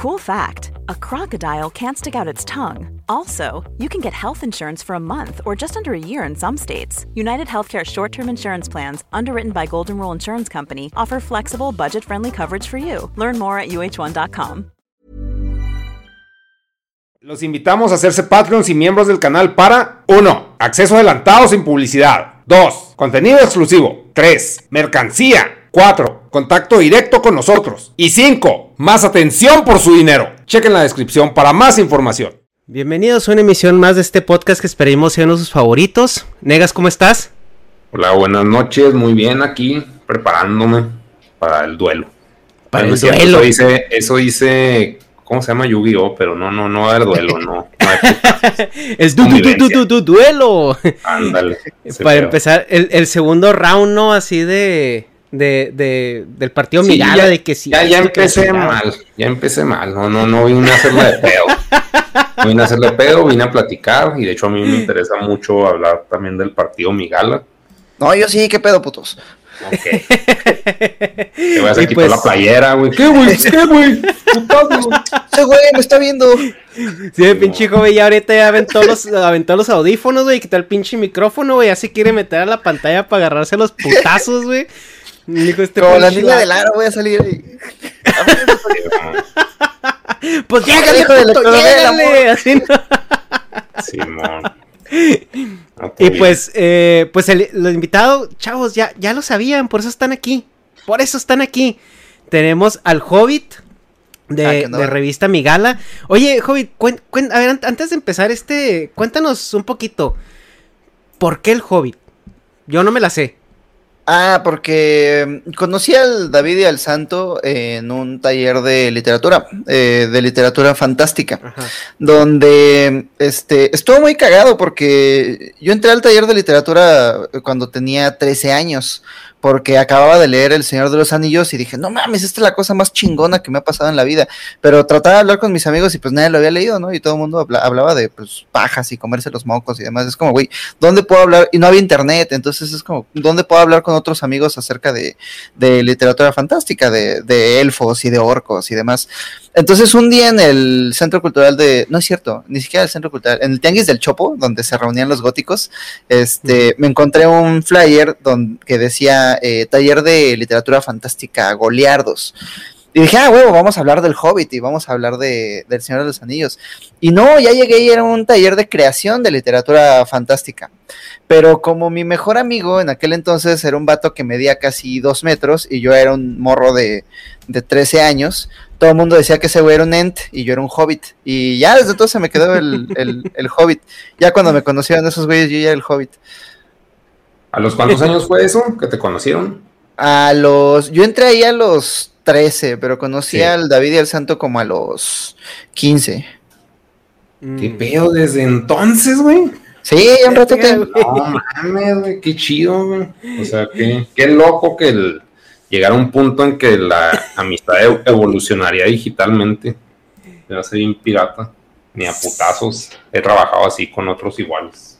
Cool fact a crocodile can't stick out its tongue. Also, you can get health insurance for a month or just under a year in some states. United Healthcare short term insurance plans, underwritten by Golden Rule Insurance Company, offer flexible, budget friendly coverage for you. Learn more at uh1.com. Los invitamos a hacerse Patreons y miembros del canal para 1. Acceso adelantado sin publicidad. 2. Contenido exclusivo. 3. Mercancía. 4. Contacto directo con nosotros. Y 5. Más atención por su dinero. Chequen la descripción para más información. Bienvenidos a una emisión más de este podcast que esperemos sea uno de sus favoritos. Negas, ¿cómo estás? Hola, buenas noches. Muy bien aquí, preparándome para el duelo. Para el cierto, duelo. Eso dice, eso dice, ¿cómo se llama Yu-Gi-Oh? Pero no, no, no va a haber duelo, no. no hay- Es du, du, du, du, du, du- duelo. ándale. Para empezar, el, el segundo round, ¿no? Así de. De, de del partido Sí, Migala, ya, de que sí. ya, ya que empecé mal, ya empecé mal, no, no, no vine a hacerle de pedo. No vine a hacerle pedo, vine a platicar y de hecho a mí me interesa mucho hablar también del partido Migala. No, yo sí, qué pedo, putos. Ok. Te voy a quitar pues- la playera, güey. ¿Qué, güey? ¿Qué, güey? Ese güey me está viendo. Sí, el pinche joven ya ahorita ya aventó los, aventó los audífonos, güey, quitó el pinche micrófono, güey, ya se quiere meter a la pantalla para agarrarse los putazos, güey. Dijo este Como la niña del aro voy a salir ahí. Pues llégale, Hijo de la llégale, así, ¿no? Simón. Ok. Y pues, eh, pues el, los invitados, chavos, ya, ya lo sabían, por eso están aquí. Por eso están aquí. Tenemos al Hobbit de, Ah, ¿qué onda? de revista Migala. Oye, Hobbit, cuen- cuen- a ver, an- antes de empezar este, cuéntanos un poquito. ¿Por qué el Hobbit? Yo no me la sé. Ah, porque mm, conocí al David y al Santo en un taller de literatura, eh, de literatura fantástica. Ajá. donde este estuvo muy cagado porque yo entré al taller de literatura cuando tenía 13 años, porque acababa de leer El Señor de los Anillos y dije, no mames, esta es la cosa más chingona que me ha pasado en la vida. Pero trataba de hablar con mis amigos y pues nadie lo había leído, ¿no? Y todo el mundo habla- hablaba de pues pajas y comerse los mocos y demás. Es como, güey, ¿dónde puedo hablar? Y no había internet, entonces es como, ¿dónde puedo hablar con otros amigos acerca de, de literatura fantástica, de, de elfos y de orcos y demás? Entonces un día en el centro cultural de, no es cierto, ni siquiera el centro cultural, en el Tianguis del Chopo, donde se reunían los góticos, este, me encontré un flyer donde, que decía eh, taller de literatura fantástica, Goliardos. Y dije, ah, huevo, vamos a hablar del Hobbit y vamos a hablar de, del Señor de los Anillos. Y no, ya llegué y era un taller de creación de literatura fantástica. Pero como mi mejor amigo en aquel entonces era un vato que medía casi dos metros y yo era un morro de, de 13 años, todo el mundo decía que ese güey era un ent y yo era un hobbit. Y ya desde entonces me quedó el, el, el hobbit. Ya cuando me conocieron esos güeyes, yo ya era el hobbit. ¿A los cuántos años fue eso que te conocieron? A los. Yo entré ahí a los 13, pero conocí Sí. al David y al Santo como a los 15. ¿Qué Mm. pedo desde entonces, güey? Sí, un rato güey. No mames, güey, qué chido, güey. O sea, qué, qué loco que el, llegara a un punto en que la amistad e- evolucionaría digitalmente. Me va a ser bien pirata. Ni a putazos. He trabajado así con otros iguales.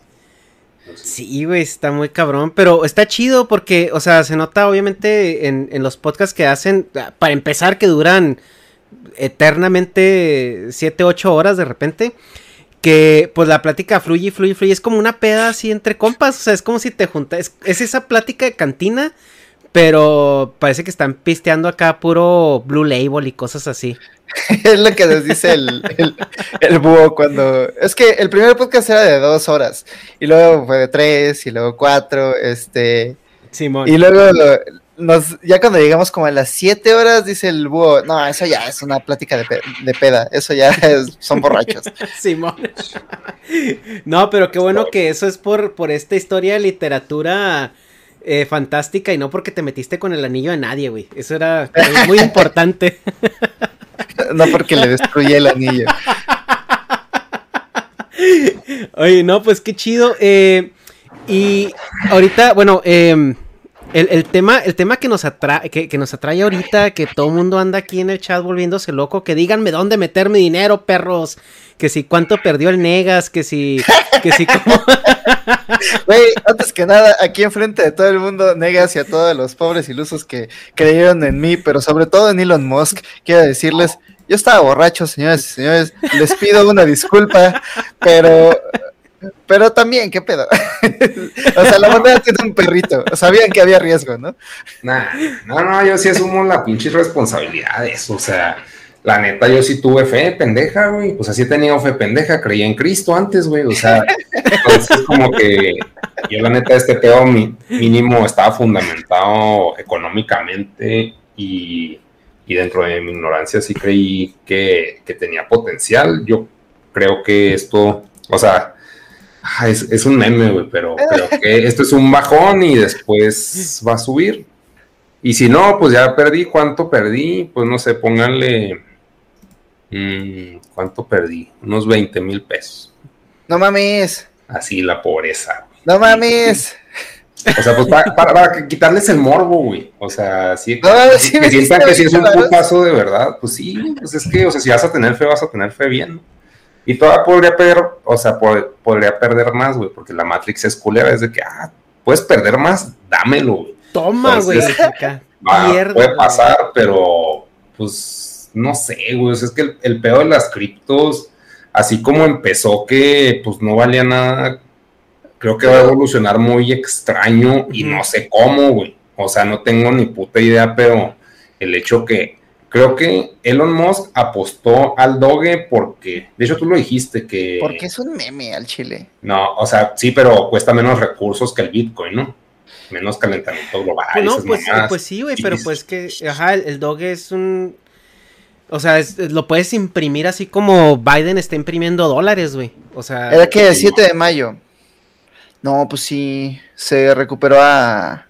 Sí, güey, está muy cabrón, pero está chido porque, o sea, se nota obviamente en, en los podcasts que hacen, ah, para empezar, que duran eternamente 7, 8 horas de repente, que pues la plática fluye, fluye, fluye, es como una peda así entre compas, o sea, es como si te juntas, es, es esa plática de cantina, Pero parece que están pisteando acá puro Blue Label y cosas así. es lo que nos dice el, el, el, búho cuando... Es que el primer podcast era de dos horas, y luego fue de tres, y luego cuatro, este... Simón. Y luego nos, ya cuando llegamos como a las siete horas, dice el búho, no, eso ya es una plática de, pe de peda, eso ya es, son borrachos. Simón. no, pero qué bueno que eso es por, por esta historia de literatura eh, fantástica y no porque te metiste con el anillo de nadie, güey. Eso era muy importante. no porque le destruye el anillo. Oye, no, pues qué chido. Eh, y ahorita, bueno, eh, el, el, tema, el tema que nos atrae, que, que, nos atrae ahorita, que todo el mundo anda aquí en el chat volviéndose loco, que díganme dónde meter mi dinero, perros. Que si cuánto perdió el Negas, que si, que si cómo. Güey, antes que nada, aquí enfrente de todo el mundo, Negas y a todos los pobres ilusos que creyeron en mí, pero sobre todo en Elon Musk, quiero decirles, yo estaba borracho, señores y señores, les pido una disculpa, pero pero también, ¿qué pedo? o sea, la moneda tiene un perrito. Sabían que había riesgo, ¿no? Nah, no, no, yo sí asumo la pinche responsabilidad de eso. O sea, la neta, yo sí tuve fe pendeja, güey. Pues así he tenido fe pendeja, creía en Cristo antes, güey. O sea, entonces como que yo la neta, este pedo mínimo estaba fundamentado económicamente y, y dentro de mi ignorancia sí creí que, que tenía potencial. Yo creo que esto, o sea, Ah, es, es, un meme, güey, pero, pero que esto es un bajón y después va a subir. Y si no, pues ya perdí. ¿Cuánto perdí? Pues no sé, pónganle. Mmm, ¿Cuánto perdí? Unos 20 mil pesos. No mames. Así la pobreza. No mames. O sea, pues para, para, para quitarles el morbo, güey. O sea, si no, sí, que sientan que si es un paso de verdad, pues sí, pues es que, o sea, si vas a tener fe, vas a tener fe bien. Y todavía podría perder, o sea, pod podría perder más, güey, porque la Matrix es culera, es de que, ah, puedes perder más, dámelo, güey. Toma, güey. puede pasar, pero, pues, no sé, güey, es que el, el peor de las criptos, así como empezó que, pues, no valía nada, creo que va a evolucionar muy extraño y no sé cómo, güey. O sea, no tengo ni puta idea, pero el hecho que creo que Elon Musk apostó al Doge porque, de hecho tú lo dijiste que... Porque es un meme al Chile. No, o sea, sí, pero cuesta menos recursos que el Bitcoin, ¿no? Menos calentamiento global. No, pues, pues, sí, güey, pero pues que, ajá, el, el Doge es un... O sea, es, lo puedes imprimir así como Biden está imprimiendo dólares, güey. O sea... Era que el 7 de mayo. No, pues sí, se recuperó a...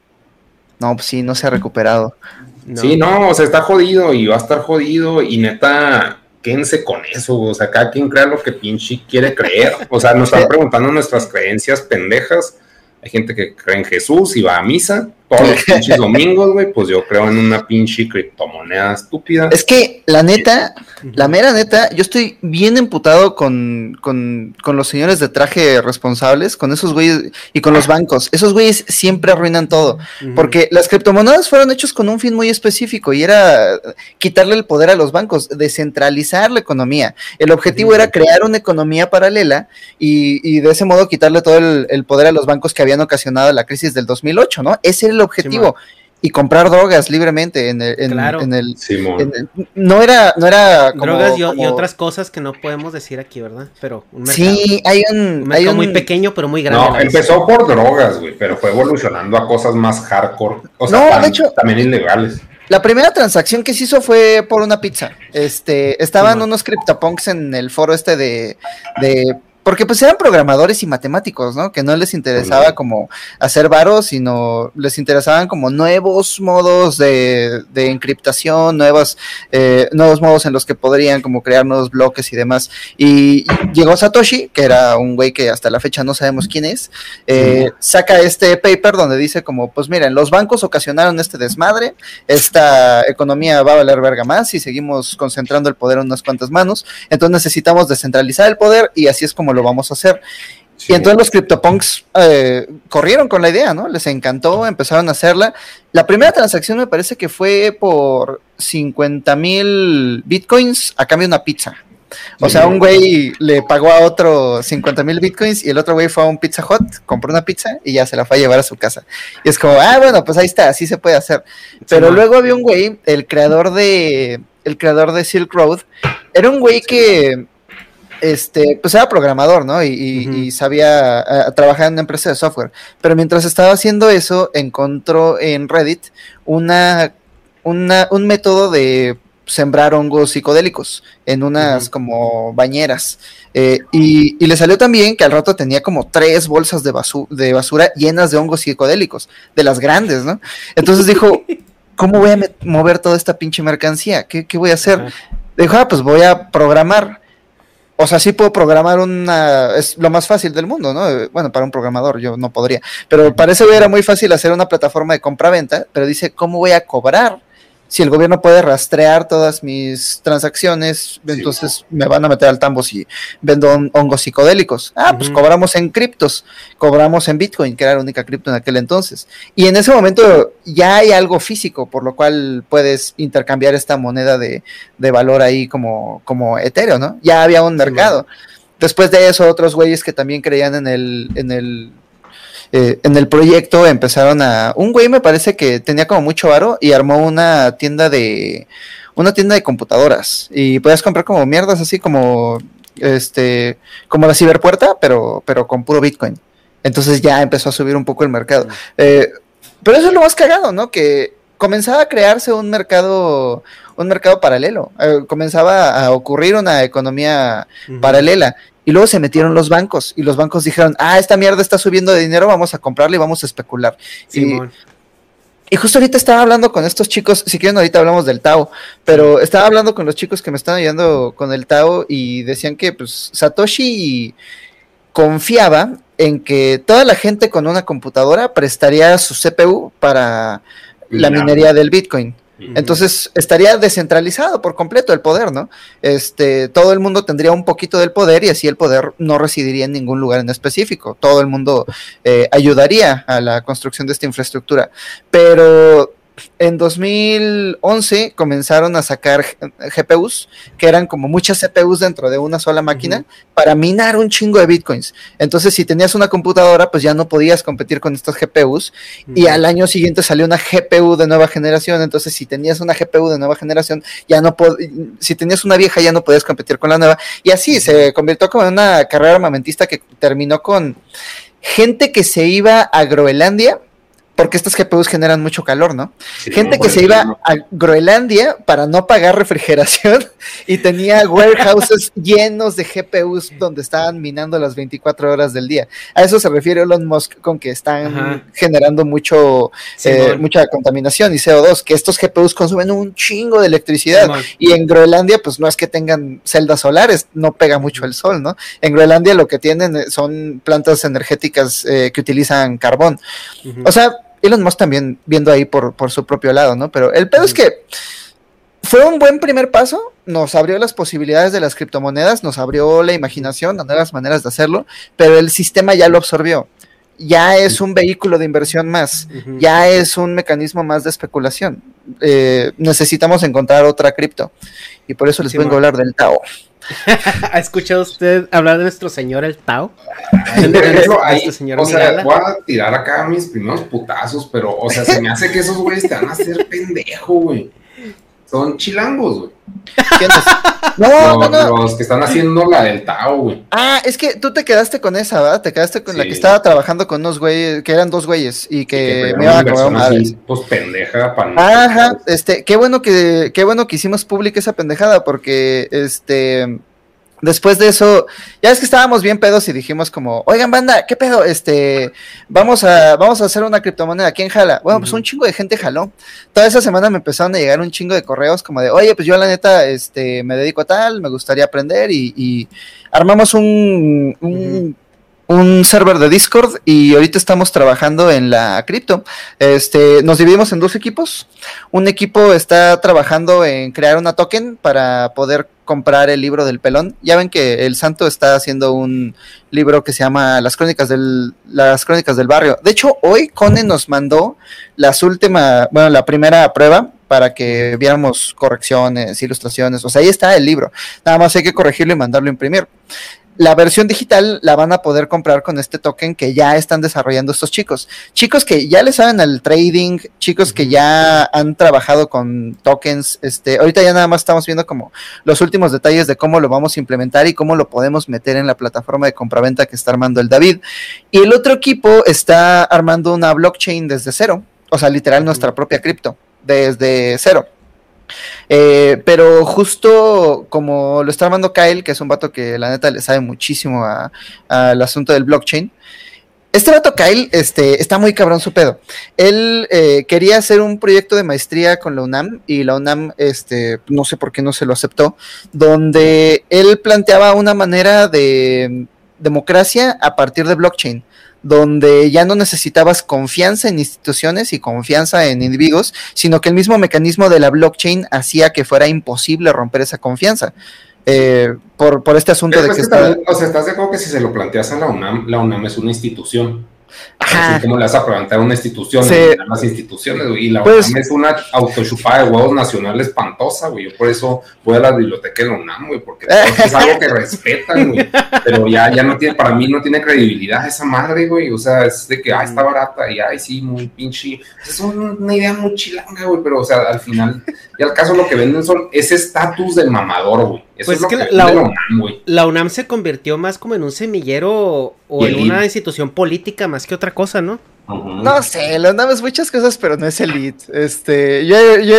No, pues sí, no se ha recuperado. No. Sí, no, o sea, está jodido y va a estar jodido y neta, quédense con eso, o sea, cada quien crea lo que pinche quiere creer. O sea, nos están preguntando nuestras creencias pendejas. Hay gente que cree en Jesús y va a misa todos los pinches domingos, güey. Pues yo creo en una pinche criptomoneda estúpida. Es que, la neta, la mera neta, yo estoy bien emputado con, con, con los señores de traje responsables, con esos güeyes y con los bancos. Esos güeyes siempre arruinan todo. Porque las criptomonedas fueron hechos con un fin muy específico y era quitarle el poder a los bancos, descentralizar la economía. El objetivo era crear una economía paralela y, y de ese modo quitarle todo el, el, poder a los bancos que habían ocasionado la crisis del 2008, ¿no? Ese era el objetivo. Sí, y comprar drogas libremente en el, en, claro. en el, sí, en el no era no era como, drogas y, como... y, otras cosas que no podemos decir aquí verdad pero un mercado, sí hay un, un mercado hay un muy pequeño pero muy grande no empezó por drogas güey pero fue evolucionando a cosas más hardcore o sea, no, tan, de hecho, también ilegales la primera transacción que se hizo fue por una pizza. Este, estaban sí, unos CryptoPunks en el foro este de, de porque pues eran programadores y matemáticos, ¿no? Que no les interesaba como hacer varos, sino les interesaban como nuevos modos de, de encriptación, nuevas, eh, nuevos modos en los que podrían como crear nuevos bloques y demás. Y llegó Satoshi, que era un güey que hasta la fecha no sabemos quién es, eh, saca este paper donde dice como, pues miren, los bancos ocasionaron este desmadre, esta economía va a valer verga más y seguimos concentrando el poder en unas cuantas manos, entonces necesitamos descentralizar el poder y así es como lo vamos a hacer. Sí. Y entonces los CryptoPunks eh, corrieron con la idea, ¿no? Les encantó, empezaron a hacerla. La primera transacción me parece que fue por 50 mil bitcoins a cambio de una pizza. O sea, un güey le pagó a otro 50 mil bitcoins y el otro güey fue a un Pizza Hut, compró una pizza y ya se la fue a llevar a su casa. Y es como, ah, bueno, pues ahí está, así se puede hacer. Pero luego había un güey, el creador de, el creador de Silk Road, era un güey que este, pues era programador, ¿no? Y, sabía uh, trabajar en una empresa de software. Pero mientras estaba haciendo eso, encontró en Reddit una, una un método de sembrar hongos psicodélicos en unas como bañeras. Eh, y, le salió también que al rato tenía como tres bolsas de, de basura llenas de hongos psicodélicos, de las grandes, ¿no? Entonces dijo, ¿cómo voy a mover toda esta pinche mercancía? ¿Qué, voy a hacer? Dijo, ah, pues voy a programar. O sea, sí puedo programar una. Es lo más fácil del mundo, ¿no? Bueno, para un programador yo no podría. Pero parece que era muy fácil hacer una plataforma de compra-venta, pero dice, ¿cómo voy a cobrar? Si el gobierno puede rastrear todas mis transacciones, entonces me van a meter al tambo si vendo hongos psicodélicos. Ah, pues cobramos en criptos, cobramos en Bitcoin, que era la única cripto en aquel entonces. Y en ese momento ya hay algo físico, por lo cual puedes intercambiar esta moneda de, valor ahí como, como Ethereum, ¿no? Ya había un mercado. Después de eso, otros güeyes que también creían en el, en el eh, en el proyecto empezaron a. Un güey me parece que tenía como mucho varo y armó una tienda de. Una tienda de computadoras. Y podías comprar como mierdas así como. Este. Como la ciberpuerta, pero, pero con puro Bitcoin. Entonces ya empezó a subir un poco el mercado. Eh, pero eso es lo más cagado, ¿no? Que comenzaba a crearse un mercado, un mercado paralelo. Eh, comenzaba a ocurrir una economía paralela. Y luego se metieron los bancos y los bancos dijeron, ah, esta mierda está subiendo de dinero, vamos a comprarle y vamos a especular. y, y, justo ahorita estaba hablando con estos chicos, si quieren ahorita hablamos del Tao, pero estaba hablando con los chicos que me están ayudando con el Tao y decían que pues Satoshi confiaba en que toda la gente con una computadora prestaría su CPU para la minería del Bitcoin. Entonces estaría descentralizado por completo el poder, ¿no? Este, todo el mundo tendría un poquito del poder y así el poder no residiría en ningún lugar en específico. Todo el mundo eh, ayudaría a la construcción de esta infraestructura. Pero en 2011 comenzaron a sacar GPUs, que eran como muchas CPUs dentro de una sola máquina, para minar un chingo de bitcoins. Entonces, si tenías una computadora, pues ya no podías competir con estas GPUs. Y al año siguiente salió una GPU de nueva generación. Entonces, si tenías una GPU de nueva generación, ya no si tenías una vieja, ya no podías competir con la nueva. Y así se convirtió como en una carrera armamentista que terminó con gente que se iba a Groenlandia porque estas GPUs generan mucho calor, ¿no? Gente que se iba a Groenlandia para no pagar refrigeración y tenía warehouses llenos de GPUs donde estaban minando las 24 horas del día. A eso se refiere Elon Musk con que están generando mucho, eh, mucha contaminación y CO2, que estos GPUs consumen un chingo de electricidad. y en Groenlandia, pues no es que tengan celdas solares, no pega mucho el sol, ¿no? En Groenlandia lo que tienen eh, son plantas energéticas eh, que utilizan carbón. O sea, Elon Musk también viendo ahí por, por su propio lado, ¿no? Pero el pedo es que fue un buen primer paso, nos abrió las posibilidades de las criptomonedas, nos abrió la imaginación, nuevas maneras de hacerlo, pero el sistema ya lo absorbió. Ya es un vehículo de inversión más, ya es un mecanismo más de especulación. Eh, necesitamos encontrar otra cripto. Y por eso les vengo a hablar del Tao. ¿Ha escuchado usted hablar de nuestro señor el Tao? o sea, voy a tirar acá mis primeros putazos, pero, o sea, se me hace que esos güeyes te van a hacer pendejo, güey. Son chilangos, güey. No, no, no. Los que están haciendo la del Tao, güey. Ah, es que tú te quedaste con esa, ¿verdad? Te quedaste con la que estaba trabajando con unos güeyes, que eran dos güeyes y que, me iban a comer Pues pendeja, pan. Ajá, este, qué bueno que, qué bueno que hicimos pública esa pendejada, porque este Después de eso, ya es que estábamos bien pedos y dijimos como, oigan, banda, ¿qué pedo? Este, vamos a, vamos a hacer una criptomoneda. ¿Quién jala? Bueno, pues un chingo de gente jaló. Toda esa semana me empezaron a llegar un chingo de correos como de, oye, pues yo la neta, este, me dedico a tal, me gustaría aprender y, armamos un, un un server de Discord y ahorita estamos trabajando en la cripto. Este, nos dividimos en dos equipos. Un equipo está trabajando en crear una token para poder comprar el libro del pelón. Ya ven que el santo está haciendo un libro que se llama Las crónicas del las crónicas del barrio. De hecho, hoy Cone nos mandó las últimas, bueno, la primera prueba para que viéramos correcciones, ilustraciones. O sea, ahí está el libro. Nada más hay que corregirlo y mandarlo a imprimir. La versión digital la van a poder comprar con este token que ya están desarrollando estos chicos. Chicos que ya le saben al trading, chicos que ya han trabajado con tokens. Este, ahorita ya nada más estamos viendo como los últimos detalles de cómo lo vamos a implementar y cómo lo podemos meter en la plataforma de compraventa que está armando el David. Y el otro equipo está armando una blockchain desde cero, o sea, literal nuestra propia cripto, desde cero. Eh, pero justo como lo está armando Kyle, que es un vato que la neta le sabe muchísimo al asunto del blockchain, este vato Kyle este, está muy cabrón su pedo. Él eh, quería hacer un proyecto de maestría con la UNAM y la UNAM, este, no sé por qué no se lo aceptó, donde él planteaba una manera de democracia a partir de blockchain donde ya no necesitabas confianza en instituciones y confianza en individuos, sino que el mismo mecanismo de la blockchain hacía que fuera imposible romper esa confianza. Eh, por, por, este asunto de pues que, está... O sea, ¿estás de acuerdo que si se lo planteas a la UNAM, la UNAM es una institución? Así como le vas a preguntar a una institución, Sí. las instituciones, güey, y la Pues- UNAM es una autochupada de huevos nacional espantosa, güey. Yo por eso voy a la biblioteca de la UNAM, güey, porque todo es algo que respetan, güey. Pero ya, ya no tiene, para mí no tiene credibilidad esa madre, güey. O sea, es de que, ay, está barata, y ay, sí, muy pinche. Es una idea muy chilanga, güey, pero, o sea, al final, y al caso lo que venden son ese estatus de mamador, güey. Eso Pues es que que, la- UNAM, güey. La UNAM se convirtió más como en un semillero o Y en una institución política más que otra cosa, ¿no? No sé, la UNAM es muchas cosas, pero no es elite. Este, yo, yo,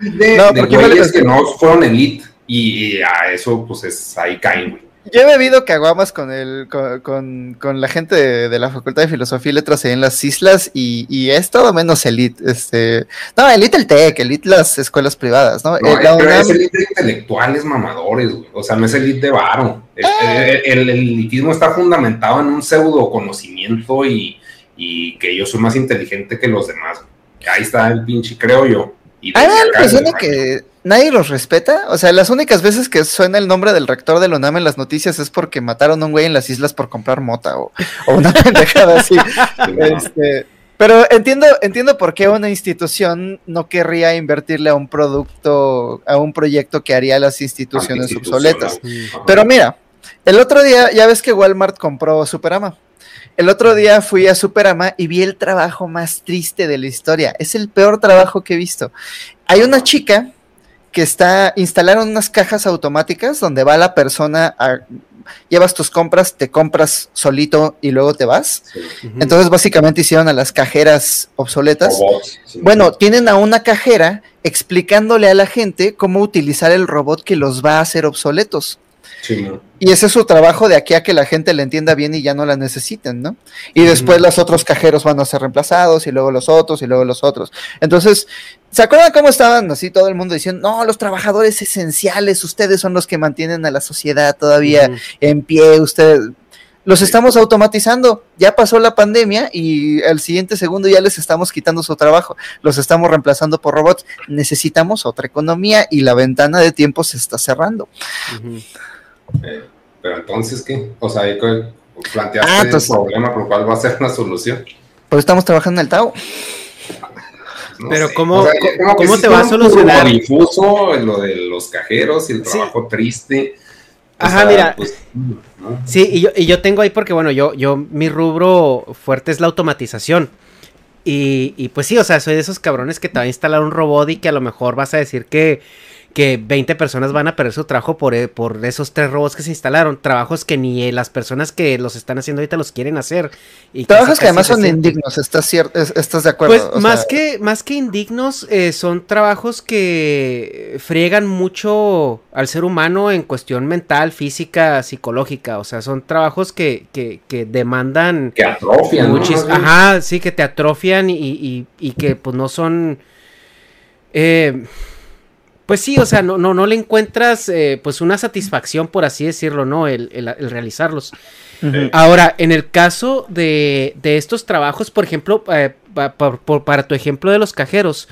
de, No, de porque lo- que no fueron elite y, y a eso pues es ahí caen, güey. Yo he bebido caguamas con el, con, con, con la gente de, de la Facultad de Filosofía y Letras en las islas y, y es todo menos elite. Este, no, elite el TEC, elite las escuelas privadas, ¿no? Eh, pero UNAM- es elite de intelectuales mamadores, güey. O sea, no es elite de varo. El, Eh. el- el elitismo está fundamentado en un pseudo conocimiento y, y que yo soy más inteligente que los demás. Ahí está el pinche, creo yo. Y Ah, la impresión de que nadie los respeta. O sea, las únicas veces que suena el nombre del rector de la UNAM en las noticias es porque mataron a un güey en las islas por comprar mota o, o una pendejada así. Este, pero entiendo, entiendo por qué una institución no querría invertirle a un producto, a un proyecto que haría las instituciones obsoletas. Pero mira, el otro día, ya ves que Walmart compró Superama. El otro día fui a Superama y vi el trabajo más triste de la historia. Es el peor trabajo que he visto. Hay una chica que está, instalaron unas cajas automáticas donde va la persona a, llevas tus compras, te compras solito y luego te vas. Sí. Entonces básicamente hicieron a las cajeras obsoletas. Robots, sí. Bueno, tienen a una cajera explicándole a la gente cómo utilizar el robot que los va a hacer obsoletos. Sí, ¿no? Y ese es su trabajo de aquí a que la gente le entienda bien y ya no la necesiten, ¿no? Y después los otros cajeros van a ser reemplazados y luego los otros y luego los otros. Entonces, ¿se acuerdan cómo estaban así todo el mundo diciendo, no, los trabajadores esenciales, ustedes son los que mantienen a la sociedad todavía en pie, ustedes... Los estamos automatizando, ya pasó la pandemia y al siguiente segundo ya les estamos quitando su trabajo, los estamos reemplazando por robots. Necesitamos otra economía y la ventana de tiempo se está cerrando. Eh, pero entonces, ¿qué? O sea, ahí planteaste Ah, entonces- el problema por cual va a ser una solución. Pues estamos trabajando en el Tao. No Pero sé. ¿cómo- O sea, cómo- te va a solucionar? difuso lo de los cajeros y el Sí. trabajo triste. O Ajá, sea, mira. pues, ¿no? Sí, y yo, y yo tengo ahí porque, bueno, yo, yo, mi rubro fuerte es la automatización. Y, y pues sí, o sea, soy de esos cabrones que te va a instalar un robot y que a lo mejor vas a decir que, que 20 personas van a perder su trabajo por, e- por esos tres robots que se instalaron. Trabajos que ni eh, las personas que los están haciendo ahorita los quieren hacer. Y Trabajos que además son indignos, ¿estás, cier- es- estás de acuerdo? Pues O más, sea, que, más que indignos, eh, son trabajos que friegan mucho al ser humano en cuestión mental, física, psicológica. O sea, son trabajos que, que, que demandan Que atrofian, ¿no? muchis- bien. Ajá, sí, que te atrofian y, y- y que pues no son... eh, pues sí, o sea, no, no, no le encuentras eh, pues una satisfacción, por así decirlo, ¿no? El, el- el realizarlos. Ahora, en el caso de, de estos trabajos, por ejemplo, eh, pa- para tu ejemplo de los cajeros,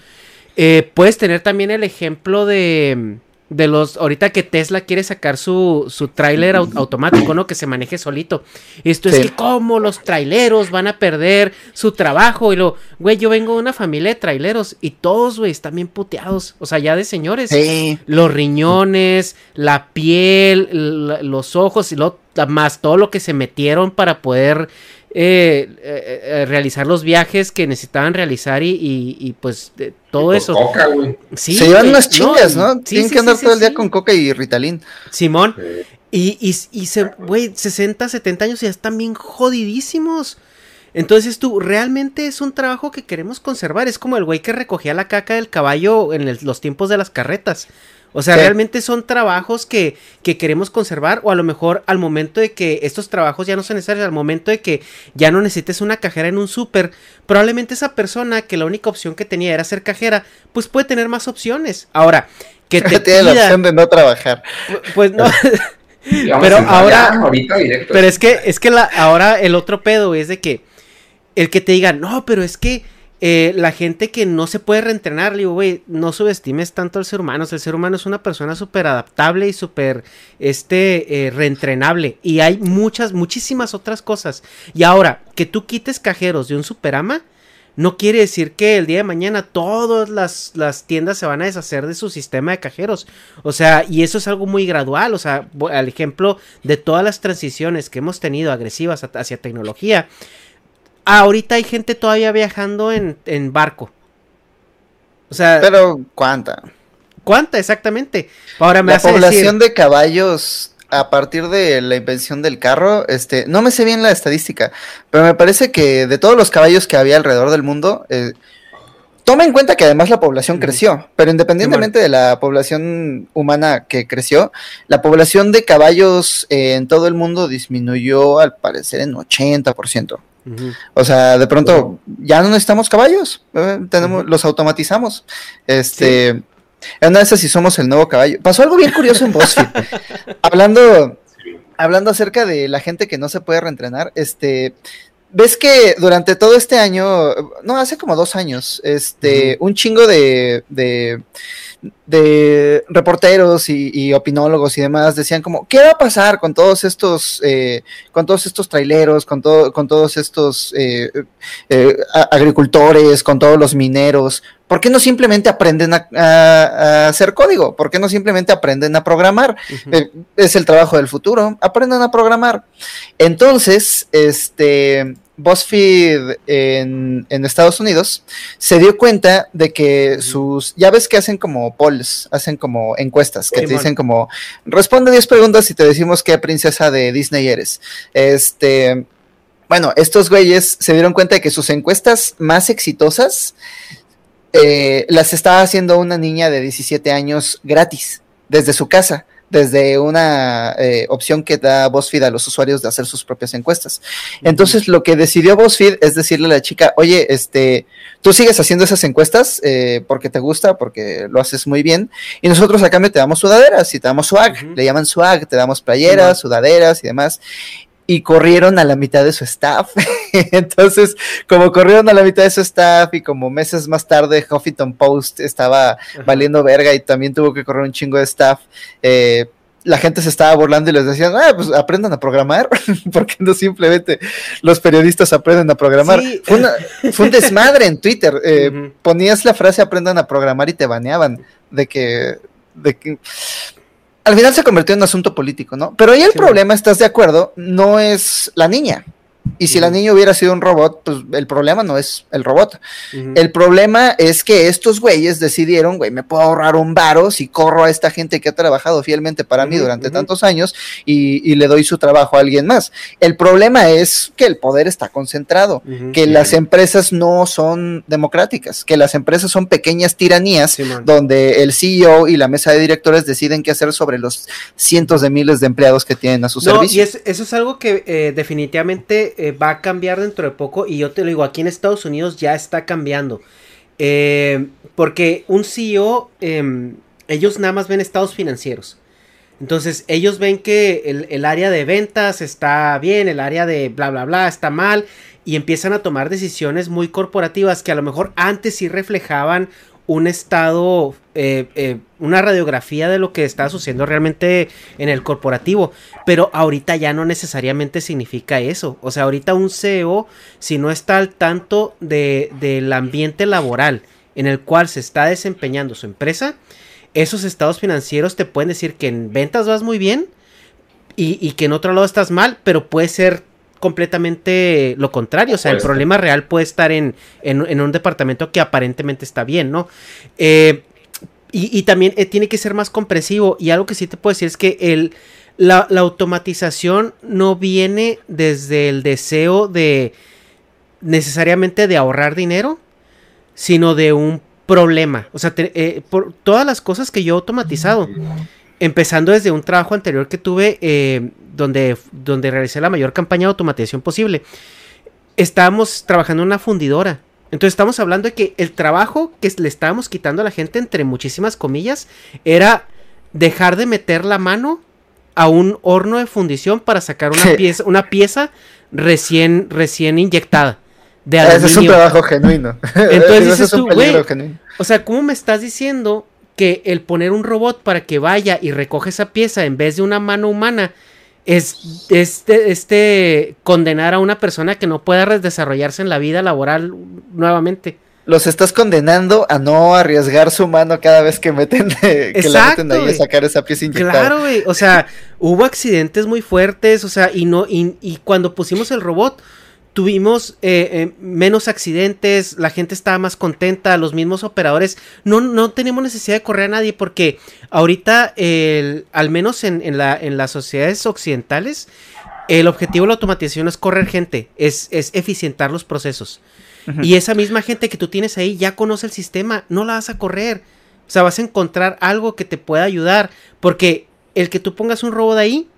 eh, puedes tener también el ejemplo de, de los, ahorita que Tesla quiere sacar su, su tráiler automático, ¿no? Que se maneje solito. Esto es que como los traileros van a perder su trabajo. Y lo, güey, yo vengo de una familia de traileros y todos, güey, están bien puteados. O sea, ya de señores. Los riñones, la piel, los ojos y lo, más todo lo que se metieron para poder eh, eh, eh, realizar los viajes que necesitaban realizar y, pues todo eso. Coca, se llevan unas chingas, ¿no? Tienen que andar todo el día con coca y Ritalin. Simón. Y, y, se, güey, 60, 70 años ya están bien jodidísimos. Entonces tú, realmente es un trabajo que queremos conservar. Es como el güey que recogía la caca del caballo en los tiempos de las carretas. O sea, realmente son trabajos que, que, queremos conservar o a lo mejor al momento de que estos trabajos ya no son necesarios, al momento de que ya no necesites una cajera en un súper, probablemente esa persona que la única opción que tenía era ser cajera, pues puede tener más opciones. Ahora, que te tiene la opción de no trabajar. Pues no. pero ahora, pero es que es que la, ahora el otro pedo es de que el que te diga, "No, pero es que eh, la gente que no se puede reentrenar, le digo, güey, no subestimes tanto al ser humano. el ser humano es una persona súper adaptable y súper este, eh, reentrenable. Y hay muchas, muchísimas otras cosas. Y ahora, que tú quites cajeros de un superama, no quiere decir que el día de mañana todas las, las, tiendas se van a deshacer de su sistema de cajeros. O sea, y eso es algo muy gradual. O sea, al ejemplo de todas las transiciones que hemos tenido agresivas hacia tecnología ahorita hay gente todavía viajando en, barco. O sea. Pero, ¿cuánta? ¿Cuánta exactamente? Ahora me la población de caballos a partir de la invención del carro, este, no me sé bien la estadística, pero me parece que de todos los caballos que había alrededor del mundo, eh, toma en cuenta que además la población creció, pero independientemente de la población humana que creció, la población de caballos eh, en todo el mundo disminuyó al parecer en 80%. O sea, de pronto ya no necesitamos caballos, eh, tenemos, los automatizamos. Este, en una de esas si somos el nuevo caballo. Pasó algo bien curioso en BuzzFeed. hablando, hablando acerca de la gente que no se puede reentrenar, este, ves que durante todo este año, no, hace como dos años, este, un chingo de, de de reporteros y, opinólogos y demás decían como, ¿qué va a pasar con todos estos, eh, con todos estos traileros, con, todo, con todos estos eh, eh, agricultores, con todos los mineros? ¿Por qué no simplemente aprenden a, hacer código? ¿Por qué no simplemente aprenden a programar? es el trabajo del futuro, aprendan a programar. Entonces, este, BuzzFeed en, Estados Unidos se dio cuenta de que sus, ya ves que hacen como polls, hacen como encuestas, que te dicen como, responde 10 preguntas y te decimos qué princesa de Disney eres. Este, bueno, estos güeyes se dieron cuenta de que sus encuestas más exitosas eh, las estaba haciendo una niña de 17 años gratis, desde su casa desde una eh, opción que da BuzzFeed a los usuarios de hacer sus propias encuestas. Entonces, lo que decidió BuzzFeed es decirle a la chica, oye, este, tú sigues haciendo esas encuestas eh, porque te gusta, porque lo haces muy bien, y nosotros a cambio te damos sudaderas y te damos swag, le llaman swag, te damos playeras, sudaderas y demás y corrieron a la mitad de su staff. Entonces, como corrieron a la mitad de su staff y como meses más tarde Huffington Post estaba valiendo verga y también tuvo que correr un chingo de staff, eh, la gente se estaba burlando y les decían, ah, pues aprendan a programar, porque no simplemente los periodistas aprenden a programar. Fue, un desmadre en Twitter. Eh, ponías la frase aprendan a programar y te baneaban de que, de que al final se convirtió en un asunto político, ¿no? Pero ahí el problema, ¿estás de acuerdo? No es la niña. Y si la niña hubiera sido un robot, pues el problema no es el robot. El problema es que estos güeyes decidieron, güey, me puedo ahorrar un varo si corro a esta gente que ha trabajado fielmente para mí durante tantos años y, le doy su trabajo a alguien más. El problema es que el poder está concentrado, que las empresas no son democráticas, que las empresas son pequeñas tiranías donde el CEO y la mesa de directores deciden qué hacer sobre los cientos de miles de empleados que tienen a su no, servicio. Y eso es algo que eh, definitivamente eh, va a cambiar dentro de poco y yo te lo digo, aquí en Estados Unidos ya está cambiando. Eh, porque un CEO, em, ellos nada más ven estados financieros. Entonces ellos ven que el, el, área de ventas está bien, el área de bla, bla, bla está mal y empiezan a tomar decisiones muy corporativas que a lo mejor antes sí reflejaban un estado, eh, eh, una radiografía de lo que está sucediendo realmente en el corporativo. Pero ahorita ya no necesariamente significa eso. O sea, ahorita un CEO, si no está al tanto de, del ambiente laboral en el cual se está desempeñando su empresa, esos estados financieros te pueden decir que en ventas vas muy bien y, y que en otro lado estás mal, pero puede ser completamente lo contrario. O sea, el problema real puede estar en, en, un departamento que aparentemente está bien, ¿no? Eh, y, también eh, tiene que ser más comprensivo. Y algo que sí te puedo decir es que el, la, automatización no viene desde el deseo de necesariamente de ahorrar dinero, sino de un problema. O sea, eh, por todas las cosas que yo he automatizado, empezando desde un trabajo anterior que tuve donde, donde realicé la mayor campaña de automatización posible, estábamos trabajando en una fundidora. Entonces estamos hablando de que el trabajo que le estábamos quitando a la gente, entre muchísimas comillas, era dejar de meter la mano a un horno de fundición para sacar una pieza, una pieza recién, recién inyectada. De Ese es un trabajo genuino. Entonces dices tú, o sea, ¿cómo me estás diciendo que el poner un robot para que vaya y recoge esa pieza en vez de una mano humana es este, este condenar a una persona que no pueda desarrollarse en la vida laboral nuevamente. Los estás condenando a no arriesgar su mano cada vez que meten que la meten ahí a sacar esa pieza inyectada. Claro, güey. O sea, hubo accidentes muy fuertes, o sea, y no, y, y cuando pusimos el robot, tuvimos eh, eh, menos accidentes, la gente estaba más contenta, los mismos operadores, no, no tenemos necesidad de correr a nadie porque ahorita, al menos en, la, en, las sociedades occidentales, el objetivo de la automatización es correr gente, es, es eficientar los procesos. Y esa misma gente que tú tienes ahí ya conoce el sistema, no la vas a correr. O sea, vas a encontrar algo que te pueda ayudar, porque el que tú pongas un robot ahí,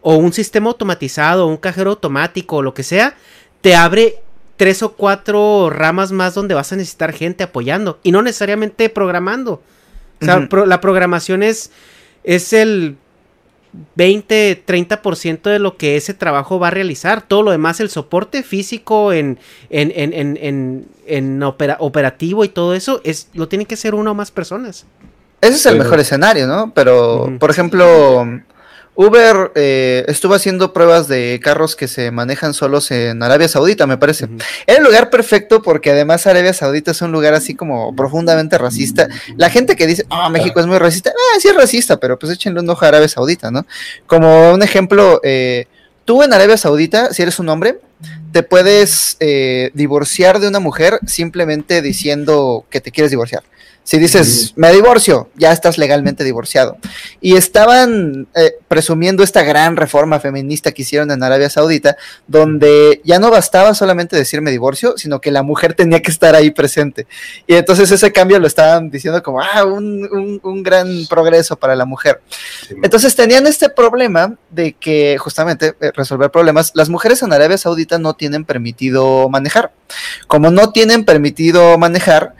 o un sistema automatizado, o un cajero automático, o lo que sea, te abre tres o cuatro ramas más donde vas a necesitar gente apoyando y no necesariamente programando. O sea, la programación es, es el 20, 30% de lo que ese trabajo va a realizar. Todo lo demás, el soporte físico en, en, en, en, en operativo y todo eso, es, lo tienen que hacer una o más personas. Ese es el mejor escenario, ¿no? Pero, por ejemplo, Uber eh, estuvo haciendo pruebas de carros que se manejan solos en Arabia Saudita, me parece. Era el lugar perfecto porque además Arabia Saudita es un lugar así como profundamente racista. La gente que dice, ah, México es muy racista, ah, sí es racista, pero pues échenle un ojo a Arabia Saudita, ¿no? Como un ejemplo, eh, tú en Arabia Saudita, si eres un hombre, te puedes eh, divorciar de una mujer simplemente diciendo que te quieres divorciar. Si dices, me divorcio, ya estás legalmente divorciado. Y estaban eh, presumiendo esta gran reforma feminista que hicieron en Arabia Saudita, donde ya no bastaba solamente decir me divorcio, sino que la mujer tenía que estar ahí presente. Y entonces ese cambio lo estaban diciendo como, ah, un, un, gran progreso para la mujer. Entonces tenían este problema de que justamente eh, resolver problemas, las mujeres en Arabia Saudita no tienen permitido manejar. Como no tienen permitido manejar,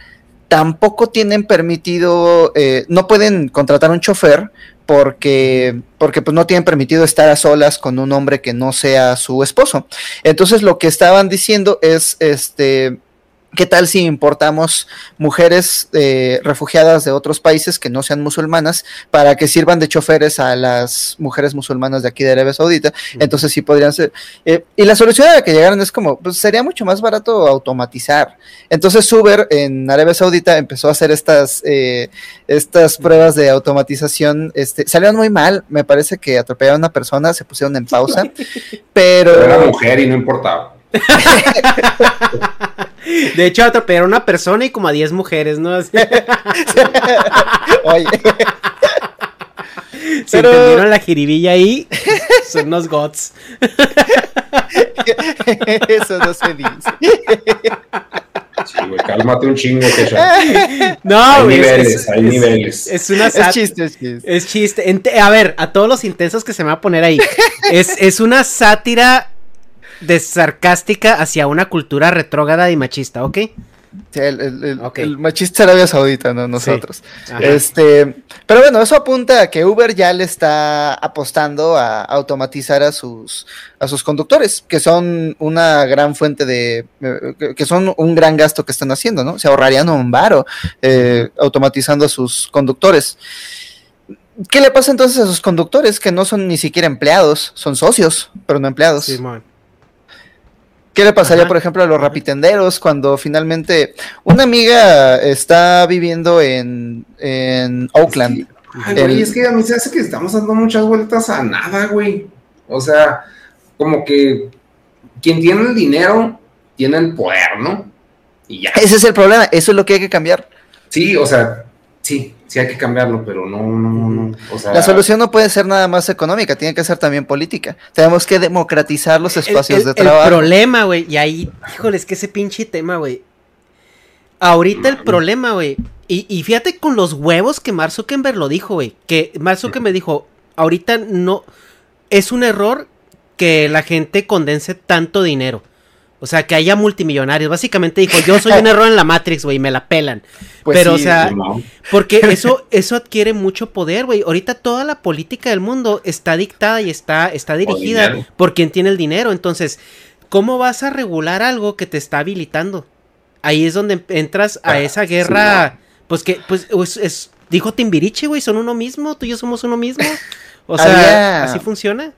tampoco tienen permitido, eh, no pueden contratar un chofer porque, porque pues no tienen permitido estar a solas con un hombre que no sea su esposo. Entonces lo que estaban diciendo es, este, ¿Qué tal si importamos mujeres eh, refugiadas de otros países que no sean musulmanas para que sirvan de choferes a las mujeres musulmanas de aquí de Arabia Saudita? Entonces sí podrían ser. Eh, y la solución a la que llegaron es como, pues sería mucho más barato automatizar. Entonces Uber en Arabia Saudita empezó a hacer estas, eh, estas pruebas de automatización. Este, salieron muy mal. Me parece que atropellaron a una persona, se pusieron en pausa. pero... pero era mujer y no importaba. De hecho, atropellaron a una persona y como a 10 mujeres, ¿no? Oye. Se entendieron la jiribilla ahí. Son unos gots. Eso no se dice. Sí, güey, cálmate un chingo que ya. No, hay niveles, hay niveles. Es, una es chiste, es chiste. Es chiste. a ver, a todos los intensos que se me va a poner ahí. Es, es una sátira de sarcástica hacia una cultura retrógrada y machista, ¿ok? Sí, el, el- el- Ok. el machista Arabia Saudita, no nosotros. Este, pero bueno, eso apunta a que Uber ya le está apostando a automatizar a sus a sus conductores, que son una gran fuente de eh, que- son un gran gasto que están haciendo, ¿no? Se ahorrarían un varo eh, automatizando a sus conductores. ¿Qué le pasa entonces a sus conductores que no son ni siquiera empleados, son socios, pero no empleados? Simón. ¿Qué le pasaría, Ajá. por ejemplo, a los rapitenderos cuando finalmente una amiga está viviendo en, en Oakland? Ay, güey, es que a mí se hace que estamos dando muchas vueltas a nada, güey. O sea, como que quien tiene el dinero tiene el poder, ¿no? Y ya. Ese es el problema, eso es lo que hay que cambiar. Sí, o sea, sí, sí hay que cambiarlo, pero no, no, no. O sea, La solución no puede ser nada más económica, tiene que ser también política. Tenemos que democratizar los espacios el, de el trabajo. problema, güey, y ahí, híjole, es que ese pinche tema, güey. Ahorita el problema, güey. Y, y fíjate con los huevos que Mark Zuckerberg lo dijo, güey. Que Mark Zuckerberg dijo, ahorita no. Es un error que la gente condense tanto dinero. O sea, que haya multimillonarios. Básicamente dijo, yo soy un error en la Matrix, güey, me la pelan. Pues Pero, sí, o sea, no. porque eso, eso adquiere mucho poder, güey. Ahorita toda la política del mundo está dictada y está, está dirigida por quien tiene el dinero. Entonces, ¿cómo vas a regular algo que te está habilitando? Ahí es donde entras a Ah, esa sí, guerra. Pues que, pues, es, es- dijo Timbiriche, güey, son uno mismo, tú y yo somos uno mismo. O sea, Había- así funciona.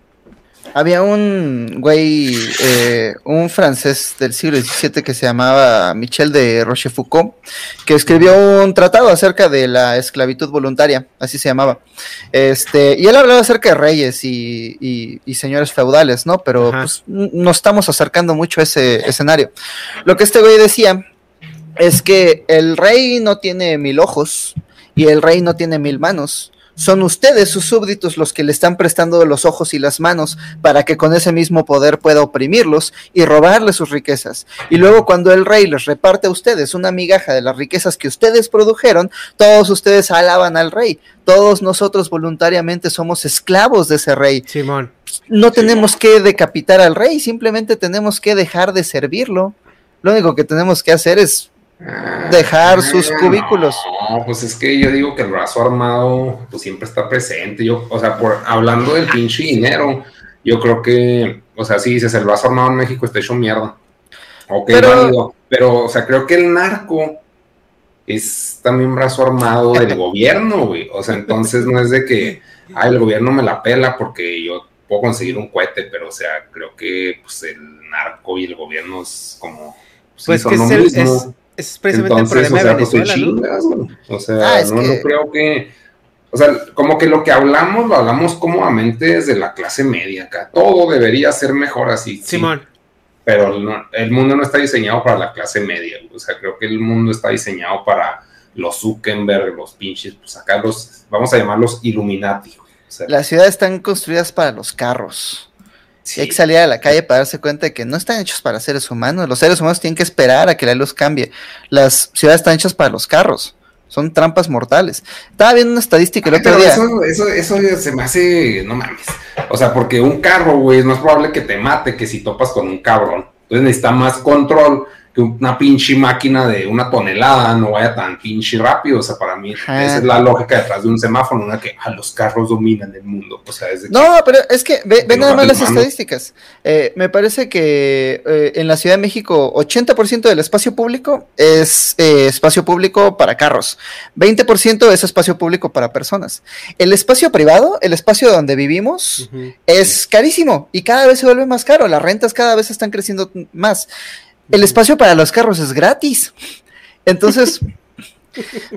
Había un güey, eh, un francés del siglo XVII que se llamaba Michel de Rochefoucauld, que escribió un tratado acerca de la esclavitud voluntaria, así se llamaba. Este, y él hablaba acerca de reyes y, y- y señores feudales, ¿no? Pero pues, nos estamos acercando mucho a ese escenario. Lo que este güey decía es que el rey no tiene mil ojos y el rey no tiene mil manos. Son ustedes, sus súbditos, los que le están prestando los ojos y las manos para que con ese mismo poder pueda oprimirlos y robarles sus riquezas. Y luego cuando el rey les reparte a ustedes una migaja de las riquezas que ustedes produjeron, todos ustedes alaban al rey. Todos nosotros voluntariamente somos esclavos de ese rey. Simón. No tenemos que decapitar al rey, simplemente tenemos que dejar de servirlo. Lo único que tenemos que hacer es dejar sus Ah, cubículos. No, pues es que yo digo que el brazo armado pues siempre está presente. Yo, o sea, por hablando del pinche dinero, yo creo que, o sea, si dices el brazo armado en México está hecho mierda. Ok, Pero- válido. Pero, o sea, creo que el narco es también brazo armado del gobierno, güey. O sea, entonces no es de que, ay, el gobierno me la pela porque yo puedo conseguir un cohete, pero, o sea, creo que pues el narco y el gobierno es como. sí, Pues son que lo es, el- mismo. es, es precisamente Entonces, el problema o sea, de pues ¿no? O sea, Ah, no, que- no creo que. O sea, como que lo que hablamos, lo hablamos cómodamente desde la clase media acá. Todo debería ser mejor así. sí, Simón. pero no- el mundo no está diseñado para la clase media. O sea, creo que el mundo está diseñado para los Zuckerberg, los pinches, pues acá los, vamos a llamarlos Illuminati. O sea, Las ciudades están construidas para los carros. Sí. Hay que salir a la calle para darse cuenta de que no están hechos para seres humanos. Los seres humanos tienen que esperar a que la luz cambie. Las ciudades están hechas para los carros. Son trampas mortales. Estaba viendo una estadística el Ay, otro pero día. eso, eso, eso se me hace, no mames. O sea, porque un carro, güey, es más probable que te mate que si topas con un cabrón. Entonces necesita más control que una pinche máquina de una tonelada no vaya tan pinche rápido. O sea, para mí Ajá. esa es la lógica detrás de un semáforo, una que ah, los carros dominan el mundo. O sea, es de que- No, pero es que ve, ve Que nada más las estadísticas. Eh, me parece que eh, en la Ciudad de México 80% del espacio público es eh, espacio público para carros, 20% es espacio público para personas. El espacio privado, el espacio donde vivimos, es carísimo y cada vez se vuelve más caro. Las rentas cada vez están creciendo más. El espacio para los carros es gratis. Entonces,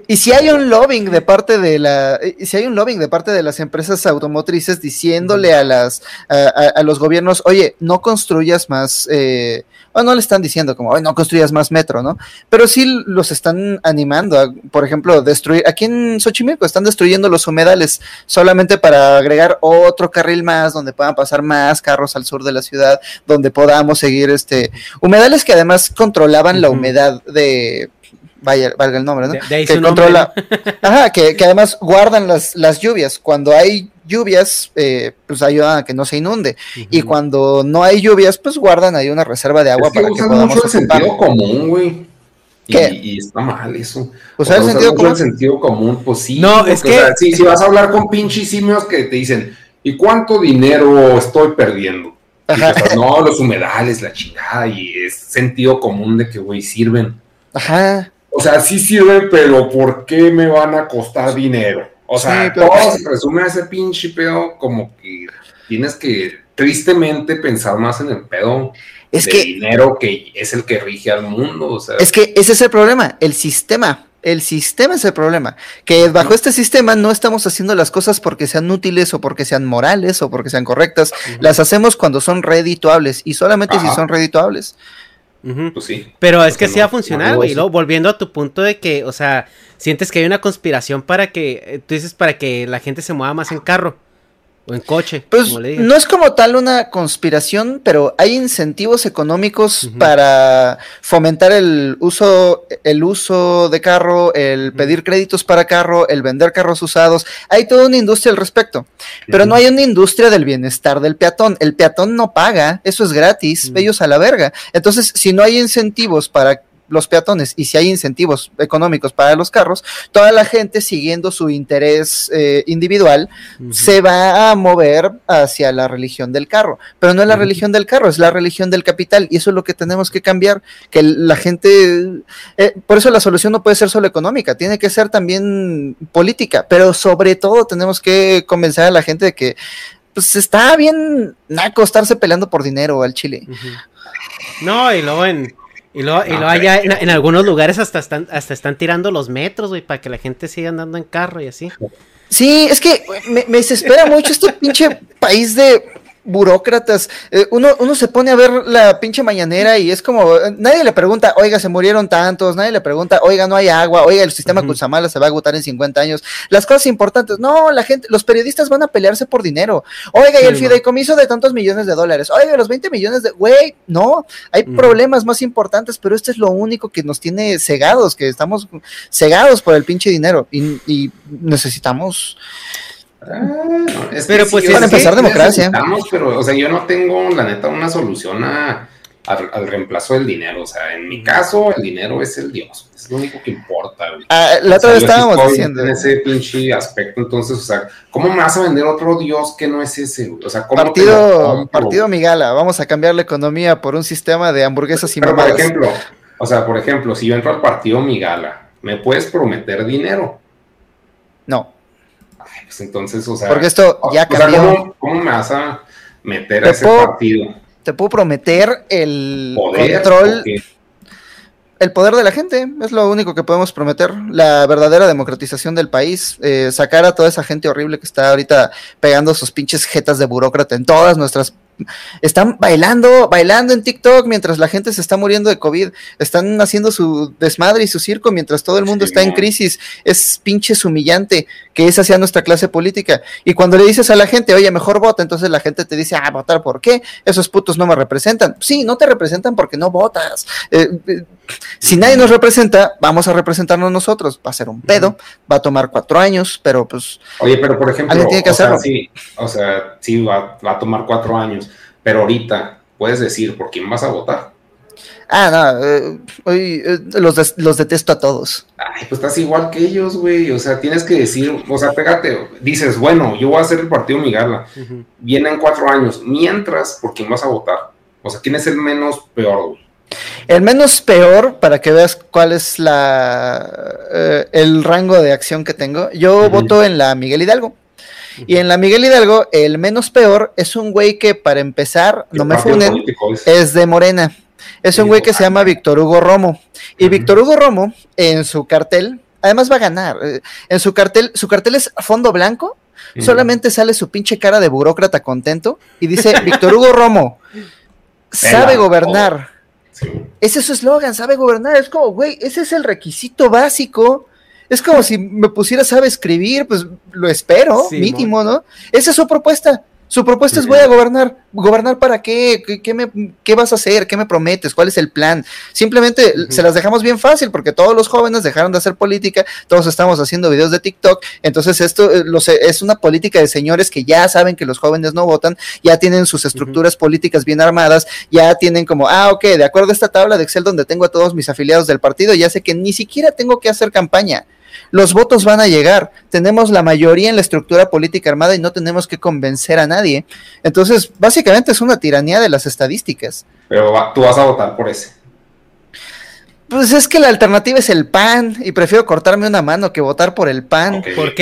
y si hay un lobbying de parte de la, y si hay un lobbying de parte de las empresas automotrices diciéndole a las, a, a- a los gobiernos, oye, no construyas más, eh, o no le están diciendo como, oye, no construyas más metro, ¿no? Pero sí los están animando a, por ejemplo, destruir, aquí en Xochimilco están destruyendo los humedales solamente para agregar otro carril más donde puedan pasar más carros al sur de la ciudad, donde podamos seguir este, humedales que además controlaban la humedad de, vaya, valga el nombre, ¿no? De- de ahí que su nombre, controla, ajá, que, que además guardan las, las lluvias. Cuando hay lluvias, eh, pues ayudan a que no se inunde. Y cuando no hay lluvias, pues guardan ahí una reserva de agua es que para que podamos mucho el sentido común, güey. Y, ¿Qué? y está mal eso. Usar el Usar sentido mucho común. el sentido común, pues sí. No, porque, es que- o sea, sí, si vas a hablar con pinches simios que te dicen, ¿y cuánto dinero estoy perdiendo? Y Ajá. pues, no, los humedales, la chingada, y es sentido común de que, güey, sirven. Ajá. O sea, sí sirven, pero ¿por qué me van a costar dinero? O sea, Sí, todo se resume a ese pinche pedo como que tienes que tristemente pensar más en el pedo Es de que- dinero que es el que rige al mundo. O sea, Es que ese es el problema, el sistema. El sistema es el problema. Que bajo este sistema no estamos haciendo las cosas porque sean útiles o porque sean morales o porque sean correctas. Las hacemos cuando son redituables y solamente si son redituables. Pues sí. Pero es que sí va a funcionar, güey. y digo luego, volviendo a tu punto de que, o sea, sientes que hay una conspiración para que, eh, tú dices, para que la gente se mueva más en carro o en coche, Pues como le digan. no es como tal una conspiración, pero hay incentivos económicos para fomentar el uso, el uso de carro, el pedir créditos para carro, el vender carros usados. Hay toda una industria al respecto. Pero no hay una industria del bienestar del peatón. El peatón no paga, eso es gratis, ellos a la verga. Entonces, si no hay incentivos para los peatones y si hay incentivos económicos para los carros, toda la gente siguiendo su interés eh, individual se va a mover hacia la religión del carro, pero no es la religión del carro, es la religión del capital. Y eso es lo que tenemos que cambiar, que la gente, eh, por eso la solución no puede ser solo económica, tiene que ser también política, pero sobre todo tenemos que convencer a la gente de que pues está bien naco estarse peleando por dinero al Chile. No, y luego en. Y luego, y No, luego allá en algunos lugares hasta están, hasta están tirando los metros, güey, para que la gente siga andando en carro y así. Sí, es que me, me desespera mucho este pinche país de burócratas. Eh, uno, uno se pone a ver la pinche mañanera y es como, eh, nadie le pregunta, oiga, se murieron tantos, nadie le pregunta, oiga, no hay agua, oiga, el sistema Ujú. Cutzamala se va a agotar en 50 años. Las cosas importantes, no, la gente, los periodistas van a pelearse por dinero. Oiga, y el fideicomiso de tantos millones de dólares, oiga, los 20 millones de, güey, no, hay problemas más importantes, pero esto es lo único que nos tiene cegados, que estamos cegados por el pinche dinero y, y necesitamos Ah, es Pero, pues, sí, es o sea, que- empezar democracia. Pero, o sea, yo no tengo, la neta, una solución a- al, al reemplazo del dinero. O sea, en mi caso, el dinero es el Dios. Es lo único que importa, güey. Ah, la O otra sea, vez estábamos diciendo. En ese pinche aspecto, entonces, o sea, ¿cómo me vas a vender otro Dios que no es ese, güey? O sea, ¿cómo Partido, partido Migala, vamos a cambiar la economía por un sistema de hamburguesas y Pero, por ejemplo, o sea, por ejemplo, si yo entro al partido Migala, ¿me puedes prometer dinero? Pues entonces, o sea. porque esto ya o sea, cambió. ¿cómo, cómo me vas a meter Te a ese puedo- partido? Te puedo prometer el ¿Poder? control, el poder de la gente, es lo único que podemos prometer. La verdadera democratización del país, eh, sacar a toda esa gente horrible que está ahorita pegando sus pinches jetas de burócrata en todas nuestras están bailando, bailando en TikTok mientras la gente se está muriendo de COVID. Están haciendo su desmadre y su circo mientras todo el mundo Sí, está en crisis. Es pinches humillante que es hacia nuestra clase política. Y cuando le dices a la gente, oye, mejor vota, entonces la gente te dice, ah, votar por qué? Esos putos no me representan. Sí, no te representan porque no votas. Eh, eh, si nadie nos representa, vamos a representarnos nosotros. Va a ser un pedo, va a tomar cuatro años, pero pues Oye, pero por ejemplo, Alguien tiene que o sea, hacerlo. sí, o sea, sí va, va a tomar cuatro años, pero ahorita puedes decir por quién vas a votar. Ah, no, eh, hoy, eh, los, des- los detesto a todos. Ay, pues estás igual que ellos, güey. O sea, tienes que decir, o sea, pégate, dices, bueno, yo voy a hacer el partido Migala. Ujú. Vienen cuatro años. Mientras, ¿por quién vas a votar? O sea, ¿quién es el menos peor, güey? El menos peor, para que veas cuál es la eh, el rango de acción que tengo, yo voto en la Miguel Hidalgo. Y en la Miguel Hidalgo, el menos peor es un güey que para empezar, no ¿Qué me funen, es? es de Morena. Es un güey que se llama Víctor Hugo Romo. Y. Víctor Hugo Romo, en su cartel, además va a ganar. eh, En su cartel, su cartel es fondo blanco, solamente sale su pinche cara de burócrata contento y dice, Víctor Hugo Romo, sabe gobernar. Sí. Ese es su eslogan, sabe gobernar. Es como, güey, ese es el requisito básico. Es como si me pusiera sabe escribir, pues lo espero, Sí, mínimo, ¿no? Esa es su propuesta. Su propuesta es voy a gobernar. ¿Gobernar para qué? ¿Qué, qué me, qué vas a hacer? ¿Qué me prometes? ¿Cuál es el plan? Simplemente se las dejamos bien fácil porque todos los jóvenes dejaron de hacer política, todos estamos haciendo videos de TikTok, entonces esto eh, es una política de señores que ya saben que los jóvenes no votan, ya tienen sus estructuras políticas bien armadas, ya tienen como, ah, ok, de acuerdo a esta tabla de Excel donde tengo a todos mis afiliados del partido, ya sé que ni siquiera tengo que hacer campaña los votos van a llegar. Tenemos la mayoría en la estructura política armada y no tenemos que convencer a nadie. Entonces, básicamente es una tiranía de las estadísticas. Pero tú vas a votar por ese. Pues es que la alternativa es el PAN y prefiero cortarme una mano que votar por el PAN. ¿Por qué?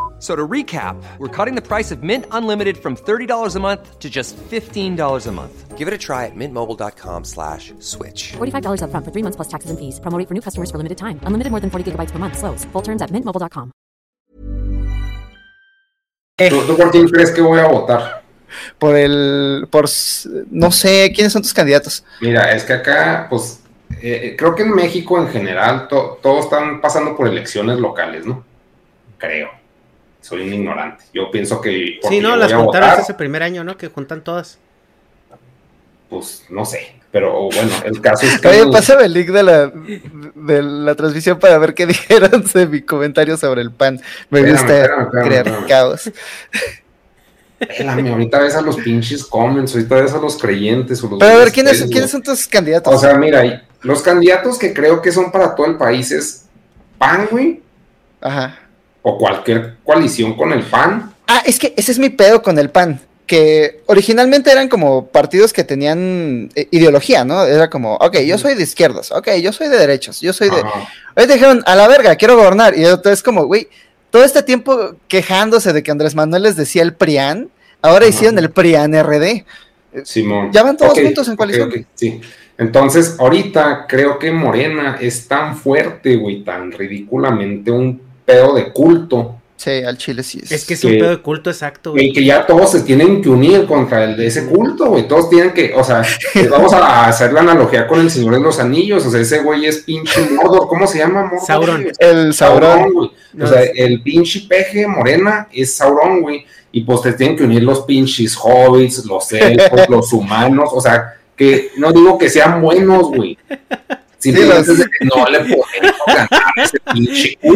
So to recap, we're cutting the price of Mint Unlimited from $30 a month to just $15 a month. Give it a try at mintmobile.com slash switch. $45 upfront for three months plus taxes and fees. Promoting for new customers for limited time. Unlimited more than 40 gigabytes per month. Slows. Full terms at mintmobile.com. ¿Tú, ¿Tú por quién crees que voy a votar? Por el, por, no sé, ¿quiénes son tus candidatos? Mira, es que acá, pues, eh, creo que en México en general to, todos están pasando por elecciones locales, ¿no? Creo. Soy un ignorante. Yo pienso que. Sí, no, las juntaron ese primer año, ¿no? Que juntan todas. Pues no sé. Pero bueno, el caso es que. Oye, pásame el link de la, de la transmisión para ver qué dijeron de mi comentario sobre el pan. Me Espérame, gusta espérame, espérame, crear espérame. caos. Espérame, ahorita ves a los pinches comments, ahorita ves a los creyentes. O los Pero a ver, ¿quiénes, ¿quiénes son tus candidatos? O sea, mira, los candidatos que creo que son para todo el país es PAN, güey, Ajá. O cualquier coalición con el PAN. Ah, es que ese es mi pedo con el PAN. Que originalmente eran como partidos que tenían eh, ideología, ¿no? Era como, ok, yo soy de izquierdas, ok, yo soy de derechos, yo soy de. Hoy dijeron, a la verga, quiero gobernar. Y entonces, como, güey, todo este tiempo quejándose de que Andrés Manuel les decía el PRIAN, ahora Ajá. hicieron el PRIAN RD. Simón. Ya van todos juntos en coalición. sí. Entonces, ahorita creo que Morena es tan fuerte, güey, tan ridículamente un pedo de culto, Sí, al Chile sí es. Es que es Que- un pedo de culto exacto, y güey. que ya todos se tienen que unir contra el de ese culto, güey. Todos tienen que, o sea, vamos a hacer la analogía con el Señor de los Anillos, o sea, ese güey es pinche Mordor, ¿cómo se llama? Mordor, Sauron. güey? el Sauron. güey. No, O sea, es- el pinche peje morena es Sauron, güey. Y pues te tienen que unir los pinches hobbits, los elfos, los humanos. O sea, que no digo que sean buenos, güey. Simplemente los- es de que no le podemos ganar a ese pinche. Y,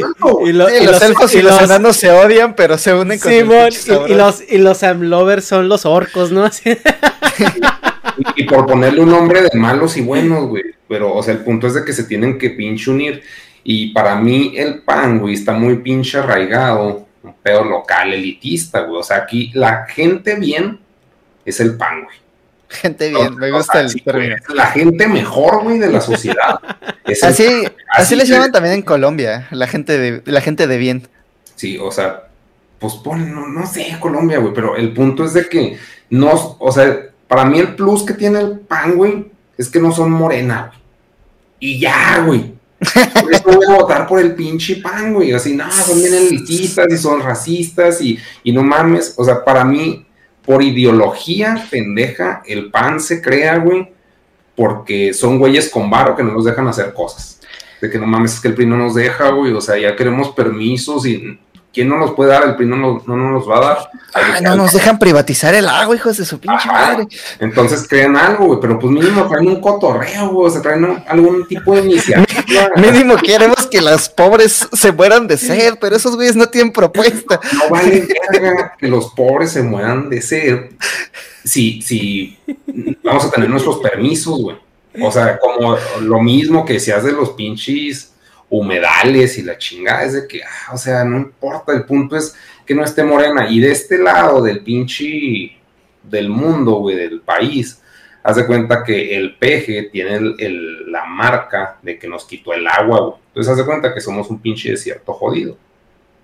lo- Sí, y los, elfos y, los, enanos se odian, pero se unen con Simón, y, y los, y los Amlovers son los orcos, ¿no? Así- Y, y por ponerle un nombre de malos y buenos, güey. Pero, o sea, el punto es de que se tienen que pinche unir. Y para mí el PAN, güey, está muy pinche arraigado. Un pedo local, elitista, güey. O sea, aquí la gente bien es el PAN, güey. Gente bien, me O gusta sea, el sí, término. La gente mejor, güey, de la sociedad. Es el Así, PAN. así les que- llaman también en Colombia, la gente de, la gente de bien. Sí, o sea, pues pon, no, no sé, Colombia, güey, pero el punto es de que no, o sea, para mí el plus que tiene el PAN, güey, es que no son morena, güey. Y ya, güey. Por eso voy a votar por el pinche PAN, güey. Así, no, son bien elitistas y son racistas y, y no mames. O sea, para mí, por ideología pendeja, el PAN se crea, güey, porque son güeyes con varo que no nos dejan hacer cosas. De que no mames, es que el PRI no nos deja, güey. O sea, ya queremos permisos y ¿quién no nos puede dar? El PRI no nos, no nos va a dar. Ah, no nos dejan privatizar el agua, hijos de su pinche Ajá. madre. Entonces crean algo, güey, pero pues mínimo traen un cotorreo, güey, o sea, traen un- algún tipo de iniciativa. Mínimo queremos que las pobres se mueran de sed, pero esos güeyes no tienen propuesta. No vale que los pobres se mueran de sed si, si vamos a tener nuestros permisos, güey. O sea, como lo mismo que decías de los pinches humedales y la chingada, es de que, ah, o sea, no importa, el punto es que no esté morena. Y de este lado del pinche del mundo, güey, del país, haz de cuenta que el peje tiene el- el- la marca de que nos quitó el agua, güey. Entonces haz de cuenta que somos un pinche desierto jodido.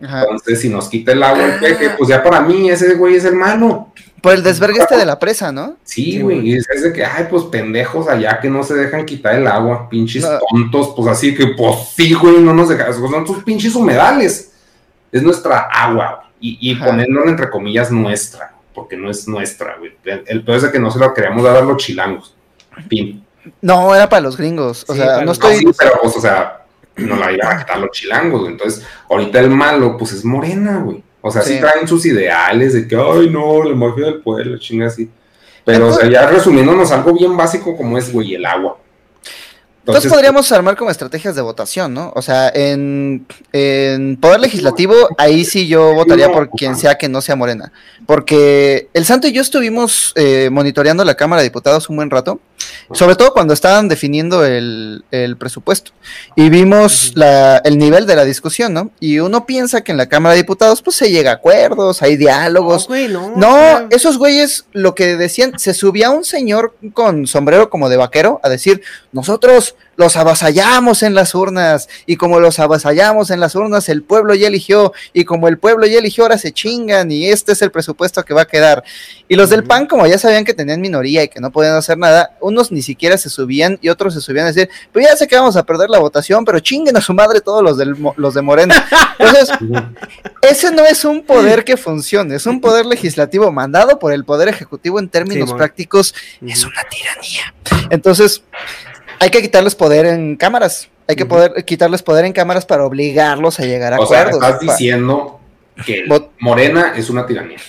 Ajá. Entonces, si nos quita el agua el peje, pues ya para mí ese güey es el malo. Por el desvergue este de la presa, ¿no? Sí, güey, y es de que, ay, pues pendejos allá que no se dejan quitar el agua, pinches No. tontos, pues así que, pues sí, güey, no nos dejan, son sus pinches humedales, es nuestra agua, güey, y, y ponerlo entre comillas nuestra, porque no es nuestra, güey, el, el peor es de que no se lo queríamos dar a los chilangos, fin. No, era para los gringos. O Sí, sea, no estoy. sí, pero, pues, o sea, no la iban a quitar los chilangos, güey. Entonces, ahorita el malo, pues es morena, güey. O sea, sí. Sí. traen sus ideales de que, ay, no, la magia del pueblo, chinga así. Pero, o sea, ya resumiéndonos algo bien básico como es, güey, el agua. Entonces podríamos armar como estrategias de votación, ¿no? O sea, en, en Poder Legislativo, ahí sí yo votaría por quien sea que no sea Morena. Porque el Santo y yo estuvimos eh, monitoreando la Cámara de Diputados un buen rato, sobre todo cuando estaban definiendo el, el presupuesto. Y vimos la, el nivel de la discusión, ¿no? Y uno piensa que en la Cámara de Diputados, pues se llega a acuerdos, hay diálogos. güey, no. Esos güeyes lo que decían, se subía un señor con sombrero como de vaquero a decir, nosotros los avasallamos en las urnas y como los avasallamos en las urnas el pueblo ya eligió y como el pueblo ya eligió ahora se chingan y este es el presupuesto que va a quedar. Y los del. PAN como ya sabían que tenían minoría y que no podían hacer nada, unos ni siquiera se subían y otros se subían a decir, pues ya sé que vamos a perder la votación, pero chinguen a su madre todos los, del, los de Morena. Entonces, ese no es un poder que funcione, es un poder legislativo mandado por el poder ejecutivo en términos prácticos, es una tiranía. Entonces, hay que quitarles poder en cámaras, hay que poder quitarles poder en cámaras para obligarlos a llegar a O sea, acuerdos. estás Pa- diciendo que Morena es una tiranía.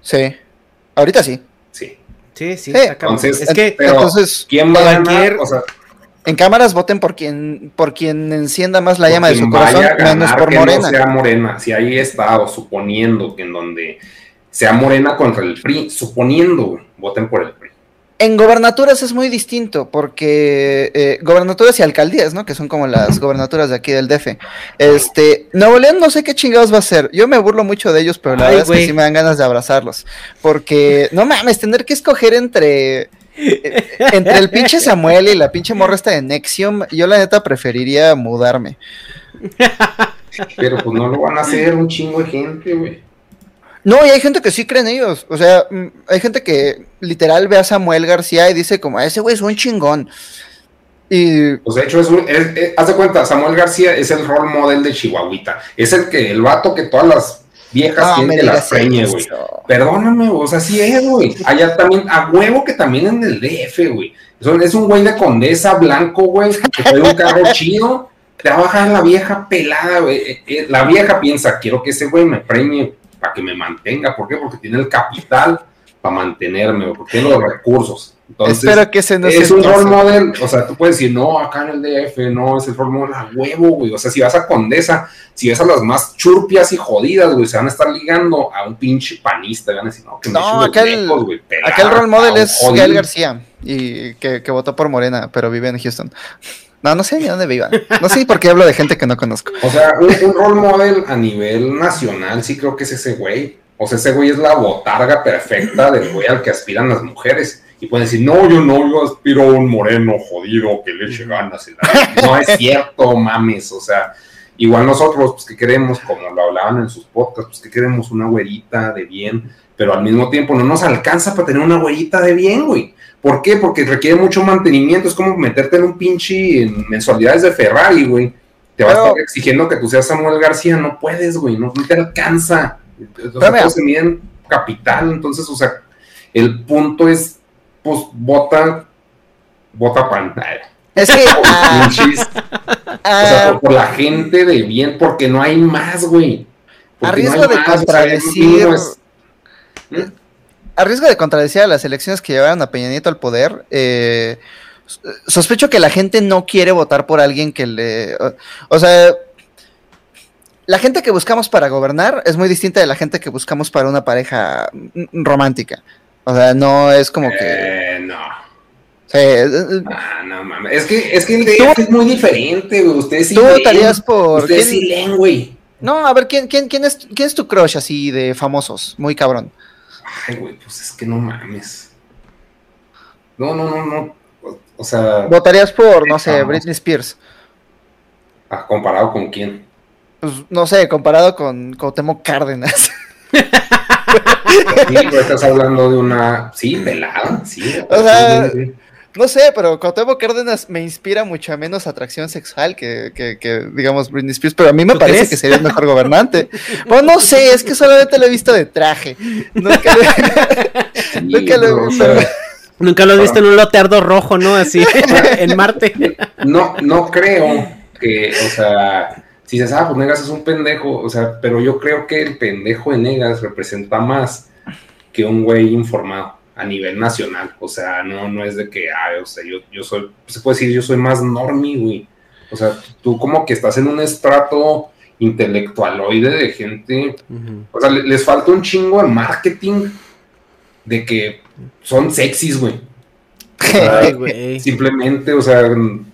Sí. Ahorita sí. Sí. Sí, sí, entonces, es que, pero, entonces, ¿quién va a ganar? O sea, En cámaras voten por quien por quien encienda más la llama de su quien corazón, vaya a ganar menos por que Morena. No sea Morena. Si hay estado, suponiendo que en donde sea Morena contra el PRI, suponiendo, voten por el PRI. En gobernaturas es muy distinto, porque eh, gobernaturas y alcaldías, ¿no? Que son como las gobernaturas de aquí del DF. Este, Nuevo León no sé qué chingados va a ser. Yo me burlo mucho de ellos, pero la Ay, verdad es que sí me dan ganas de abrazarlos. Porque, no mames, tener que escoger entre. eh, entre el pinche Samuel y la pinche morra esta de Nexium, yo la neta preferiría mudarme. Pero pues no lo van a hacer un chingo de gente, güey. No, y hay gente que sí cree en ellos. O sea, mm, hay gente que literal ve a Samuel García y dice como, ese güey es un chingón. Y Pues de hecho, es un, es- es- haz de cuenta, Samuel García es el role model de Chihuahuita. Es el que, el vato que todas las viejas No, quieren me que las preñe, güey. Perdóname, o sea, sí es, güey. Allá también, a huevo que también en el DF, güey. Es un güey de condesa blanco, güey, que trae un carro chido. Trabaja en la vieja pelada, güey. Eh, eh, La vieja piensa, quiero que ese güey me premie para que me mantenga. ¿Por qué? Porque tiene el capital para mantenerme, porque tiene los recursos. Entonces, Espero que sea es un role model, o sea, tú puedes decir, no, acá en el DF, no, es el role model a huevo, güey. O sea, si vas a Condesa, si ves a las más churpias y jodidas, güey, se van a estar ligando a un pinche panista, van a decir, no, que me No, echen los acá el- mecos, güey, pelada, Acá el role model es. Gael García, y que, que votó por Morena, pero vive en Houston. No, no sé ni dónde viva. No sé por qué hablo de gente que no conozco. O sea, un, un role model a nivel nacional, sí creo que es ese güey. O sea, ese güey es la botarga perfecta del güey al que aspiran las mujeres. Y pueden decir, no, yo no, yo aspiro a un moreno jodido que le eche ganas. en la vida". No es cierto, mames. O sea, igual nosotros, pues que queremos, como lo hablaban en sus podcasts, pues que queremos una güerita de bien, pero al mismo tiempo no nos alcanza para tener una güerita de bien, güey. ¿Por qué? Porque requiere mucho mantenimiento. Es como meterte en un pinche en mensualidades de Ferrari, güey. Te vas a estar exigiendo que tú seas Samuel García. No puedes, güey. No, no te alcanza. O sea, todos se miden capital. Entonces, o sea, el punto es, pues, vota, vota pan. Es que por ah, o sea, ah, por, por la gente de bien, porque no hay más, güey. A Porque no riesgo hay de más, o sea, contradecir- es- ¿Mm? A riesgo de contradecir a las elecciones que llevaron a Peña Nieto al poder, eh, sospecho que la gente no quiere votar por alguien que le... O, o sea, la gente que buscamos para gobernar es muy distinta de la gente que buscamos para una pareja romántica. O sea, no es como que... Eh, no. sí, eh, eh, Ah, no mames. Es que, es que el DF es muy diferente, güey. Ustedes sí ¿Tú votarías por Ustedes sí leen, güey. No, a ver, ¿quién, quién, quién, es, ¿quién es tu crush así de famosos? Muy cabrón. Ay, güey, pues es que no mames. No, no, no, no. O, o sea, ¿Votarías por, no sé. Britney Spears? ah, comparado con quién. pues no sé, comparado con Cuauhtémoc Cárdenas. Sí, pero estás hablando de una. Sí, velada, sí. O sea, sí, sí. No sé, pero Cuauhtémoc Cárdenas me inspira mucha menos atracción sexual que, que, que, digamos, Britney Spears, pero a mí me ¿Tú parece crees? que sería el mejor gobernante. Bueno, no sé, es que solamente lo he visto de traje. Nunca lo, Sí, nunca lo he visto. sea, Nunca lo has visto en un loteardo rojo, ¿no? Así, en Marte. no, no creo que, o sea, si dices, ah, pues Negas es un pendejo, o sea, pero yo creo que el pendejo de Negas representa más que un güey informado a nivel nacional, o sea, no, no es de que, ah, o sea, yo, yo soy, se puede decir, yo soy más normie, güey, o sea, tú como que estás en un estrato intelectualoide de gente, o sea, le- les falta un chingo de marketing de que son sexys, güey. Ay. Simplemente, o sea,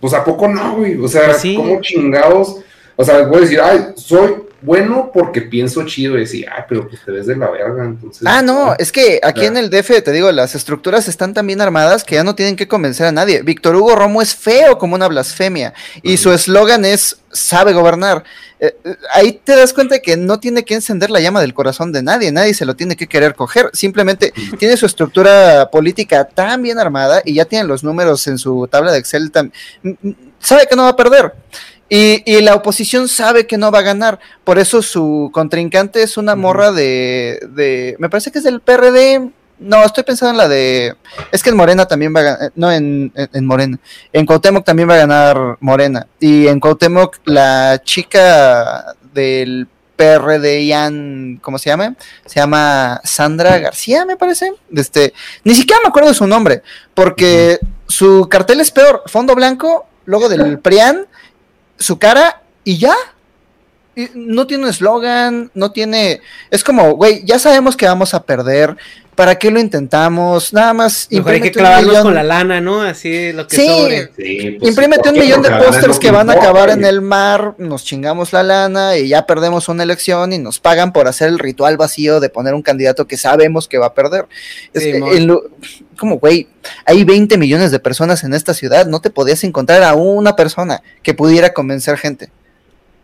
pues a poco no, güey. O sea, Pues sí. como chingados. O sea, voy a decir, ay, soy bueno porque pienso chido. Y decir, ay, pero pues te ves de la verga, entonces. Ah, no, es que aquí en el DF, te digo, las estructuras están tan bien armadas que ya no tienen que convencer a nadie. Víctor Hugo Romo es feo como una blasfemia y su eslogan es sabe gobernar. Eh, eh, ahí te das cuenta que no tiene que encender la llama del corazón de nadie, nadie se lo tiene que querer coger, simplemente tiene su estructura política tan bien armada y ya tiene los números en su tabla de Excel, tan, m- m- sabe que no va a perder. Y, y la oposición sabe que no va a ganar, por eso su contrincante es una morra de, de, me parece que es del PRD, no, estoy pensando en la de, es que en Morena también va a ganar, no, en, en, en Morena, en Cuauhtémoc también va a ganar Morena, y en Cuauhtémoc la chica del PRD, Ian, ¿cómo se llama? Se llama Sandra García, me parece, este, ni siquiera me acuerdo de su nombre, porque su cartel es peor, fondo blanco, logo del PRIAN, su cara y ya. No tiene un eslogan, no tiene. Es como, güey, ya sabemos que vamos a perder. ¿Para qué lo intentamos? Nada más. Mejor hay que imprímete un clavarnos millón- con la lana, ¿no? Así lo que Sí. sobre. Sí, pues, Imprímete ¿por un millón de pósters que van a acabar en el mar, nos chingamos la lana y ya perdemos una elección y nos pagan por hacer el ritual vacío de poner un candidato que sabemos que va a perder. Es Sí, que mon. en lo- como, güey, hay 20 millones de personas en esta ciudad, no te podías encontrar a una persona que pudiera convencer gente.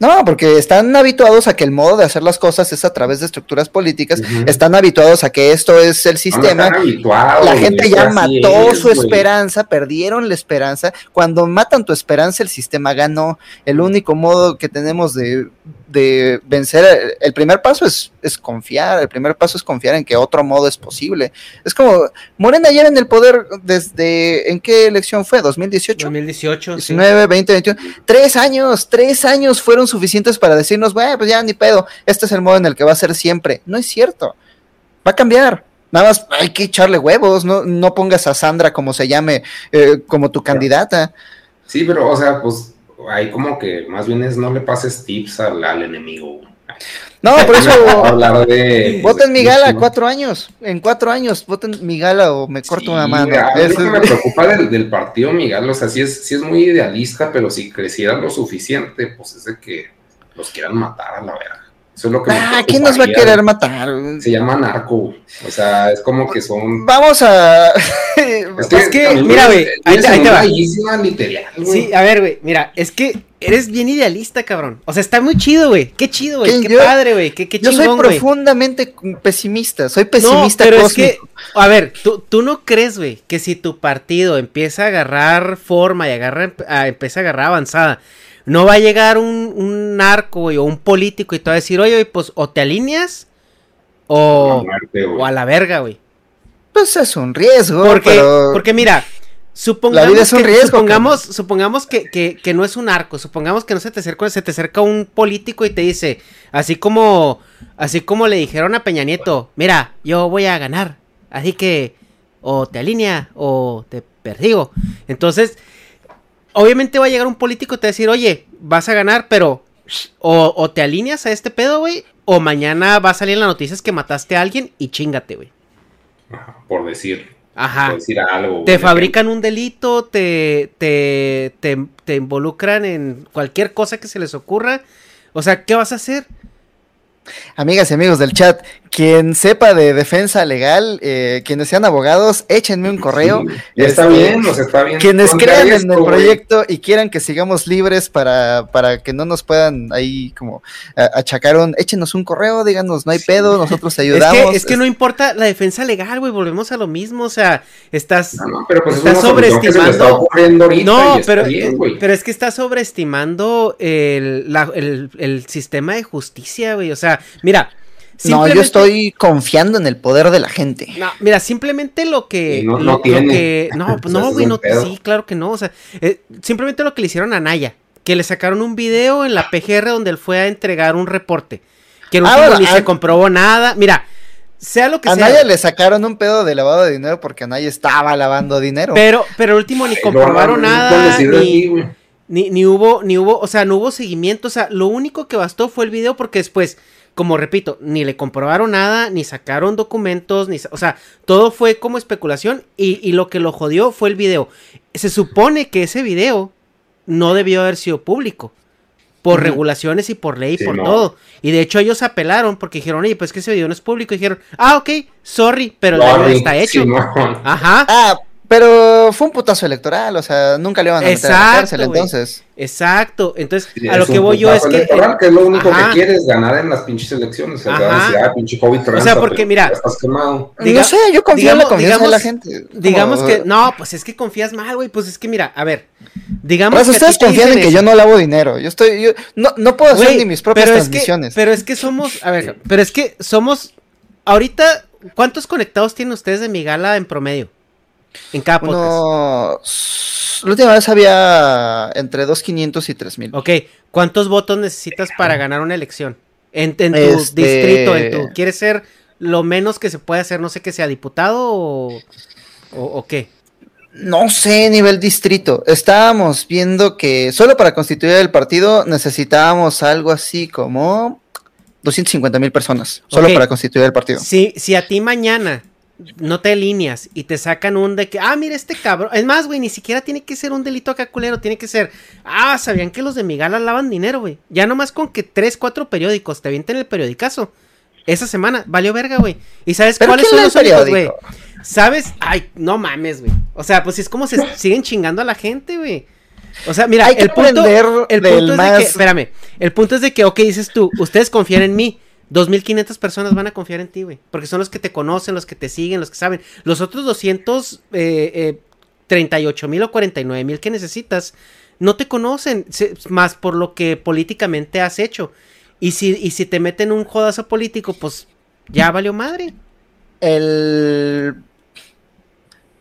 No, porque están habituados a que el modo de hacer las cosas es a través de estructuras políticas, están habituados a que esto es el No, sistema, la gente ya mató es, su esperanza, perdieron la esperanza. Cuando matan tu esperanza, el sistema ganó. El único modo que tenemos de, de vencer, el primer paso es, es confiar, el primer paso es confiar en que otro modo es posible. Es como, Morena lleva en el poder desde, ¿en qué elección fue? ¿2018? 2018. sí. 19, 20, 21. Tres años, tres años fueron suficientes para decirnos, bueno, pues ya ni pedo, este es el modo en el que va a ser siempre. No es cierto. Va a cambiar. Nada más hay que echarle huevos, no, no pongas a Sandra como se llame, eh, como tu candidata. Sí, pero, o sea, pues ahí como que más bien es no le pases tips al, al enemigo. No, por eso hablar de. voten mi gala no. cuatro años. En cuatro años, voten mi gala o me corto Sí, una mano. a que me es- preocupa del, del partido Miguel, o sea, sí es, sí es muy idealista, pero si creciera lo suficiente, pues es de que los quieran matar a la verga. Eso es lo que me Ah, ¿quién nos va a querer matar? Se llama narco, o sea, es como que son... Vamos a. Es que, mira, güey, ahí te- ahí te una va. literal. Sí, a ver, güey, mira, es que eres bien idealista, cabrón. O sea, está muy chido, güey. Qué chido, güey. ¿Quién, Qué yo? padre, güey. Qué, qué Yo soy profundamente pesimista, soy No, pesimista pero es que, a ver, ¿tú, tú no crees, güey, que si tu partido empieza a agarrar forma y agarra, a, empieza a agarrar avanzada, no va a llegar un, un narco, güey, o un político y te va a decir, oye, güey, pues o te alineas o, muerte, güey. o a la verga, güey. Pues es un riesgo, Porque, pero porque mira, supongamos, La vida es un que, riesgo, supongamos, supongamos que, que, que no es un arco, supongamos que no se te acerca, se te acerca un político y te dice, así como, así como le dijeron a Peña Nieto, mira, yo voy a ganar, así que o te alinea o te perdigo. Entonces, obviamente va a llegar un político y te va a decir, oye, vas a ganar, pero o, o te alineas a este pedo, güey, o mañana va a salir en las noticias que mataste a alguien y chingate, güey. Por decir, Ajá. por decir algo. Te fabrican un delito, te, te, te, te involucran en cualquier cosa que se les ocurra. O sea, ¿qué vas a hacer? Amigas y amigos del chat, quien sepa de defensa legal, eh, quienes sean abogados, échenme un correo. Sí, ya está Este, bien, sea, está bien. Quienes crean en el proyecto y quieran que sigamos libres para, para que no nos puedan ahí como achacar un, échenos un correo, díganos, no hay pedo, nosotros Es ayudamos. que, es que no importa la defensa legal, güey, volvemos a lo mismo, o sea, estás... No, no, pero pues Estás está sobreestimando- No, pero, bien, güey. pero es que estás sobreestimando el, la- el, el sistema de justicia, güey, o sea, mira... No, yo estoy confiando en el poder de la gente. No, mira, simplemente lo que. No- lo- no lo tiene. que- no, pues no, güey, no, sí, claro que no. O sea, eh, simplemente lo que le hicieron a Naya. Que le sacaron un video en la PGR donde él fue a entregar un reporte. Que en Ah, último bueno, ni a- se comprobó nada. Mira, sea lo que A sea. Naya le sacaron un pedo de lavado de dinero porque a Naya estaba lavando dinero. Pero, pero último ni comprobaron nada. ni, ni hubo, ni hubo, o sea, no hubo seguimiento. O sea, lo único que bastó fue el video porque después, como repito, ni le comprobaron nada, ni sacaron documentos, ni, o sea, todo fue como especulación y, y lo que lo jodió fue el video. Se supone que ese video no debió haber sido público. Por regulaciones y por ley y Sí, por no. todo. Y de hecho ellos apelaron porque dijeron, oye, pues que ese video no es público. Y dijeron, ah, ok, sorry, pero el daño Sorry, está hecho. Ajá. Ah, pero fue un putazo electoral, o sea, nunca le iban a meter a la cárcel, entonces. Exacto. Entonces, Sí, a lo que voy yo es putazo que. electoral, que es lo único Ajá. que quieres ganar en las pinches elecciones. O sea, van decir, ah, pinche COVID O sea, porque mira, estás quemado. Diga- no sé, yo confío en la digamos- de la gente. Digamos que, no, pues es que confías mal, güey. Pues es que mira, a ver, digamos Pues que ustedes confían en que yo no lavo dinero. Yo estoy, yo no, no puedo hacer ni mis propias pero es que- transmisiones. pero es que somos, a ver, pero es que somos, ahorita, ¿cuántos conectados tienen ustedes de mi gala en promedio? En cada podcast. Uno, la última vez había entre 2.500 y 3.000. Ok, ¿cuántos votos necesitas para ganar una elección? En, en tu Este- distrito, en tu, ¿quieres ser lo menos que se puede hacer, no sé que sea diputado o, o, o qué? No sé, nivel distrito. Estábamos viendo que solo para constituir el partido necesitábamos algo así como 250 mil personas. Solo para constituir el partido. Si, si a ti mañana no te alineas y te sacan un de que, ah, mira este cabrón. Es más, güey, ni siquiera tiene que ser un delito acá culero, tiene que ser, ah, sabían que los de mi gala lavan dinero, güey. Ya nomás con que tres, cuatro periódicos te avienten el periodicazo. Esa semana valió verga, güey. ¿Y sabes ¿Pero cuáles son los el únicos, güey? ¿Sabes? Ay, no mames, güey. O sea, pues es como se siguen chingando a la gente, güey. O sea, mira, Hay que el punto, el punto es de que, espérame, el punto es de que, ok, dices tú, ustedes confían en mí, 2.500 personas van a confiar en ti, güey, porque son los que te conocen, los que te siguen, los que saben. Los otros 200, eh, eh, 38 mil o 49 mil que necesitas, no te conocen, más por lo que políticamente has hecho. Y si, y si te meten un jodazo político, pues ya valió madre. El,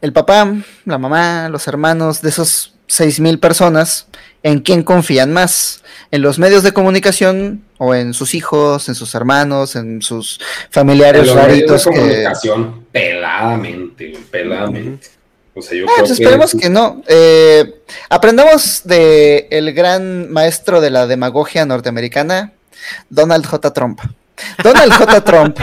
el papá, la mamá, los hermanos de esos 6 mil personas, ¿en quién confían más? ¿En los medios de comunicación o en sus hijos, en sus hermanos, en sus familiares Los medios raritos de que... comunicación, peladamente, peladamente. O sea, yo Ah, creo pues esperemos que no. Eh, aprendamos de el gran maestro de la demagogia norteamericana, Donald J. Trump. Donald J. Trump,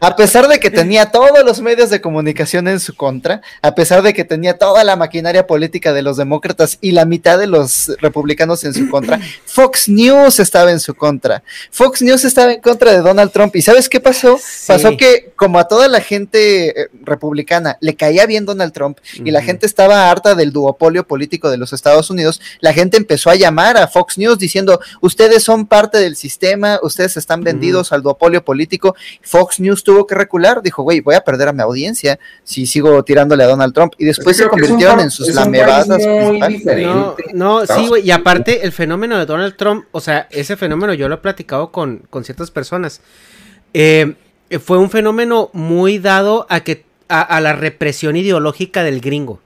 a pesar de que tenía todos los medios de comunicación en su contra, a pesar de que tenía toda la maquinaria política de los demócratas y la mitad de los republicanos en su contra, Fox News estaba en su contra. Fox News estaba en contra de Donald Trump. ¿Y sabes qué pasó? Sí. Pasó que como a toda la gente eh, republicana le caía bien Donald Trump y la gente estaba harta del duopolio político de los Estados Unidos, la gente empezó a llamar a Fox News diciendo, ustedes son parte del sistema, ustedes están vendidos al duopolio político. Fox News tuvo que recular, dijo, güey, voy a perder a mi audiencia si sigo tirándole a Donald Trump. Y después se convirtieron en sus lamebadas. No, no, sí, güey. Y aparte, el fenómeno de Donald Trump, o sea, ese fenómeno yo lo he platicado con, con ciertas personas. eh, fue un fenómeno muy dado a que a, a la represión ideológica del gringo.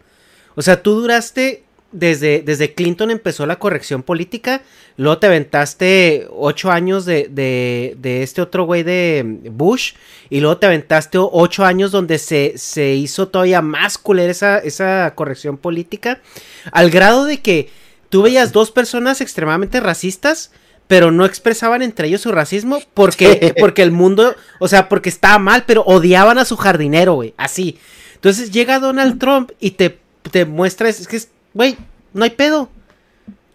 O sea, tú duraste desde, desde Clinton empezó la corrección política, luego te aventaste ocho años de, de, de este otro güey de Bush, y luego te aventaste ocho años donde se, se hizo todavía más culera esa, esa corrección política, al grado de que tú veías dos personas extremadamente racistas, pero no expresaban entre ellos su racismo porque, porque el mundo, o sea, porque estaba mal, pero odiaban a su jardinero, güey, así. Entonces llega Donald Trump y te, te muestra, es que, es- güey, no hay pedo.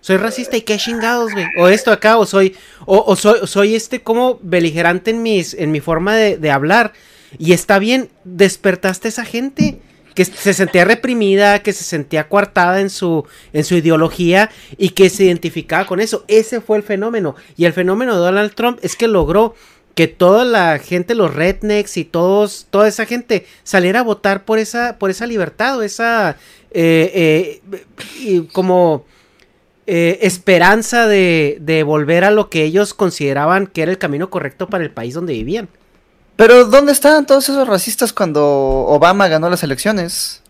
Soy racista y qué chingados, güey. O esto acá, o soy, o, o soy, este como beligerante en mis, en mi forma de, de hablar. Y está bien, despertaste a esa gente que se sentía reprimida, que se sentía coartada en su, en su ideología y que se identificaba con eso. Ese fue el fenómeno. Y el fenómeno de Donald Trump es que logró que toda la gente, los rednecks y todos, toda esa gente saliera a votar por esa, por esa libertad o esa eh, eh, y como eh, esperanza de, de volver a lo que ellos consideraban que era el camino correcto para el país donde vivían. Pero ¿dónde estaban todos esos racistas cuando Obama ganó las elecciones?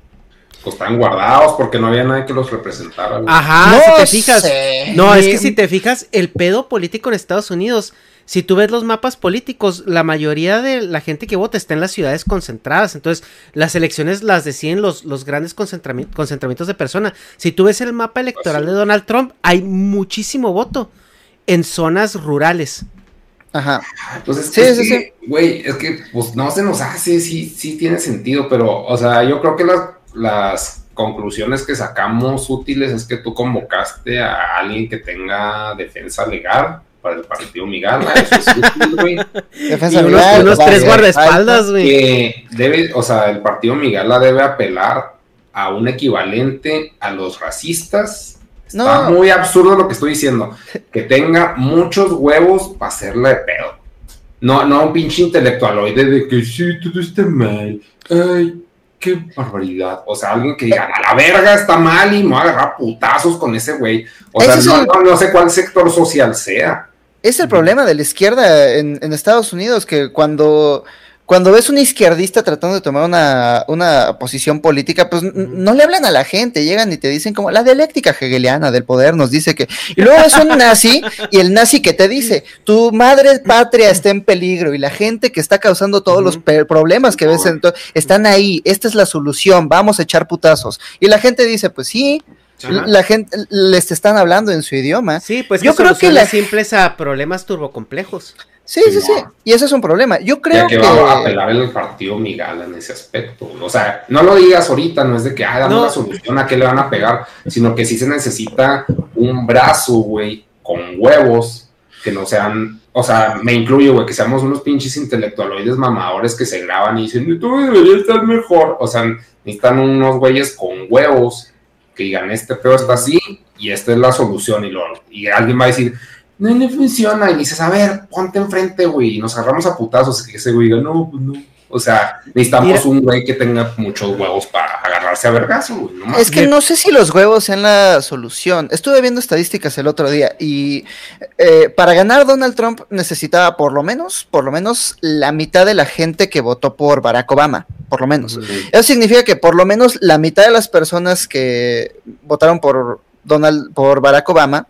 Pues están guardados porque no había nadie que los representara. güey. Ajá, No si te fijas. sé. No, es que si te fijas, el pedo político en Estados Unidos, si tú ves los mapas políticos, la mayoría de la gente que vota está en las ciudades concentradas. Entonces, las elecciones las deciden los, los grandes concentrami- concentramientos de personas. Si tú ves el mapa electoral de Donald Trump, hay muchísimo voto en zonas rurales. Ajá. Pues es Sí, sí, güey, es que pues no se nos hace, sí, sí tiene sentido, pero, o sea, yo creo que las, las conclusiones que sacamos útiles es que tú convocaste a alguien que tenga defensa legal para el partido Migala, eso es útil, güey. Defensa Y unos, unos vale, tres guardaespaldas, güey. que debe, o sea, el partido Migala debe apelar a un equivalente a los racistas. Está muy absurdo lo que estoy diciendo. Que tenga muchos huevos para hacerle de pedo. No, no un pinche intelectualoide de que sí, todo está mal. Ay, qué barbaridad. O sea, alguien que diga, a la verga está mal y me voy a agarrar putazos con ese güey. O sea, Ese es no, el- no- no sé cuál sector social sea. Es el problema de la izquierda en, en Estados Unidos, que cuando, cuando ves un izquierdista tratando de tomar una, una posición política, pues no le hablan a la gente, llegan y te dicen como la dialéctica hegeliana del poder nos dice que... Y luego es un nazi y el nazi que te dice, tu madre patria está en peligro y la gente que está causando todos los problemas que ves en están ahí, esta es la solución, vamos a echar putazos. Y la gente dice, pues sí, Ajá. la gente les están hablando en su idioma. Sí, pues Yo que creo que la- simples a problemas turbocomplejos. Sí, sí, sí. Y ese es un problema. Yo Ya creo que que. va a apelar el partido Migala en ese aspecto. O sea, no lo digas ahorita, no es de que, ah, dame No. una solución a qué le van a pegar, sino que sí se necesita un brazo, güey, con huevos, que no sean, o sea, me incluyo, güey, que seamos unos pinches intelectualoides mamadores que se graban y dicen, tú debería estar mejor. O sea, necesitan unos güeyes con huevos que digan, este pedo está así y esta es la solución. Y, lo, y alguien va a decir, no le funciona. Y dices, a ver, ponte enfrente, güey, y nos agarramos a putazos. Y ese güey diga, no, pues no. O sea, necesitamos Mira. un güey que tenga muchos huevos para agarrarse a vergazo, güey. No Es que no sé si los huevos sean la solución. Estuve viendo estadísticas el otro día y eh, para ganar Donald Trump necesitaba por lo menos, por lo menos la mitad de la gente que votó por Barack Obama, por lo menos. Eso significa que por lo menos la mitad de las personas que votaron por Donald, por Barack Obama,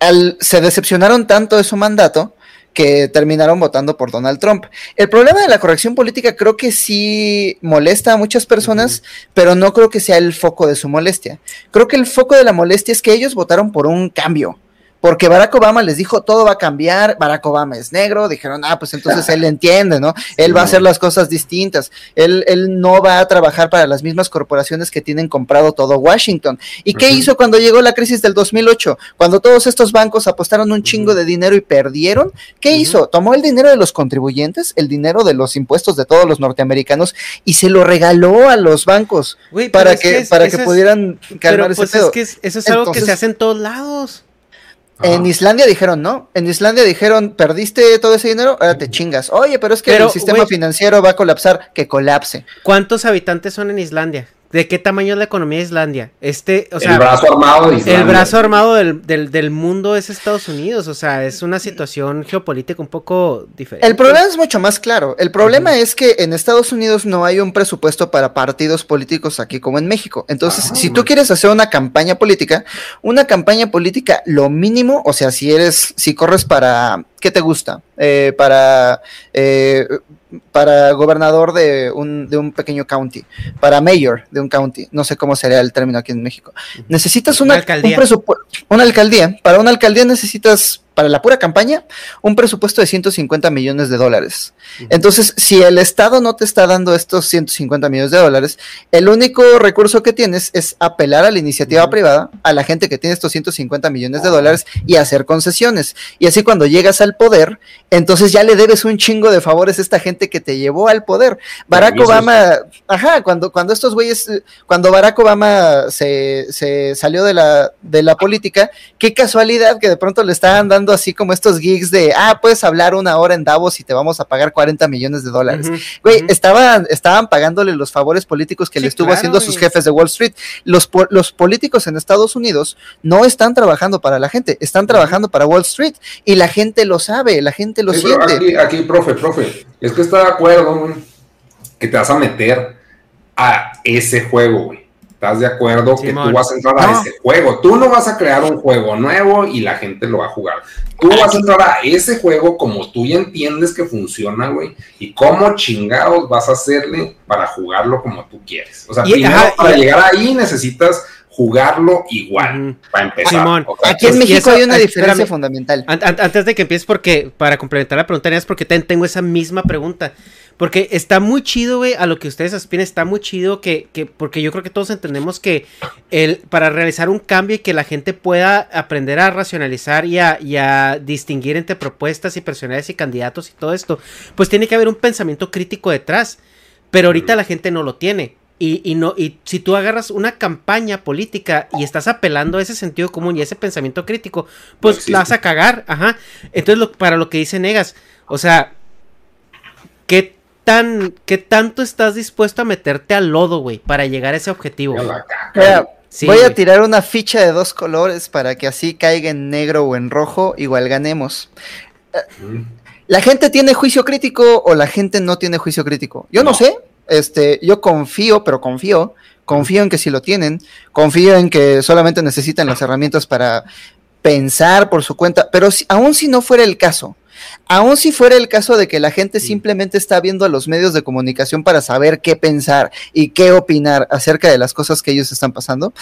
al- se decepcionaron tanto de su mandato que terminaron votando por Donald Trump. El problema de la corrección política creo que sí molesta a muchas personas, pero no creo que sea el foco de su molestia. Creo que el foco de la molestia es que ellos votaron por un cambio. Porque Barack Obama les dijo todo va a cambiar, Barack Obama es negro, dijeron, ah, pues entonces él entiende, ¿no? Él va a hacer las cosas distintas, él, él no va a trabajar para las mismas corporaciones que tienen comprado todo Washington. ¿Y qué hizo cuando llegó la crisis del 2008? Cuando todos estos bancos apostaron un chingo de dinero y perdieron, ¿qué hizo? Tomó el dinero de los contribuyentes, el dinero de los impuestos de todos los norteamericanos y se lo regaló a los bancos pero para es que, es- para eso que pudieran Pero calmar ese pues pedo. es que es- eso es algo que se hace en todos lados. En Islandia dijeron, no, en Islandia dijeron, perdiste todo ese dinero, ahora te chingas. Oye, pero es que Pero, el sistema financiero va a colapsar, que colapse. ¿Cuántos habitantes son en Islandia? ¿De qué tamaño es la economía de Islandia? Este, o sea, el brazo armado de Islandia. el brazo armado del, del, del mundo es Estados Unidos. O sea, es una situación geopolítica un poco diferente. El problema es mucho más claro. El problema es que en Estados Unidos no hay un presupuesto para partidos políticos aquí como en México. Entonces, Ajá. si tú quieres hacer una campaña política, una campaña política, lo mínimo, o sea, si eres, si corres para, ¿qué te gusta? Eh, para, eh, para gobernador de un, de un pequeño county, para mayor de un county, no sé cómo sería el término aquí en México. Necesitas Una una, alcaldía. un una alcaldía. Para una alcaldía necesitas para la pura campaña, un presupuesto de 150 millones de dólares. Entonces, si el Estado no te está dando estos 150 millones de dólares, el único recurso que tienes es apelar a la iniciativa privada, a la gente que tiene estos 150 millones de dólares y hacer concesiones. Y así cuando llegas al poder, entonces ya le debes un chingo de favores a esta gente que te llevó al poder. Barack Obama, ajá, cuando, cuando estos güeyes, cuando Barack Obama se, se salió de la, de la política, qué casualidad que de pronto le estaban dando así como estos gigs de, ah, puedes hablar una hora en Davos y te vamos a pagar 40 millones de dólares. Güey, estaban, estaban pagándole los favores políticos que le estuvo haciendo a sus jefes de Wall Street. Los, los políticos en Estados Unidos no están trabajando para la gente, están trabajando para Wall Street y la gente lo sabe, la gente lo siente. Aquí, aquí, profe, profe, es que está de acuerdo, que te vas a meter a ese juego, güey. ¿Estás de acuerdo que tú vas a entrar a ese juego? Tú no vas a crear un juego nuevo y la gente lo va a jugar. Tú vas a entrar a ese juego como tú ya entiendes que funciona, güey. Y cómo chingados vas a hacerle para jugarlo como tú quieres. O sea, primero para llegar ahí necesitas jugarlo igual, para empezar. Aquí en México hay una diferencia fundamental. antes de que empieces, porque para complementar la pregunta, es porque tengo esa misma pregunta. Porque está muy chido, güey, a lo que ustedes aspiran, está muy chido que, que, porque yo creo que todos entendemos que el, para realizar un cambio y que la gente pueda aprender a racionalizar y a, y a distinguir entre propuestas y personalidades y candidatos y todo esto, pues tiene que haber un pensamiento crítico detrás. Pero ahorita la gente no lo tiene. Y, y, no, y si tú agarras una campaña política y estás apelando a ese sentido común y a ese pensamiento crítico, pues la vas a cagar, ajá. Entonces, lo, para lo que dice Negas, o sea, ¿qué tan, qué tanto estás dispuesto a meterte al lodo, güey, para llegar a ese objetivo? voy a tirar una ficha de dos colores para que así caiga en negro o en rojo, igual ganemos. ¿La gente tiene juicio crítico o la gente no tiene juicio crítico? Yo no, sé, este, yo confío, pero confío, confío en que si lo tienen, confío en que solamente necesitan las herramientas para pensar por su cuenta, pero si, aún si no fuera el caso, Aún si fuera el caso de que la gente simplemente está viendo a los medios de comunicación para saber qué pensar y qué opinar acerca de las cosas que ellos están pasando,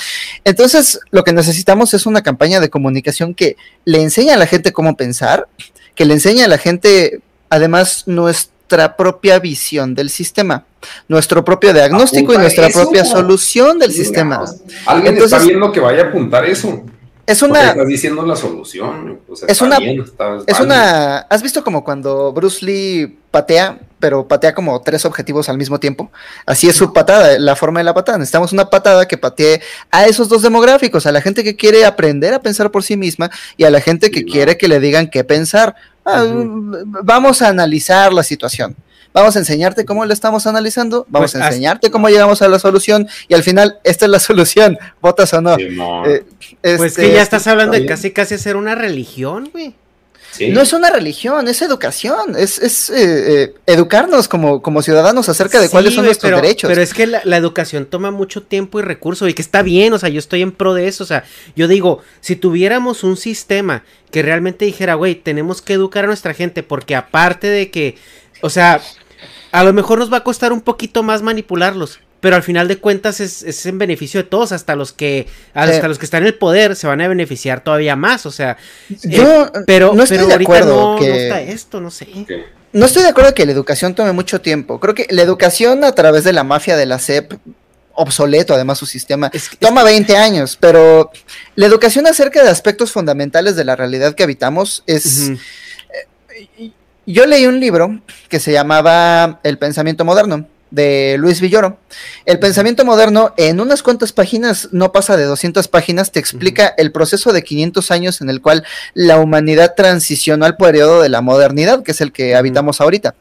entonces lo que necesitamos es una campaña de comunicación que le enseñe a la gente cómo pensar, que le enseñe a la gente además nuestra propia visión del sistema, nuestro propio diagnóstico y nuestra propia solución del sistema. Alguien está viendo que vaya a apuntar eso. Es una. Estás diciendo la solución. es una. es una. ¿Has visto como cuando Bruce Lee patea, pero patea como tres objetivos al mismo tiempo? Así es su patada, la forma de la patada. Necesitamos una patada que patee a esos dos demográficos, a la gente que quiere aprender a pensar por sí misma y a la gente que quiere que le digan qué pensar. Ah, vamos a analizar la situación vamos a enseñarte cómo lo estamos analizando, vamos pues a enseñarte cómo llegamos a la solución y al final esta es la solución, votas o no. Eh, pues que ya estás hablando de casi casi hacer una religión, güey. No es una religión, es educación, es, es eh, eh, educarnos como, como ciudadanos acerca de cuáles son nuestros derechos. Pero es que la, la, educación toma mucho tiempo y recursos y que está bien, o sea, yo estoy en pro de eso, o sea, yo digo, si tuviéramos un sistema que realmente dijera, güey, tenemos que educar a nuestra gente porque aparte de que, o sea, a lo mejor nos va a costar un poquito más manipularlos, pero al final de cuentas es, en beneficio de todos, hasta los que hasta los que están en el poder se van a beneficiar todavía más, o sea, yo eh, pero no estoy de acuerdo que... no está esto, no sé. No estoy de acuerdo que la educación tome mucho tiempo. Creo que la educación a través de la mafia de la SEP obsoleto además su sistema. Toma 20 años, pero la educación acerca de aspectos fundamentales de la realidad que habitamos es... Yo leí un libro que se llamaba El pensamiento moderno de Luis Villoro. El pensamiento moderno en unas cuantas páginas, no pasa de 200 páginas, te explica el proceso de 500 años en el cual la humanidad transicionó al periodo de la modernidad, que es el que habitamos ahorita.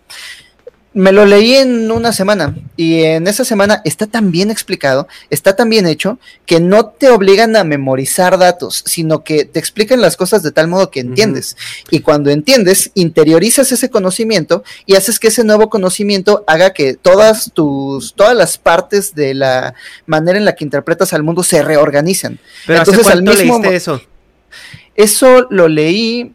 Me lo leí en una semana y en esa semana está tan bien explicado, está tan bien hecho, que no te obligan a memorizar datos, sino que te explican las cosas de tal modo que entiendes. Y cuando entiendes, interiorizas ese conocimiento y haces que ese nuevo conocimiento haga que todas tus, todas las partes de la manera en la que interpretas al mundo se reorganicen. Pero Entonces, al mismo leíste eso? Eso lo leí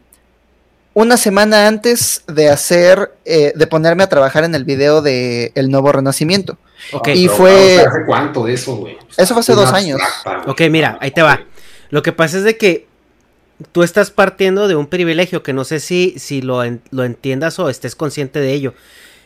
una semana antes de hacer, eh, de ponerme a trabajar en el video de El Nuevo Renacimiento. Ok. Y fue... ¿Hace cuánto de eso, güey? Eso fue hace dos años. Ok, mira, ahí te va. Lo que pasa es de que tú estás partiendo de un privilegio que no sé si, si lo, lo entiendas o estés consciente de ello.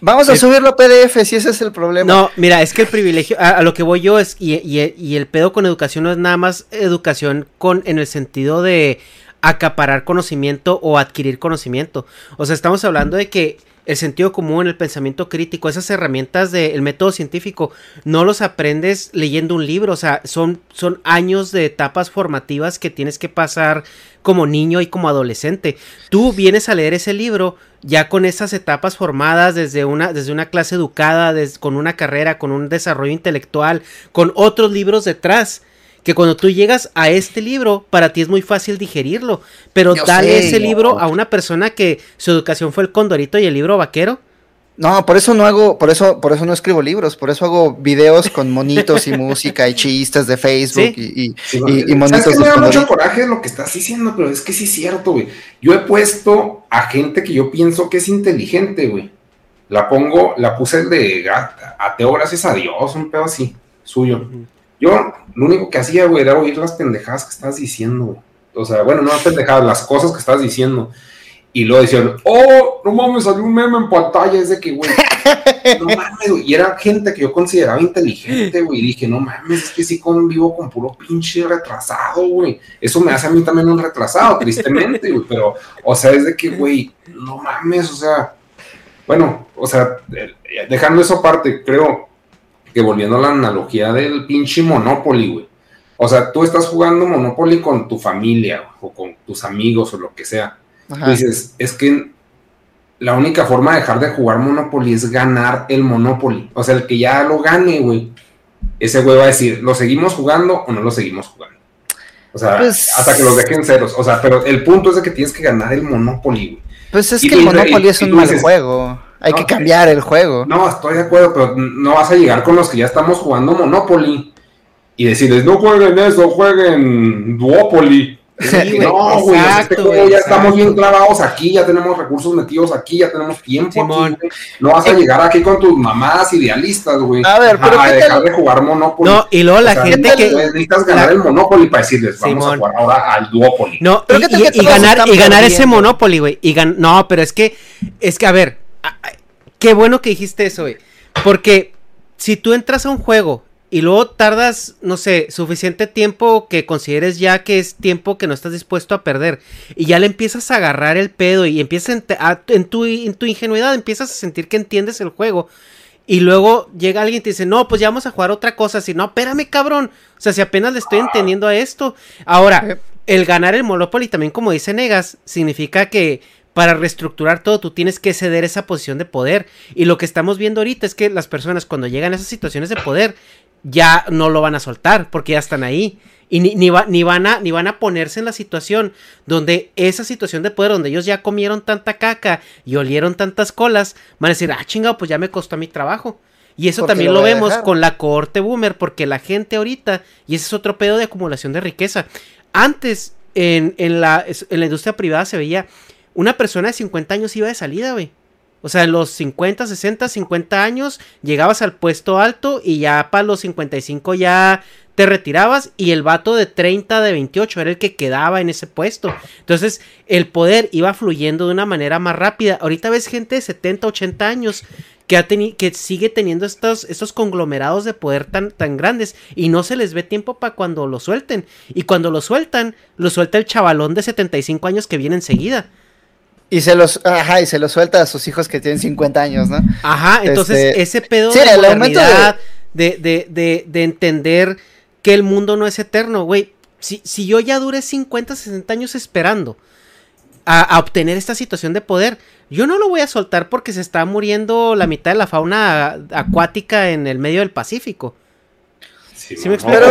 Vamos a subirlo a PDF si ese es el problema. No, mira, es que el privilegio, a, lo que voy yo es, y, y, el pedo con educación no es nada más educación con, en el sentido de acaparar conocimiento o adquirir conocimiento. O sea, estamos hablando de que el sentido común, el pensamiento crítico, esas herramientas del método científico, no los aprendes leyendo un libro, o sea, son, son años de etapas formativas que tienes que pasar como niño y como adolescente. Tú vienes a leer ese libro ya con esas etapas formadas desde una, desde una clase educada, con una carrera, con un desarrollo intelectual, con otros libros detrás que cuando tú llegas a este libro, para ti es muy fácil digerirlo, pero dale ese libro a una persona que su educación fue el condorito y el libro vaquero. No, por eso no hago, por eso, por eso no escribo libros, por eso hago videos con monitos y música y chistes de Facebook y, y, monitos. Es que me da mucho coraje lo que estás diciendo, pero es que sí es cierto, güey. Yo he puesto a gente que yo pienso que es inteligente, güey. La pongo, la puse el de ateo, gracias a Dios, un pedo así, suyo. Yo lo único que hacía, güey, era oír las pendejadas que estás diciendo. O sea, bueno, no las pendejadas, las cosas que estás diciendo. Y luego decían, oh, no mames, salió un meme en pantalla, es de que, güey, no mames, güey. Y era gente que yo consideraba inteligente, güey. Y dije, no mames, es que sí convivo con puro pinche retrasado, güey. Eso me hace a mí también un retrasado, tristemente, güey. Pero, o sea, es de que, güey, no mames, o sea, bueno, o sea, eh, dejando eso aparte, creo que volviendo a la analogía del pinche Monopoly, güey. O sea, tú estás jugando Monopoly con tu familia o con tus amigos o lo que sea. dices, es que la única forma de dejar de jugar Monopoly es ganar el Monopoly. O sea, el que ya lo gane, güey. Ese güey va a decir, ¿lo seguimos jugando o no lo seguimos jugando? O sea, pues hasta que los dejen ceros. O sea, pero el punto es de que tienes que ganar el Monopoly, güey. Pues es que el Monopoly es un mal juego. Hay que cambiar el juego. No, estoy de acuerdo, pero no vas a llegar con los que ya estamos jugando Monopoly y decirles, no jueguen eso, jueguen Duopoly. no, güey, este ya estamos bien clavados aquí, ya tenemos recursos metidos aquí, ya tenemos tiempo No vas a llegar aquí con tus mamás idealistas, güey. A ver, pero a dejar de jugar Monopoly. No, y luego la gente que necesitas ganar el Monopoly para decirles, vamos a jugar ahora al Duopoly. No, y, ganar y ganar ese Monopoly, güey. Y no, pero es que es que a ver, qué bueno que dijiste eso, güey. Porque si tú entras a un juego y luego tardas, no sé, suficiente tiempo que consideres ya que es tiempo que no estás dispuesto a perder y ya le empiezas a agarrar el pedo y empiezas en, tu, en tu ingenuidad empiezas a sentir que entiendes el juego y luego llega alguien y te dice, no, pues ya vamos a jugar otra cosa, si no, espérame cabrón, o sea, si apenas le estoy entendiendo a esto. Ahora, el ganar el Monopoly también como dice Negas, significa que para reestructurar todo, tú tienes que ceder esa posición de poder. Y lo que estamos viendo ahorita es que las personas cuando llegan a esas situaciones de poder ya no lo van a soltar porque ya están ahí. Y ni, ni, van a, ni van a ponerse en la situación donde esa situación de poder, donde ellos ya comieron tanta caca y olieron tantas colas, van a decir, ah, chingado, pues ya me costó mi trabajo. Y eso también lo, vemos con la cohorte boomer, porque la gente ahorita, y ese es otro pedo de acumulación de riqueza. Antes, en, en, la, en la industria privada se veía, una persona de 50 años iba de salida, güey. O sea, en los 50, 60, 50 años llegabas al puesto alto y ya para los 55 ya te retirabas y el vato de 30, de 28 era el que quedaba en ese puesto. Entonces, el poder iba fluyendo de una manera más rápida. Ahorita ves gente de 70, 80 años que, ha que sigue teniendo estos, estos conglomerados de poder tan, tan grandes y no se les ve tiempo para cuando lo suelten. Y cuando lo sueltan, lo suelta el chavalón de 75 años que viene enseguida. Y se los, ajá, y se los suelta a sus hijos que tienen 50 años, ¿no? Ajá, entonces este, ese pedo de la de... De, de, de, entender que el mundo no es eterno, güey. Si, si yo ya duré 50, 60 años esperando a, obtener esta situación de poder, yo no lo voy a soltar porque se está muriendo la mitad de la fauna acuática en el medio del Pacífico. Sí, me explico?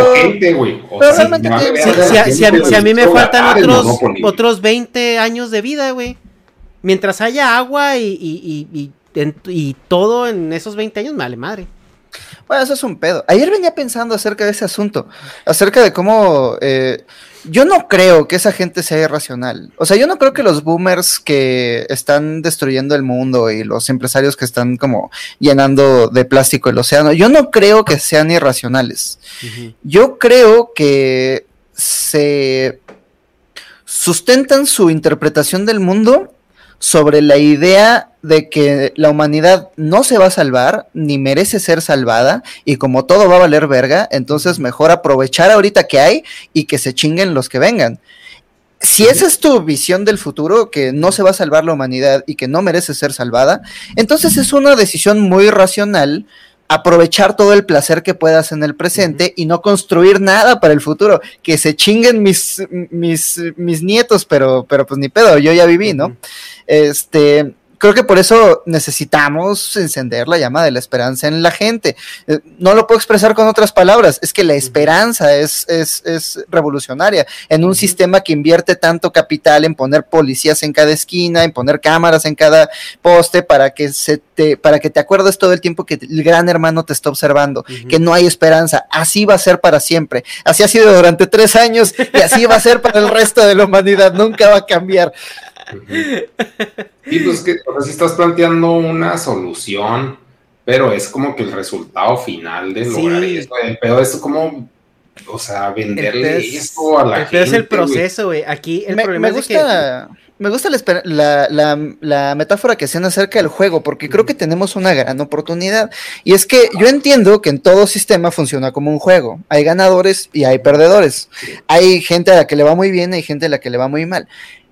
si, a, mí me faltan otros, otros 20 años de vida, güey mientras haya agua y, y, y, todo en esos 20 años, vale madre. Bueno, eso es un pedo. Ayer venía pensando acerca de ese asunto, acerca de cómo eh, yo no creo que esa gente sea irracional. O sea, yo no creo que los boomers que están destruyendo el mundo y los empresarios que están como llenando de plástico el océano, yo no creo que sean irracionales. Yo creo que se sustentan su interpretación del mundo sobre la idea de que la humanidad no se va a salvar ni merece ser salvada y como todo va a valer verga, entonces mejor aprovechar ahorita que hay y que se chinguen los que vengan. Si esa es tu visión del futuro, que no se va a salvar la humanidad y que no merece ser salvada, entonces es una decisión muy racional aprovechar todo el placer que puedas en el presente y no construir nada para el futuro. Que se chinguen mis, mis, mis nietos, pero, pero pues ni pedo, yo ya viví, ¿no? Este, creo que por eso necesitamos encender la llama de la esperanza en la gente. Eh, no lo puedo expresar con otras palabras, es que la esperanza es, es, es revolucionaria. En un sistema que invierte tanto capital en poner policías en cada esquina, en poner cámaras en cada poste para que se te, para que te acuerdes todo el tiempo que el gran hermano te está observando, que no hay esperanza. Así va a ser para siempre. Así ha sido durante tres años y así va a ser para el resto de la humanidad. Nunca va a cambiar. Y pues que, o sea, si estás planteando una solución, pero es como que el resultado final de lograr Sí. eso. El pedo es como, o sea, venderle El pedo es- eso a la El gente. es el proceso, güey. Aquí el me, problema me es gusta, me gusta la, la- la- la metáfora que hacen acerca del juego, porque creo que tenemos una gran oportunidad. Y es que yo entiendo que en todo sistema funciona como un juego. Hay ganadores y hay perdedores. Hay gente a la que le va muy bien, hay gente a la que le va muy mal.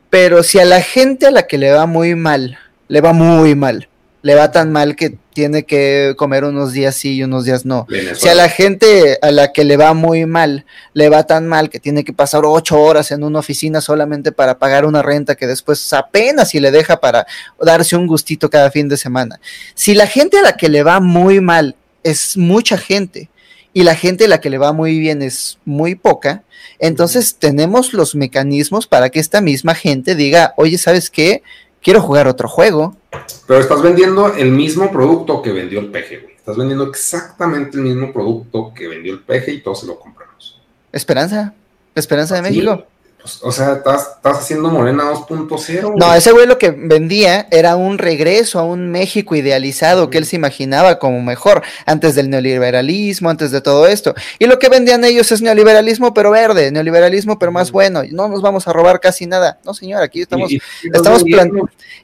Pero si a la gente a la que le va muy mal, le va muy mal, le va tan mal que tiene que comer unos días sí y unos días no. Venezuela. Si a la gente a la que le va muy mal, le va tan mal que tiene que pasar ocho horas en una oficina solamente para pagar una renta que después apenas si le deja para darse un gustito cada fin de semana. Si la gente a la que le va muy mal es mucha gente y la gente a la que le va muy bien es muy poca, entonces tenemos los mecanismos para que esta misma gente diga, oye, ¿sabes qué? Quiero jugar otro juego. Pero estás vendiendo el mismo producto que vendió el peje, güey. Estás vendiendo exactamente el mismo producto que vendió el peje y todos se lo compramos. Esperanza. Esperanza de. México. Pues, o sea, estás, estás haciendo Morena 2.0. No, ese güey lo que vendía era un regreso a un México idealizado que él se imaginaba como mejor antes del neoliberalismo, antes de todo esto. Y lo que vendían ellos es neoliberalismo pero verde, neoliberalismo pero más bueno. y No nos vamos a robar casi nada. No, señor, aquí estamos, Y- y- estamos plan-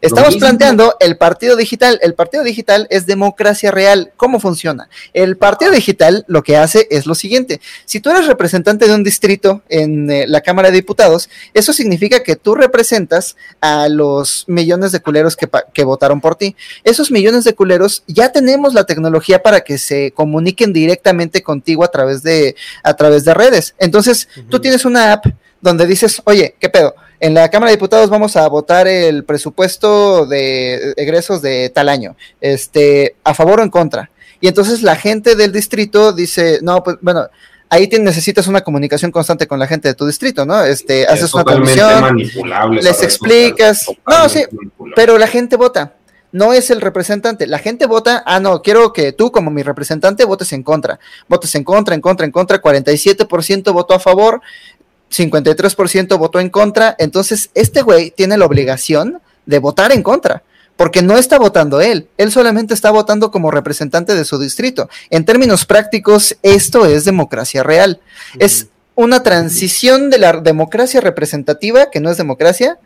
estamos planteando el partido digital. El partido digital es democracia real. ¿Cómo funciona? El partido digital lo que hace es lo siguiente. Si tú eres representante de un distrito en eh, la Cámara de Diputados, eso significa que tú representas a los millones de culeros que, que votaron por ti. Esos millones de culeros ya tenemos la tecnología para que se comuniquen directamente contigo a través de, a través de redes. Entonces, tú tienes una app donde dices, oye, ¿qué pedo? En la Cámara de Diputados vamos a votar el presupuesto de egresos de tal año, este, a favor o en contra. Y entonces la gente del distrito dice, no, pues bueno, ahí te- necesitas una comunicación constante con la gente de tu distrito, ¿no? Este, Es haces una comisión, les explicas. No, sí, pero la gente vota. No es el representante. La gente vota. Ah, no, quiero que tú, como mi representante, votes en contra. Votes en contra, en contra, en contra. 47% votó a favor, 53% votó en contra. Entonces, este güey tiene la obligación de votar en contra. Porque no está votando él, él solamente está votando como representante de su distrito. En términos prácticos, esto es democracia real. Es una transición de la democracia representativa, que no es democracia,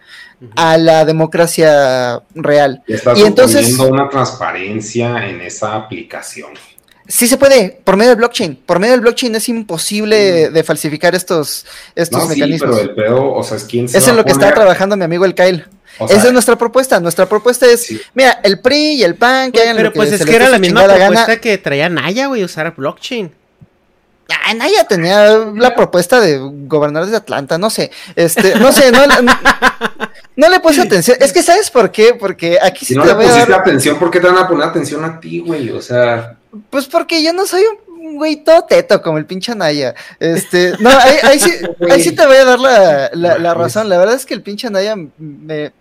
a la democracia real. Estás y entonces- una transparencia en esa aplicación. Sí se puede, por medio del blockchain. Por medio del blockchain es imposible de falsificar estos, estos No, sí, mecanismos. pero el pedo, o sea, es quién se es va en lo a que está trabajando mi amigo el Kyle. O sea, Esa es nuestra propuesta. Nuestra propuesta es, Sí. mira, el PRI y el PAN que hagan Pero lo que pues es que era la misma propuesta gana. que traía Naya, güey, usar blockchain. Ah, Naya tenía la propuesta de gobernadores de Atlanta, no sé. Este, no sé, no, no, no le puse atención. Es que, ¿sabes por qué? Porque aquí si sí no te le voy a pusiste dar. atención, ¿por qué te van a poner atención a ti, güey? O sea, Pues porque yo no soy un güey todo teto como el pinche Anaya. Este, no, ahí, ahí sí, ahí sí te voy a dar la, la- la razón. La verdad es que el pinche Anaya me,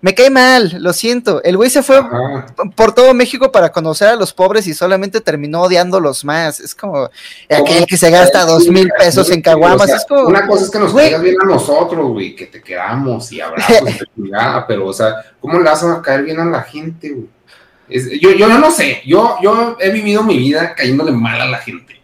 me cae mal, lo siento. El güey se fue ajá. por todo México para conocer a los pobres y solamente terminó odiándolos más. Es como aquel que se gasta dos mil pesos en caguamas. O sea, es como, Una cosa es que nos caigas bien a nosotros, güey, que te queramos y abrazos y chingada, pero, o sea, ¿cómo le vas a caer bien a la gente, güey? Es- yo, yo no sé, yo, yo he vivido mi vida cayéndole mal a la gente.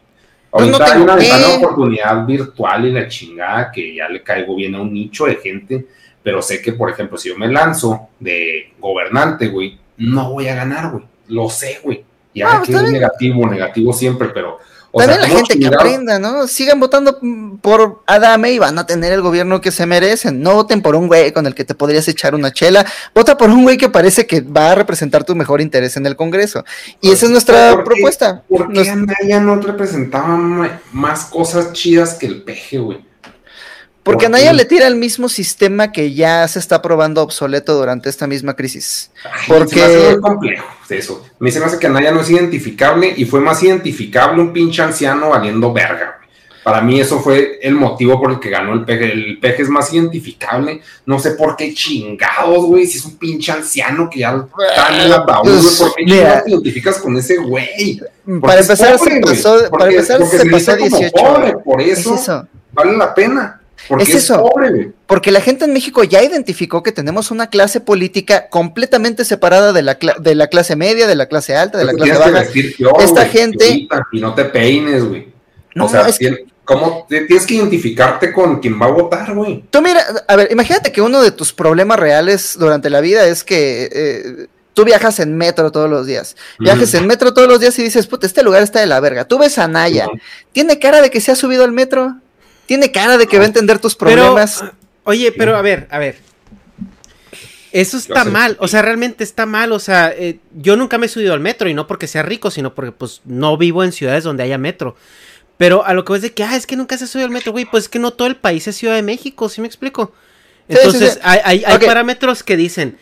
Pues no Ahorita hay una qué. ventana de oportunidad virtual y la chingada que ya le caigo bien a un nicho de gente, pero sé que, por ejemplo, si yo me lanzo de gobernante, güey, no voy a ganar, güey. Lo sé, güey. Ya Ah, pues que es está bien. negativo, negativo siempre, pero. O También sea, la ¿cómo gente que aprenda, ¿no? Sigan votando por Adame y van a tener el gobierno que se merecen. No voten por un güey con el que te podrías echar una chela. Vota por un güey que parece que va a representar tu mejor interés en el Congreso. Y esa es nuestra ¿Por qué- propuesta. ¿Por qué Nos- Anaya no representaba más cosas chidas que el peje, güey? Porque a ¿Por qué? Naya le tira el mismo sistema que ya se está probando obsoleto durante esta misma crisis. Ay, Porque- se me hace muy complejo eso. Mí se me hace que Anaya no es identificable y fue más identificable un pinche anciano valiendo verga. Para mí eso fue el motivo por el que ganó el peje. El peje es más identificable. No sé por qué chingados, güey. Si es un pinche anciano que ya está en el ataúd, Pues, ¿por qué mira. chingados te identificas con ese güey? Para empezar, pobre, se pasó, para empezar se pasó dice como 18. pobre, por Es eso. vale la pena. Porque Es es, eso. pobre. Porque la gente en México ya identificó que tenemos una clase política completamente separada de la, de la clase media, de la clase alta, de la clase baja. vestir Esta gente- Y no te peines, güey. No, o sea, es que- ¿cómo te- tienes que identificarte con quien va a votar, güey? Tú mira, a ver, imagínate que uno de tus problemas reales durante la vida es que eh, tú viajas en metro todos los días. Viajes Mm. en metro todos los días y dices, puta, este lugar está de la verga. Tú ves a Naya. ¿tiene cara de que se ha subido al metro? ¿Tiene cara de que va a entender tus Pero, problemas? oye, pero a ver, a ver. Eso está sé. mal, o sea, realmente está mal, o sea, eh, yo nunca me he subido al metro y no porque sea rico, sino porque pues no vivo en ciudades donde haya metro. Pero a lo que voy es de que, ah, es que nunca se ha subido al metro, güey, pues es que no todo el país es Ciudad de México, ¿sí me explico? Sí, sí, Entonces, sí. hay, hay- hay Ok. parámetros que dicen,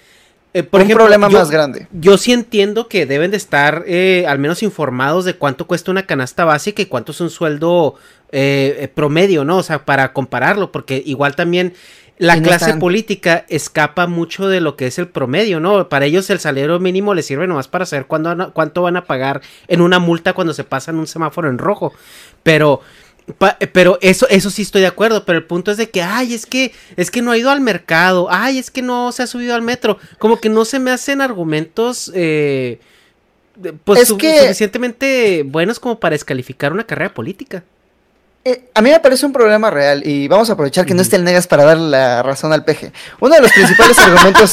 eh, por Un ejemplo, problema yo- más grande. yo sí entiendo que deben de estar eh, al menos informados de cuánto cuesta una canasta básica y cuánto es un sueldo eh, promedio, ¿no? O sea, para compararlo, porque igual también la no clase están. política escapa mucho de lo que es el promedio, ¿no? Para ellos el salario mínimo les sirve nomás para saber cuándo cuánto van a pagar en una multa cuando se pasan un semáforo en rojo. Pero... pa- pero eso, eso sí estoy de acuerdo, pero el punto es de que, ay, es que, es que no ha ido al mercado, ay, es que no se ha subido al metro, como que no se me hacen argumentos, eh, pues su- que- suficientemente buenos como para descalificar una carrera política. Eh, a mí me parece un problema real y vamos a aprovechar que no esté el Negas para darle la razón al peje. Uno de los principales argumentos.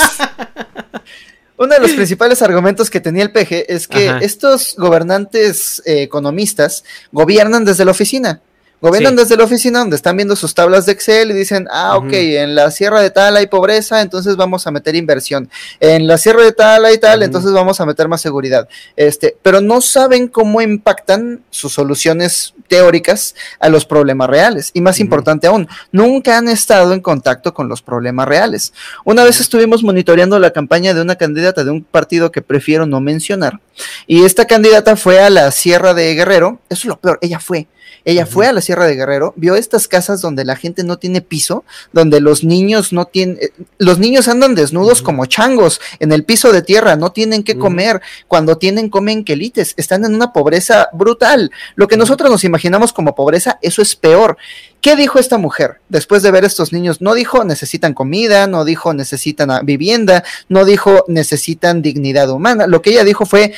Uno de los principales argumentos que tenía el peje es que Ajá. estos gobernantes eh, economistas gobiernan desde la oficina. Gobiernan Sí. desde la oficina donde están viendo sus tablas de Excel y dicen, ah, ok, en la sierra de tal hay pobreza, entonces vamos a meter inversión. En la sierra de tal hay tal, entonces vamos a meter más seguridad. Este, pero no saben cómo impactan sus soluciones teóricas a los problemas reales. Y más importante aún, nunca han estado en contacto con los problemas reales. Una vez estuvimos monitoreando la campaña de una candidata de un partido que prefiero no mencionar. Y esta candidata fue a la Sierra de Guerrero. Eso es lo peor, ella fue. Ella fue a la Sierra de Guerrero, vio estas casas donde la gente no tiene piso, donde los niños no tienen, eh, los niños andan desnudos como changos en el piso de tierra, no tienen que comer, cuando tienen comen quelites, están en una pobreza brutal. Lo que nosotros nos imaginamos como pobreza, eso es peor. ¿Qué dijo esta mujer después de ver estos niños? No dijo necesitan comida, no dijo necesitan ah, vivienda, no dijo necesitan dignidad humana. Lo que ella dijo fue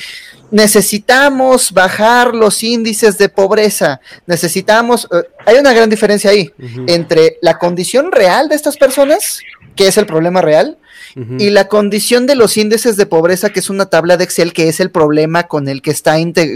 necesitamos bajar los índices de pobreza, necesitamos, eh, hay una gran diferencia ahí entre la condición real de estas personas, que es el problema real, y la condición de los índices de pobreza, que es una tabla de Excel, que es el problema con el que está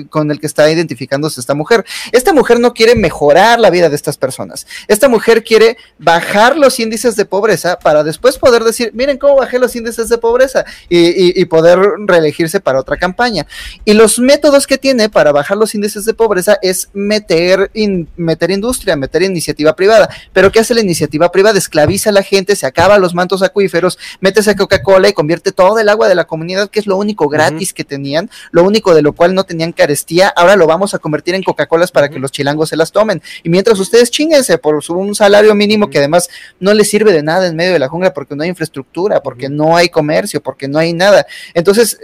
con el que está identificándose esta mujer. Esta mujer no quiere mejorar la vida de estas personas. Esta mujer quiere bajar los índices de pobreza para después poder decir, miren cómo bajé los índices de pobreza y, poder reelegirse para otra campaña. Y los métodos que tiene para bajar los índices de pobreza es meter, meter industria, meter iniciativa privada. Pero ¿qué hace la iniciativa privada? Esclaviza a la gente, se acaba los mantos acuíferos, metes a Coca-Cola y convierte todo el agua de la comunidad, que es lo único gratis que tenían, lo único de lo cual no tenían carestía, ahora lo vamos a convertir en Coca-Colas para que los chilangos se las tomen. Y mientras ustedes chinguense por su- un salario mínimo que además no les sirve de nada en medio de la jungla porque no hay infraestructura, porque no hay comercio, porque no hay nada. Entonces,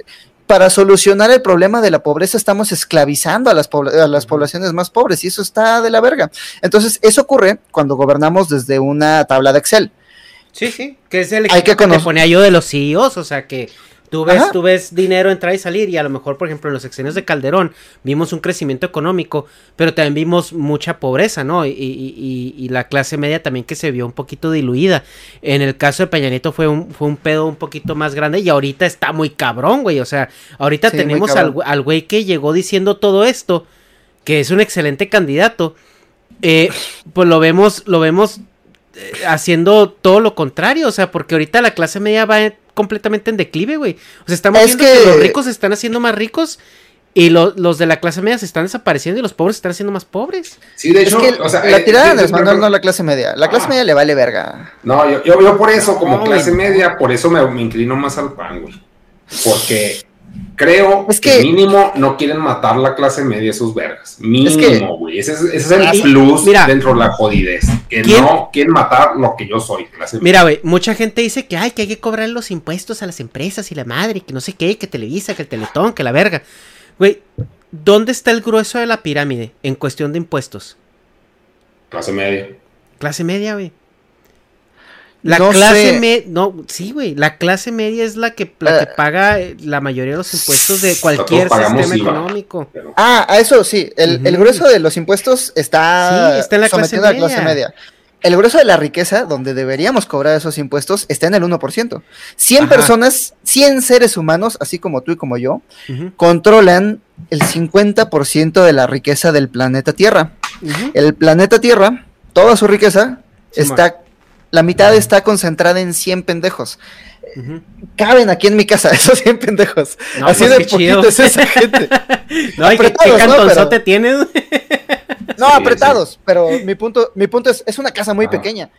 para solucionar el problema de la pobreza estamos esclavizando a las, a las poblaciones más pobres y eso está de la verga. Entonces, eso ocurre cuando gobernamos desde una tabla de Excel. Sí, sí, que es el Hay que que, ponía yo de los CEOs, o sea que Tú ves, Ajá. tú ves dinero entrar y salir y a lo mejor, por ejemplo, en los sexenios de Calderón vimos un crecimiento económico, pero también vimos mucha pobreza, ¿no? Y, y- y- y la clase media también que se vio un poquito diluida. En el caso de Peña Nieto fue un, fue un pedo un poquito más grande y ahorita está muy cabrón, güey. O sea, ahorita Sí, tenemos al, al güey que llegó diciendo todo esto, que es un excelente candidato. eh, pues lo vemos, lo vemos eh, haciendo todo lo contrario, o sea, porque ahorita la clase media va en- completamente en declive, güey. O sea, estamos Es viendo que... que- los ricos se están haciendo más ricos y lo- los de la clase media se están desapareciendo y los pobres se están haciendo más pobres. Sí, de Es hecho, que o sea, la eh, tirada de Manuel prefiero- no la clase media. La clase Ah. media le vale verga. No, yo, yo, yo por eso, como No, clase güey. media, por eso me, me inclino más al pan, güey. Porque creo Es que, que- mínimo no quieren matar la clase media esos vergas. Mínimo, que- güey. ese, es, ese es el Y- plus mira, dentro de la jodidez. Que ¿quién- no quieren matar lo que yo soy, clase media. Mira, güey, mucha gente dice que hay que hay que cobrar los impuestos a las empresas y la madre, que no sé qué, que Televisa, que el Teletón, que la verga. Güey, ¿dónde está el grueso de la pirámide en cuestión de impuestos? Clase media. Clase media, güey. La No clase media, no, sí, güey, la clase media es la que, la que Eh. paga eh, la mayoría de los impuestos de cualquier sistema IVA. económico. Pero, Ah, a eso sí. El, el grueso de los impuestos está, Sí, está en la clase sometido a la clase media. El grueso de la riqueza, donde deberíamos cobrar esos impuestos, está en el 1%. 100 Ajá. personas, 100 seres humanos, así como tú y como yo, controlan el 50% de la riqueza del planeta Tierra. El planeta Tierra, toda su riqueza, Sí, está, la mitad está concentrada en 100 pendejos. Caben aquí en mi casa esos 100 pendejos. No, Así pues, de poquito es esa gente. No, ¿y qué, qué Apretados, ¿no? Pero- tienes? No, Sí, apretados, pero mi punto, mi punto es, es una casa muy Ah. pequeña.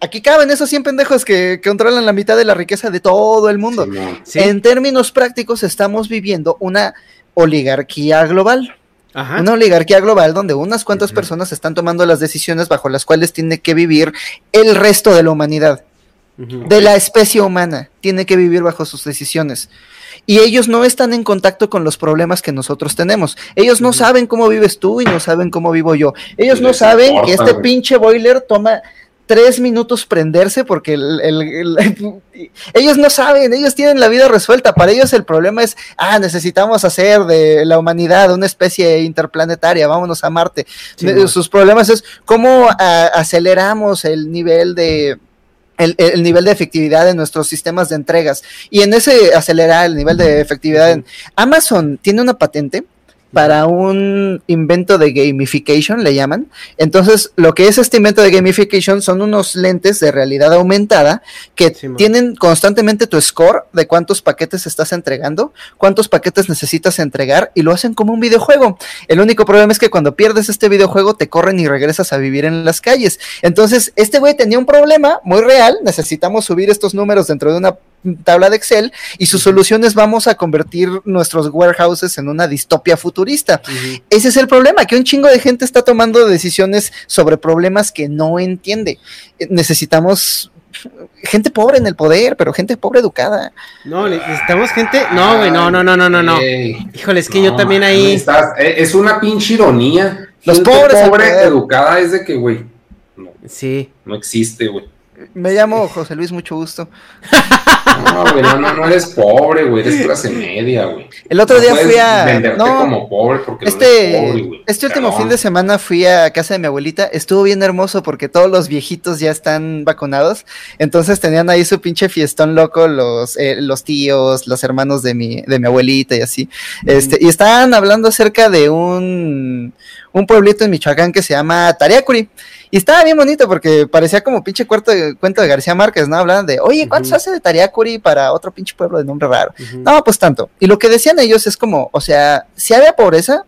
Aquí caben esos 100 pendejos que, que controlan la mitad de la riqueza de todo el mundo. Sí. En términos prácticos, estamos viviendo una oligarquía global. Ajá. Una oligarquía global donde unas cuantas personas están tomando las decisiones bajo las cuales tiene que vivir el resto de la humanidad, de la especie humana, tiene que vivir bajo sus decisiones. Y ellos no están en contacto con los problemas que nosotros tenemos. Ellos no saben cómo vives tú y no saben cómo vivo yo. Ellos no saben importa, que este pinche boiler toma tres minutos prenderse porque el- el- el- ellos no saben, ellos tienen la vida resuelta. Para ellos el problema es, ah, necesitamos hacer de la humanidad una especie interplanetaria, vámonos a Marte. Sí, mo. sus problemas es cómo ah, aceleramos el nivel de el, el nivel de efectividad de nuestros sistemas de entregas. Y en ese acelerar el nivel de efectividad, en- Amazon tiene una patente para un invento de gamification, le llaman. Entonces, lo que es este invento de gamification son unos lentes de realidad aumentada que Sí, tienen constantemente tu score de cuántos paquetes estás entregando, cuántos paquetes necesitas entregar y lo hacen como un videojuego. El único problema es que cuando pierdes este videojuego te corren y regresas a vivir en las calles. Entonces, este güey tenía un problema muy real, necesitamos subir estos números dentro de una tabla de Excel y su solución es vamos a convertir nuestros warehouses en una distopia futurista. Ese es el problema, que un chingo de gente está tomando decisiones sobre problemas que no entiende. Eh, Necesitamos gente pobre en el poder, pero gente pobre educada. No, necesitamos gente. No, güey, no, no, no, no, no, no. Híjole, es que no, yo también ahí. estás- eh, es una pinche ironía. Los Gente pobres pobre, educada, es de que, güey, no, Sí. no existe, güey. Me llamo José Luis, mucho gusto. No, güey, no, no, no eres pobre, güey, eres clase media, güey. El otro No día fui a... venderte No, como pobre porque no eres este, pobre, güey. este último fin de semana fui a casa de mi abuelita, estuvo bien hermoso porque todos los viejitos ya están vacunados, entonces tenían ahí su pinche fiestón loco los, eh, los tíos, los hermanos de mi, de mi abuelita y así, este, y estaban hablando acerca de un, un pueblito en Michoacán que se llama Tariacuri, y estaba bien bonito porque parecía como pinche cuarto de, cuento de García Márquez, ¿no? Hablaban de, oye, ¿cuántos Ujú. hace de Tariacuri para otro pinche pueblo de nombre raro? No, pues tanto. Y lo que decían ellos es como, o sea, sí había pobreza,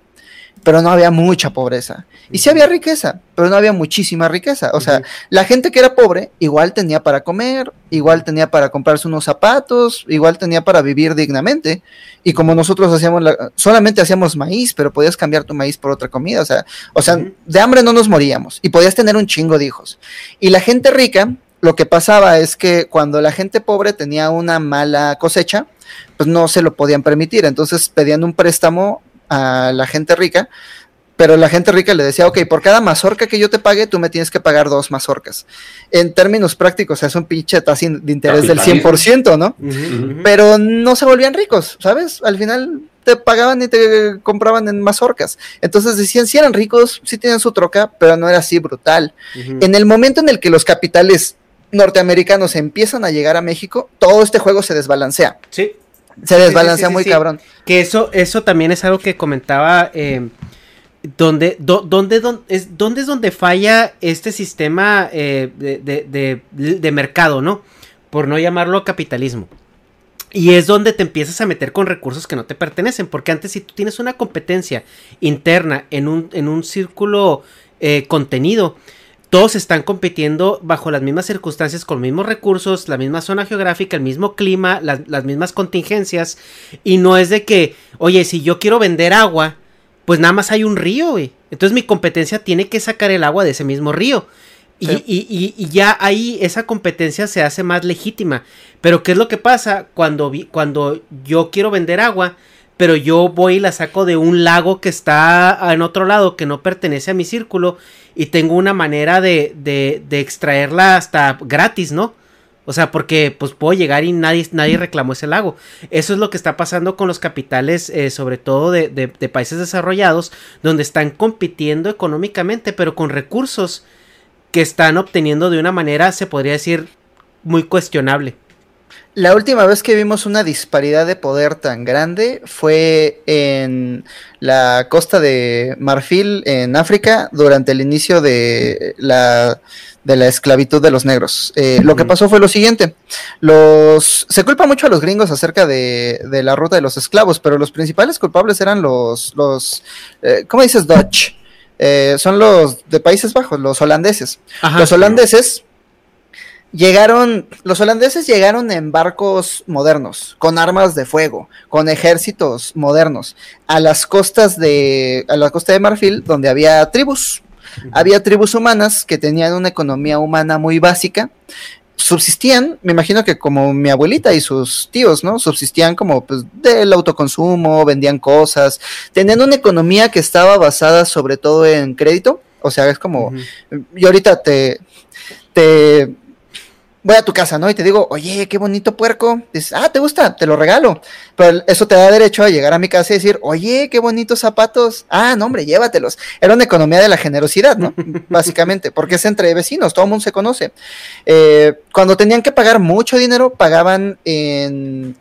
pero no había mucha pobreza. Y sí había riqueza, pero no había muchísima riqueza. O sea, la gente que era pobre igual tenía para comer, igual tenía para comprarse unos zapatos, igual tenía para vivir dignamente. Y como nosotros hacíamos, la- solamente hacíamos maíz, pero podías cambiar tu maíz por otra comida. O sea, o sea, de hambre no nos moríamos y podías tener un chingo de hijos. Y la gente rica, lo que pasaba es que cuando la gente pobre tenía una mala cosecha, pues no se lo podían permitir. Entonces pedían un préstamo a la gente rica pero la gente rica le decía, ok, por cada mazorca que yo te pague, tú me tienes que pagar dos mazorcas. En términos prácticos, es un pinche tasa de interés del 100%, ¿no? Pero no se volvían ricos, ¿sabes? Al final te pagaban y te compraban en mazorcas. Entonces decían, si eran ricos, sí tenían su troca, pero no era así brutal. En el momento en el que los capitales norteamericanos empiezan a llegar a México, todo este juego se desbalancea. Sí. Se desbalancea muy cabrón. Que eso, eso también es algo que comentaba eh, donde, donde, es, es donde falla este sistema eh, de, mercado, ¿no? Por no llamarlo capitalismo. Y es donde te empiezas a meter con recursos que no te pertenecen. Porque antes si tú tienes una competencia interna en un, en un círculo eh, contenido, todos están compitiendo bajo las mismas circunstancias, con los mismos recursos, la misma zona geográfica, el mismo clima, las, las mismas contingencias. Y no es de que, oye, si yo quiero vender agua, pues nada más hay un río, güey. Entonces mi competencia tiene que sacar el agua de ese mismo río. Y, ya ahí esa competencia se hace más legítima. Pero ¿qué es lo que pasa cuando, cuando yo quiero vender agua? Pero yo voy y la saco de un lago que está en otro lado, que no pertenece a mi círculo, y tengo una manera de, de, de extraerla hasta gratis, ¿no? O sea, porque pues puedo llegar y nadie, nadie reclamó ese lago. Eso es lo que está pasando con los capitales, eh, sobre todo de, de, países desarrollados, donde están compitiendo económicamente, pero con recursos que están obteniendo de una manera, se podría decir, muy cuestionable. La última vez que vimos una disparidad de poder tan grande fue en la costa de Marfil, en África, durante el inicio de la de la esclavitud de los negros. Eh, lo que pasó fue lo siguiente, los se culpa mucho a los gringos acerca de, la ruta de los esclavos, pero los principales culpables eran los, los eh, ¿cómo dices Dutch? Eh, son los de Países Bajos, los holandeses. los holandeses llegaron, los holandeses llegaron en barcos modernos, con armas de fuego, con ejércitos modernos, a las costas de, a la costa de Marfil, donde había tribus. Había tribus humanas que tenían una economía humana muy básica, subsistían, me imagino que como mi abuelita y sus tíos, ¿no? Subsistían como pues del autoconsumo, vendían cosas, tenían una economía que estaba basada sobre todo en crédito, o sea, es como, yo ahorita te, te voy a tu casa, ¿no? Y te digo, oye, qué bonito puerco. Dices, ah, ¿te gusta? Te lo regalo. Pero eso te da derecho a llegar a mi casa y decir, oye, qué bonitos zapatos. Ah, no, hombre, llévatelos. Era una economía de la generosidad, ¿no? Básicamente, porque es entre vecinos, todo el mundo se conoce. Eh, cuando tenían que pagar mucho dinero, pagaban en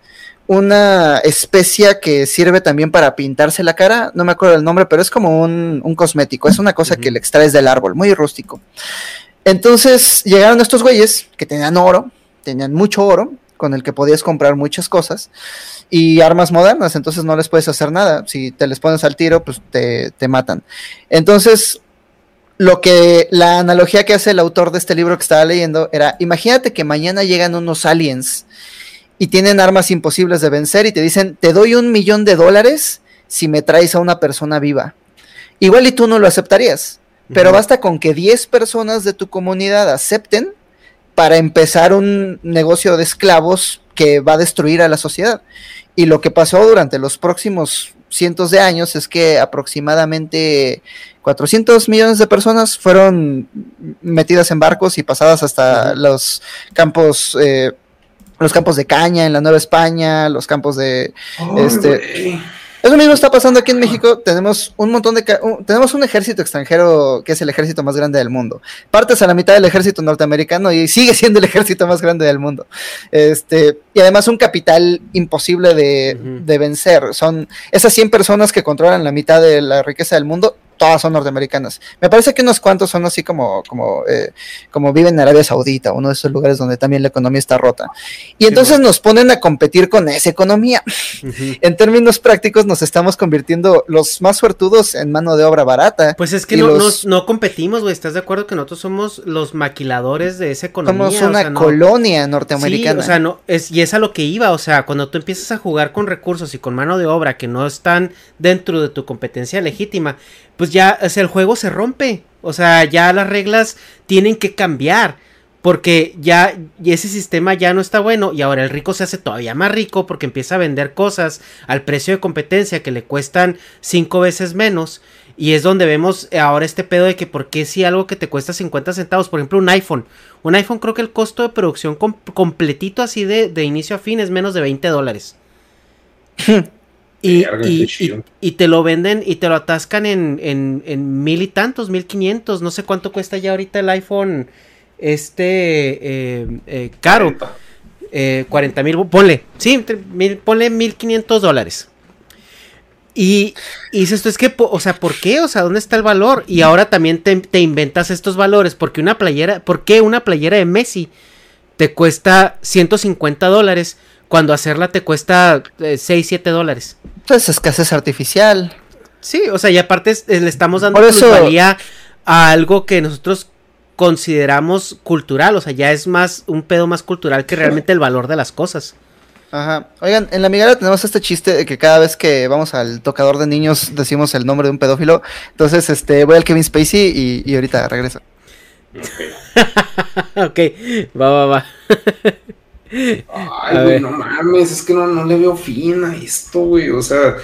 una especia que sirve también para pintarse la cara, no me acuerdo el nombre, pero es como un, cosmético, es una cosa que le extraes del árbol, muy rústico. Entonces llegaron estos güeyes que tenían oro, tenían mucho oro, con el que podías comprar muchas cosas, y armas modernas, entonces no les puedes hacer nada. Si te les pones al tiro, pues te, matan. Entonces, lo que la analogía que hace el autor de este libro que estaba leyendo era, imagínate que mañana llegan unos aliens y tienen armas imposibles de vencer y te dicen, te doy un millón de dólares si me traes a una persona viva. Igual y tú no lo aceptarías. Pero basta con que 10 personas de tu comunidad acepten para empezar un negocio de esclavos que va a destruir a la sociedad. Y lo que pasó durante los próximos cientos de años es que aproximadamente 400 millones de personas fueron metidas en barcos y pasadas hasta los campos eh, los campos de caña en la Nueva España, los campos de este eso mismo está pasando aquí en México. Tenemos un montón de. tenemos un ejército extranjero que es el ejército más grande del mundo. Partes a la mitad del ejército norteamericano y sigue siendo el ejército más grande del mundo. Este, y además un capital imposible de, de vencer. Son esas 100 personas que controlan la mitad de la riqueza del mundo todas son norteamericanas. Me parece que unos cuantos son así como, como, eh, como viven en Arabia Saudita, uno de esos lugares donde también la economía está rota. Y entonces nos ponen a competir con esa economía. En términos prácticos nos estamos convirtiendo los más suertudos en mano de obra barata. Pues es que no, no, competimos, güey. ¿Estás de acuerdo que nosotros somos los maquiladores de esa economía? Somos una colonia norteamericana. Sí, o sea, no, es, y es a lo que iba. O sea, cuando tú empiezas a jugar con recursos y con mano de obra que no están dentro de tu competencia legítima, pues ya, el juego se rompe. O sea, ya las reglas tienen que cambiar. Porque ya ese sistema ya no está bueno y ahora el rico se hace todavía más rico porque empieza a vender cosas al precio de competencia que le cuestan cinco veces menos Y es donde vemos ahora este pedo de que por qué si algo que te cuesta 50 centavos, por ejemplo un iPhone. Un iPhone creo que el costo de producción completito así de, de, inicio a fin es menos de 20 dólares. y, y, te lo venden y te lo atascan en, en, en, mil y tantos, mil quinientos. No sé cuánto cuesta ya ahorita el iPhone este eh, eh, caro. 40 eh, mil, ponle, sí, mil, ponle 1500 dólares. Y, dices esto es que, o sea, ¿por qué? O sea, ¿dónde está el valor? Y ahora también te, inventas estos valores, porque una playera, ¿por qué una playera de Messi te cuesta 150 dólares cuando hacerla te cuesta 6, 7 dólares? Pues escasez artificial. Sí, o sea, y aparte le estamos dando valía a algo que nosotros consideramos cultural, o sea, ya es más un pedo más cultural que realmente el valor de las cosas. Ajá. Oigan, en la migara tenemos este chiste de que cada vez que vamos al tocador de niños decimos el nombre de un pedófilo. Entonces, este, voy al Kevin Spacey y, ahorita regreso. ok, va, va, va. Ay, güey, no mames, es que no, no le veo fin a esto, güey. O sea,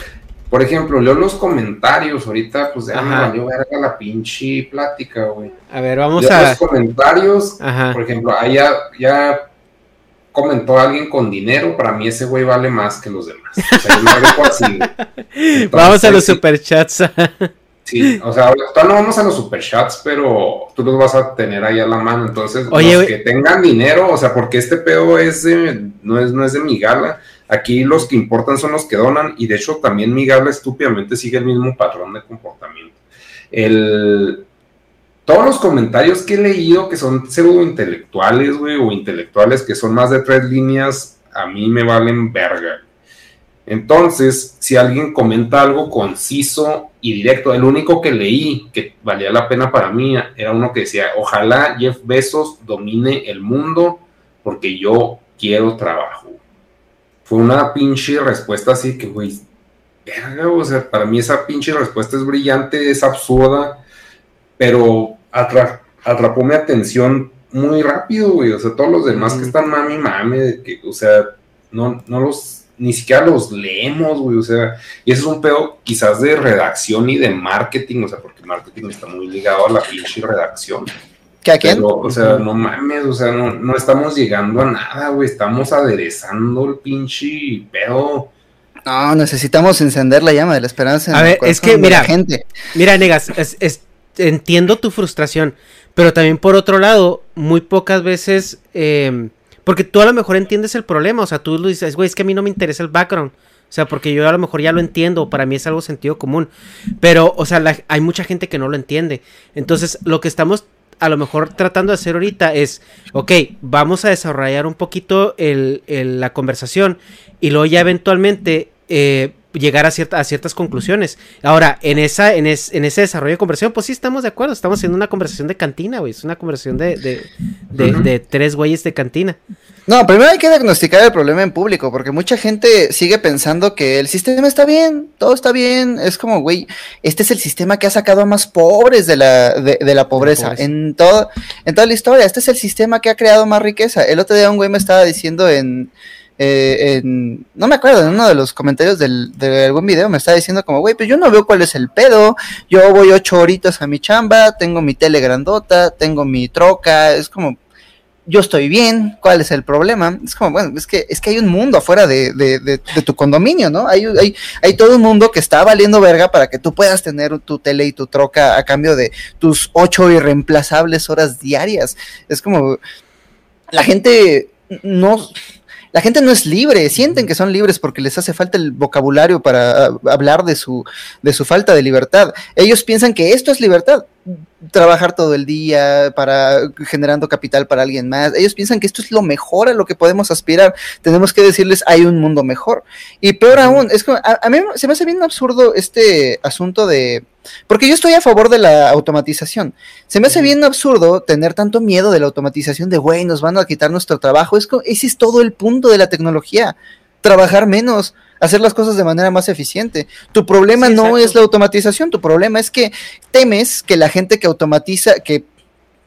por ejemplo, leo los comentarios. Ahorita, pues ya me valió verga la pinche plática, güey. A ver, vamos a. Los comentarios, por ejemplo, ahí ya, ya comentó alguien con dinero, para mí ese güey vale más que los demás. O sea, yo me así. vamos a los superchats. sí, o sea, ahorita no vamos a los superchats, pero tú los vas a tener ahí a la mano. Entonces, los que tengan dinero, o sea, porque este pedo es de, no es, no es de mi gala. Aquí los que importan son los que donan, y de hecho también mi gala estúpidamente sigue el mismo patrón de comportamiento. El, todos los comentarios que he leído que son pseudo intelectuales, güey, o intelectuales que son más de tres líneas, a mí me valen verga. Entonces, si alguien comenta algo conciso y directo, el único que leí que valía la pena para mí era uno que decía, ojalá Jeff Bezos domine el mundo porque yo quiero trabajo. Fue una pinche respuesta así que, güey, verga, o sea, para mí esa pinche respuesta es brillante, es absurda pero atrapó mi atención muy rápido, güey. O sea, todos los demás que están mami, mami, de que, o sea, no, no los, ni siquiera los leemos, güey. O sea, y eso es un pedo quizás de redacción y de marketing, o sea, porque marketing está muy ligado a la pinche redacción. ¿Qué a quién? o sea, no mames, o sea, no, no estamos llegando a nada, güey. Estamos aderezando el pinche pedo. No, necesitamos encender la llama de la esperanza. a ver, es que, mira, gente. mira, Negas, es, es, entiendo tu frustración, pero también por otro lado, muy pocas veces, eh, porque tú a lo mejor entiendes el problema, o sea, tú lo dices, güey, es que a mí no me interesa el background. O sea, porque yo a lo mejor ya lo entiendo, para mí es algo sentido común. Pero, o sea, hay mucha gente que no lo entiende. Entonces, lo que estamos a lo mejor tratando de hacer ahorita es, ok, vamos a desarrollar un poquito el, la conversación y luego ya eventualmente eh, llegar a, a ciertas conclusiones. Ahora, en esa, en, en ese desarrollo de conversación, pues sí estamos de acuerdo, estamos haciendo una conversación de cantina, güey. Es una conversación de, de, tres güeyes de cantina. No, primero hay que diagnosticar el problema en público, porque mucha gente sigue pensando que el sistema está bien, todo está bien. Es como, güey, este es el sistema que ha sacado a más pobres de la, de, la pobreza, En, todo, en toda la historia. Este es el sistema que ha creado más riqueza. El otro día un güey me estaba diciendo en, eh, no me acuerdo, en uno de los comentarios del, de algún video me está diciendo como, güey, pues yo no veo cuál es el pedo, yo voy ocho horitas a mi chamba, tengo mi tele grandota, tengo mi troca, es como, yo estoy bien, ¿cuál es el problema? Es como, bueno, es que, es que hay un mundo afuera de, de, de, tu condominio, ¿no? Hay, hay, hay, todo un mundo que está valiendo verga para que tú puedas tener tu tele y tu troca a cambio de tus ocho irreemplazables horas diarias. Es como, la gente no, la gente no es libre, sienten que son libres porque les hace falta el vocabulario para ah, hablar de su, de su falta de libertad. Ellos piensan que esto es libertad, trabajar todo el día para generando capital para alguien más. Ellos piensan que esto es lo mejor a lo que podemos aspirar. Tenemos que decirles hay un mundo mejor. Y peor aún, es como, a, mí se me hace bien absurdo este asunto de porque yo estoy a favor de la automatización. Se me hace bien absurdo tener tanto miedo de la automatización de, güey, nos van a quitar nuestro trabajo. Es, ese es todo el punto de la tecnología. Trabajar menos, hacer las cosas de manera más eficiente. Tu problema no es la automatización, tu problema es que temes que la gente que automatiza, que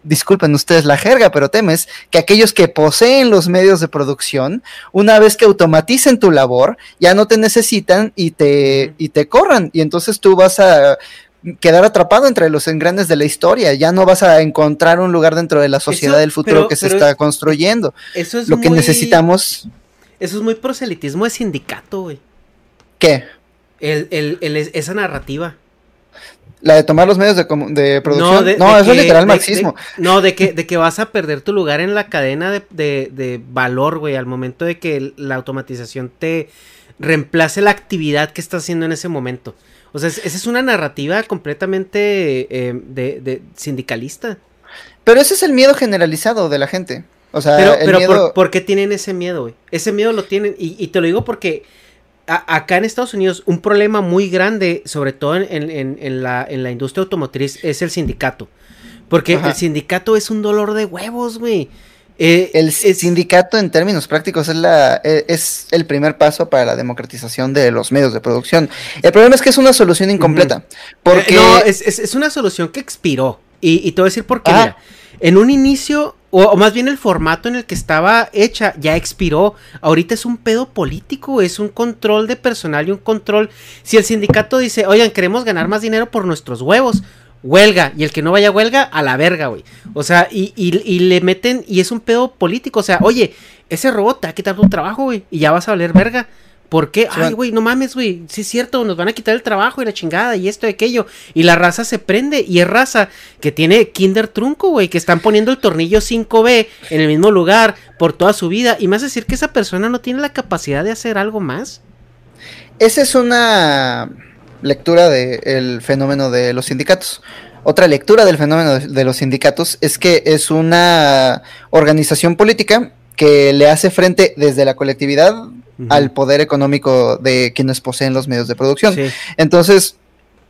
disculpen ustedes la jerga, pero temes que aquellos que poseen los medios de producción, una vez que automaticen tu labor, ya no te necesitan y te, y te corran. Y entonces tú vas a quedar atrapado entre los engranes de la historia, ya no vas a encontrar un lugar dentro de la sociedad Eso- del futuro pero- que se está construyendo. Eso es Lo que necesitamos, Eso es muy proselitismo de sindicato, güey. ¿qué? El, el- el- esa narrativa. La de tomar los medios de, producción. No, de- de eso que- es literal marxismo. no, de que, de que vas a perder tu lugar en la cadena de, de- de valor, güey, al momento de que la automatización te reemplace la actividad que estás haciendo en ese momento. O sea, es- esa es una narrativa completamente eh, de sindicalista. Pero ese es el miedo generalizado de la gente. O sea, Pero, el pero miedo... ¿por, por qué tienen ese miedo, güey? Ese miedo lo tienen, y, y te lo digo porque a- acá en Estados Unidos un problema muy grande, sobre todo en, en- en- en la, en la industria automotriz, es el sindicato. Porque Ajá. el sindicato es un dolor de huevos, güey. Eh, El es- sindicato en términos prácticos es, la, e- es el primer paso para la democratización de los medios de producción. El problema es que es una solución incompleta. Porque Eh, no, es, es- es una solución que expiró. Y, y te voy a decir por qué. Ah. Mira, en un inicio, o, más bien el formato en el que estaba hecha, ya expiró. Ahorita es un pedo político, es un control de personal y un control. Si el sindicato dice, oigan, queremos ganar más dinero por nuestros huevos. Huelga, y el que no vaya a huelga, a la verga, güey. O sea, y, y- y le meten, y es un pedo político. O sea, oye, ese robot te va a quitar tu trabajo, güey, y ya vas a valer verga. ¿Por qué? Ay, güey, no mames, güey. Sí es cierto, nos van a quitar el trabajo y la chingada y esto y aquello. Y la raza se prende. Y es raza que tiene Kinder Trunco, güey. Que están poniendo el tornillo 5B en el mismo lugar por toda su vida. Y más decir que esa persona no tiene la capacidad de hacer algo más. esa es una lectura del fenómeno de los sindicatos. Otra lectura del fenómeno de, de los sindicatos es que es una organización política que le hace frente desde la colectividad al poder económico de quienes poseen los medios de producción. Sí. Entonces,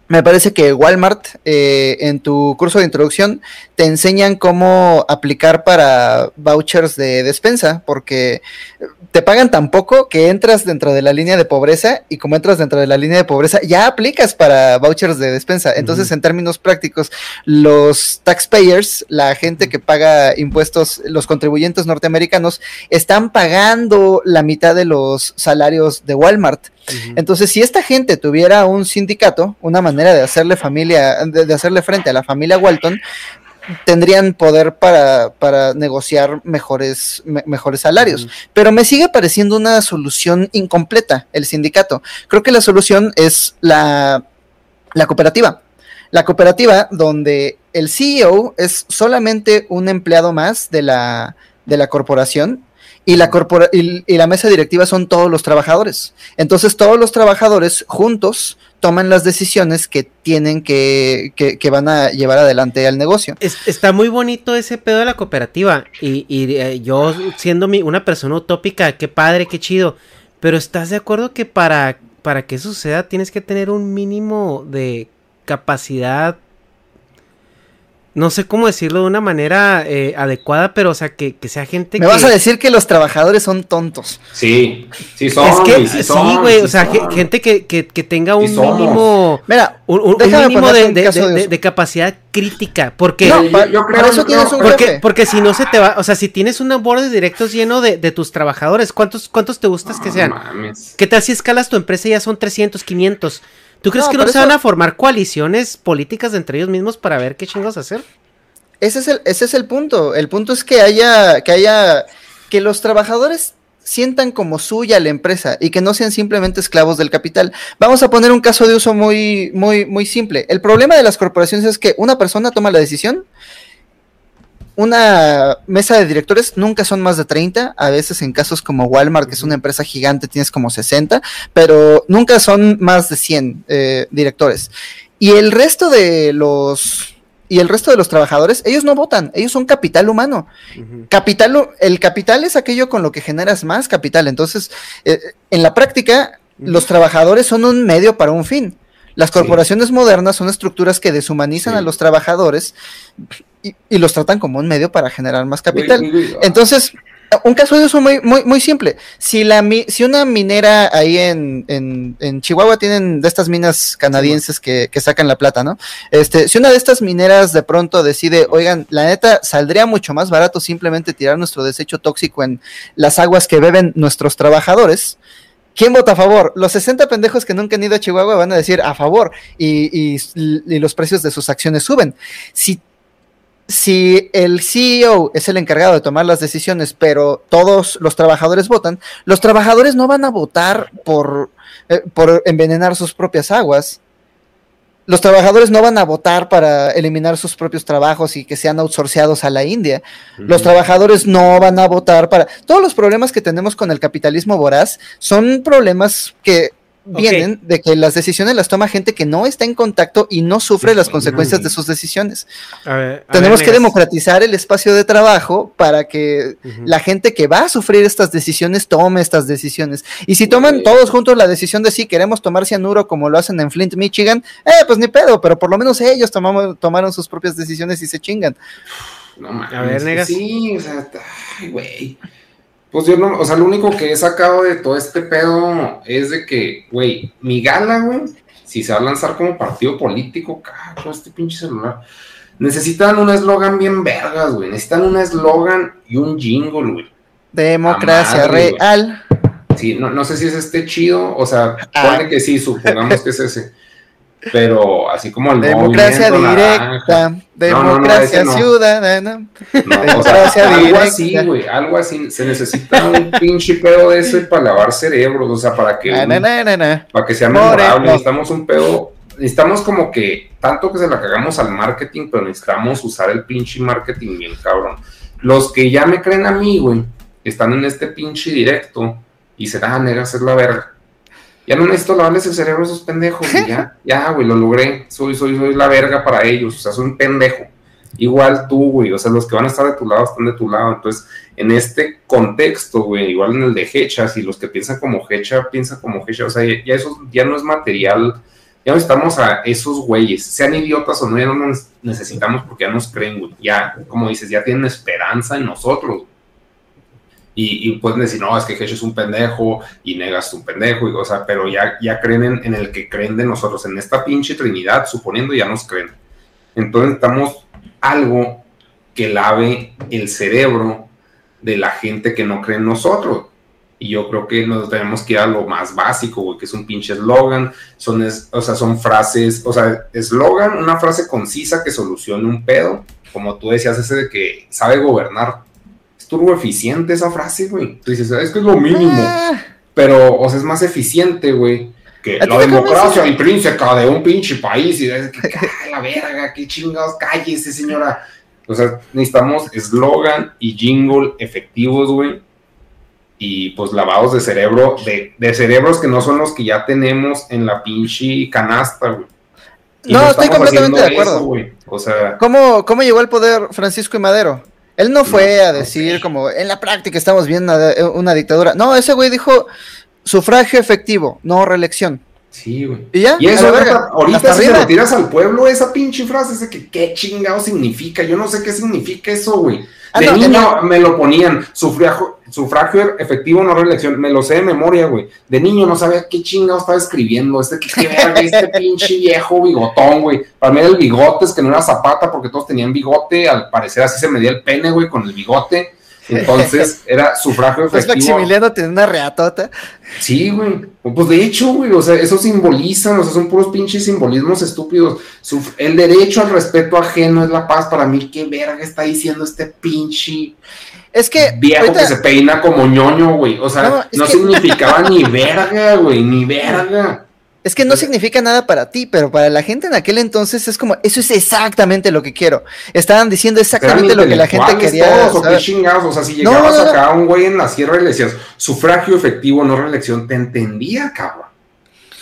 me parece que Walmart, eh, en tu curso de introducción, te enseñan cómo aplicar para vouchers de despensa, porque te pagan tan poco que entras dentro de la línea de pobreza y como entras dentro de la línea de pobreza, ya aplicas para vouchers de despensa. Entonces, en términos prácticos, los taxpayers, la gente que paga impuestos, los contribuyentes norteamericanos, están pagando la mitad de los salarios de Walmart. Entonces, si esta gente tuviera un sindicato, una manera de hacerle familia, de, de hacerle frente a la familia Walton, tendrían poder para, para negociar mejores, me- mejores salarios. Pero me sigue pareciendo una solución incompleta el sindicato. Creo que la solución es la, la cooperativa. La cooperativa donde el CEO es solamente un empleado más de la, de la corporación y la, corpora- y, la mesa directiva son todos los trabajadores. Entonces todos los trabajadores juntos toman las decisiones que tienen que, que, que van a llevar adelante al negocio. Es- está muy bonito ese pedo de la cooperativa. Y, y, eh, yo siendo mi, una persona utópica, qué padre, qué chido. Pero ¿estás de acuerdo que para, para que suceda tienes que tener un mínimo de capacidad? No sé cómo decirlo de una manera eh, adecuada, pero o sea, que, que sea gente Me que... vas a decir que los trabajadores son tontos. Sí, sí son. es que sí, son, güey, sí o sea, son. gente que, que, que tenga un Sí mínimo... Mira, Un, un- un Déjame mínimo de, un de- de- de de- uso. de capacidad crítica. Porque... No, Yo- pa- yo creo- eso yo tienes creo- un Porque, jefe. porque si no se te va, o sea, si tienes un board de directos lleno de, de tus trabajadores, ¿cuántos, ¿cuántos te gustas que No sean? mames. ¿Qué tal si escalas tu empresa y ya son 300, 500? ¿Tú crees No, que no se eso- van a formar coaliciones políticas entre ellos mismos para ver qué chingos hacer? Ese es el, ese es el punto. El punto es que haya, que haya, que los trabajadores sientan como suya la empresa y que no sean simplemente esclavos del capital. Vamos a poner un caso de uso muy, muy, muy simple. El problema de las corporaciones es que una persona toma la decisión. Una mesa de directores nunca son más de 30, a veces en casos como Walmart, que es una empresa gigante, tienes como 60, pero nunca son más de 100 eh, directores. Y el resto de los y el resto de los trabajadores, ellos no votan, ellos son capital humano. Capital, el capital es aquello con lo que generas más capital. Entonces, eh, en la práctica, los trabajadores son un medio para un fin. Las Sí. corporaciones modernas son estructuras que deshumanizan Sí. a los trabajadores y, y los tratan como un medio para generar más capital. Güey. Entonces, un caso de uso muy, muy, muy simple. Si, la, mi- si una minera ahí en, en, en Chihuahua tienen de estas minas canadienses que, que sacan la plata, ¿no? Este, si una de estas mineras de pronto decide, oigan, la neta, saldría mucho más barato simplemente tirar nuestro desecho tóxico en las aguas que beben nuestros trabajadores, ¿quién vota a favor? Los 60 pendejos que nunca han ido a Chihuahua van a decir a favor y, y- y los precios de sus acciones suben. Si, si el CEO es el encargado de tomar las decisiones, pero todos los trabajadores votan, los trabajadores no van a votar por, eh, por envenenar sus propias aguas. Los trabajadores no van a votar para eliminar sus propios trabajos y que sean outsourceados a la India. Los trabajadores no van a votar para... Todos los problemas que tenemos con el capitalismo voraz son problemas que vienen de que las decisiones las toma gente que no está en contacto y no sufre las consecuencias de sus decisiones. A ver, a Tenemos ver, que negas. democratizar el espacio de trabajo para que la gente que va a sufrir estas decisiones tome estas decisiones. Y si toman todos juntos la decisión de sí, queremos tomar cianuro como lo hacen en Flint, Michigan, eh, pues ni pedo, pero por lo menos ellos tomamos, tomaron sus propias decisiones y se chingan. No mames. A ver, negas. Sí, o sea, ay, güey. Pues yo no, o sea, lo único que he sacado de todo este pedo es de que, güey, mi gala, güey, si se va a lanzar como partido político, cabrón, este pinche celular, necesitan un eslogan bien vergas, güey. Necesitan un eslogan y un jingle, güey. Democracia madre, real. Sí, no, no sé si es este chido, o sea, Ah. pone que sí, supongamos que es ese. Pero así como el Democracia directa. no, no, Democracia ese no. ciudadana. No, o Democracia sea, algo así, güey, algo así. Se necesita un pinche pedo de ese para lavar cerebros, o sea, para que, para que sea memorable. Necesitamos un pedo, necesitamos como que, tanto que se la cagamos al marketing, pero necesitamos usar el pinche marketing bien cabrón. Los que ya me creen a mí, güey, están en este pinche directo y se dan a hacer la verga. Ya no necesito lavarles el cerebro a esos pendejos, güey, ya, ya, güey, lo logré. Soy, soy, soy la verga para ellos, o sea, soy un pendejo. Igual tú, güey, o sea, los que van a estar de tu lado están de tu lado. Entonces, en este contexto, güey, igual en el de Hecha, si los que piensan como Hecha, piensan como Hecha, o sea, ya, ya eso ya no es material, ya no necesitamos a esos güeyes, sean idiotas o no, ya no nos necesitamos porque ya nos creen, güey. Ya, como dices, ya tienen esperanza en nosotros. Y, pueden decir, no, es que Hecha es un pendejo y negas un pendejo, y, o sea, pero ya, ya creen en, el que creen de nosotros, en esta pinche Trinidad, suponiendo ya nos creen. Entonces necesitamos algo que lave el cerebro de la gente que no cree en nosotros. Y yo creo que nos tenemos que ir a lo más básico, güey, que es un pinche eslogan, son, es- o sea, son frases, o sea, eslogan, una frase concisa que solucione un pedo, como tú decías, ese de que sabe gobernar. Turbo eficiente esa frase, güey. Tú dices, es que es lo mínimo Ah, pero, o sea, es más eficiente, güey, que ¿A ti la democracia intrínseca de un pinche país. Y es que, "Ay, la verga, qué chingados, cállese, señora. O sea, necesitamos eslogan y jingle efectivos, güey. Y pues lavados de cerebro, de, de cerebros que no son los que ya tenemos en la pinche canasta, güey. No, estoy completamente de acuerdo. eso. O sea, ¿Cómo, ¿Cómo llegó al poder Francisco y Madero? Él no fue a decir como, en la práctica estamos viendo una, una dictadura. No, ese güey dijo sufragio efectivo, no reelección. Sí, güey. Y ya, Y a eso, verga. ahorita si arriba. lo tiras al pueblo, esa pinche frase, ese que qué chingado significa. Yo no sé qué significa eso, güey. Ah, De no, niño me lo ponían, sufragio, sufragio efectivo, no reelección. Me lo sé de memoria, güey. De niño no sabía qué chingado estaba escribiendo. Este, qué, qué verga, este pinche viejo bigotón, güey. Para mí era el bigote, es que no era zapata porque todos tenían bigote. Al parecer así se medía el pene, güey, con el bigote. Entonces era sufragio Pues efectivo. Maximiliano tiene una reatota. Sí, güey. Pues de hecho, güey, o sea, eso simbolizan, o sea, son puros pinches simbolismos estúpidos. El derecho al respeto ajeno es la paz. Para mí, qué verga está diciendo este pinche Es que viejo ahorita- que se peina como ñoño, güey. O sea, No, no, es que- significaba ni verga, güey, ni verga. Es que no significa nada para ti, pero para la gente en aquel entonces es como, eso es exactamente lo que quiero. Estaban diciendo exactamente ¿Eran lo que la gente quería. todos, o chingados? O sea, si No, llegabas no, no. acá a un güey en la sierra y le decías sufragio efectivo, no reelección, te entendía, cabrón.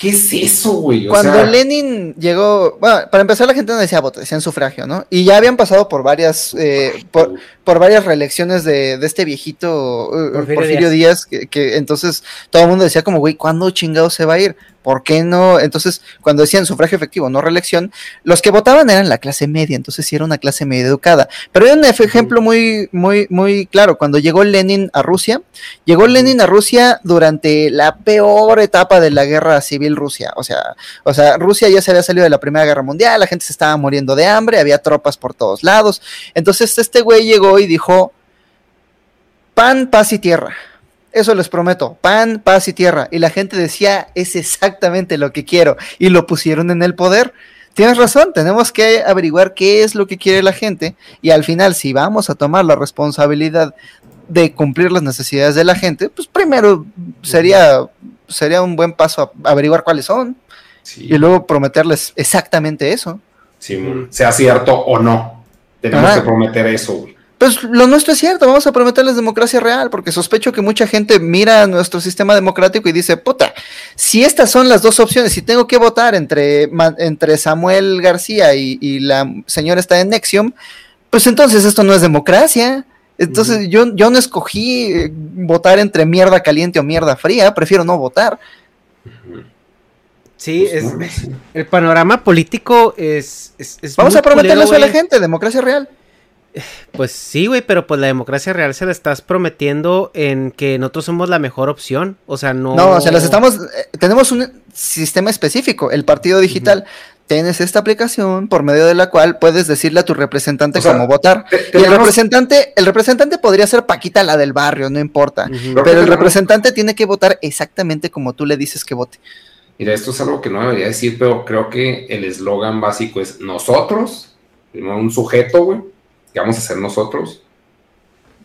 ¿Qué es eso, güey? O Cuando sea, Lenin llegó, bueno, para empezar la gente no decía voto, decían sufragio, ¿no? Y ya habían pasado por varias, eh, por, por varias reelecciones de, de este viejito eh, Porfirio Porfirio, Díaz, que, que entonces todo el mundo decía como, güey, ¿cuándo chingado se va a ir? ¿Por qué no? Entonces, cuando decían sufragio efectivo, no reelección, los que votaban eran la clase media, entonces sí era una clase media educada. Pero hay un ejemplo muy, muy, muy claro, cuando llegó Lenin a Rusia, llegó Lenin a Rusia durante la peor etapa de la guerra civil Rusia, o sea, o sea, Rusia ya se había salido de la Primera Guerra Mundial, la gente se estaba muriendo de hambre, había tropas por todos lados. Entonces este güey llegó y dijo, pan, paz y tierra. eso les prometo, pan, paz y tierra. Y la gente decía, es exactamente lo que quiero. Y lo pusieron en el poder. Tienes razón, tenemos que averiguar qué es lo que quiere la gente y al final si vamos a tomar la responsabilidad de cumplir las necesidades de la gente, pues primero sería, sería un buen paso a averiguar cuáles son Sí, y luego prometerles exactamente eso. sí, sea cierto o no. Tenemos Ajá. que prometer eso, güey. Pues lo nuestro es cierto, vamos a prometerles democracia real, porque sospecho que mucha gente mira nuestro sistema democrático y dice, puta, si estas son las dos opciones, si tengo que votar entre, entre Samuel García y, y la señora está en Nexium, pues entonces esto no es democracia. Entonces yo, yo no escogí eh, votar entre mierda caliente o mierda fría, prefiero no votar. Sí, Pues, es, no, el panorama político es... es- es Vamos muy a prometerle culero, eso a la gente, democracia real. Pues sí, güey, pero pues la democracia real se la estás prometiendo en que nosotros somos la mejor opción. O sea, no. No, o sea, las estamos, eh, tenemos un sistema específico, el partido digital. Tienes esta aplicación por medio de la cual puedes decirle a tu representante O sea, cómo votar. te- Y el representante, el representante podría ser Paquita la del barrio, no importa. Pero el representante tiene que votar exactamente como tú le dices que vote. Mira, esto es algo que no debería decir, pero creo que el eslogan básico es nosotros, un sujeto, güey, que vamos a ser nosotros,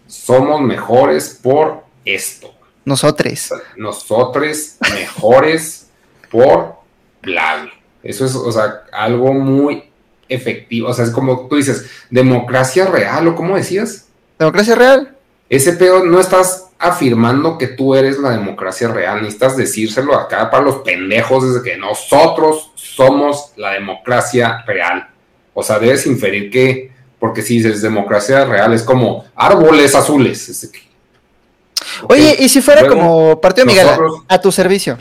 somos mejores por esto. Nosotros. Nosotros mejores por bla. Eso es, o sea, algo muy efectivo. O sea, es como tú dices, democracia real, o como decías. Democracia real. Ese pedo no estás afirmando que tú eres la democracia real, necesitas decírselo acá para los pendejos desde que nosotros somos la democracia real. O sea, debes inferir que, porque si dices democracia real es como árboles azules. Es Oye, y si fuera luego, como Partido Miguel, nosotros- a tu servicio.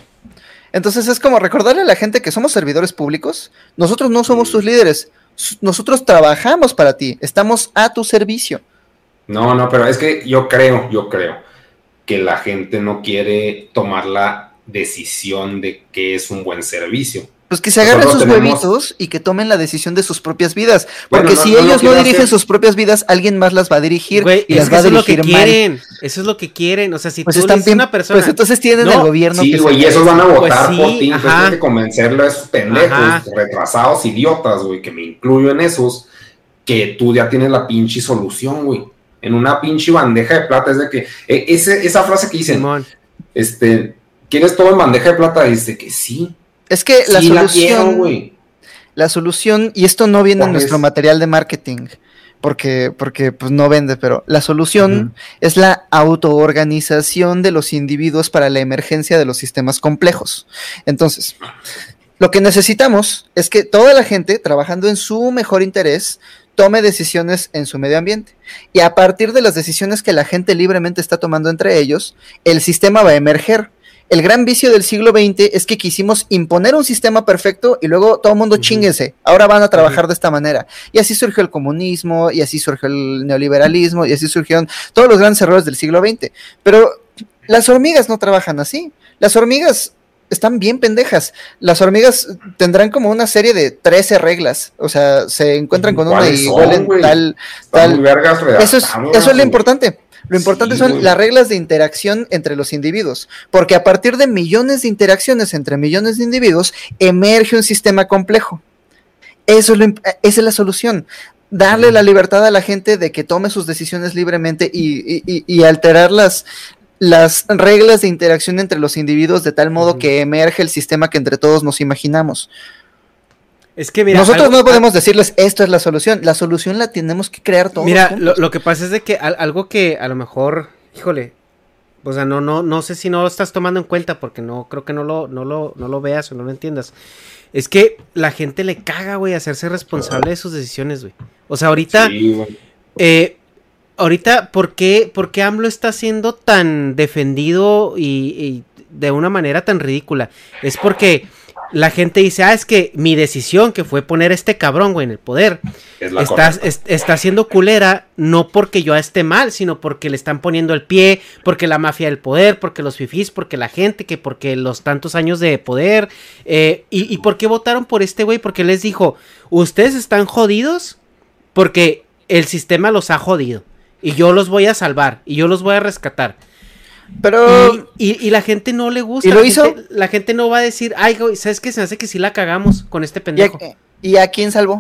Entonces es como recordarle a la gente que somos servidores públicos. Nosotros no somos tus líderes. Nosotros trabajamos para ti. Estamos a tu servicio. No, no, pero es que yo creo, yo creo que la gente no quiere tomar la decisión de que es un buen servicio. Pues que se agarren sus tenemos- huevitos y que tomen la decisión de sus propias vidas. Bueno, Porque no- si no ellos no dirigen hacer. sus propias vidas, alguien más las va a dirigir Güey, y las va a eso es lo que dirigir mal. quieren. Eso es lo que quieren. O sea, si Pues tú están bien, una persona. pues entonces tienen No, el gobierno Sí, que güey, y esos van a Pues votar sí, por ti. Entonces ajá. tienes que convencerle a esos pendejos, Ajá. retrasados, idiotas, güey, que me incluyo en esos, que tú ya tienes la pinche solución, güey. En una pinche bandeja de plata. Es de que, eh, ese, esa frase que dicen, Simón. este, ¿quieres todo en bandeja de plata? Dice que sí. Es que la sí la quiero, solución, güey. la solución, y esto no viene en ¿Cuál nuestro es? material de marketing, porque, porque pues no vende, pero la solución es la autoorganización de los individuos para la emergencia de los sistemas complejos. Entonces, lo que necesitamos es que toda la gente, trabajando en su mejor interés, tome decisiones en su medio ambiente. Y a partir de las decisiones que la gente libremente está tomando entre ellos, el sistema va a emerger. El gran vicio del siglo XX es que quisimos imponer un sistema perfecto y luego todo el mundo chinguese. Ahora van a trabajar de esta manera. Y así surgió el comunismo, y así surgió el neoliberalismo, y así surgieron todos los grandes errores del siglo XX. Pero las hormigas no trabajan así. Las hormigas están bien pendejas. Las hormigas tendrán como una serie de 13 reglas. O sea, se encuentran con una ¿Cuáles y huelen tal, tal. vergas Eso es, eso es lo importante. Lo importante Sí, son güey. las reglas de interacción entre los individuos, porque a partir de millones de interacciones entre millones de individuos emerge un sistema complejo. Eso es lo esa es la solución. Darle la libertad a la gente de que tome sus decisiones libremente y, y- y- y alterar las, las reglas de interacción entre los individuos de tal modo que emerge el sistema que entre todos nos imaginamos. Es que mira. Nosotros algo- no podemos decirles esto es la solución. La solución la tenemos que crear todos. Mira, lo, lo que pasa es de que al- algo que a lo mejor, híjole, o sea, no, no, no sé si no lo estás tomando en cuenta porque no, creo que no lo, no lo, no lo veas o no lo entiendas. Es que la gente le caga, güey, hacerse responsable de sus decisiones, güey. O sea, ahorita, Sí, eh, ahorita, ¿por qué, por qué AMLO está siendo tan defendido y, y de una manera tan ridícula? Es porque la gente dice, ah, es que mi decisión que fue poner a este cabrón, güey, en el poder, Es está, es- está siendo culera no porque yo esté mal, sino porque le están poniendo el pie, porque la mafia del poder, porque los fifís, porque la gente, que porque los tantos años de poder. eh, y, ¿Y por qué votaron por este güey? Porque les dijo, ustedes están jodidos porque el sistema los ha jodido. Y yo los voy a salvar, y yo los voy a rescatar. Pero. Y, y- y la gente no le gusta. ¿Y lo la hizo? gente- la gente no va a decir, ay, güey, ¿sabes qué? Se me hace que sí la cagamos con este ¿Y pendejo. a, y a quién salvó?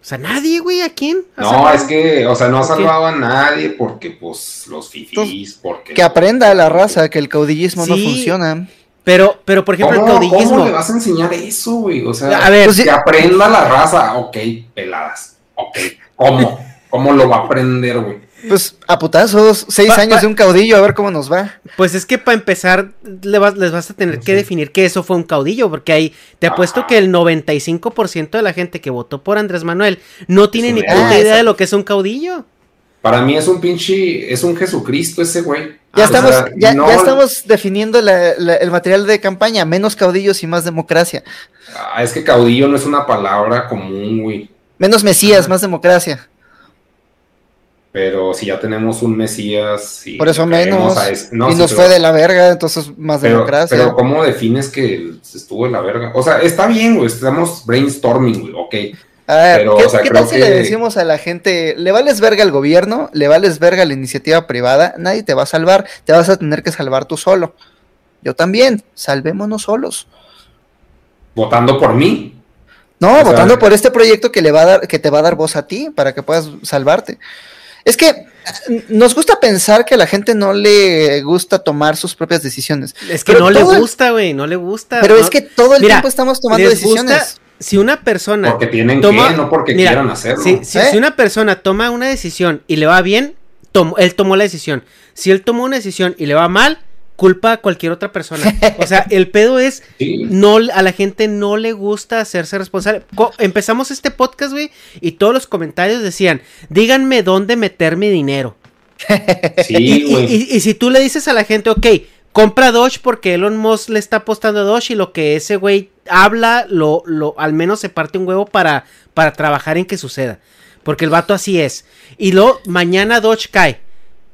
O sea, nadie, güey, ¿a quién? ¿A No, salvar? es que, o sea, no ha salvado a nadie porque, pues, los fifís, porque... Que aprenda la raza que el caudillismo no funciona. Pero, pero, por ejemplo, ¿Cómo, el caudillismo. ¿Cómo le vas a enseñar eso, güey? O sea, A ver, Pues sí. que aprenda la raza. Ok, peladas. Ok, ¿cómo? ¿Cómo lo va a aprender, güey? Pues a putazos, seis Pa- años pa- de un caudillo, a ver cómo nos va. Pues es que para empezar le vas- les vas a tener que definir que eso fue un caudillo, porque ahí te apuesto Ajá. que el 95% de la gente que votó por Andrés Manuel no tiene ni puta Ah, idea de lo que es un caudillo. Para mí es un pinche, es un Jesucristo ese güey. Ya Ah, estamos, o sea, ya, no- ya estamos definiendo la- la- el material de campaña, menos caudillos y más democracia. Ah, es que caudillo no es una palabra común, güey. Menos mesías, más democracia. Pero si ya tenemos un Mesías y Por eso menos. a ese- no, y sí, nos pero- fue de la verga, entonces más pero, democracia. pero ¿cómo defines que estuvo de la verga? O sea, está bien, güey, estamos brainstorming, güey, ok. A ver, pero, ¿qué, o sea, qué tal si que- le decimos a la gente, le vales verga al gobierno, le vales verga a la iniciativa privada, nadie te va a salvar, te vas a tener que salvar tú solo. Yo también, salvémonos solos. Votando por mí. No, O sea, votando por este proyecto que le va a dar, que te va a dar voz a ti para que puedas salvarte. Es que nos gusta pensar que a la gente no le gusta tomar sus propias decisiones. Es que Pero no le gusta, güey, no le gusta. Pero no- es que todo el Mira, tiempo estamos tomando les gusta- decisiones. si una persona Porque tienen toma- que, no porque Mira, quieran hacerlo. si, si- ¿Eh? si una persona toma una decisión y le va bien, él tomó la decisión. Si él tomó una decisión y le va mal, culpa a cualquier otra persona. O sea, el pedo es Sí. no a la gente no le gusta hacerse responsable. Co- empezamos este podcast, güey, y todos los comentarios decían, díganme dónde meter mi dinero. y, Sí, y- güey. y- y si tú le dices a la gente, ok, compra Doge porque Elon Musk le está apostando a Doge y lo que ese güey habla, lo, lo, al menos se parte un huevo para, para trabajar en que suceda. Porque el vato así es. Y luego mañana Doge cae.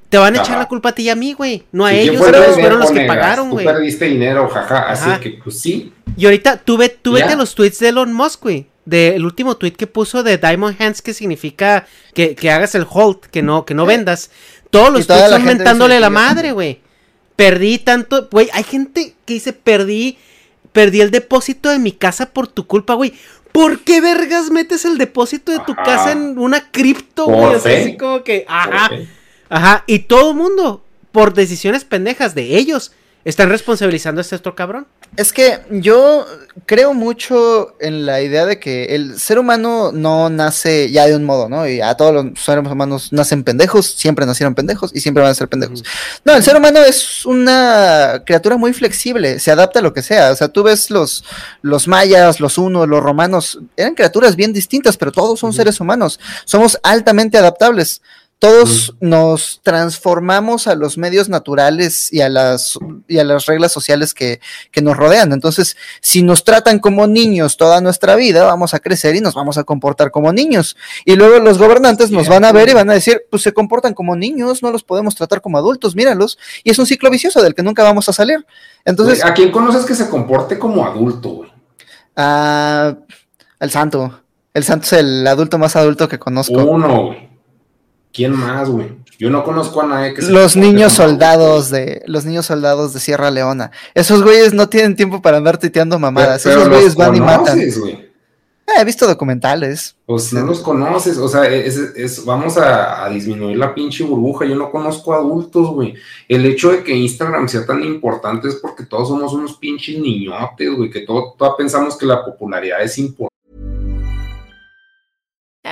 Te van a echar Ajá. la culpa a ti y a mí, güey. No a ¿Y quién ellos, el ellos fueron los que negas? pagaron, Tú güey. perdiste dinero, jaja. Ajá. Así que, pues sí. Y ahorita tú, ve, tú vete a los tweets de Elon Musk, güey. Del último tweet que puso de Diamond Hands, que significa que, que hagas el hold, que no, que no vendas. Todos los tweets son mentándole la madre, güey. Perdí tanto, güey. Hay gente que dice, perdí, perdí el depósito de mi casa por tu culpa, güey. ¿Por qué vergas metes el depósito de tu Ajá. casa en una cripto, güey? O sea, así como que, ajá. Ajá, y todo el mundo, por decisiones pendejas de ellos, están responsabilizando a este otro cabrón. Es que yo creo mucho en la idea de que el ser humano no nace ya de un modo, ¿no? Y a todos los seres humanos nacen pendejos, siempre nacieron pendejos y siempre van a ser pendejos. No, el ser humano es una criatura muy flexible, se adapta a lo que sea. O sea, tú ves los, los mayas, los hunos, los romanos, eran criaturas bien distintas, pero todos son seres humanos. Somos altamente adaptables. Todos nos transformamos a los medios naturales y a las, y a las reglas sociales que, que nos rodean. Entonces, si nos tratan como niños toda nuestra vida, vamos a crecer y nos vamos a comportar como niños. Y luego los gobernantes nos van a ver y van a decir, pues se comportan como niños, no los podemos tratar como adultos, míralos. Y es un ciclo vicioso del que nunca vamos a salir. Entonces, ¿A quién conoces que se comporte como adulto, güey? ah, el santo. El santo es el adulto más adulto que conozco. Uno, güey. ¿Quién más, güey? Yo no conozco a nadie que se Los niños soldados de los niños soldados de Sierra Leona. Esos güeyes no tienen tiempo para andar titeando mamadas. Pero Esos güeyes van y matan. güey. Ah, he visto documentales. Pues no los conoces, o sea, es, es- vamos a, a disminuir la pinche burbuja. Yo no conozco adultos, güey. El hecho de que Instagram sea tan importante es porque todos somos unos pinches niñotes, güey, que todo, todos pensamos que la popularidad es importante.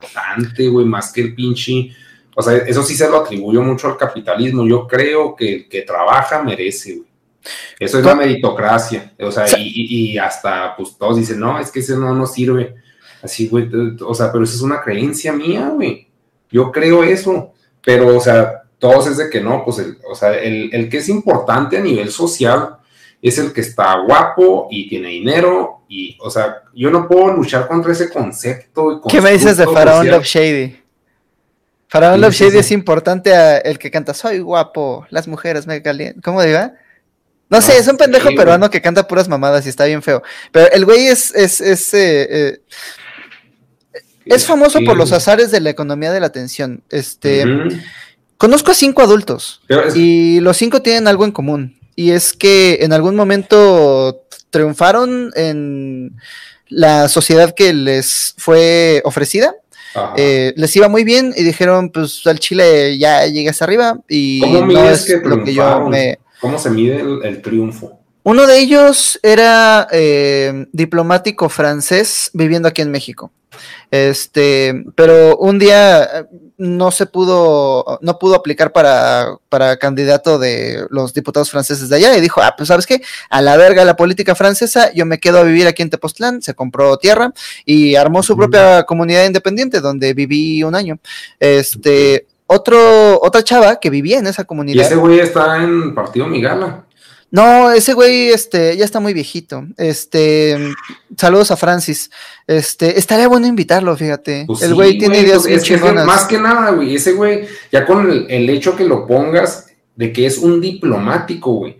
Importante, güey, más que el pinche. O sea, eso sí se lo atribuyo mucho al capitalismo. Yo creo que el que trabaja merece, güey. Eso es la meritocracia. O sea, y, hasta, pues todos dicen, no, es que ese no nos sirve. Así, güey. O sea, pero esa es una creencia mía, güey. Yo creo eso. Pero, o sea, todos es de que no, pues, el, o sea, el, el que es importante a nivel social es el que está guapo y tiene dinero. Y, o sea, yo no puedo luchar contra ese concepto. y ¿Qué me dices de Faraón social. Love Shady? Faraón Love Shady es importante a el que canta Soy guapo, las mujeres me calientan. ¿Cómo diga? No, No sé, es un pendejo peruano que canta puras mamadas y está bien feo. Pero el güey es, es, es, eh, eh, es famoso Sí. por los azares de la economía de la atención. Este. Conozco a cinco adultos es- y los cinco tienen algo en común. Y es que en algún momento triunfaron en la sociedad que les fue ofrecida. Eh, les iba muy bien y dijeron, pues al Chile ya llegué hasta arriba y ¿Cómo no es que lo que yo me... ¿Cómo se mide el, el triunfo? Uno de ellos era eh, diplomático francés viviendo aquí en México. Este, pero un día no se pudo, no pudo aplicar para, para candidato de los diputados franceses de allá y dijo, ah, pues sabes qué, a la verga la política francesa, yo me quedo a vivir aquí en Tepoztlán, se compró tierra y armó su propia comunidad independiente donde viví un año. Este, otro, otra chava que vivía en esa Y comunidad. ese güey está en Partido Migala. No, ese güey, este, ya está muy viejito. Este, saludos a Francis. Este, estaría bueno invitarlo, fíjate. Pues el sí, güey tiene ideas pues muy es que. Más que nada, güey, ese güey, ya con el, el hecho que lo pongas de que es un diplomático, güey,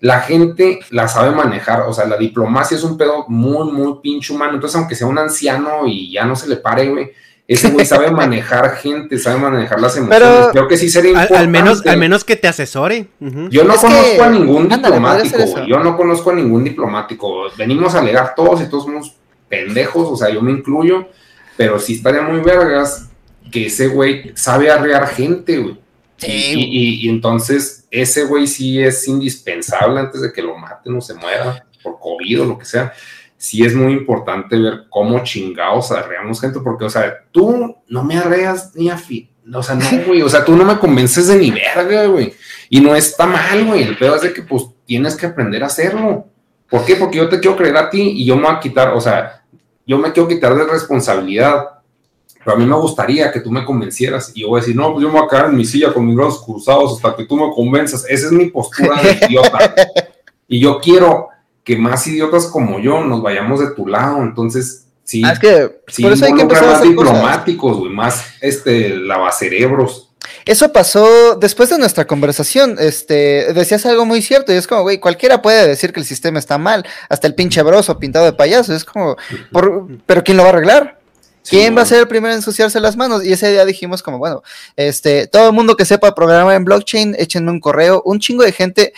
la gente la sabe manejar. O sea, la diplomacia es un pedo muy, muy pinche humano. Entonces, aunque sea un anciano y ya no se le pare, güey, ese güey sabe manejar gente, sabe manejar las emociones. Pero- Creo que sí sería Al, importante. al menos, al menos que te asesore. Yo no Es conozco que- a ningún ándale, diplomático. Yo no conozco a ningún diplomático. Venimos a alegar todos y todos somos pendejos, o sea, yo me incluyo, pero sí estaría muy vergas que ese güey sabe arrear gente, güey. Sí, Y, y- y entonces ese güey sí es indispensable antes de que lo maten o se muera por COVID o lo que sea. Sí es muy importante ver cómo chingados arreamos gente, porque, o sea, tú no me arreas ni a fi- O sea, no, güey. O sea, tú no me convences de ni verga, güey. Y no está mal, güey. El pedo es de que, pues, tienes que aprender a hacerlo. ¿Por qué? Porque yo te quiero creer a ti y yo me voy a quitar, o sea, yo me quiero quitar de responsabilidad. Pero a mí me gustaría que tú me convencieras y yo voy a decir, no, pues yo me voy a quedar en mi silla con mis brazos cruzados hasta que tú me convenzas. Esa es mi postura de idiota. y yo quiero que más idiotas como yo nos vayamos de tu lado. Entonces, sí, Ah, es que sí por eso hay que empezar a más hacer diplomáticos, güey, más este, lavacerebros. Eso pasó después de nuestra conversación. Este, decías algo muy cierto y es como, güey, cualquiera puede decir que el sistema está mal, hasta el pinche broso pintado de payaso. Es como, por- pero ¿quién lo va a arreglar? ¿Quién Sí, va a ser el primero en ensuciarse las manos? Y ese día dijimos como, bueno, este, todo el mundo que sepa programar en blockchain, échenme un correo, un chingo de gente.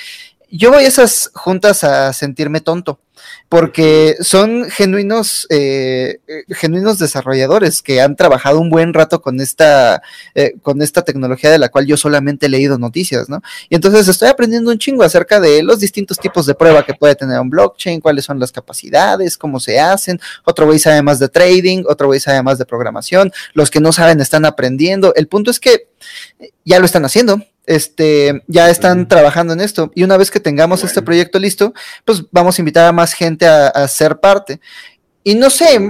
Yo voy a esas juntas a sentirme tonto, porque son genuinos, eh, genuinos desarrolladores que han trabajado un buen rato con esta, eh, con esta tecnología de la cual yo solamente he leído noticias, ¿no? Y entonces estoy aprendiendo un chingo acerca de los distintos tipos de prueba que puede tener un blockchain, cuáles son las capacidades, cómo se hacen. Otro güey sabe más de trading, otro güey sabe de programación. Los que no saben están aprendiendo. El punto es que ya lo están haciendo este, ya están trabajando en esto. Y una vez que tengamos este proyecto listo, pues vamos a invitar a más gente a, a ser parte. Y no sé,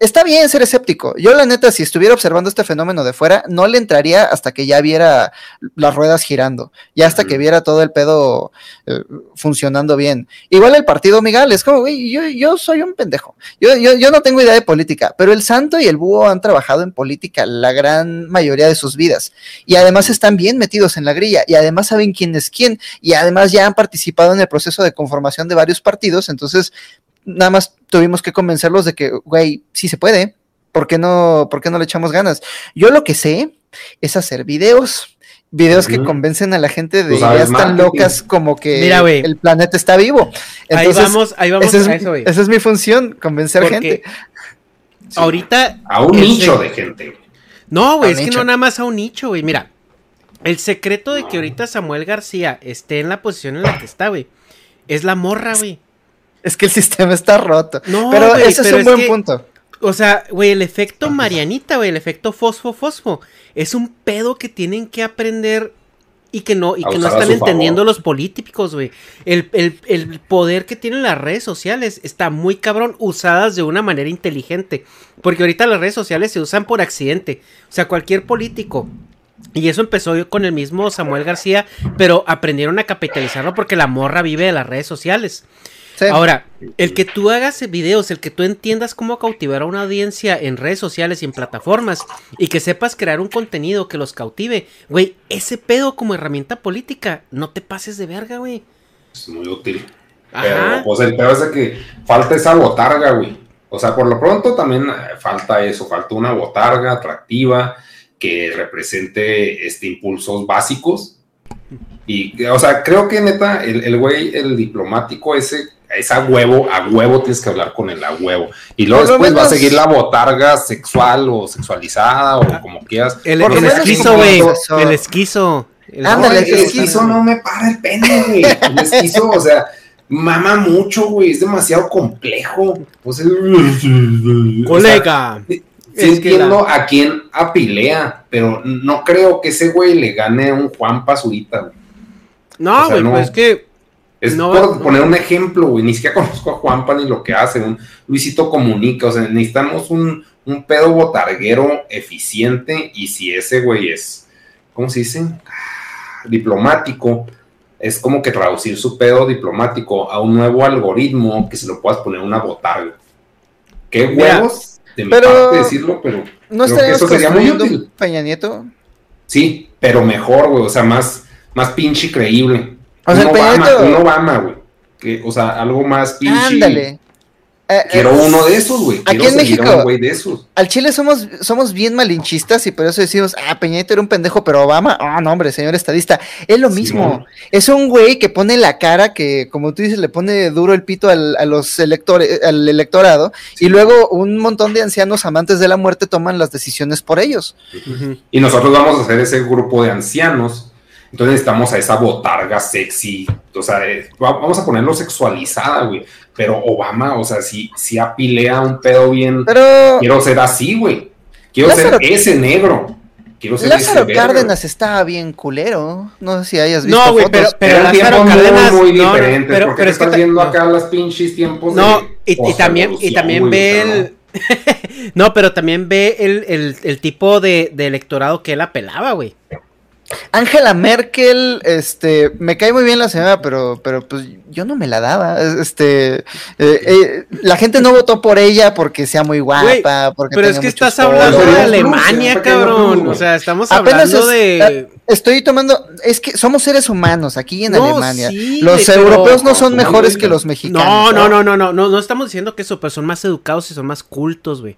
está bien ser escéptico. Yo la neta, si estuviera observando este fenómeno de fuera, no le entraría hasta que ya viera las ruedas girando, ya hasta que viera todo el pedo eh, funcionando bien. Igual el partido Miguel es como, güey, yo, yo soy un pendejo. Yo, yo, yo no tengo idea de política, pero el santo y el búho han trabajado en política la gran mayoría de sus vidas. Y además están bien metidos en la grilla, y además saben quién es quién, y además ya han participado en el proceso de conformación de varios partidos. Entonces, nada más tuvimos que convencerlos de que, güey, sí se puede. ¿Por qué no, por qué no le echamos ganas? Yo lo que sé es hacer videos. Videos que convencen a la gente de ya están locas como que Mira, güey. el planeta está vivo. Ahí vamos, ahí vamos esa es, a eso, güey. esa es mi función, convencer Porque gente. Ahorita. A un nicho de gente. No, güey, es que nicho. no nada más a un nicho, güey. Mira, el secreto de que ahorita Samuel García esté en la posición en la que está, güey, es la morra, güey. Es que el sistema está roto. No, pero güey, ese pero es es un buen que- punto. O sea, güey, el efecto Marianita, güey, el efecto fosfo-fosfo, es un pedo que tienen que aprender y que no, y que no están entendiendo favor. los políticos, güey. El, el- el poder que tienen las redes sociales está muy cabrón, usadas de una manera inteligente. Porque ahorita las redes sociales se usan por accidente. O sea, cualquier político. Y eso empezó con el mismo Samuel García, pero aprendieron a capitalizarlo porque la morra vive de las redes sociales. Sí. Ahora, el que tú hagas videos, el que tú entiendas cómo cautivar a una audiencia en redes sociales y en plataformas y que sepas crear un contenido que los cautive, güey, ese pedo como herramienta política, no te pases de verga, güey. Es muy útil. Ajá. Pero, pues el peor es de que falta esa botarga, güey. O sea, por lo pronto también eh, falta eso, falta una botarga atractiva que represente este impulsos básicos. Y, o sea, creo que neta, el el güey, el, diplomático ese, es a huevo, a huevo tienes que hablar con él, a huevo. Y luego Por después va a seguir la botarga sexual o sexualizada o como quieras. El, el esquizo, güey. El esquizo. El- Ándale, No, el esquizo no me para el pene, güey. El esquizo, o sea, mama mucho, güey. Es demasiado complejo. O sea, Colega. o sea, sí Es que entiendo la- a quién apilea, pero no creo que ese güey le gane a un Juan Pazurita, güey. No, o sea, güey, no. pues es que. Es No, por no. poner un ejemplo, güey. Ni siquiera conozco a Juanpa ni lo que hace. Un Luisito comunica. O sea, necesitamos un, un pedo botarguero eficiente. Y si ese güey es, ¿cómo se dice? Ah, Diplomático. Es como que traducir su pedo diplomático a un nuevo algoritmo que se lo puedas poner a una botarga. Qué Mira, huevos de mi pero- parte decirlo, pero ¿No creo que eso sería muy útil. Peña Nieto? Sí, pero mejor, güey. O sea, más, más pinche creíble. O sea, un Obama, Nieto- un Obama, güey. Que, o sea, algo más pinche. Ándale. Eh, Quiero eh, uno de esos, güey. Aquí Quiero en México- güey de esos. Al Chile somos, somos bien malinchistas y por eso decimos, ah, Peña Nieto era un pendejo, pero Obama, ah, no, hombre, señor estadista. Es lo mismo. Simón. Es un güey que pone la cara, que como tú dices, le pone duro el pito al, a los electores, al electorado, y luego un montón de ancianos amantes de la muerte toman las decisiones por ellos. Y nosotros vamos a hacer ese grupo de ancianos. Entonces necesitamos a esa botarga sexy. O sea, eh, va- vamos a ponerlo sexualizada, güey. Pero Obama, o sea, si, si apilea un pedo bien. Pero Quiero ser así, güey. Quiero Lázaro- ser ese negro. Quiero ser Lázaro ese Cárdenas estaba bien culero. No sé si hayas visto No, güey, fotos. pero, pero Eran Lázaro Cárdenas. muy, muy no, diferentes. pero, porque pero te es que estás ta- viendo no. acá las pinches tiempos No, de y, y también, y también ve el. no, pero también ve el, el, el tipo de, de electorado que él apelaba, güey. Angela Merkel, este, me cae muy bien la señora, pero, pero pues yo no me la daba. Este, eh, eh, la gente no votó por ella porque sea muy guapa, Güey, porque Pero es que estás hablando de Alemania, cabrón. O sea, estamos Apenas hablando es- de. Estoy tomando, es que somos seres humanos aquí en No, Alemania. sí, los pero- europeos no son mejores que los mexicanos. No, no, no, no, no, no, no estamos diciendo que eso, pero son más educados y son más cultos, güey.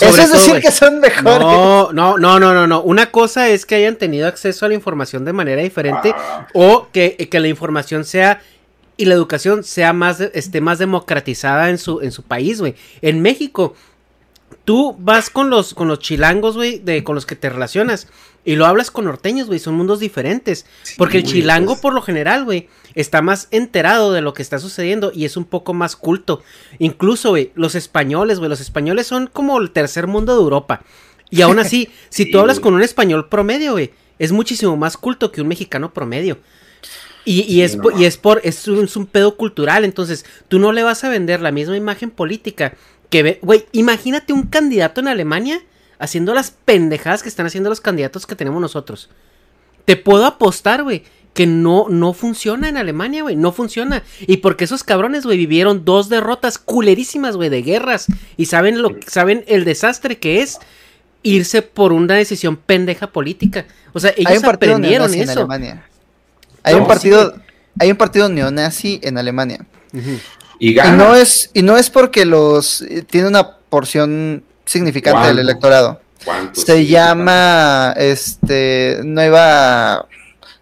Eso es decir que son mejores. No, no, no, no, no, no. Una cosa es que hayan tenido acceso a la información de manera diferente Ah. o que, que la información sea y la educación sea más, esté más democratizada en su, en su país, güey. En México, tú vas con los, con los chilangos, güey, de, con los que te relacionas y lo hablas con norteños, güey, son mundos diferentes. Sí, porque el chilango, pues. por lo general, güey, está más enterado de lo que está sucediendo y es un poco más culto. Incluso, güey, los españoles, güey, los españoles son como el tercer mundo de Europa. Y aún así, si Sí, tú hablas con un español promedio, güey, es muchísimo más culto que un mexicano promedio. Y, y es, no y es por, es un, es un pedo cultural, entonces tú no le vas a vender la misma imagen política que ve, güey, imagínate un candidato en Alemania haciendo las pendejadas que están haciendo los candidatos que tenemos nosotros. Te puedo apostar, güey, que no, no funciona en Alemania, güey, no funciona. Y porque esos cabrones, güey, vivieron dos derrotas culerísimas, güey, de guerras y saben lo, saben el desastre que es irse por una decisión pendeja política. O sea, ellos Hay un partido aprendieron neonazi en eso. Alemania. Hay No, un partido, hay un partido neonazi en Alemania. Y Y gana. no es, y no es porque los eh, tiene una porción significante del electorado. ¿Cuánto? Se llama este Nueva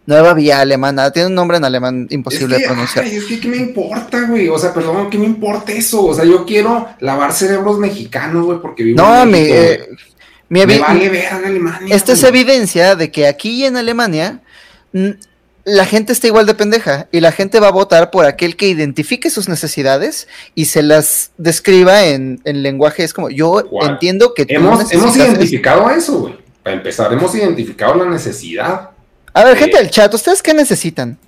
Nueva Vía Alemana. Tiene un nombre en alemán imposible es de pronunciar. ay, es que, ¿qué me importa, güey? O sea, perdón, ¿qué me importa eso? O sea, yo quiero lavar cerebros mexicanos, güey, porque vivo No, en mi, eh, mi Me vale ver en Alemania. Esta es evidencia de que aquí en Alemania la gente está igual de pendeja y la gente va a votar por aquel que identifique sus necesidades y se las describa en, en lenguaje. Es como, yo entiendo que Hemos, hemos esto". identificado eso, güey. Para empezar, hemos identificado la necesidad. A ver, Eh, gente del chat, ¿ustedes qué necesitan?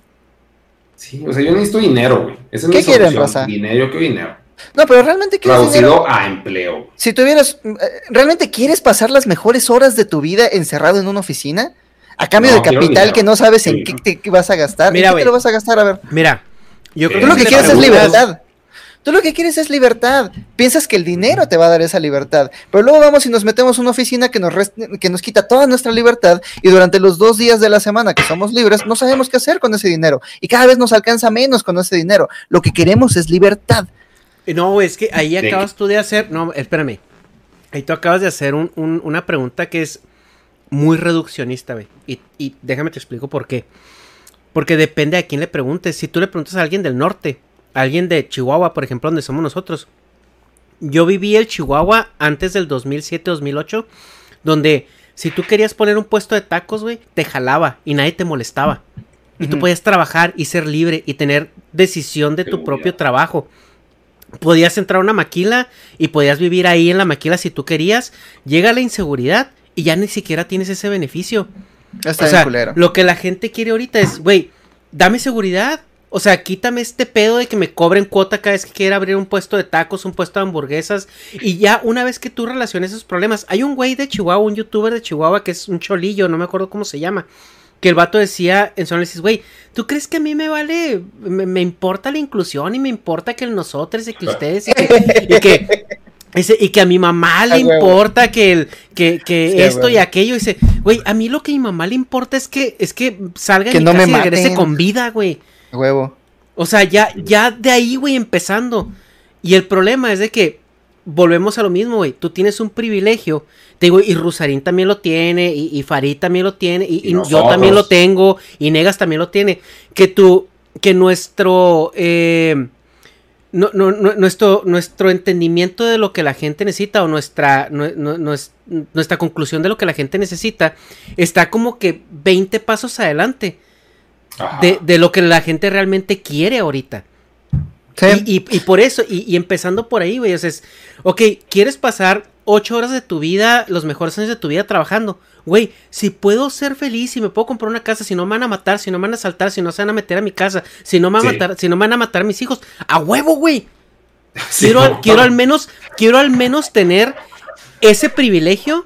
Sí, o sea, yo necesito dinero, güey. Esa es ¿Qué mi quieren, raza? Dinero, quiero dinero. No, pero realmente quieres dinero. Traducido a empleo. Si tuvieras, eh, ¿realmente quieres pasar las mejores horas de tu vida encerrado en una oficina? A cambio No, de capital que no sabes en Sí. qué te vas a gastar. Mira, ¿En qué te lo vas a gastar? A ver. Mira, yo creo Tú lo que quieres es libertad. Tú lo que quieres es libertad. Piensas que el dinero te va a dar esa libertad. Pero luego vamos y nos metemos a una oficina que nos, que nos quita toda nuestra libertad y durante los dos días de la semana que somos libres no sabemos qué hacer con ese dinero. Y cada vez nos alcanza menos con ese dinero. Lo que queremos es libertad. No, es que ahí ¿De acabas tú de hacer. No, espérame. Ahí tú acabas de hacer un- un- una pregunta que es muy reduccionista, güey. Y, y déjame te explico por qué. Porque depende a quién le preguntes. Si tú le preguntas a alguien del norte, a alguien de Chihuahua, por ejemplo, donde somos nosotros. Yo viví el Chihuahua antes del 2007-2008, donde si tú querías poner un puesto de tacos, güey, te jalaba y nadie te molestaba. Y tú podías trabajar y ser libre y tener decisión de tu propio trabajo. Podías entrar a una maquila y podías vivir ahí en la maquila si tú querías. Llega la inseguridad y ya ni siquiera tienes ese beneficio. Está o sea, culero. lo que la gente quiere ahorita es, güey, dame seguridad. O sea, quítame este pedo de que me cobren cuota cada vez que quiera abrir un puesto de tacos, un puesto de hamburguesas. Y ya una vez que tú relaciones esos problemas, hay un güey de Chihuahua, un youtuber de Chihuahua que es un cholillo, no me acuerdo cómo se llama. Que el vato decía en su análisis, güey, ¿tú crees que a mí me vale, me, me importa la inclusión y me importa que el nosotros y que ustedes y que, y que, ese- y que a mi mamá le huevo. importa que el que, que Sí, esto y aquello. Dice güey a mí lo que a mi mamá le importa es que es que salga Que mi no me y regrese con vida güey. Huevo. o sea ya ya de ahí güey empezando. Y el problema es de que volvemos a lo mismo güey. Tú tienes un privilegio. Te digo y Rusarín también lo tiene y, y Farid también lo tiene y, Y y yo también lo tengo y Negas también lo tiene. Que tú que nuestro eh, no- no- no- nuestro, nuestro entendimiento de lo que la gente necesita o nuestra, nue- nue- nues- nuestra conclusión de lo que la gente necesita está como que 20 pasos adelante de, de lo que la gente realmente quiere ahorita. Sí. Y, y- y por eso, y, y empezando por ahí, güey, o sea, es, ok, ¿quieres pasar ocho horas de tu vida, los mejores años de tu vida trabajando? Güey, si puedo ser feliz, si me puedo comprar una casa, si no me van a matar, si no me van a asaltar, si no se van a meter a mi casa, si no me van a Sí. matar, si no me van a matar a mis hijos, a huevo, güey. Sí, Quiero, no, quiero al menos, quiero al menos tener ese privilegio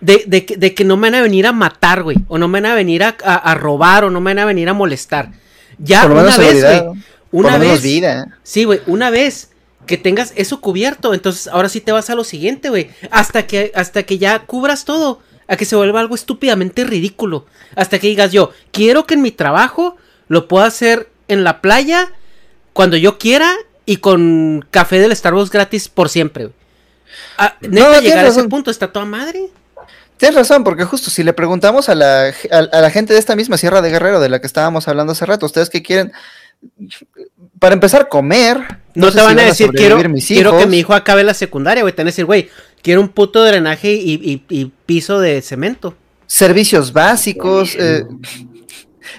de, de que- de que no me van a venir a matar, güey. O no me van a venir a, a- a robar, o no me van a venir a molestar. Ya Por una vez, güey. Una vez. vida. Sí, güey, una vez que tengas eso cubierto, entonces ahora sí te vas a lo siguiente, güey. Hasta que, hasta que ya cubras todo, a que se vuelva algo estúpidamente ridículo. Hasta que digas yo, quiero que en mi trabajo lo pueda hacer en la playa cuando yo quiera y con café del Starbucks gratis por siempre, güey. Ah, No, neta, tienes llegar a ese punto está toda madre. Tienes razón, porque justo si le preguntamos a la, a, a la gente de esta misma Sierra de Guerrero de la que estábamos hablando hace rato, ¿ustedes qué quieren? Para empezar, comer. No, sé te si van a decir, quiero, quiero que hijos". mi hijo acabe la secundaria, güey. Te van a decir, güey, quiero un puto drenaje y, y- y piso de cemento. servicios básicos. eh,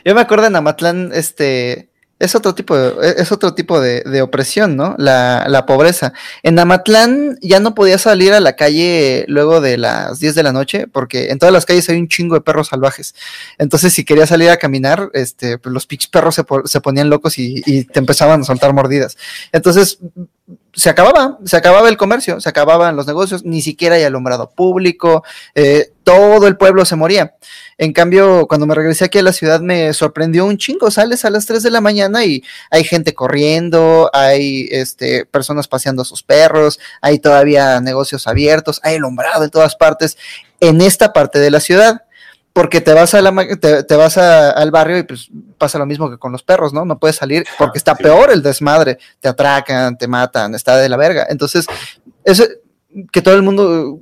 yo me acuerdo en Amatlán, este, es otro tipo de, es otro tipo de, opresión, ¿no? La, pobreza. En Amatlán ya no podías salir a la calle luego de las 10 de la noche, porque en todas las calles hay un chingo de perros salvajes. Entonces, si querías salir a caminar, este, pues los perros se ponían locos y, y te empezaban a soltar mordidas. Entonces, se acababa, se acababa el comercio, se acababan los negocios, ni siquiera hay alumbrado público, eh, todo el pueblo se moría. En cambio, cuando me regresé aquí a la ciudad me sorprendió un chingo, sales a las 3 de la mañana y hay gente corriendo, hay este, personas paseando a sus perros, hay todavía negocios abiertos, hay alumbrado en todas partes, en esta parte de la ciudad. Porque te vas, a la, te, te vas a- al barrio y pues pasa lo mismo que con los perros, ¿no? No puedes salir porque está peor el desmadre. Te atracan, te matan, está de la verga. Entonces, eso, que todo el mundo,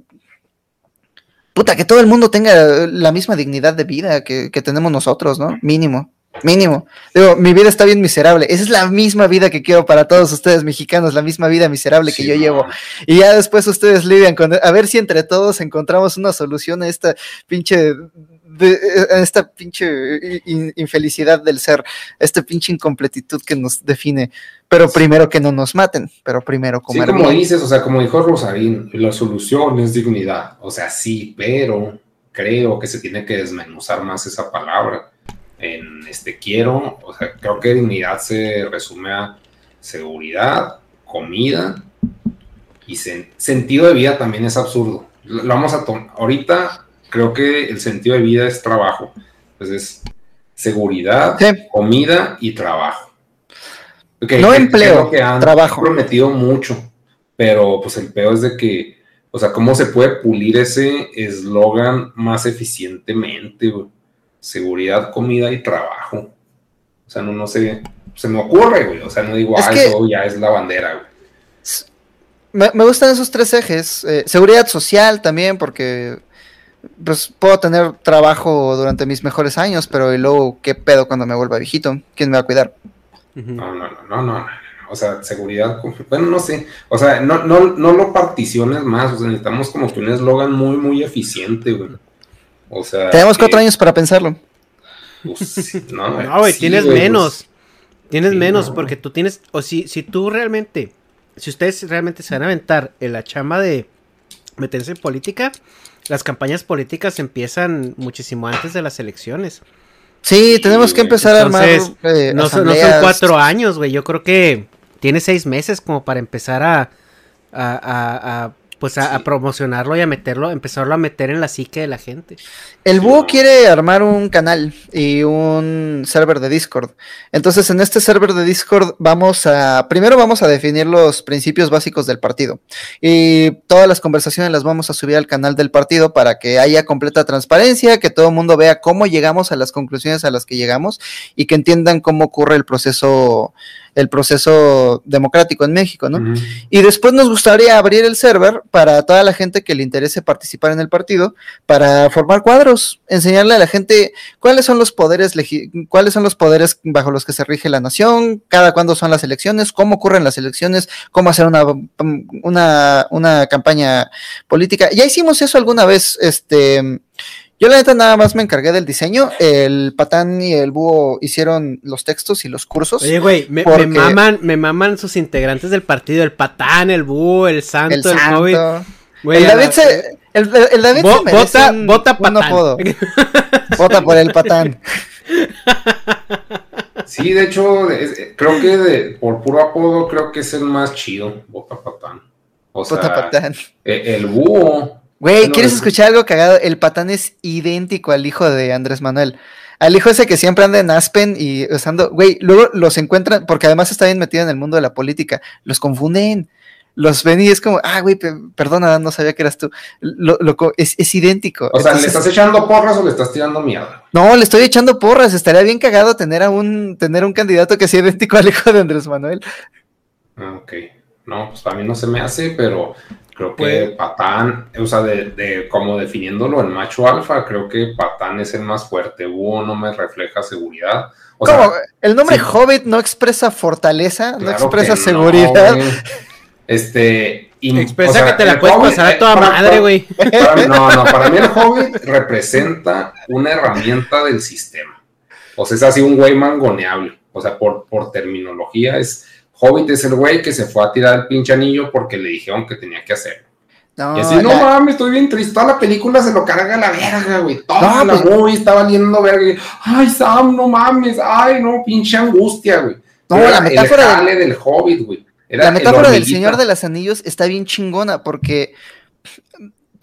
puta, que todo el mundo tenga la misma dignidad de vida que, que tenemos nosotros, ¿no? Mínimo, mínimo. Digo, mi vida está bien miserable. Esa es la misma vida que quiero para todos ustedes mexicanos, la misma vida miserable que yo llevo. Y ya después ustedes lidian con, a ver si entre todos encontramos una solución a esta pinche, de, a esta pinche in- infelicidad del ser, esta pinche incompletitud que nos define. Pero primero que no nos maten, pero primero Sí, comer como bien. dices, o sea, como dijo Rosarín, la solución es dignidad. O sea, sí, pero creo que se tiene que desmenuzar más esa palabra. En este quiero, o sea, creo que dignidad se resume a seguridad, comida y sen- sentido de vida también es absurdo. Lo vamos a tomar. Ahorita creo que el sentido de vida es trabajo. Entonces, seguridad, Sí. comida y trabajo. No empleo, que han trabajo. prometido mucho, pero pues el peor es de que, o sea, cómo se puede pulir ese eslogan más eficientemente? Seguridad, comida y trabajo. O sea, no, no sé, se me ocurre, güey. O sea, no digo, Es ah, que- eso ya es la bandera, güey. Me, me gustan esos tres ejes. eh, seguridad social también, porque pues puedo tener trabajo durante mis mejores años, pero y luego, ¿qué pedo cuando me vuelva viejito? ¿Quién me va a cuidar? No, no, no, no, no, no. O sea, seguridad, bueno, no sé. O sea, no, no, no lo particiones más. O sea, necesitamos como que un eslogan muy, muy eficiente, güey. O sea. Tenemos cuatro años para pensarlo. pues, no, No, güey, sí, tienes güey, menos. pues, Tienes sí, menos, no. porque tú tienes, o si, si tú realmente, si ustedes realmente se van a aventar en la chamba de meterse en política, las campañas políticas empiezan muchísimo antes de las elecciones. Sí, tenemos que empezar a armar eh, no, son, no son asambleas. cuatro años, güey. Yo creo que tiene seis meses como para empezar a, a, a- a, pues a, promocionarlo y a meterlo, empezarlo a meter en la psique de la gente. El búho quiere armar un canal y un server de Discord. Entonces, en este server de Discord vamos a, primero vamos a definir los principios básicos del partido. Y todas las conversaciones las vamos a subir al canal del partido para que haya completa transparencia, que todo el mundo vea cómo llegamos a las conclusiones a las que llegamos y que entiendan cómo ocurre el proceso, el proceso democrático en México, ¿no? Y después nos gustaría abrir el server para toda la gente que le interese participar en el partido, para formar cuadros, enseñarle a la gente cuáles son los poderes cuáles son los poderes bajo los que se rige la nación, cada cuándo son las elecciones, cómo ocurren las elecciones, cómo hacer una, una, una campaña política. Ya hicimos eso alguna vez, este yo la neta nada más me encargué del diseño, el patán y el búho hicieron los textos y los cursos. Oye, güey, me, maman, me maman sus integrantes del partido, el patán, el búho, el santo, el el, santo. móvil. Güey, el David la- se, el, el David se vota, un- vota un patán. apodo. Vota por el patán. Sí, de hecho, es- creo que de- por puro apodo, creo que es el más chido, Bota Patán. O sea, patán. e- el búho. Güey, ¿quieres es- escuchar algo cagado? El patán es idéntico al hijo de Andrés Manuel. Al hijo ese que siempre anda en Aspen y usando, güey, luego los encuentran, porque además está bien metido en el mundo de la política, los confunden, los ven y es como, ah, güey, pe- perdona, no sabía que eras tú. Lo- lo es, es idéntico. O sea, ¿le estás echando porras o le estás tirando mierda? No, le estoy echando porras, estaría bien cagado tener a un, tener un candidato que sea idéntico al hijo de Andrés Manuel. Ah, ok. No, pues a mí no se me hace, pero creo que Pues- Patán, o sea, de, de como definiéndolo en macho alfa, creo que Patán es el más fuerte. Búho no me refleja seguridad. O sea, ¿Cómo? El nombre sí. Hobbit no expresa fortaleza, no claro expresa no, seguridad. este. y- Expresa o sea, que te la el puedes Hobbit, pasar a eh, toda para- madre, güey. no, no, para mí el Hobbit representa una herramienta del sistema. O sea, es así un güey mangoneable. O sea, por, por terminología es Hobbit es el güey que se fue a tirar el pinche anillo porque le dijeron que tenía que hacerlo. No, y así, no la- mames, estoy bien triste. Toda la película se lo carga a la verga, güey. Toda No, la pues- movie está valiendo verga. y, Ay, Sam, no mames. Ay, no, pinche angustia, güey. No, Era la metáfora el jale del Hobbit, güey. Era La metáfora del. Señor de los Anillos está bien chingona porque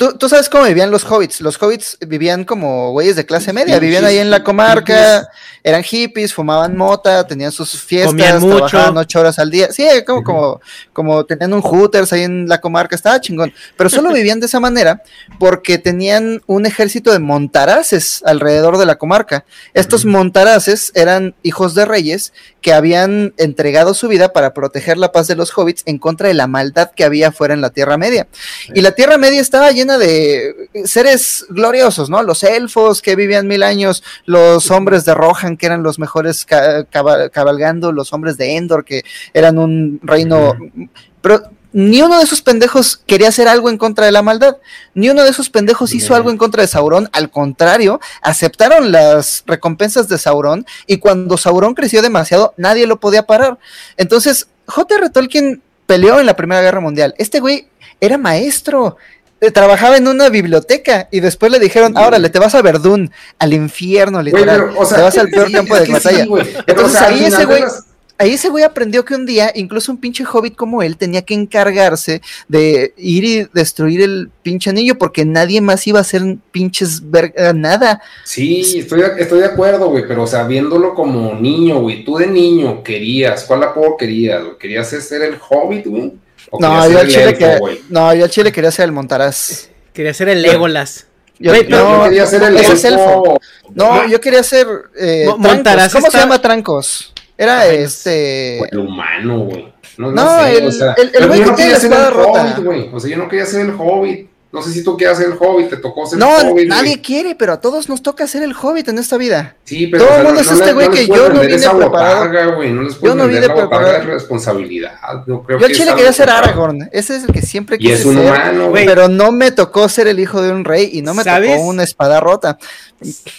tú, tú sabes cómo vivían los hobbits. Los hobbits vivían como güeyes de clase media, vivían ahí en la comarca, eran hippies, fumaban mota, tenían sus fiestas, Comían mucho. trabajaban ocho horas al día. Sí, como, como, como tenían un hooters ahí en la comarca, estaba chingón. Pero solo vivían de esa manera porque tenían un ejército de montaraces alrededor de la comarca. Estos montaraces eran hijos de reyes que habían entregado su vida para proteger la paz de los hobbits en contra de la maldad que había fuera en la Tierra Media. Y la Tierra Media estaba llena de seres gloriosos, ¿no? Los elfos que vivían mil años, los hombres de Rohan que eran los mejores ca- cabal- cabalgando, los hombres de Endor que eran un reino... Pero ni uno de esos pendejos quería hacer algo en contra de la maldad. Ni uno de esos pendejos hizo algo en contra de Sauron. Al contrario, aceptaron las recompensas de Sauron y cuando Sauron creció demasiado, nadie lo podía parar. Entonces, J.R. Tolkien peleó en la Primera Guerra Mundial. Este güey era maestro. Eh, Trabajaba en una biblioteca y después le dijeron, ahora le te vas a Verdún, al infierno, literal. pero, o sea, te vas al peor campo de batalla. Entonces o sea, al ahí ese güey las- Ahí ese güey aprendió que un día, incluso un pinche hobbit como él, tenía que encargarse de ir y destruir el pinche anillo, porque nadie más iba a hacer pinches verga, nada. Sí, estoy de, estoy de acuerdo, güey, pero o sea, viéndolo como niño, güey, tú de niño querías, ¿cuál apodo querías? ¿Querías ser el hobbit, güey? ¿O No, yo el chile elfo, que, güey? no, yo al chile quería ser el Montaraz. Quería ser el Legolas. Yo, Güey, Yo, quería ser el elfo. No, yo quería ser eh. Montaraz ¿Cómo está- se llama Trancos? Era Ay, no este. El humano, güey. No, no, No, sé, el- o sea, el- el güey que no tiene quería la espada rota. hobbit, güey. O sea, yo no quería ser el hobbit. No sé si tú quieras ser el hobbit, te tocó ser No, el hobbit. nadie güey. quiere, pero a todos nos toca ser el hobbit en esta vida. Sí, pero todo o sea, el mundo no- es no este güey no que yo no vine esa preparado. botarga, güey, No les Yo no vender vine preparado. de responsabilidad. Yo, creo Yo que chile es quería ser Aragorn. Ese es el que siempre Y quise es un ser. humano, güey. Pero no me tocó ser el hijo de un rey y no me ¿Sabes? tocó una espada rota.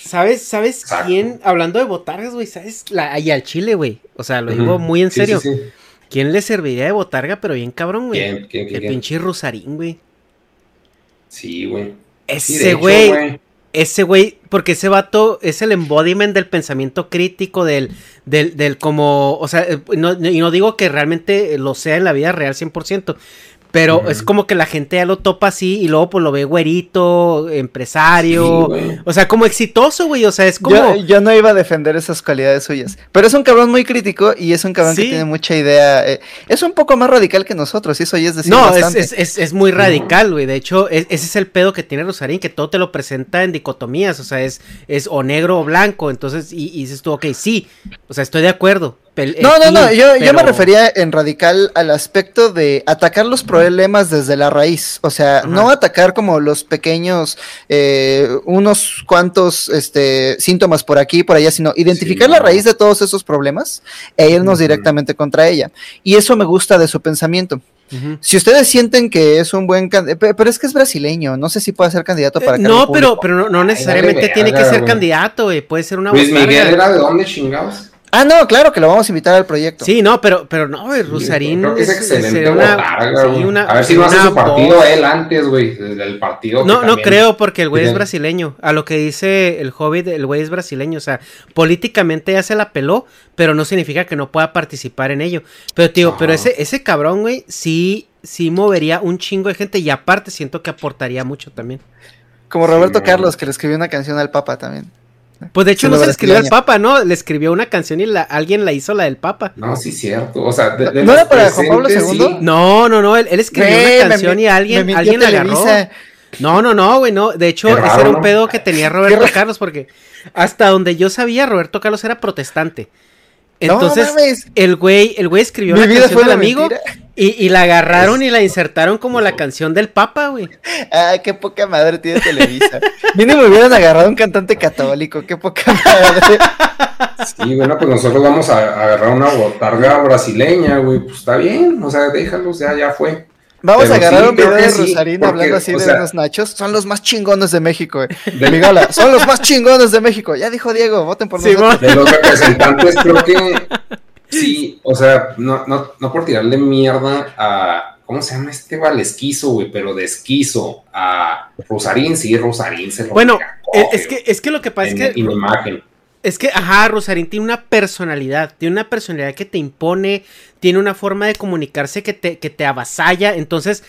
¿Sabes, sabes Exacto. quién? Hablando de botargas, güey, ¿sabes? La, y al chile, güey. O sea, lo digo muy en Sí, serio. sí, sí. ¿Quién le serviría de botarga, pero bien cabrón, güey? ¿Quién? ¿Quién? ¿Quién? El quién? pinche Rusarín, güey. Sí, güey. Ese güey, ese güey, porque ese vato es el embodiment del pensamiento crítico, del, del, del como, o sea, eh, no- y no digo que realmente lo sea en la vida real 100%, pero es como que la gente ya lo topa así y luego pues lo ve güerito, empresario, Sí, o sea, como exitoso, güey, o sea, es como... Yo, yo no iba a defender esas cualidades suyas. Pero es un cabrón muy crítico y es un cabrón Sí. que tiene mucha idea. eh, es un poco más radical que nosotros, y eso ya es decir No, es, bastante. es, es, es muy radical, güey. De hecho, es- ese es el pedo que tiene Rosarín, que todo te lo presenta en dicotomías. O sea, es, es o negro o blanco. Entonces, y, y dices tú, ok, sí. O sea, estoy de acuerdo. No, eh, no, no, sí, yo, yo me refería en radical al aspecto de atacar los problemas desde la raíz, o sea, Ajá. no atacar como los pequeños, eh, unos cuantos este, síntomas por aquí y por allá, sino identificar Sí, la no. raíz de todos esos problemas e irnos directamente contra ella. Y eso me gusta de su pensamiento. Si ustedes sienten que es un buen candidato, pero es que es brasileño, no sé si puede ser candidato para Eh, no, pero, pero no, no necesariamente tiene que ser candidato. Puede ser una Luis. Miguel era de dónde chingados. Ah, no, claro que lo vamos a invitar al proyecto. Sí, no, pero, pero no, güey, Rusarín. Creo que es excelente una- botarga, sí, güey. una- A ver si no hace su partido voz. él antes, güey. El, el partido. No, no creo, porque el güey es brasileño. A lo que dice el Hobbit, el güey es brasileño. O sea, políticamente ya se la peló, pero no significa que no pueda participar en ello. Pero, tío, pero Ajá. ese, ese cabrón, güey, sí, sí movería un chingo de gente y aparte siento que aportaría mucho también. Como Roberto Sí, Carlos, que le escribió una canción al Papa también. Pues de hecho no se le escribió al. Papa, ¿no? Le escribió una canción y la, alguien la hizo la del Papa. No, sí, cierto. O sea, de, de ¿No era para Juan Pablo II? sí. No, no, no, él, él escribió Güey, una canción y alguien, alguien la agarró. No, no, no, güey, no. De hecho, Qué ese raro, era un ¿no? pedo que tenía Roberto raro. Carlos, porque hasta donde yo sabía, Roberto Carlos era protestante. Entonces, el güey, el güey escribió Mi la vida canción del amigo mentira. Y, y la agarraron y la insertaron como la canción del Papa, güey. Ah, qué poca madre tiene Televisa. Mínimo me hubieran agarrado un cantante católico, qué poca madre. Sí, bueno, pues nosotros vamos a, a agarrar una botarga brasileña, güey. Pues está bien, o sea, déjalos, ya, ya fue. Vamos Pero a agarrar sí, un video de sí, Rosarín porque, hablando así de sea, unos nachos. Son los más chingones de México, güey. De- Migala, son los más chingones de México. Ya dijo Diego, voten por Simón. nosotros. De los representantes, creo que sí, o sea, no, no, no por tirarle mierda a. ¿Cómo se llama este Valesquizo, güey? Pero de esquizo a Rosarín, sí, Rosarín se lo Bueno, eh, es que, es que lo que pasa es en, que en imagen. Es que, ajá, Rosarín tiene una personalidad, tiene una personalidad que te impone, tiene una forma de comunicarse que te, que te avasalla, entonces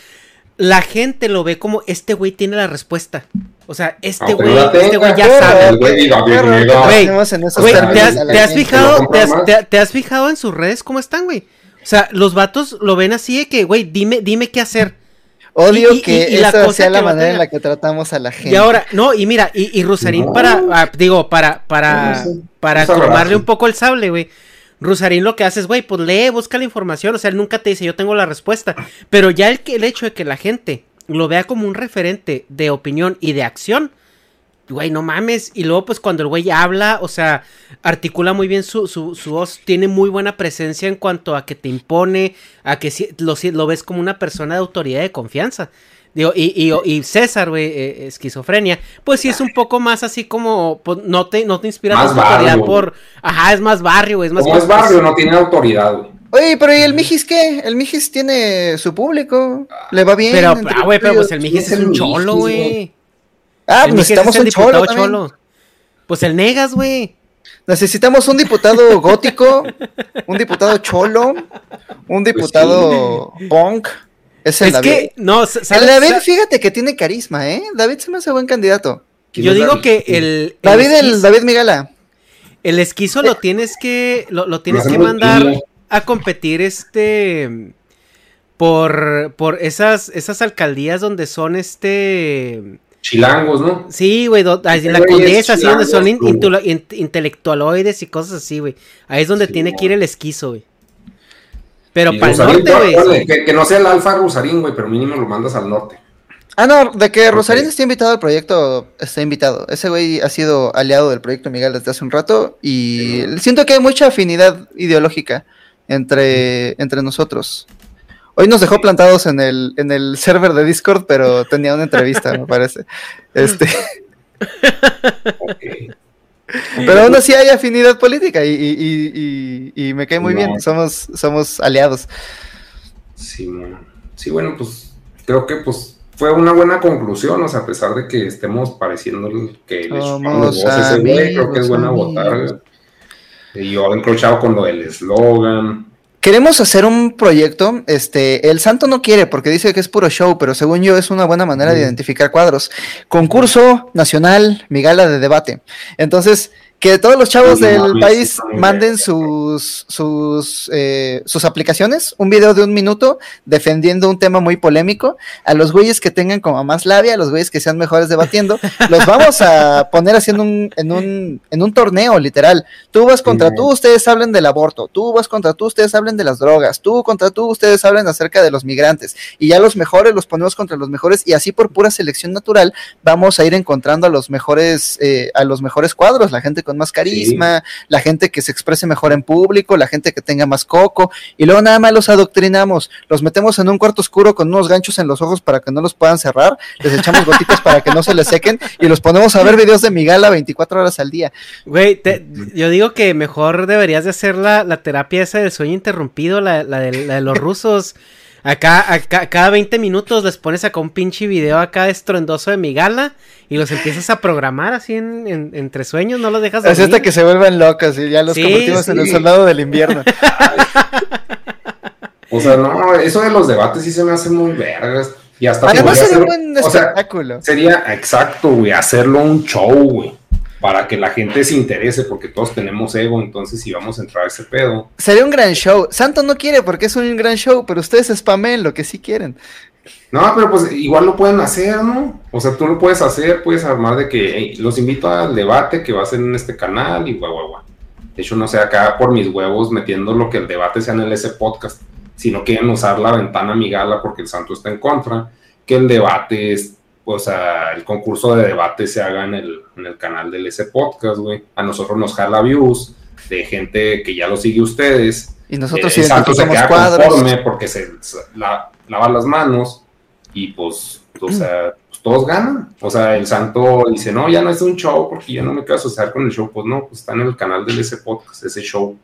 la gente lo ve como este güey tiene la respuesta. O sea, este Aunque güey, no la este güey ya sabe. el güey ¿te has, la te has fijado, te has, te- te has fijado en sus redes cómo están, güey? O sea, los vatos lo ven así de que, güey, dime, dime qué hacer. Odio y- y- que y la esa cosa sea la manera en la que tratamos a la gente. Y ahora, no, y mira, y, y Rusarín No. para, ah, digo, para, para, No sé. para tomarle un poco el sable, güey. Rusarín lo que hace es, güey, pues lee, busca la información, o sea, él nunca te dice, yo tengo la respuesta. Pero ya el, el hecho de que la gente lo vea como un referente de opinión y de acción, güey, no mames. Y luego, pues cuando el güey habla, o sea, articula muy bien su, su, su voz, tiene muy buena presencia en cuanto a que te impone, a que lo, lo ves como una persona de autoridad y de confianza. Digo, y, y, y César, güey, eh, esquizofrenia, pues sí es un poco más así como, pues, no te, no te inspira Más autoridad barrio. por, ajá, es más barrio, güey, es más Como es pues, barrio, no tiene autoridad, güey. Oye, pero ¿y el Mijis qué? El Mijis tiene su público. Le va bien. Pero, ah, güey, pero pues el Mijis es el un cholo, Mijis, güey. güey? Ah, El necesitamos un cholo, cholo. Pues el Negas, güey. Necesitamos un diputado gótico, un diputado cholo, un diputado punk. Es el Es David. que, no, el. David, fíjate que tiene carisma, ¿eh? David se me hace buen candidato. ¿Quién Yo digo David? que el, el, David, el esquizo, David Migala. el esquizo lo tienes que, lo, lo tienes que mandar a competir este por, por esas, esas alcaldías donde son este Chilangos, ¿no? Sí, güey, do- ahí en la condesa, así donde son in- in- intelectualoides y cosas así, güey. Ahí es donde Sí, tiene que ir el esquizo, güey. Pero Y para el Rosarín, norte, güey. que, que no sea el Alfa Rosarín, güey, pero mínimo lo mandas al norte. Ah, no, de que. Rosarín esté invitado al proyecto, está invitado. Ese güey ha sido aliado del proyecto Miguel desde hace un rato y siento que hay mucha afinidad ideológica entre, entre nosotros. Hoy nos dejó plantados en el, en el server de Discord, pero tenía una entrevista, me parece. Este, Ok. Pero aún así hay afinidad política y, y- y- y- y me cae muy No. bien. Somos, somos aliados. Sí, sí, bueno, pues creo que pues fue una buena conclusión, o sea, a pesar de que estemos pareciendo que le voz a ese güey, creo que es buena botarga. Y yo encrochado con lo del eslogan. Queremos hacer un proyecto, este, el santo no quiere porque dice que es puro show, pero según yo es una buena manera de identificar cuadros. Concurso nacional, migala de debate. Entonces, que todos los chavos No del país manden sus, sus, eh, sus aplicaciones, un video de un minuto defendiendo un tema muy polémico, a los güeyes que tengan como más labia, a los güeyes que sean mejores debatiendo, los vamos a poner haciendo un, en un, en un torneo, literal. Tú vas contra Sí. tú, ustedes hablen del aborto, tú vas contra tú, ustedes hablen de las drogas, tú contra tú, ustedes hablen acerca de los migrantes, y ya los mejores los ponemos contra los mejores, y así por pura selección natural vamos a ir encontrando a los mejores, eh, a los mejores cuadros, la gente con más carisma, la gente que se exprese mejor en público, la gente que tenga más coco, y luego nada más los adoctrinamos, los metemos en un cuarto oscuro con unos ganchos en los ojos para que no los puedan cerrar, les echamos gotitas para que no se les sequen, y los ponemos a ver videos de Migala 24 horas al día. Güey, te- yo digo que mejor deberías de hacer la, la terapia esa del sueño interrumpido, la, la de, la de los rusos. Acá, acá, cada 20 minutos les pones acá un pinche video acá estruendoso de mi gala y los empiezas a programar así en, en- entre sueños, no los dejas Es hasta que se vuelvan locas y ya los Sí, convertimos en el soldado del invierno. O sea, no, eso de los debates sí se me hace muy vergas. Y hasta Además sería un o sea, espectáculo. sería exacto, güey, hacerlo un show, güey. Para que la gente se interese, porque todos tenemos ego, entonces si vamos a entrar a ese pedo. Sería un gran show. Santo no quiere porque es un gran show, pero ustedes spamen lo que sí quieren. No, pero pues igual lo pueden hacer, ¿no? O sea, tú lo puedes hacer, puedes armar de que "Hey, los invito al debate que va a ser en este canal y guau, guau, guau. De hecho, no sé, acá por mis huevos metiendo lo que el debate sea en el ese podcast. si no quieren usar la ventana migala porque el santo está en contra, que el debate es, o sea, el concurso de debate se haga en el, en el canal del ese podcast, güey. A nosotros nos jala views de gente que ya lo sigue ustedes. Y nosotros el santo se queda cuadros. conforme porque se la, lava las manos y pues, o sea, pues, todos ganan. O sea, el santo dice, no, ya no es un show porque ya no me quiero asociar con el show. Pues no, pues está en el canal del ese podcast, ese show.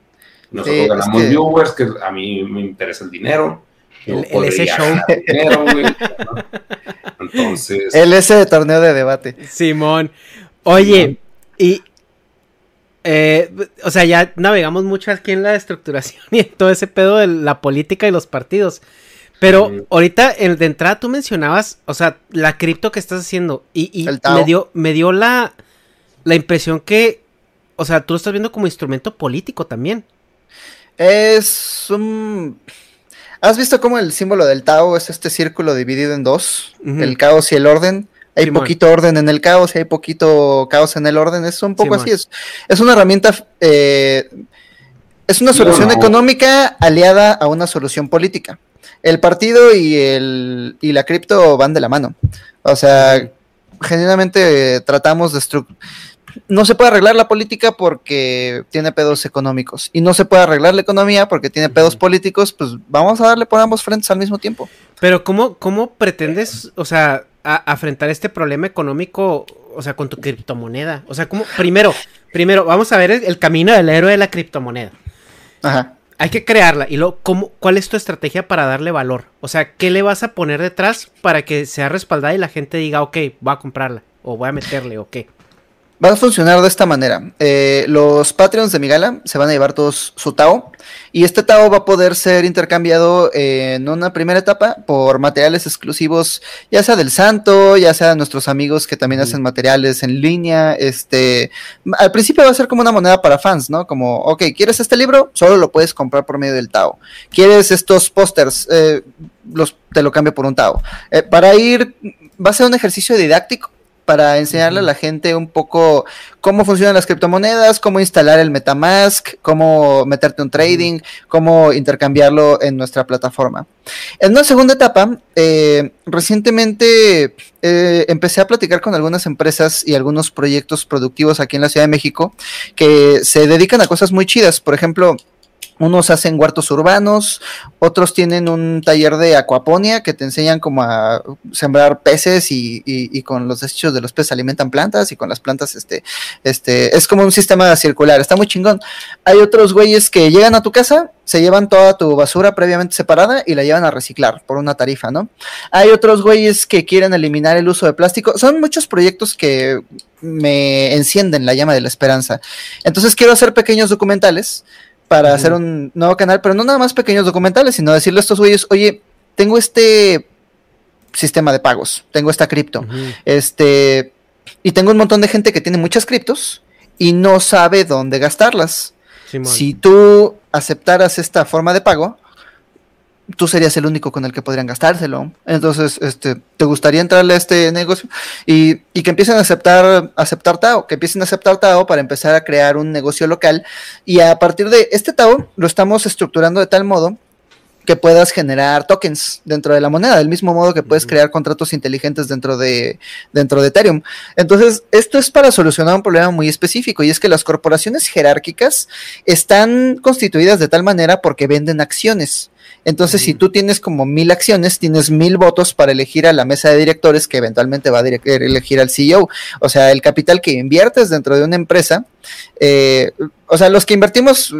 Nosotros Sí, es ganamos que- viewers, que a mí me interesa el dinero. El- el podría ese show. ganar dinero, güey, ¿no? Entonces, El ese de torneo de debate. Simón. Oye, y. eh, o sea, ya navegamos mucho aquí en la estructuración y en todo ese pedo de la política y los partidos. Pero Ujú. ahorita, en- de entrada, tú mencionabas, o sea, la cripto que estás haciendo. Y, y El me dio, me dio la, la impresión que, o sea, tú lo estás viendo como instrumento político también. Es un... ¿Has visto cómo el símbolo del Tao es este círculo dividido en dos? El caos y el orden. Hay Simón. poquito orden en el caos y hay poquito caos en el orden. Es un poco Simón. así. Es, es una herramienta... eh, es una solución económica aliada a una solución política. El partido y, el, y la cripto van de la mano. O sea, genuinamente eh, tratamos de no se puede arreglar la política porque tiene pedos económicos y no se puede arreglar la economía porque tiene pedos políticos, pues vamos a darle por ambos frentes al mismo tiempo. Pero ¿cómo, cómo pretendes, o sea, a- afrontar este problema económico, o sea, con tu criptomoneda? O sea, ¿cómo? Primero, primero, vamos a ver el, el camino del héroe de la criptomoneda. Ajá. Hay que crearla. Y luego, ¿cómo, ¿cuál es tu estrategia para darle valor? O sea, ¿qué le vas a poner detrás para que sea respaldada y la gente diga, ok, voy a comprarla? O voy a meterle, o qué? Va a funcionar de esta manera. Eh, los Patreons de Migala se van a llevar todos su Tao y este Tao va a poder ser intercambiado en una primera etapa por materiales exclusivos, ya sea del Santo, ya sea de nuestros amigos que también hacen materiales en línea. Este, al principio va a ser como una moneda para fans, ¿no? Como, ok, ¿quieres este libro? Solo lo puedes comprar por medio del Tao. ¿Quieres estos pósters? Eh, los, te lo cambio por un Tao. Eh, para ir, va a ser un ejercicio didáctico para enseñarle a la gente un poco cómo funcionan las criptomonedas, cómo instalar el Metamask, cómo meterte un trading, cómo intercambiarlo en nuestra plataforma. En una segunda etapa, eh, recientemente eh, empecé a platicar con algunas empresas y algunos proyectos productivos aquí en la Ciudad de México que se dedican a cosas muy chidas. Por ejemplo, unos hacen huertos urbanos, otros tienen un taller de acuaponia que te enseñan como a sembrar peces y, y- con los desechos de los peces alimentan plantas y con las plantas este, este, es como un sistema circular, está muy chingón. Hay otros güeyes que llegan a tu casa, se llevan toda tu basura previamente separada y la llevan a reciclar por una tarifa, ¿no? Hay otros güeyes que quieren eliminar el uso de plástico. Son muchos proyectos que me encienden la llama de la esperanza. Entonces quiero hacer pequeños documentales para hacer un nuevo canal, pero no nada más pequeños documentales, sino decirle a estos güeyes, oye, tengo este sistema de pagos, tengo esta cripto, este, y tengo un montón de gente que tiene muchas criptos y no sabe dónde gastarlas. Simón. Si tú aceptaras esta forma de pago, tú serías el único con el que podrían gastárselo. Entonces, este, ¿te gustaría entrarle a este negocio? Y, y que empiecen a aceptar, aceptar Tao, que empiecen a aceptar Tao para empezar a crear un negocio local. Y a partir de este Tao, lo estamos estructurando de tal modo que puedas generar tokens dentro de la moneda, del mismo modo que puedes crear contratos inteligentes dentro de, dentro de Ethereum. Entonces, esto es para solucionar un problema muy específico y es que las corporaciones jerárquicas están constituidas de tal manera porque venden acciones. Entonces, si tú tienes como mil acciones, tienes mil votos para elegir a la mesa de directores que eventualmente va a elegir al CEO. O sea, el capital que inviertes dentro de una empresa, eh, o sea, los que invertimos, eh,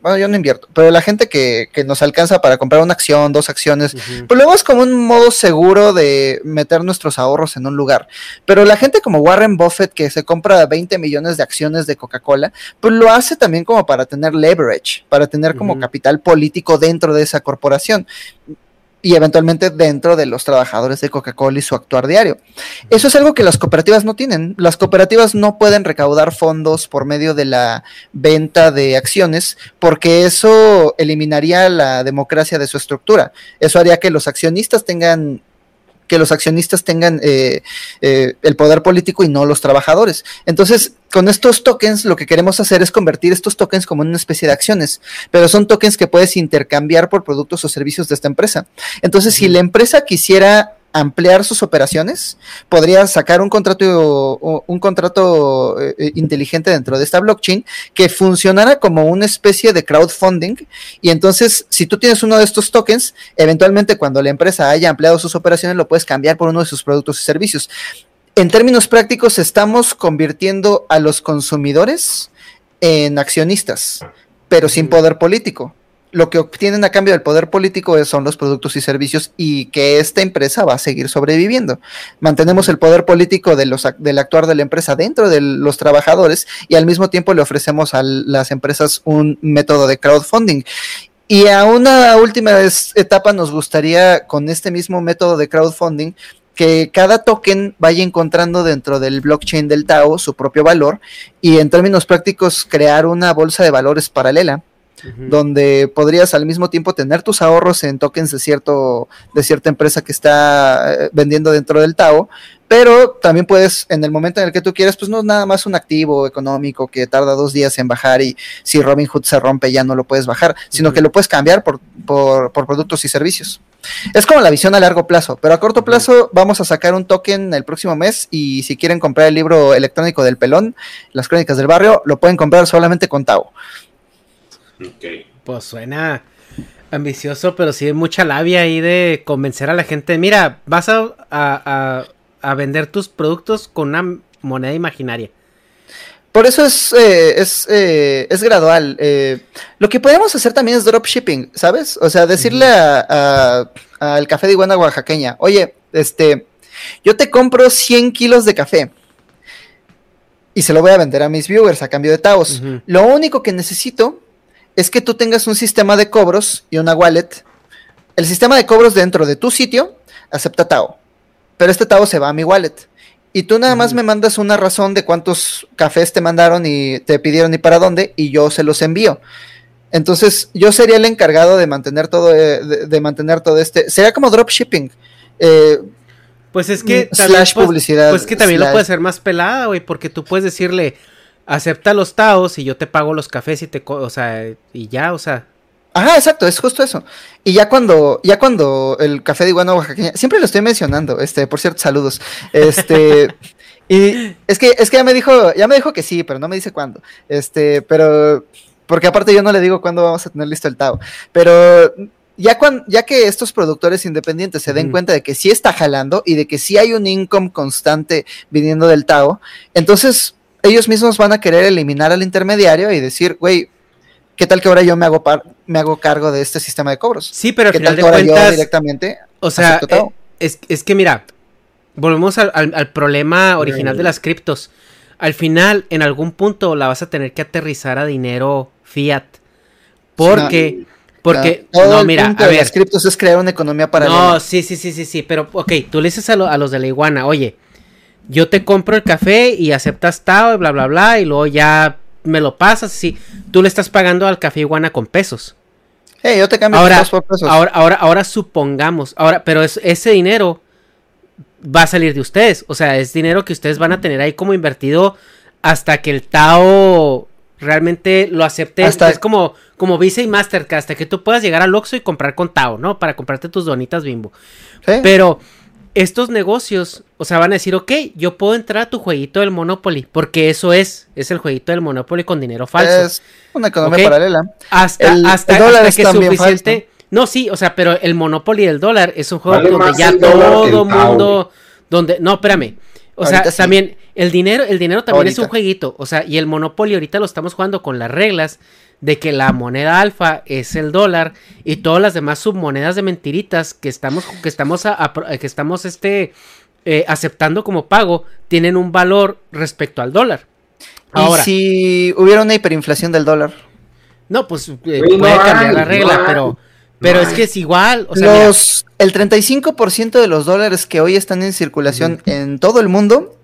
bueno, yo no invierto, pero la gente que, que nos alcanza para comprar una acción, dos acciones, pues luego es como un modo seguro de meter nuestros ahorros en un lugar. Pero la gente como Warren Buffett, que se compra 20 millones de acciones de Coca-Cola, pues lo hace también como para tener leverage, para tener como capital político dentro de esa corporación y eventualmente dentro de los trabajadores de Coca-Cola y su actuar diario. Eso es algo que las cooperativas no tienen. Las cooperativas no pueden recaudar fondos por medio de la venta de acciones porque eso eliminaría la democracia de su estructura. Eso haría que los accionistas tengan que los accionistas tengan eh, eh, el poder político y no los trabajadores. Entonces, con estos tokens lo que queremos hacer es convertir estos tokens como en una especie de acciones, pero son tokens que puedes intercambiar por productos o servicios de esta empresa. Entonces, si la empresa quisiera ampliar sus operaciones, podría sacar un contrato, un contrato eh, eh, inteligente dentro de esta blockchain que funcionara como una especie de crowdfunding. Y entonces, si tú tienes uno de estos tokens, eventualmente cuando la empresa haya ampliado sus operaciones, lo puedes cambiar por uno de sus productos y servicios. En términos prácticos, estamos convirtiendo a los consumidores en accionistas, pero sin poder político lo que obtienen a cambio del poder político son los productos y servicios y que esta empresa va a seguir sobreviviendo. Mantenemos el poder político del actuar de la empresa dentro de los trabajadores y al mismo tiempo le ofrecemos a las empresas un método de crowdfunding. Y a una última etapa nos gustaría con este mismo método de crowdfunding que cada token vaya encontrando dentro del blockchain del DAO su propio valor y en términos prácticos crear una bolsa de valores paralela donde podrías al mismo tiempo tener tus ahorros en tokens de, cierto, de cierta empresa que está eh, vendiendo dentro del TAO, pero también puedes, en el momento en el que tú quieras, pues no es nada más un activo económico que tarda dos días en bajar y si Robinhood se rompe ya no lo puedes bajar, sino que lo puedes cambiar por, por, productos y servicios. Es como la visión a largo plazo, pero a corto plazo vamos a sacar un token el próximo mes y si quieren comprar el libro electrónico del pelón, las crónicas del barrio, lo pueden comprar solamente con Tao. Pues suena ambicioso, pero sí hay mucha labia ahí de convencer a la gente. Mira, vas a, vender tus productos con una moneda imaginaria. Por eso es, eh, es, eh, es, gradual. Eh, lo que podemos hacer también es dropshipping, ¿sabes? O sea, decirle al café de iguana oaxaqueña, oye, este, yo te compro 100 kilos de café y se lo voy a vender a mis viewers a cambio de Taos. Lo único que necesito es que tú tengas un sistema de cobros y una wallet. El sistema de cobros dentro de tu sitio acepta Tao, pero este Tao se va a mi wallet. Y tú nada más me mandas una razón de cuántos cafés te mandaron y te pidieron y para dónde, y yo se los envío. Entonces, yo sería el encargado de mantener todo, eh, de, mantener todo este. Sería como dropshipping. Eh, pues es que. Mm, slash publicidad. Pues que también lo puede ser más pelada, güey, porque tú puedes decirle acepta los taos y yo te pago los cafés y te, o sea, y ya, o sea. Ajá, exacto, es justo eso. Y ya cuando, ya cuando el café de iguana oaxaqueña, siempre lo estoy mencionando, este, por cierto, saludos. Este, y es que, es que ya me dijo, ya me dijo que sí, pero no me dice cuándo. Este, pero, porque aparte yo no le digo cuándo vamos a tener listo el Tao. Pero ya, ya que estos productores independientes se den cuenta de que sí está jalando y de que sí hay un income constante viniendo del Tao, entonces ellos mismos van a querer eliminar al intermediario y decir, güey, ¿qué tal que ahora yo me hago, me hago cargo de este sistema de cobros? Sí, pero al final de cuentas, directamente o sea, eh, es, que mira, volvemos al, problema original de las criptos. Al final, en algún punto la vas a tener que aterrizar a dinero fiat. Porque... porque, no, mira, a ver. las criptos es crear una economía paralela. No, sí, sí, sí, sí, sí, pero, ok, tú le dices a, a los de la iguana, oye, yo te compro el café y aceptas Tao y bla, bla, bla, y luego ya me lo pasas. Sí, tú le estás pagando al café iguana con pesos. Hey, yo te cambio ahora, por pesos. Ahora, ahora, ahora supongamos, ahora, pero ese dinero va a salir de ustedes. O sea, es dinero que ustedes van a tener ahí como invertido hasta que el Tao realmente lo acepte. Hasta... Es como, como Visa y Mastercard, hasta que tú puedas llegar al Oxxo y comprar con Tao, ¿no? Para comprarte tus donitas bimbo. Pero estos negocios, o sea, van a decir, ok, yo puedo entrar a tu jueguito del Monopoly, porque eso es, es el jueguito del Monopoly con dinero falso. Es una economía paralela. Hasta, hasta, que es suficiente. No, sí, o sea, pero el Monopoly del dólar es un juego donde ya todo mundo, donde, no, espérame. O sea, también el dinero, el dinero también es un jueguito, o sea, y el Monopoly ahorita lo estamos jugando con las reglas de que la moneda alfa es el dólar y todas las demás submonedas de mentiritas que estamos que estamos que estamos este eh, aceptando como pago tienen un valor respecto al dólar. Ahora, ¿Y si hubiera una hiperinflación del dólar? No, pues eh, puede cambiar la regla, pero pero es que es igual. O sea, los, el 35% de los dólares que hoy están en circulación en todo el mundo,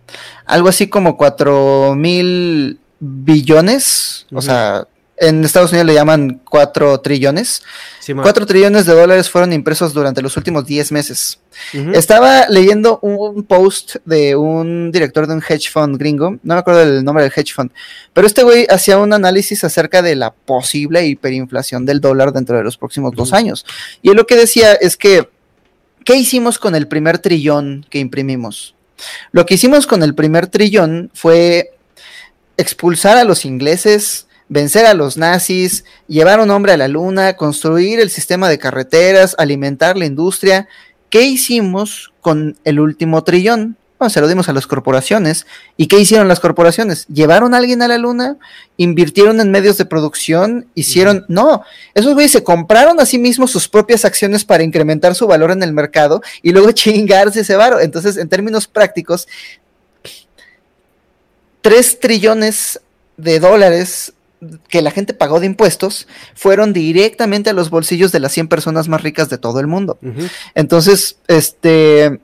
algo así como 4 mil billones, o sea, en Estados Unidos le llaman 4 trillones. Sí, man. 4 trillones de dólares fueron impresos durante los últimos 10 meses. Estaba leyendo un post de un director de un hedge fund gringo, no me acuerdo del nombre del hedge fund, pero este güey hacía un análisis acerca de la posible hiperinflación del dólar dentro de los próximos dos años. Y él lo que decía es que, ¿qué hicimos con el primer trillón que imprimimos? Lo que hicimos con el primer trillón fue expulsar a los ingleses, vencer a los nazis, llevar un hombre a la luna, construir el sistema de carreteras, alimentar la industria. ¿Qué hicimos con el último trillón? Bueno, se lo dimos a las corporaciones. ¿Y qué hicieron las corporaciones? ¿Llevaron a alguien a la luna? ¿Invirtieron en medios de producción? ¿Hicieron? No, esos güeyes se compraron a sí mismos sus propias acciones para incrementar su valor en el mercado y luego chingarse ese varo. Entonces, en términos prácticos, 3 trillones de dólares que la gente pagó de impuestos fueron directamente a los bolsillos de las 100 personas más ricas de todo el mundo. Entonces, este,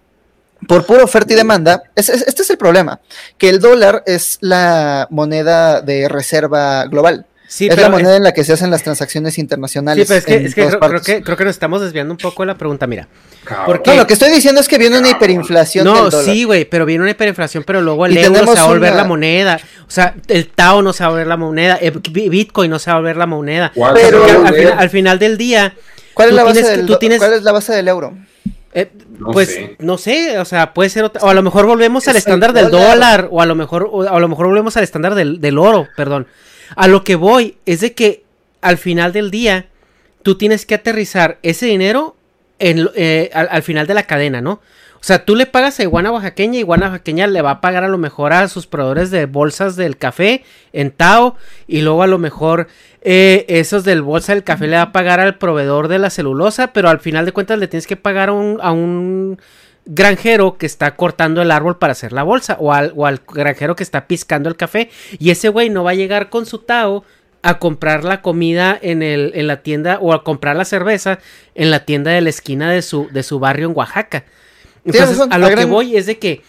por pura oferta y demanda, es- es- este es el problema, que el dólar es la moneda de reserva global. Sí, es pero la moneda en la que se hacen las transacciones internacionales. Sí, pero es que, es que creo, que creo que nos estamos desviando un poco de la pregunta, mira. Porque- No, lo que estoy diciendo es que viene una hiperinflación No, del dólar. sí, güey, pero viene una hiperinflación, pero luego el Y euro se va a volver una- la moneda. O sea, el Tao no se va a volver la moneda, eh, Bi- Bitcoin no se va a volver la moneda. ¿Cuál Pero- al, final, al final del día, ¿Cuál es, la base tienes del, ¿Cuál es la base del euro? eh, No pues sé. no sé, o sea, puede ser otra, o a lo mejor volvemos al estándar del dólar. dólar, o a lo mejor, o a lo mejor volvemos al estándar del, del oro, perdón. A lo que voy es de que al final del día, tú tienes que aterrizar ese dinero en, lo- eh, al, al final de la cadena, ¿no? O sea, tú le pagas a Iguana Oaxaqueña, Iguana Oaxaqueña le va a pagar a lo mejor a sus proveedores de bolsas del café en Tao, y luego a lo mejor eh, esos del bolsa del café le va a pagar al proveedor de la celulosa, pero al final de cuentas le tienes que pagar a un, granjero que está cortando el árbol para hacer la bolsa, o al, o al granjero que está piscando el café, y ese güey no va a llegar con su Tao a comprar la comida en, el, en la tienda o a comprar la cerveza en la tienda de la esquina de su, de su barrio en Oaxaca. Entonces, razón, a lo que voy es de que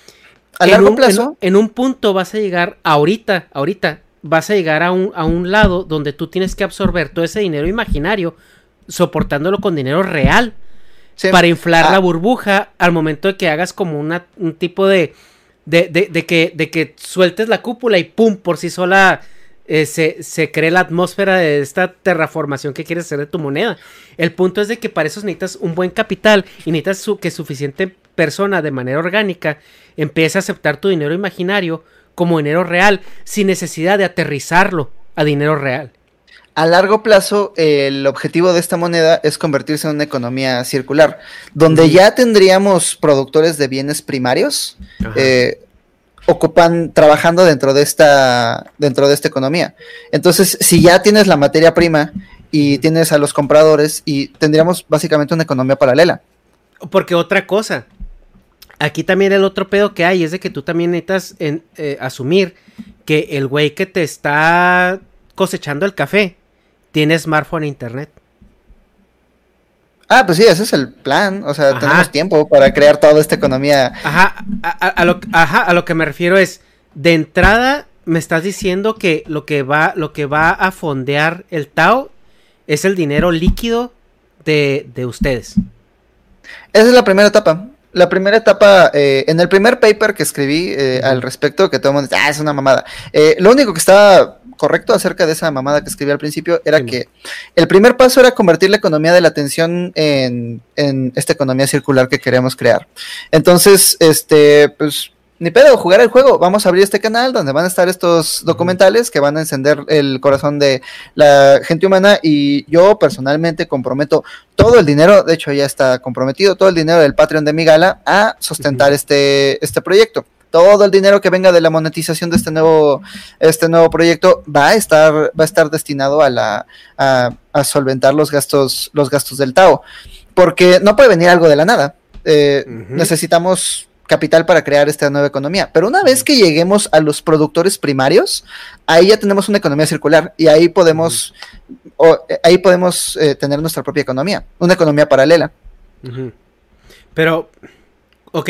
A en largo un- plazo, En, en un punto vas a llegar ahorita, ahorita, vas a llegar a un, a un lado donde tú tienes que absorber todo ese dinero imaginario, soportándolo con dinero real, sí. para inflar Ah, la burbuja al momento de que hagas como una, un tipo de, de, de, de que, de que sueltes la cúpula y pum, por sí sola eh, se, se cree la atmósfera de esta terraformación que quieres hacer de tu moneda. El punto es de que para eso necesitas un buen capital y necesitas su- que suficiente persona de manera orgánica empiece a aceptar tu dinero imaginario como dinero real sin necesidad de aterrizarlo a dinero real. A largo plazo, el objetivo de esta moneda es convertirse en una economía circular, donde ya tendríamos productores de bienes primarios eh, ocupan trabajando dentro de esta dentro de esta economía. Entonces, si ya tienes la materia prima y tienes a los compradores y tendríamos básicamente una economía paralela. Porque otra cosa, aquí también el otro pedo que hay es de que tú también necesitas en- eh, asumir que el güey que te está cosechando el café tiene smartphone e internet. Ah, pues sí, ese es el plan. O sea, Ajá. tenemos tiempo para crear toda esta economía. Ajá, a, a- a lo, ajá, a lo que me refiero es, de entrada me estás diciendo que lo que va, lo que va a fondear el Tao es el dinero líquido de, de ustedes. Esa es la primera etapa. La primera etapa, eh, en el primer paper que escribí eh, al respecto, que todo el mundo dice, ah, es una mamada. Eh, lo único que estaba correcto acerca de esa mamada que escribí al principio era Sí, que el primer paso era convertir la economía de la atención en, en esta economía circular que queremos crear. Entonces, este, pues, ni pedo, jugar el juego. Vamos a abrir este canal donde van a estar estos documentales que van a encender el corazón de la gente humana y yo personalmente comprometo todo el dinero, de hecho ya está comprometido, todo el dinero del Patreon de Migala a sustentar este, este proyecto. Todo el dinero que venga de la monetización de este nuevo, este nuevo proyecto va a estar, va a estar destinado a la, a, a solventar los gastos, los gastos del Tao. Porque no puede venir algo de la nada. Eh. Necesitamos capital para crear esta nueva economía. Pero una vez que lleguemos a los productores primarios, ahí ya tenemos una economía circular y ahí podemos, o, eh, ahí podemos eh, tener nuestra propia economía, una economía paralela. Pero, ok,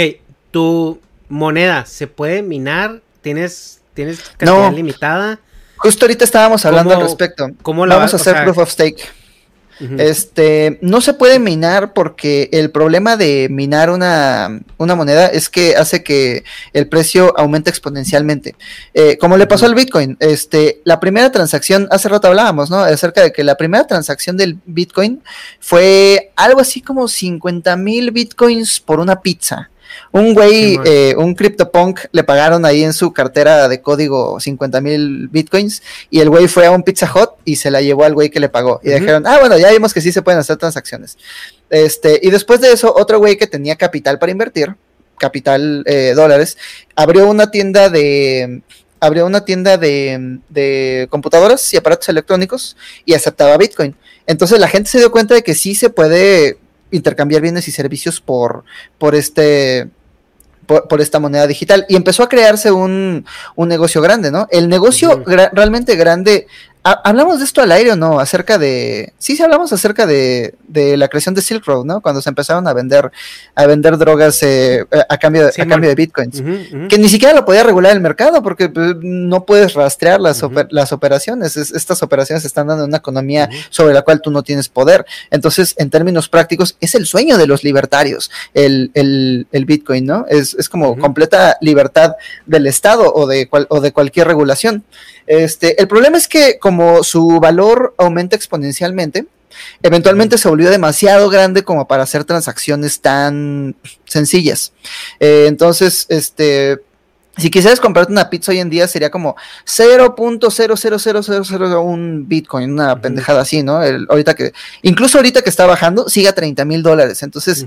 tu moneda se puede minar, tienes, tienes cantidad No. limitada. Justo ahorita estábamos hablando al ¿Cómo- respecto. cómo la Vamos va- a o hacer sea- proof of stake. Este, no se puede minar porque el problema de minar una, una moneda es que hace que el precio aumente exponencialmente. Eh, como le pasó al Bitcoin, este, la primera transacción, hace rato hablábamos, ¿no? Acerca de que la primera transacción del Bitcoin fue algo así como 50 mil Bitcoins por una pizza. Un güey, Sí, eh, un CryptoPunk, le pagaron ahí en su cartera de código 50 mil bitcoins y el güey fue a un Pizza Hut y se la llevó al güey que le pagó. Y dijeron, ah, bueno, ya vimos que sí se pueden hacer transacciones. Este, y después de eso, otro güey que tenía capital para invertir, capital eh, dólares, abrió una tienda de abrió una tienda de, de computadoras y aparatos electrónicos y aceptaba Bitcoin. Entonces la gente se dio cuenta de que sí se puede intercambiar bienes y servicios por, por este por, por esta moneda digital y empezó a crearse un, un negocio grande, ¿no? El negocio gra- realmente grande, hablamos de esto al aire o no, acerca de, sí, sí hablamos acerca de, de la creación de Silk Road, ¿no? Cuando se empezaron a vender, a vender drogas eh, a cambio de, Sí, a cambio de bitcoins que ni siquiera lo podía regular el mercado porque pues, no puedes rastrear las, oper- las operaciones. Es- estas operaciones están dando una economía sobre la cual tú no tienes poder. Entonces, en términos prácticos, es el sueño de los libertarios, el, el- el Bitcoin, ¿no? Es, es como completa libertad del Estado o de, cual- o de cualquier regulación. Este, el problema es que como su valor aumenta exponencialmente, eventualmente se volvió demasiado grande como para hacer transacciones tan sencillas. Eh, entonces, este, si quisieras comprarte una pizza hoy en día sería como 0.00001 Bitcoin, una pendejada así, ¿no? El- ahorita que, incluso ahorita que está bajando, sigue a 30 mil dólares. Entonces,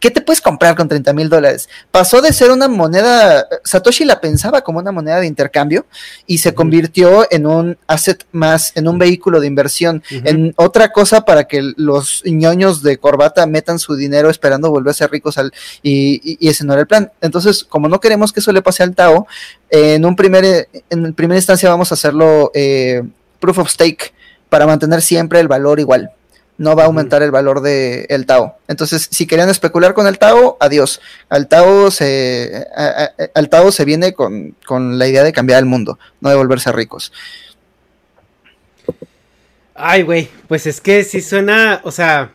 ¿qué te puedes comprar con 30 mil dólares? Pasó de ser una moneda, Satoshi la pensaba como una moneda de intercambio y se convirtió en un asset más, en un vehículo de inversión, en otra cosa para que los ñoños de corbata metan su dinero esperando volverse ricos al, y, y- y ese no era el plan. Entonces, como no queremos que eso le pase al Tao, en un primer, en primera instancia vamos a hacerlo eh, proof of stake para mantener siempre el valor igual. No va a aumentar el valor del el Tao. Entonces, si querían especular con el Tao, adiós. Al Tao se, a- a- al Tao se viene con, con la idea de cambiar el mundo, no de volverse ricos. Ay, güey, pues es que sí suena, o sea,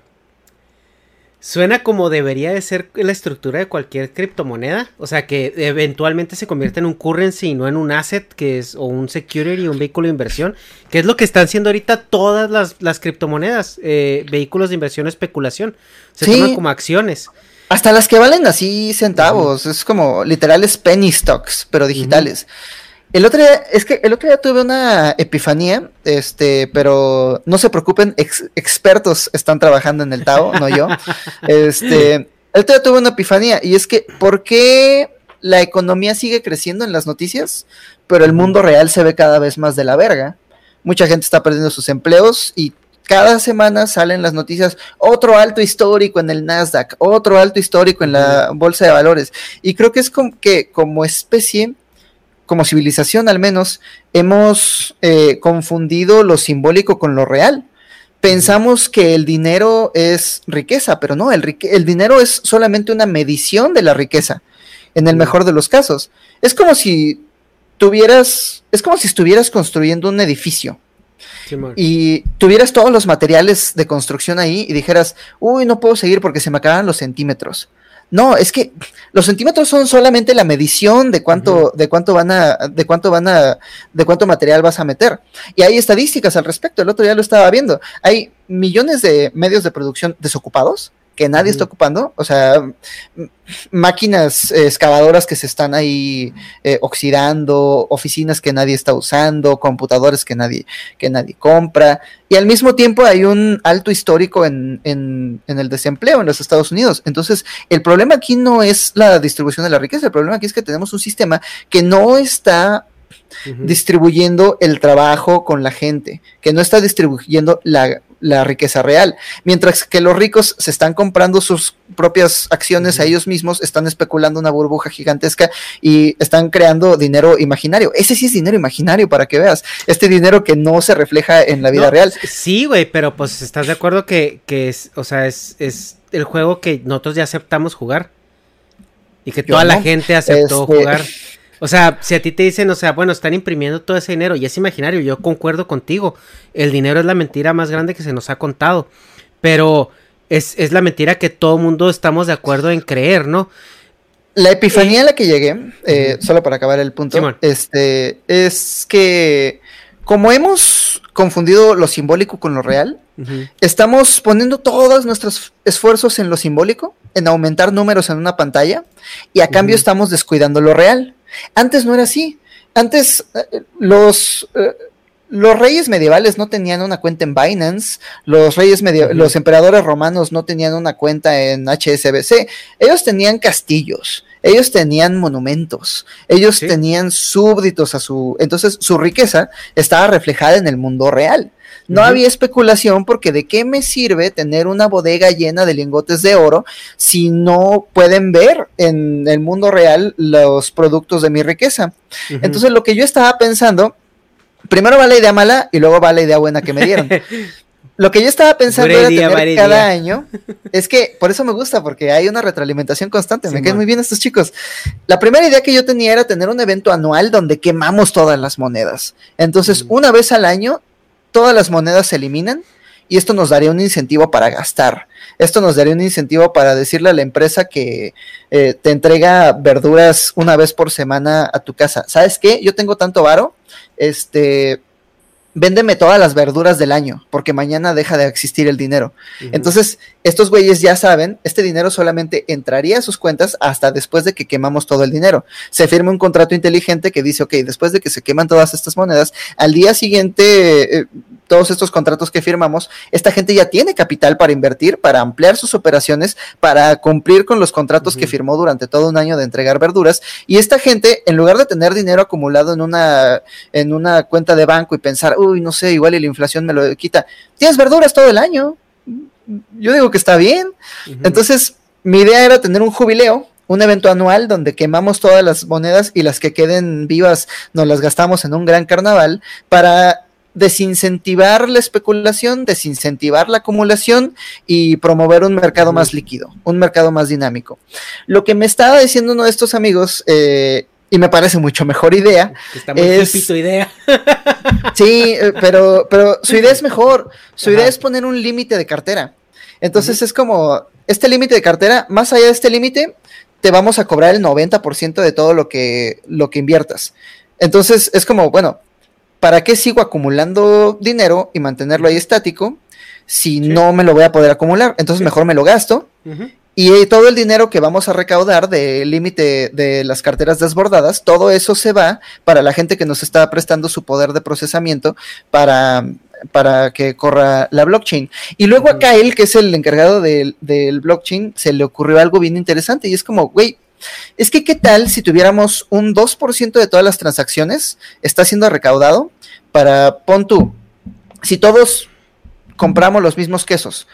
suena como debería de ser la estructura de cualquier criptomoneda, o sea, que eventualmente se convierte en un currency y no en un asset, que es, o un security, un vehículo de inversión, que es lo que están haciendo ahorita todas las, las criptomonedas, eh, vehículos de inversión, especulación, se Sí. toman como acciones. Hasta las que valen así centavos, es como literales penny stocks, pero digitales. El otro día, es que el otro día tuve una epifanía, este, pero no se preocupen, ex- expertos están trabajando en el Tao, no yo. Este, el otro día tuve una epifanía y es que, ¿por qué la economía sigue creciendo en las noticias, pero el mundo real se ve cada vez más de la verga? Mucha gente está perdiendo sus empleos y cada semana salen las noticias, otro alto histórico en el Nasdaq, otro alto histórico en la bolsa de valores. Y creo que es como que como especie, como civilización al menos, hemos eh, confundido lo simbólico con lo real. Pensamos que el dinero es riqueza, pero no, el, dinero es solamente una medición de la riqueza, en el mejor de los casos. Es como si tuvieras, es como si estuvieras construyendo un edificio y tuvieras todos los materiales de construcción ahí y dijeras, uy, no puedo seguir porque se me acaban los centímetros. No, es que los centímetros son solamente la medición de cuánto, de cuánto van a, de cuánto van a, de cuánto material vas a meter. Y hay estadísticas al respecto. El otro día lo estaba viendo. Hay millones de medios de producción desocupados que nadie está ocupando. O sea, máquinas eh, excavadoras que se están ahí eh, oxidando, oficinas que nadie está usando, computadores que nadie, que nadie compra. Y al mismo tiempo hay un alto histórico en, en, en el desempleo en los Estados Unidos. Entonces, el problema aquí no es la distribución de la riqueza, el problema aquí es que tenemos un sistema que no está distribuyendo el trabajo con la gente, que no está distribuyendo la, la riqueza real. Mientras que los ricos se están comprando sus propias acciones a ellos mismos, están especulando una burbuja gigantesca y están creando dinero imaginario. Ese sí es dinero imaginario para que veas. Este dinero que no se refleja en la vida No, real. Sí, güey, pero pues estás de acuerdo que, que es, o sea, es, es el juego que nosotros ya aceptamos jugar. Y que Yo toda la gente aceptó Este, jugar. O sea, si a ti te dicen, o sea, bueno, están imprimiendo todo ese dinero y es imaginario, yo concuerdo contigo. El dinero es la mentira más grande que se nos ha contado. Pero es, es la mentira que todo mundo estamos de acuerdo en creer, ¿no? La epifanía a la que llegué, eh, solo para acabar el punto, este, es que como hemos confundido lo simbólico con lo real, estamos poniendo todos nuestros esfuerzos en lo simbólico, en aumentar números en una pantalla, y a cambio estamos descuidando lo real. Antes no era así. Antes eh, los, eh, los reyes medievales no tenían una cuenta en Binance, los reyes los emperadores romanos no tenían una cuenta en HSBC, ellos tenían castillos, ellos tenían monumentos, ellos tenían súbditos a su, entonces su riqueza estaba reflejada en el mundo real. No había especulación porque de qué me sirve tener una bodega llena de lingotes de oro si no pueden ver en el mundo real los productos de mi riqueza. Entonces lo que yo estaba pensando primero va la idea mala y luego va la idea buena que me dieron. Lo que yo estaba pensando era tener cada año, es que por eso me gusta, porque hay una retroalimentación constante, me quedan muy bien estos chicos. La primera idea que yo tenía era tener un evento anual donde quemamos todas las monedas. Entonces, mm. una vez al año, todas las monedas se eliminan y esto nos daría un incentivo para gastar. Esto nos daría un incentivo para decirle a la empresa que eh, te entrega verduras una vez por semana a tu casa. ¿Sabes qué? Yo tengo tanto varo, este, véndeme todas las verduras del año, porque mañana deja de existir el dinero. Entonces, estos güeyes ya saben, este dinero solamente entraría a sus cuentas hasta después de que quemamos todo el dinero. Se firma un contrato inteligente que dice, ok, después de que se queman todas estas monedas, al día siguiente, eh, todos estos contratos que firmamos, esta gente ya tiene capital para invertir, para ampliar sus operaciones, para cumplir con los contratos que firmó durante todo un año de entregar verduras. Y esta gente, en lugar de tener dinero acumulado en una, en una cuenta de banco y pensar, uy, no sé, igual y la inflación me lo quita, tienes verduras todo el año. Yo digo que está bien. Entonces, mi idea era tener un jubileo un evento anual donde quemamos todas las monedas y las que queden vivas nos las gastamos en un gran carnaval para desincentivar la especulación, desincentivar la acumulación y promover un mercado más líquido, un mercado más dinámico. Lo que me estaba diciendo uno de estos amigos, eh, y me parece mucho mejor idea. Está muy es... idea. sí, eh, pero, pero su idea es mejor. Su idea es poner un límite de cartera. Entonces es como, este límite de cartera, más allá de este límite, te vamos a cobrar el 90% de todo lo que, lo que inviertas. Entonces es como, bueno, ¿para qué sigo acumulando dinero y mantenerlo ahí estático si no me lo voy a poder acumular? Entonces mejor me lo gasto. Y todo el dinero que vamos a recaudar del límite de las carteras desbordadas, todo eso se va para la gente que nos está prestando su poder de procesamiento para, para que corra la blockchain. Y luego a Kyle, que es el encargado del, del blockchain, se le ocurrió algo bien interesante y es como, güey, es que, ¿qué tal si tuviéramos un 2% de todas las transacciones está siendo recaudado para, pon tú, si todos compramos los mismos quesos,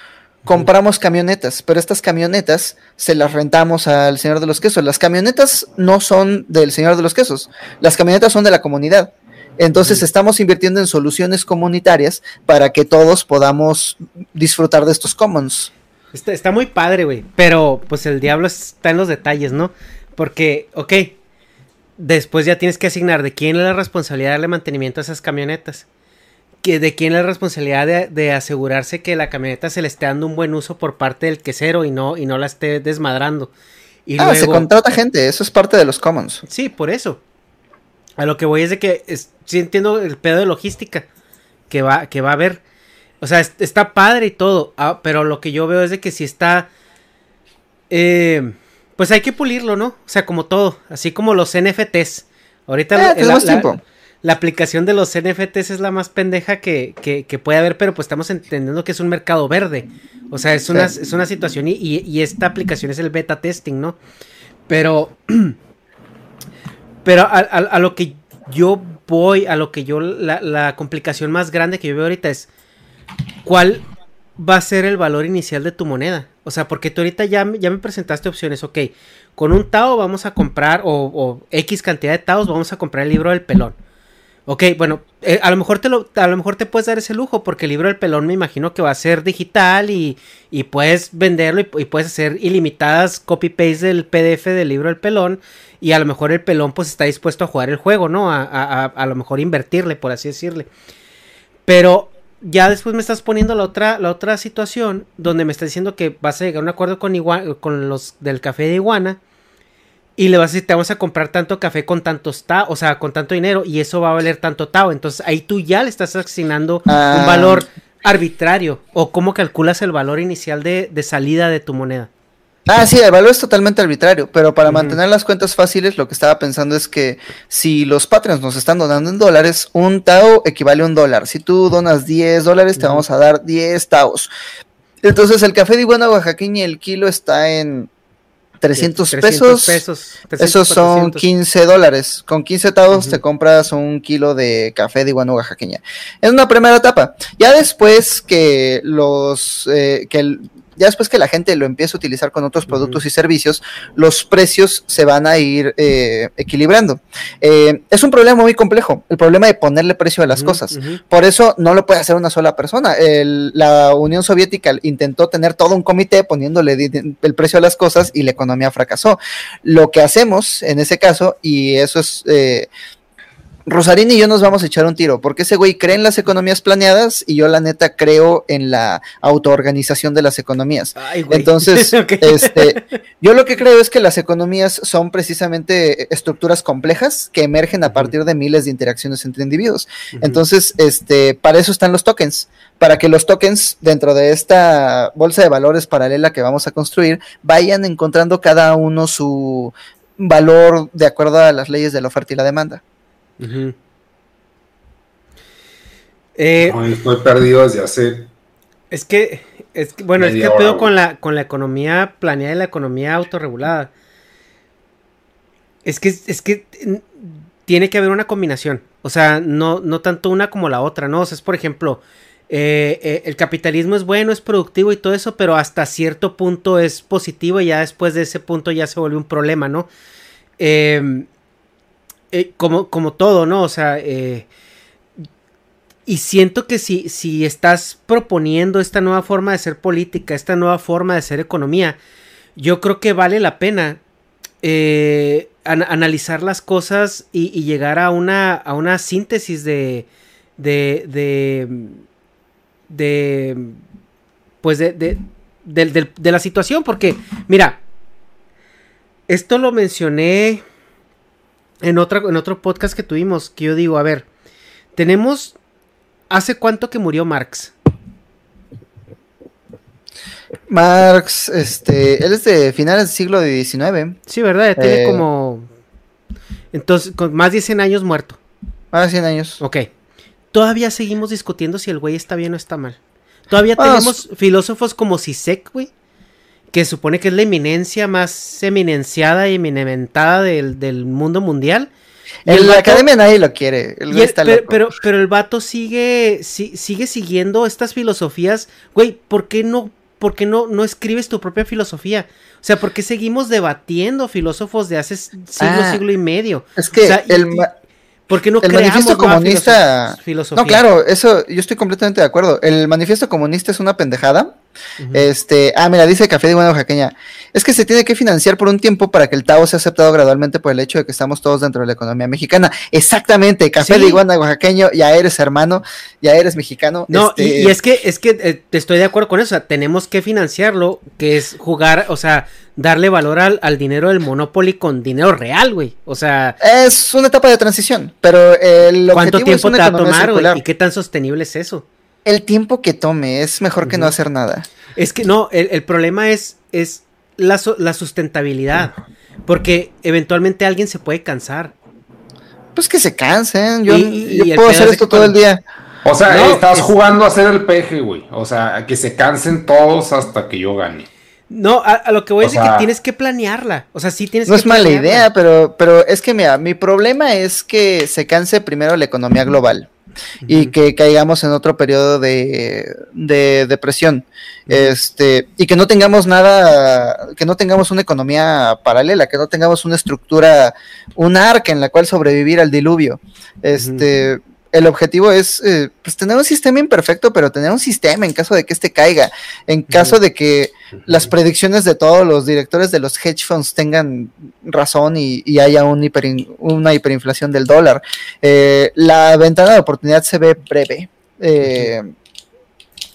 compramos camionetas, pero estas camionetas se las rentamos al señor de los quesos. Las camionetas no son del señor de los quesos, las camionetas son de la comunidad. Entonces estamos invirtiendo en soluciones comunitarias para que todos podamos disfrutar de estos commons. Está, muy padre, güey. Pero pues el diablo está en los detalles, ¿no? Porque, ok, después ya tienes que asignar de quién es la responsabilidad de darle mantenimiento a esas camionetas. Que de quién es la responsabilidad de, asegurarse que la camioneta se le esté dando un buen uso por parte del quesero y no, y no la esté desmadrando. Y ah, se contrata gente, eso es parte de los commons. Sí, por eso. A lo que voy es de que sí entiendo el pedo de logística que va, que va a haber. O sea, está padre y todo, ah, pero lo que yo veo es de que si está... Eh, pues hay que pulirlo, ¿no? O sea, como todo, así como los NFTs. Ahorita eh, la, la, aplicación de los NFTs es la más pendeja que, que, puede haber, pero pues estamos entendiendo que es un mercado verde. O sea, es una, es una situación y, y, esta aplicación es el beta testing, ¿no? Pero... pero a, a, lo que yo voy, a lo que yo... La, la complicación más grande que yo veo ahorita es ¿cuál va a ser el valor inicial de tu moneda? O sea, porque tú ahorita ya, ya me presentaste opciones, ok, con un Tao vamos a comprar, o, X cantidad de Taos vamos a comprar el libro del pelón. Ok, bueno, eh, a lo mejor te lo, a lo mejor te puedes dar ese lujo, porque el libro del pelón me imagino que va a ser digital y, y puedes venderlo y, puedes hacer ilimitadas copy-paste del PDF del libro del pelón. Y a lo mejor el pelón pues está dispuesto a jugar el juego, ¿no? A, a, a lo mejor invertirle, por así decirle. Pero ya después me estás poniendo la otra, la otra situación donde me estás diciendo que vas a llegar a un acuerdo con, igua- con los del café de iguana y le vas a decir, te vamos a comprar tanto café con tantos tao, o sea, con tanto dinero y eso va a valer tanto tao. Entonces ahí tú ya le estás asignando Ah. un valor arbitrario o cómo calculas el valor inicial de, de salida de tu moneda. Ah, sí, el valor es totalmente arbitrario, pero para mantener las cuentas fáciles, lo que estaba pensando es que si los Patreons nos están donando en dólares, un Tao equivale a un dólar. Si tú donas 10 dólares, te vamos a dar 10 Taos. Entonces, el café de iguana oaxaqueña, el kilo está en 300, 300 pesos. pesos, 300, Esos son 400. 15 dólares. Con 15 Taos te compras un kilo de café de iguana oaxaqueña. Es una primera etapa. Ya después que los eh, que el- ya después que la gente lo empiece a utilizar con otros productos y servicios, los precios se van a ir eh, equilibrando. Eh, es un problema muy complejo, el problema de ponerle precio a las cosas. Por eso no lo puede hacer una sola persona. El- la Unión Soviética intentó tener todo un comité poniéndole el precio a las cosas y la economía fracasó. Lo que hacemos en ese caso, y eso es... eh, Rosarín y yo nos vamos a echar un tiro, porque ese güey cree en las economías planeadas y yo la neta creo en la autoorganización de las economías. Ay, güey. Entonces, este, yo lo que creo es que las economías son precisamente estructuras complejas que emergen a partir de miles de interacciones entre individuos. Entonces, este, para eso están los tokens, para que los tokens dentro de esta bolsa de valores paralela que vamos a construir vayan encontrando cada uno su valor de acuerdo a las leyes de la oferta y la demanda. Ujú. Eh, Ay, estoy perdido desde hace. Es que, es que- bueno, es que pedo con la, con la economía planeada y la economía autorregulada. Es que, es que tiene que haber una combinación. O sea, no, no tanto una como la otra, ¿no? O sea, es por ejemplo, eh, eh, el capitalismo es bueno, es productivo y todo eso, pero hasta cierto punto es positivo y ya después de ese punto ya se vuelve un problema, ¿no? Eh, eh, como, como todo, ¿no? O sea, eh, y siento que si, si estás proponiendo esta nueva forma de ser política, esta nueva forma de ser economía, yo creo que vale la pena eh, an- analizar las cosas y, llegar a una, a una síntesis de, de, de, de, pues de, de, del- de la situación, porque, mira, esto lo mencioné en, otra, en otro podcast que tuvimos, que yo digo, a ver, tenemos, ¿hace cuánto que murió Marx? Marx, este, él es de finales del siglo XIX, Sí, ¿verdad? Ya tiene Eh. como... Entonces, con más de 100 años muerto. más de 100 años. Ok. Todavía seguimos discutiendo si el güey está bien o está mal. Todavía tenemos filósofos como Sisek, güey. Que supone que es la eminencia más eminenciada y eminementada del, del mundo mundial. En la vato- academia nadie lo quiere. El y güey el- está pero, loco. pero, pero el vato sigue, si- sigue siguiendo estas filosofías. Güey, ¿por qué no, por qué no, no escribes tu propia filosofía? O sea, ¿por qué seguimos debatiendo filósofos de hace siglo, Ah, siglo y medio? es que O sea, el, y- ¿Por qué no el manifiesto comunista. filosof- filosofía? No, claro, eso yo estoy completamente de acuerdo. El manifiesto comunista es una pendejada. Este, ah, mira, dice Café de Iguana Oaxaqueña. Es que se tiene que financiar por un tiempo para que el Tao sea aceptado gradualmente por el hecho de que estamos todos dentro de la economía mexicana. Exactamente, Café Sí. de Iguana Oaxaqueño, ya eres hermano, ya eres mexicano. No, y- este, y, es que, es que eh, estoy de acuerdo con eso. O sea, tenemos que financiarlo, que es jugar, o sea, darle valor al, al dinero del Monopoly con dinero real, güey. O sea, Es una etapa de transición, pero el ¿cuánto objetivo es tiempo una te va a tomar, güey? ¿Y qué tan sostenible es eso? El tiempo que tome es mejor que no hacer nada. Es que no, el, el problema es, es la, la sustentabilidad. Porque eventualmente alguien se puede cansar. Pues que se cansen. Yo, Y- y- yo y puedo hacer es esto todo el día. O sea, No, estás es- jugando a hacer el peje, güey. O sea, a que se cansen todos hasta que yo gane. No, a, a lo que voy O es de sea- que tienes que planearla. O sea, sí tienes No que es mala idea, pero, pero es que mira, mi problema es que se canse primero la economía global. Y que caigamos en otro periodo de, de depresión. Este, y que no tengamos nada, que no tengamos una economía paralela, que no tengamos una estructura, un arca en la cual sobrevivir al diluvio. Este, el objetivo es eh, pues, tener un sistema imperfecto, pero tener un sistema en caso de que este caiga, en caso de que las predicciones de todos los directores de los hedge funds tengan razón y, haya un una hiperinflación del dólar. Eh, la ventana de oportunidad se ve breve. Eh,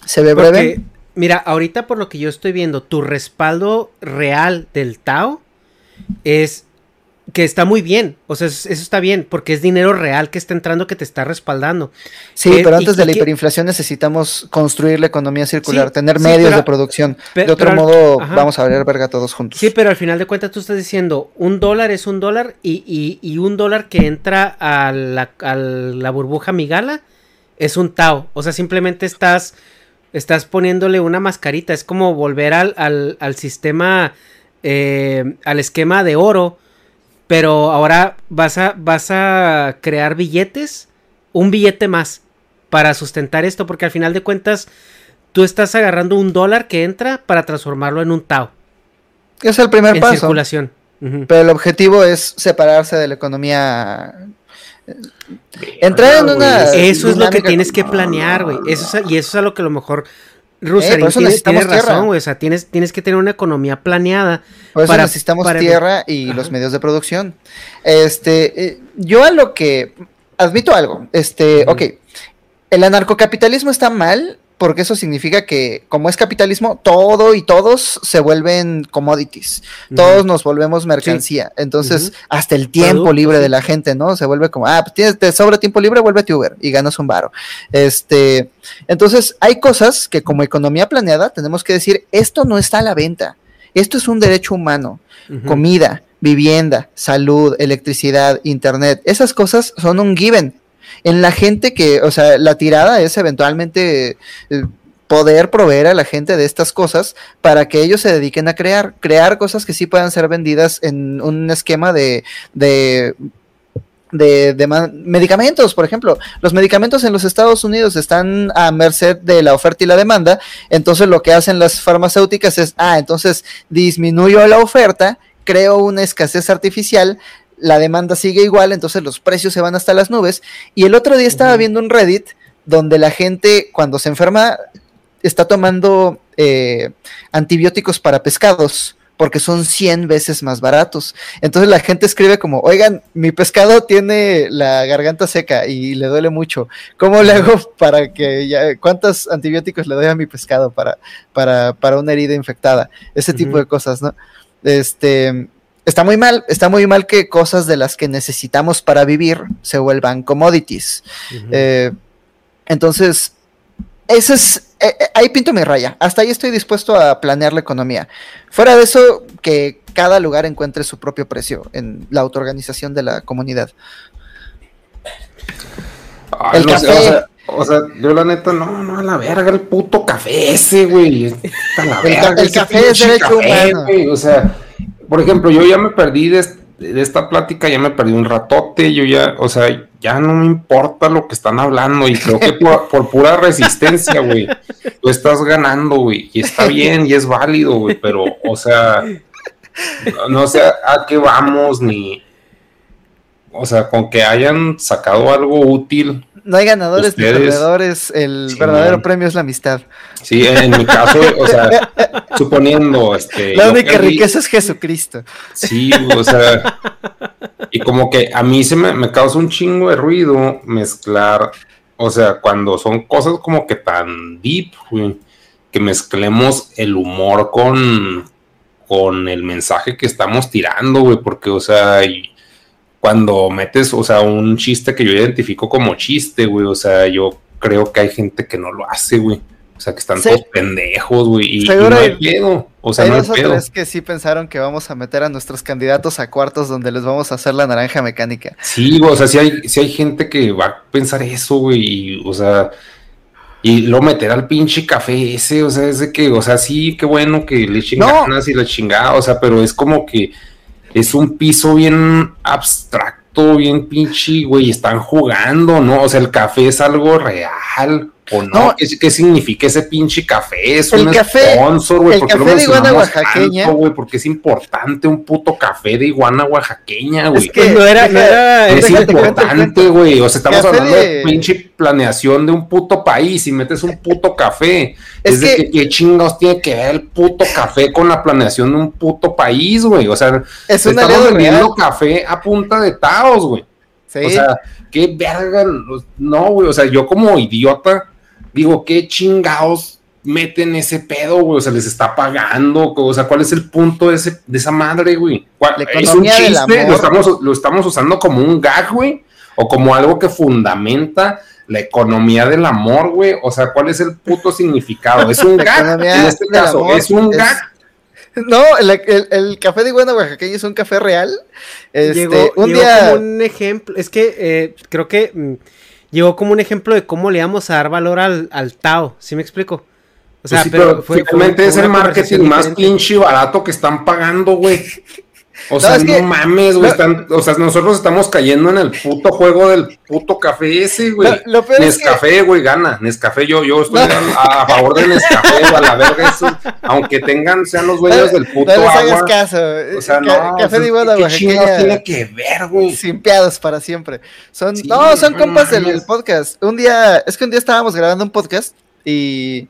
se ve breve. Mira, ahorita por lo que yo estoy viendo, tu respaldo real del Tao es que está muy bien, o sea, eso está bien, porque es dinero real que está entrando que te está respaldando. Sí, eh, pero antes de la hiperinflación necesitamos construir la economía circular, tener medios de producción. de otro modo, vamos a ver verga todos juntos. Sí, pero al final de cuentas tú estás diciendo, un dólar es un dólar y, y, un dólar que entra a la, a la burbuja migala es un Tao. O sea, simplemente estás, estás poniéndole una mascarita, es como volver al, al, al sistema, eh, al esquema de oro pero ahora vas a, vas a crear billetes, un billete más para sustentar esto, porque al final de cuentas tú estás agarrando un dólar que entra para transformarlo en un Tao. Es el primer en paso. circulación. Pero el objetivo es separarse de la economía. Entrar en una. Eso es lo que tienes que planear, güey. Eso y eso es a lo que a lo mejor Rusia, eh, tienes, razón, güey. O sea, tienes, tienes que tener una economía planeada. Por eso necesitamos tierra y los medios de producción. Este, eh, yo a lo que admito algo. Este, ok. El anarcocapitalismo está mal porque eso significa que como es capitalismo, todo y todos se vuelven commodities, todos nos volvemos mercancía, entonces hasta el tiempo libre de la gente, ¿no? Se vuelve como, ah, pues tienes, te sobra tiempo libre, vuélvete Uber y ganas un varo. Este, entonces hay cosas que como economía planeada tenemos que decir, esto no está a la venta, esto es un derecho humano, comida, vivienda, salud, electricidad, internet, esas cosas son un given, en la gente que, o sea, la tirada es eventualmente eh, poder proveer a la gente de estas cosas para que ellos se dediquen a crear, crear cosas que sí puedan ser vendidas en un esquema de, de de, medicamentos, por ejemplo. Los medicamentos en los Estados Unidos están a merced de la oferta y la demanda. Entonces lo que hacen las farmacéuticas es, ah, entonces disminuyo la oferta, creo una escasez artificial, la demanda sigue igual, entonces los precios se van hasta las nubes. Y el otro día estaba viendo un Reddit donde la gente cuando se enferma está tomando eh, antibióticos para pescados porque son 100 veces más baratos. Entonces la gente escribe como, oigan, mi pescado tiene la garganta seca y le duele mucho. ¿Cómo le hago para que ya, cuántos antibióticos le doy a mi pescado para, para, para una herida infectada? Ese tipo de cosas, ¿no? Este, está muy mal, está muy mal que cosas de las que necesitamos para vivir se vuelvan commodities. Eh, entonces, ese es, eh, eh, ahí pinto mi raya. Hasta ahí estoy dispuesto a planear la economía. Fuera de eso, que cada lugar encuentre su propio precio en la autoorganización de la comunidad. el café. o, sea, yo la neta, no, no, a la verga, el puto café ese, güey. el, café es derecho humano. o sea, por ejemplo, yo ya me perdí de, esta plática, ya me perdí un ratote, yo ya, o sea, ya no me importa lo que están hablando y creo que por, pura resistencia, güey, tú estás ganando, güey, y está bien y es válido, güey, pero, o sea, no, sé a qué vamos ni, o sea, con que hayan sacado algo útil no hay ganadores ni perdedores, el verdadero premio es la amistad. Sí, en mi caso, o sea, suponiendo este. La única riqueza es Jesucristo. Sí, o sea, y como que a mí se me, me causa un chingo de ruido mezclar, o sea, cuando son cosas como que tan deep, que mezclemos el humor con, con el mensaje que estamos tirando, güey, porque, o sea, y, cuando metes, o sea, un chiste que yo identifico como chiste, güey, o sea, yo creo que hay gente que no lo hace, güey. O sea, que están todos pendejos, güey, y, no hay miedo. O sea, hay no dos o que sí pensaron que vamos a meter a nuestros candidatos a cuartos donde les vamos a hacer la naranja mecánica. Sí, güey, o sea, sí hay, sí hay gente que va a pensar eso, güey, y, o sea, y lo meter al pinche café ese, o sea, es de que, o sea, sí, qué bueno que le chingan y la chingada, o sea, pero es como que es un piso bien abstracto, bien pinche, güey, están jugando, ¿no? O sea, el café es algo real. ¿O no? No. ¿Qué, qué significa ese pinche café? Es El un café- sponsor, güey. el ¿por qué lo café de iguana oaxaqueña. tanto, güey? Porque es importante un puto café de iguana oaxaqueña, güey. Es que no era- no era- Es déjate importante, güey. O sea, estamos Café hablando de... de- pinche planeación de un puto país y metes un puto café. Es Es, de que- que, ¿qué chingados tiene que ver el puto café con la planeación de un puto país, güey? O sea, Es estamos vendiendo real. café a punta de taos, güey. Sí. O sea, qué verga. No, güey. O sea, yo como idiota digo, ¿qué chingados meten ese pedo, güey? O sea, les está pagando. O sea, ¿cuál es el punto de, ese, de esa madre, güey? ¿Cuál- La ¿Es un chiste? ¿Lo estamos, ¿Lo estamos usando como un gag, güey? ¿O como algo que fundamenta la economía del amor, güey? O sea, ¿cuál es el puto significado? ¿Es un gag? En este caso, amor ¿es un es- gag? No, el, el- el café de iguana oaxaqueña es un café real. Este, llegó, un llegó día. como un ejemplo, es que eh, creo que mm, llegó como un ejemplo de cómo le íbamos a dar valor al, al Tao, ¿sí me explico? O sea, Pues sí, pero, pero fue, finalmente fue es el marketing más pinche barato que están pagando, güey. O sea, no que- mames, güey. no- están- O sea, nosotros estamos cayendo en el puto juego del puto café ese, güey. Que- Nescafé, güey, gana. Nescafé, yo, yo estoy a, a favor de Nescafé, a la verga eso. Aunque tengan, sean los dueños del puto no les hagas agua. caso. O sea, no. café o de sea, iguana ¿Qué chingados tiene que ver, güey? Simpiados para siempre. Son, Sí, no, son compas del podcast. Un día, es que un día estábamos grabando un podcast y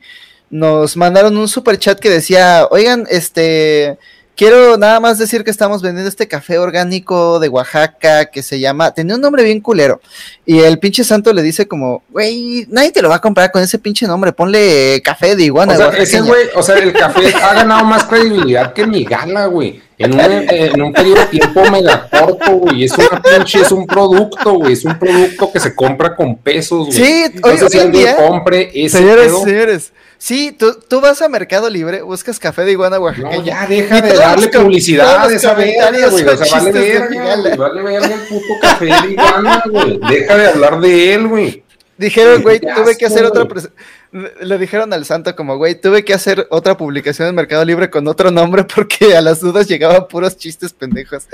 nos mandaron un super chat que decía, oigan, este, quiero nada más decir que estamos vendiendo este café orgánico de Oaxaca que se llama, tenía un nombre bien culero. Y el pinche santo le dice como, güey, nadie te lo va a comprar con ese pinche nombre, ponle café de iguana. O sea, ese oaxaqueña". güey, o sea, el café ha ganado más credibilidad que mi gala, güey. En un, en un periodo de tiempo mega corto, güey. Es una pinche, es un producto, güey. Es un producto que se compra con pesos, güey. Sí, hoy- hoy en día- compre ese Señores, pedo. señores. Sí, tú, tú vas a Mercado Libre, buscas café de iguana oaxaqueña. No, ya deja de darle publicidad a esa verga, comentarios güey. O sea, son vale chistes de verga, Miguel. güey. Vale verga el puto café de iguana, güey. Deja de hablar de él, güey. Dijeron, güey, tuve que hacer otra. güey. Le dijeron al santo, como, güey, tuve que hacer otra publicación en Mercado Libre con otro nombre porque a las dudas llegaban puros chistes pendejos.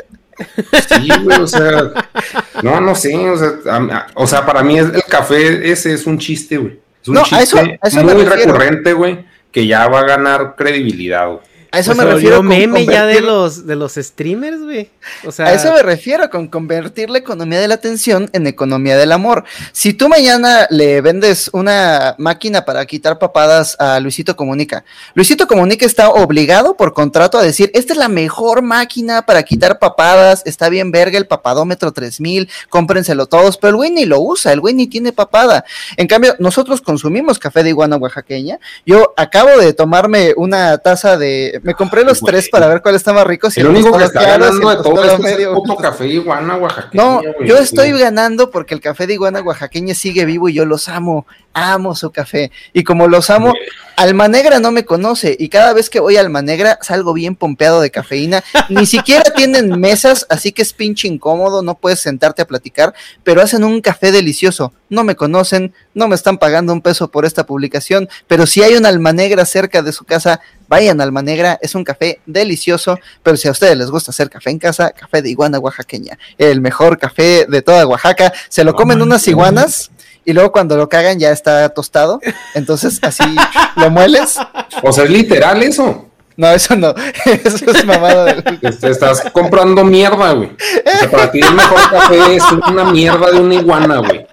Sí, güey, o sea, no, no sé, o sea, a- o sea, para mí es- el café ese es un chiste, güey. Es un No, a chiste eso- a eso me muy recurrente, güey, que ya va a ganar credibilidad, güey. A eso Pues me refiero. con meme ya de los, de los streamers, güey. O sea, A eso me refiero con convertir la economía de la atención en economía del amor. Si tú mañana le vendes una máquina para quitar papadas a Luisito Comunica, Luisito Comunica está obligado por contrato a decir, esta es la mejor máquina para quitar papadas, está bien verga el papadómetro 3000, cómprenselo todos, pero el güey ni lo usa, el güey ni tiene papada. En cambio, nosotros consumimos café de iguana oaxaqueña. Yo acabo de tomarme una taza de... Me compré los Güey. tres para ver cuál está más rico. si el único que está claro, ganando de todo es el medio, puto café iguana oaxaqueña, no, güey. yo estoy ganando porque el café de iguana oaxaqueña sigue vivo y yo los amo, amo su café. Y como los amo, Alma Negra no me conoce y cada vez que voy a Alma Negra salgo bien pompeado de cafeína. Ni siquiera tienen mesas, así que es pinche incómodo, no puedes sentarte a platicar, pero hacen un café delicioso. No me conocen, no me están pagando un peso por esta publicación, pero si hay una Alma Negra cerca de su casa, vayan a Alma Negra, es un café delicioso, pero si a ustedes les gusta hacer café en casa, café de iguana oaxaqueña, el mejor café de toda Oaxaca, se lo comen unas iguanas y luego cuando lo cagan ya está tostado, entonces así lo mueles. O sea, es literal eso. No, eso no, eso es mamada del... Te estás comprando mierda, güey. O sea, para ti el mejor café es una mierda de una iguana, güey.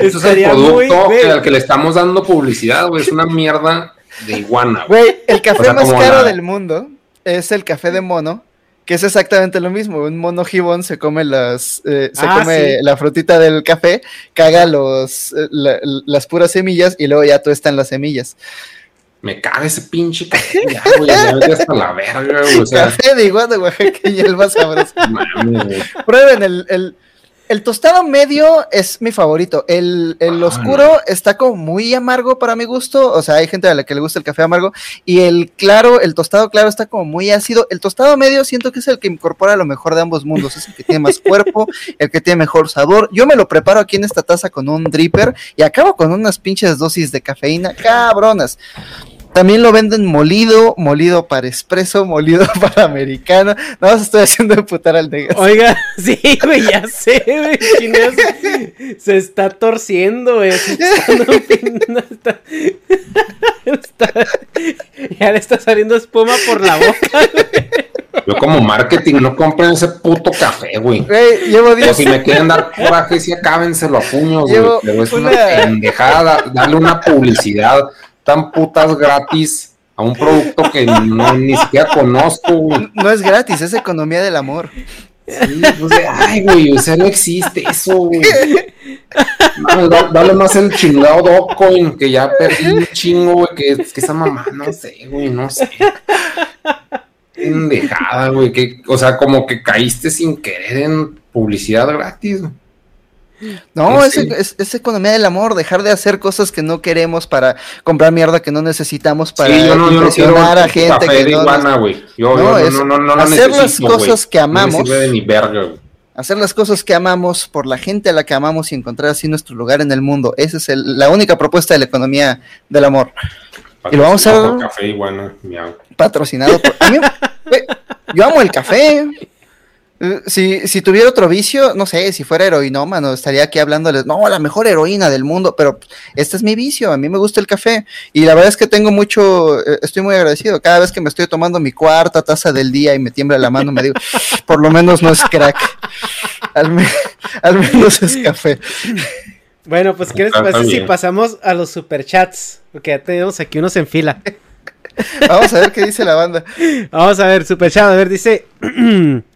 Eso es el producto al que le estamos dando publicidad, güey. Es una mierda de iguana, güey. El café O sea, más caro la- del mundo es el café de mono, que es exactamente lo mismo. Un mono gibón se come las, eh, se Ah, come sí. la frutita del café, caga los, eh, la- las puras semillas y luego ya tuestan las semillas. Me caga ese pinche café, ya, güey. Ya me hasta la verga, güey. O sea, café de iguana oaxaqueña, el más sabroso. güey. Prueben el, el, el tostado medio es mi favorito. El, el Ah, oscuro está como muy amargo para mi gusto. O sea, hay gente a la que le gusta el café amargo. Y el claro, el tostado claro está como muy ácido. El tostado medio siento que es el que incorpora lo mejor de ambos mundos. Es el que tiene más cuerpo, el que tiene mejor sabor. Yo me lo preparo aquí en esta taza con un dripper y acabo con unas pinches dosis de cafeína cabronas. También lo venden molido, molido para expreso, molido para americano. No, estoy haciendo de putar al Negas. Oiga, sí, güey, ya sé, güey. Chineas se está torciendo, güey. está está- está- ya le está saliendo espuma por la boca, güey. Yo como marketing no compren ese puto café, güey. Güey, llevo O 10 si me quieren dar coraje, sí acábenselo a puños, güey. Llevo Pero es una una- pendejada darle una publicidad tan putas gratis a un producto que no, ni siquiera conozco, güey. No es gratis, es economía del amor. Sí, pues de, ay, güey, o sea, no existe eso, güey. Da- dale más el chingado Docoin, que ya perdí un chingo, güey, que, que esa mamá, no sé, güey, no sé. Pendejada, güey, que, o sea, como que caíste sin querer en publicidad gratis, güey. No, es, Sí. es- es economía del amor, dejar de hacer cosas que no queremos para comprar mierda que no necesitamos para Sí, yo no, yo no quiero impresionar a gente que no, iguana, güey. Yo, No, yo es no, no, hacer las necesito, cosas que No me amamos. sirve de ni verga, güey. hacer las cosas que amamos por la gente a la que amamos y encontrar así nuestro lugar en el mundo. Esa es el- la única propuesta de la economía del amor. Y lo vamos a- por Café iguana, miau. Patrocinado por... a mí, güey, yo amo el café. Eh, Si, si tuviera otro vicio, no sé, si fuera heroinómano, estaría aquí hablándoles, no, la mejor heroína del mundo, pero este es mi vicio, a mí me gusta el café. Y la verdad es que tengo mucho, eh, estoy muy agradecido. Cada vez que me estoy tomando mi cuarta taza del día y me tiembla la mano, me digo, por lo menos no es crack. Al, me- al menos es café. Bueno, pues, ¿qué les parece si pasamos a los superchats? Porque ya tenemos aquí unos en fila. Vamos a ver qué dice la banda. Vamos a ver, superchat, a ver, dice...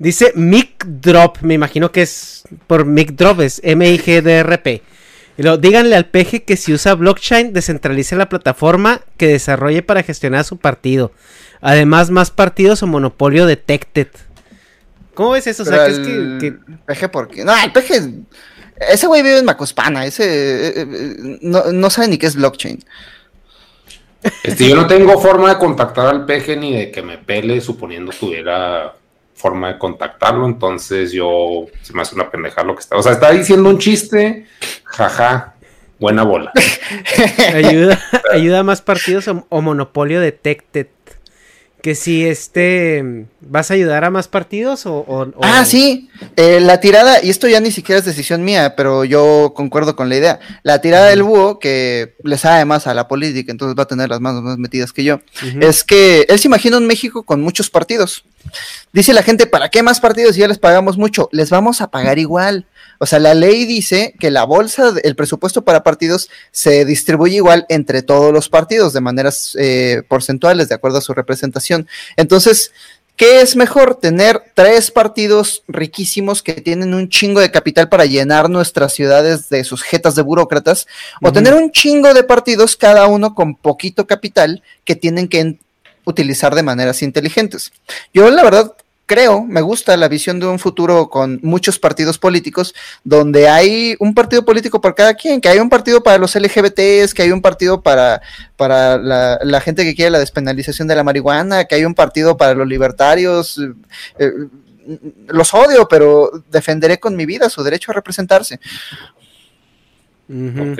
dice Mic Drop, me imagino que es por Mic Drop, es M-I-G-D-R-P. Y luego, díganle al peje que si usa blockchain, descentralice la plataforma que desarrolle para gestionar su partido. Además, más partidos o monopolio detected. ¿Cómo ves eso? O sea, que es que- que, peje, ¿por qué? No, el peje. Ese güey vive en Macuspana. Ese. eh, eh, no, no sabe ni qué es blockchain. Este, yo no tengo forma de contactar al peje ni de que me pele, suponiendo tuviera forma de contactarlo, entonces yo se me hace una pendejada lo que está. O sea, está diciendo un chiste, jaja, buena bola. ayuda, ayuda a más partidos o, o monopolio detected. Que si este vas a ayudar a más partidos o, o- o- Ah, sí. eh, la tirada, y esto ya ni siquiera es decisión mía, pero yo concuerdo con la idea. La tirada del búho, que le sabe más a la política, entonces va a tener las manos más metidas que yo, es que él se imagina un México con muchos partidos. Dice la gente, ¿para qué más partidos si ya les pagamos mucho? Les vamos a pagar igual. O sea, la ley dice que la bolsa, el presupuesto para partidos se distribuye igual entre todos los partidos de maneras eh, porcentuales, de acuerdo a su representación. Entonces, ¿qué es mejor? Tener tres partidos riquísimos que tienen un chingo de capital para llenar nuestras ciudades de sus jetas de burócratas, o tener un chingo de partidos, cada uno con poquito capital, que tienen que utilizar de maneras inteligentes. Yo, la verdad, creo, me gusta la visión de un futuro con muchos partidos políticos, donde hay un partido político para cada quien, que hay un partido para los LGBTs, que hay un partido para, para la, la gente que quiere la despenalización de la marihuana, que hay un partido para los libertarios. eh, eh, los odio, pero defenderé con mi vida su derecho a representarse. Ujú. Ok.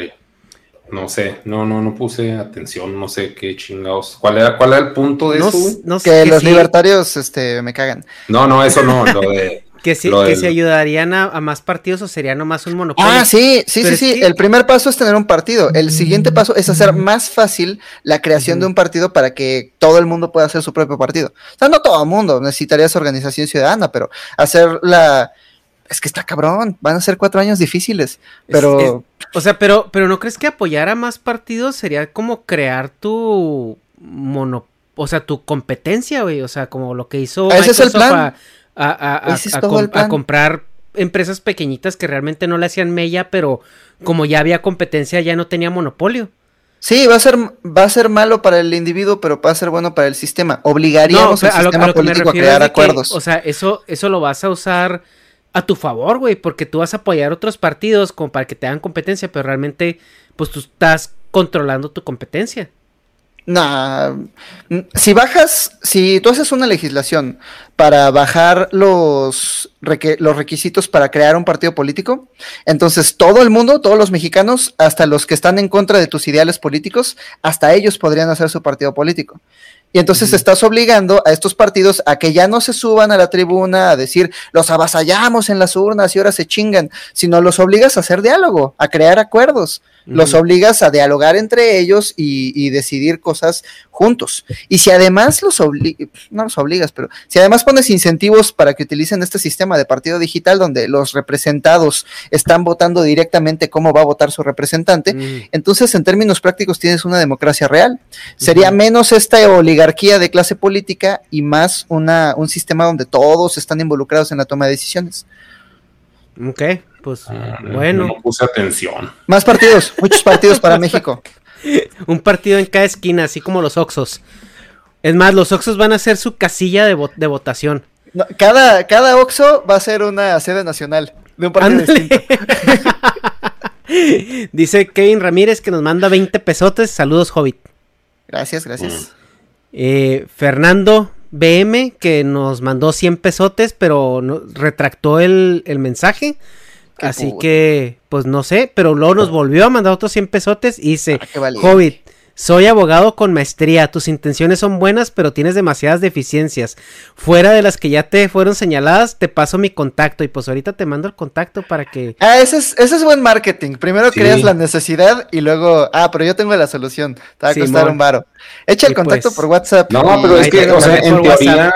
No sé, no, no, no puse atención, no sé qué chingados. ¿Cuál era, cuál era el punto de No, eso? no sé Que que los sí- libertarios este, me cagan. No, no, eso no, lo de. que lo que del- se ayudarían a, a más partidos o sería nomás un monopolio. Ah, sí, sí, Pero sí, sí. que- El primer paso es tener un partido. El siguiente paso es hacer más fácil la creación de un partido para que todo el mundo pueda hacer su propio partido. O sea, no todo el mundo, necesitarías organización ciudadana, pero hacer la... Es que está cabrón, van a ser cuatro años difíciles, pero... O sea, pero, pero ¿no crees que apoyar a más partidos sería como crear tu mono, o sea, tu competencia, güey? O sea, como lo que hizo Ese es el plan. A, a- a- a- Ese es a todo com- el plan. a comprar empresas pequeñitas que realmente no le hacían mella, pero como ya había competencia, ya no tenía monopolio. Sí, va a ser, va a ser malo para el individuo, pero va a ser bueno para el sistema. Obligaríamos al sistema político a refiero crear es de que, acuerdos. o sea, eso, eso lo vas a usar a tu favor, güey, porque tú vas a apoyar otros partidos como para que te hagan competencia, pero realmente, pues tú estás controlando tu competencia. Nah, si bajas, si tú haces una legislación para bajar los, los requisitos para crear un partido político, entonces todo el mundo, todos los mexicanos, hasta los que están en contra de tus ideales políticos, hasta ellos podrían hacer su partido político. Y entonces estás obligando a estos partidos a que ya no se suban a la tribuna a decir los avasallamos en las urnas y ahora se chingan, sino los obligas a hacer diálogo, a crear acuerdos, los obligas a dialogar entre ellos y, y decidir cosas juntos. Y si además los obligas, no los obligas, pero si además pones incentivos para que utilicen este sistema de partido digital donde los representados están votando directamente cómo va a votar su representante, entonces en términos prácticos tienes una democracia real. Sería menos esta oligarquía de clase política y más una, un sistema donde todos están involucrados en la toma de decisiones. Ok, pues Ah, bueno. No puse atención. Más partidos, muchos partidos para México. Un partido en cada esquina, así como los Oxos. Es más, los Oxos van a ser su casilla de, vo- de votación. No, cada, cada Oxxo va a ser una sede nacional de un partido Ándale. distinto. Dice Kevin Ramírez que nos manda 20 pesotes. Saludos, Hobbit. Gracias, gracias. Eh, Fernando BM que nos mandó 100 pesotes, pero no- retractó el, el mensaje. Qué Así que, pues no sé, pero luego nos volvió a mandar otros 100 pesotes y dice, Ah. Hobbit, soy abogado con maestría, tus intenciones son buenas, pero tienes demasiadas deficiencias. Fuera de las que ya te fueron señaladas, te paso mi contacto y pues ahorita te mando el contacto para que... Ah, ese es, ese es buen marketing. Primero Sí. creas la necesidad y luego, ah, pero yo tengo la solución. Te va a costar Simón. un varo. Echa el Y contacto pues- por WhatsApp. No, y- pero es que, o sea, en teoría,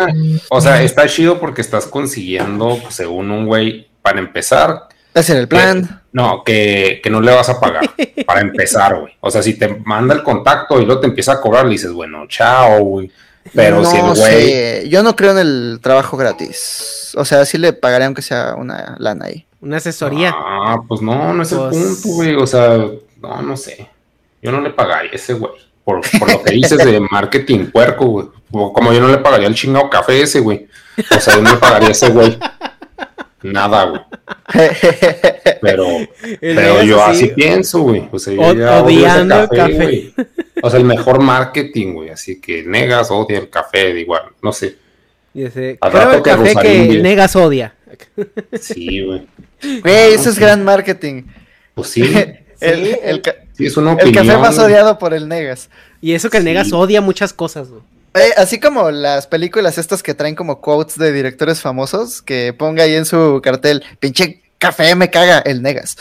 o sea, está chido porque estás consiguiendo, pues, según un güey, para empezar, Ese era el plan. que- no, que, que no le vas a pagar, para empezar, güey. O sea, si te manda el contacto y luego te empieza a cobrar, le dices, bueno, chao, güey. Pero no si el güey, sé, yo no creo en el trabajo gratis. O sea, sí le pagaré aunque sea una lana ahí. Una asesoría. ah, pues no, no es el Pues- punto, güey. O sea, no, no sé. Yo no le pagaría a ese güey. Por, por lo que dices de marketing puerco, güey. Como como yo no le pagaría el chingado café ese, güey. O sea, yo no le pagaría a ese güey. Nada, güey. Pero, El pero yo así, así pienso, güey. O sea, yo ya odiando el café. güey. O sea, el mejor marketing, güey. Así que negas odia el café, de igual. No sé. Dice, Al "Prueba rato el que café Rosarín que diga". el Negas odia. Sí, güey. Güey, eso es gran marketing. Pues sí. el, el Sí, es una el opinión. café más odiado por el Negas. Y eso que el Sí. Negas odia muchas cosas, güey. Eh, así como las películas estas que traen como quotes de directores famosos, que ponga ahí en su cartel, pinche café me caga el Negas.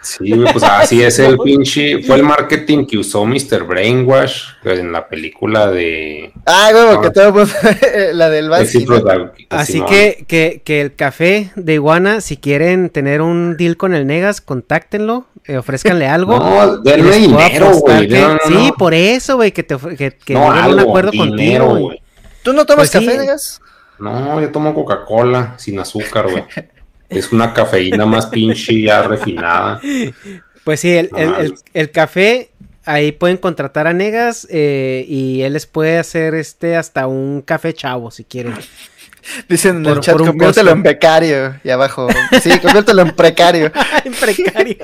Sí, güey, pues así es el pinche. Fue el marketing que usó Mr. Brainwash en la película de. Ah, güey, Ah. que mundo- la del. Product- Así que, que, que el café de Iguana, si quieren tener un deal con el Negas, contáctenlo, eh, ofrézcanle algo. No, denle dinero, güey. que- no, no, sí, no. por eso, güey, que, te que, que No, lleguen a un algo, acuerdo dinero, contigo. ¿Tú no tomas Pues sí. café, Negas? No, yo tomo Coca-Cola sin azúcar, güey. Es una cafeína más pinche ya refinada. Pues sí, el, el- el- el café, ahí pueden contratar a Negas eh, y él les puede hacer este hasta un café chavo, si quieren. Dicen en Por- el chat, conviértelo en becario. Y abajo, sí, conviértelo en precario. En precario.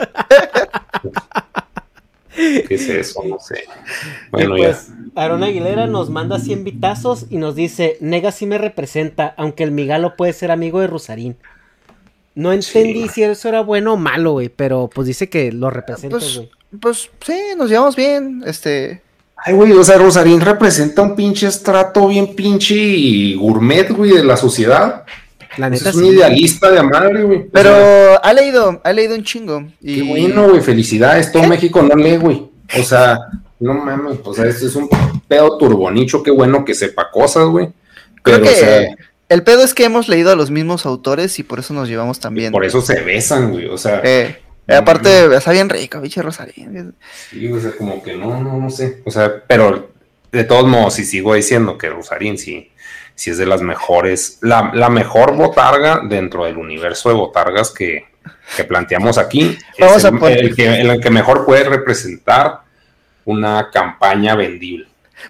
¿Qué es eso? No sé. Bueno, Y pues, ya. Aaron Aguilera nos manda 100 vitazos y nos dice, Nega sí me representa, aunque el Migalo puede ser amigo de Rosarín. No entendí Sí. si eso era bueno o malo, güey, pero pues dice que lo representa, Pues, güey. pues sí, nos llevamos bien. Este, Ay, güey, o sea, Rosarín representa un pinche estrato bien pinche y gourmet, güey, de la sociedad. La Pues neta es un idealista de madre, güey. O pero sea, ha leído, ha leído un chingo. Y Qué bueno, güey, felicidades. Todo México no lee, güey. O sea, no mames, o sea, este es un pedo turbonicho, qué bueno que sepa cosas, güey. Creo Pero, que o sea, el pedo es que hemos leído a los mismos autores y por eso nos llevamos tan bien. por eso se besan, güey. O sea, Eh, No aparte, está bien rico, biche Rosarín. sí, o sea, como que no, no, no sé. O sea, pero de todos modos, sí sigo diciendo que Rosarín sí, sí es de las mejores, la, la mejor botarga dentro del universo de botargas que, que planteamos aquí. Vamos es a el, poner- el que, el que mejor puede representar una campaña vendible.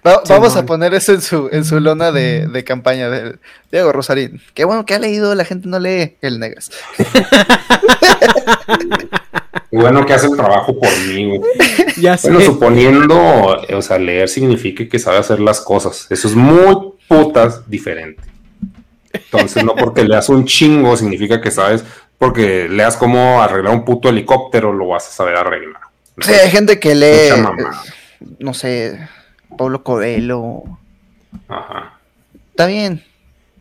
Va- vamos a poner eso en su, en su lona de, de campaña de Diego Rosarín. Qué bueno que ha leído, la gente no lee el Negas. Qué bueno que hace el trabajo por mí, güey. Ya sé. Bueno, suponiendo, o sea, leer significa que sabe hacer las cosas. Eso es muy putas diferente. Entonces, no porque leas un chingo significa que sabes, porque leas cómo arreglar un puto helicóptero, lo vas a saber arreglar. Sí, hay gente que lee, Mucha mamada. no sé, Pablo Coelho. Ajá. Está bien.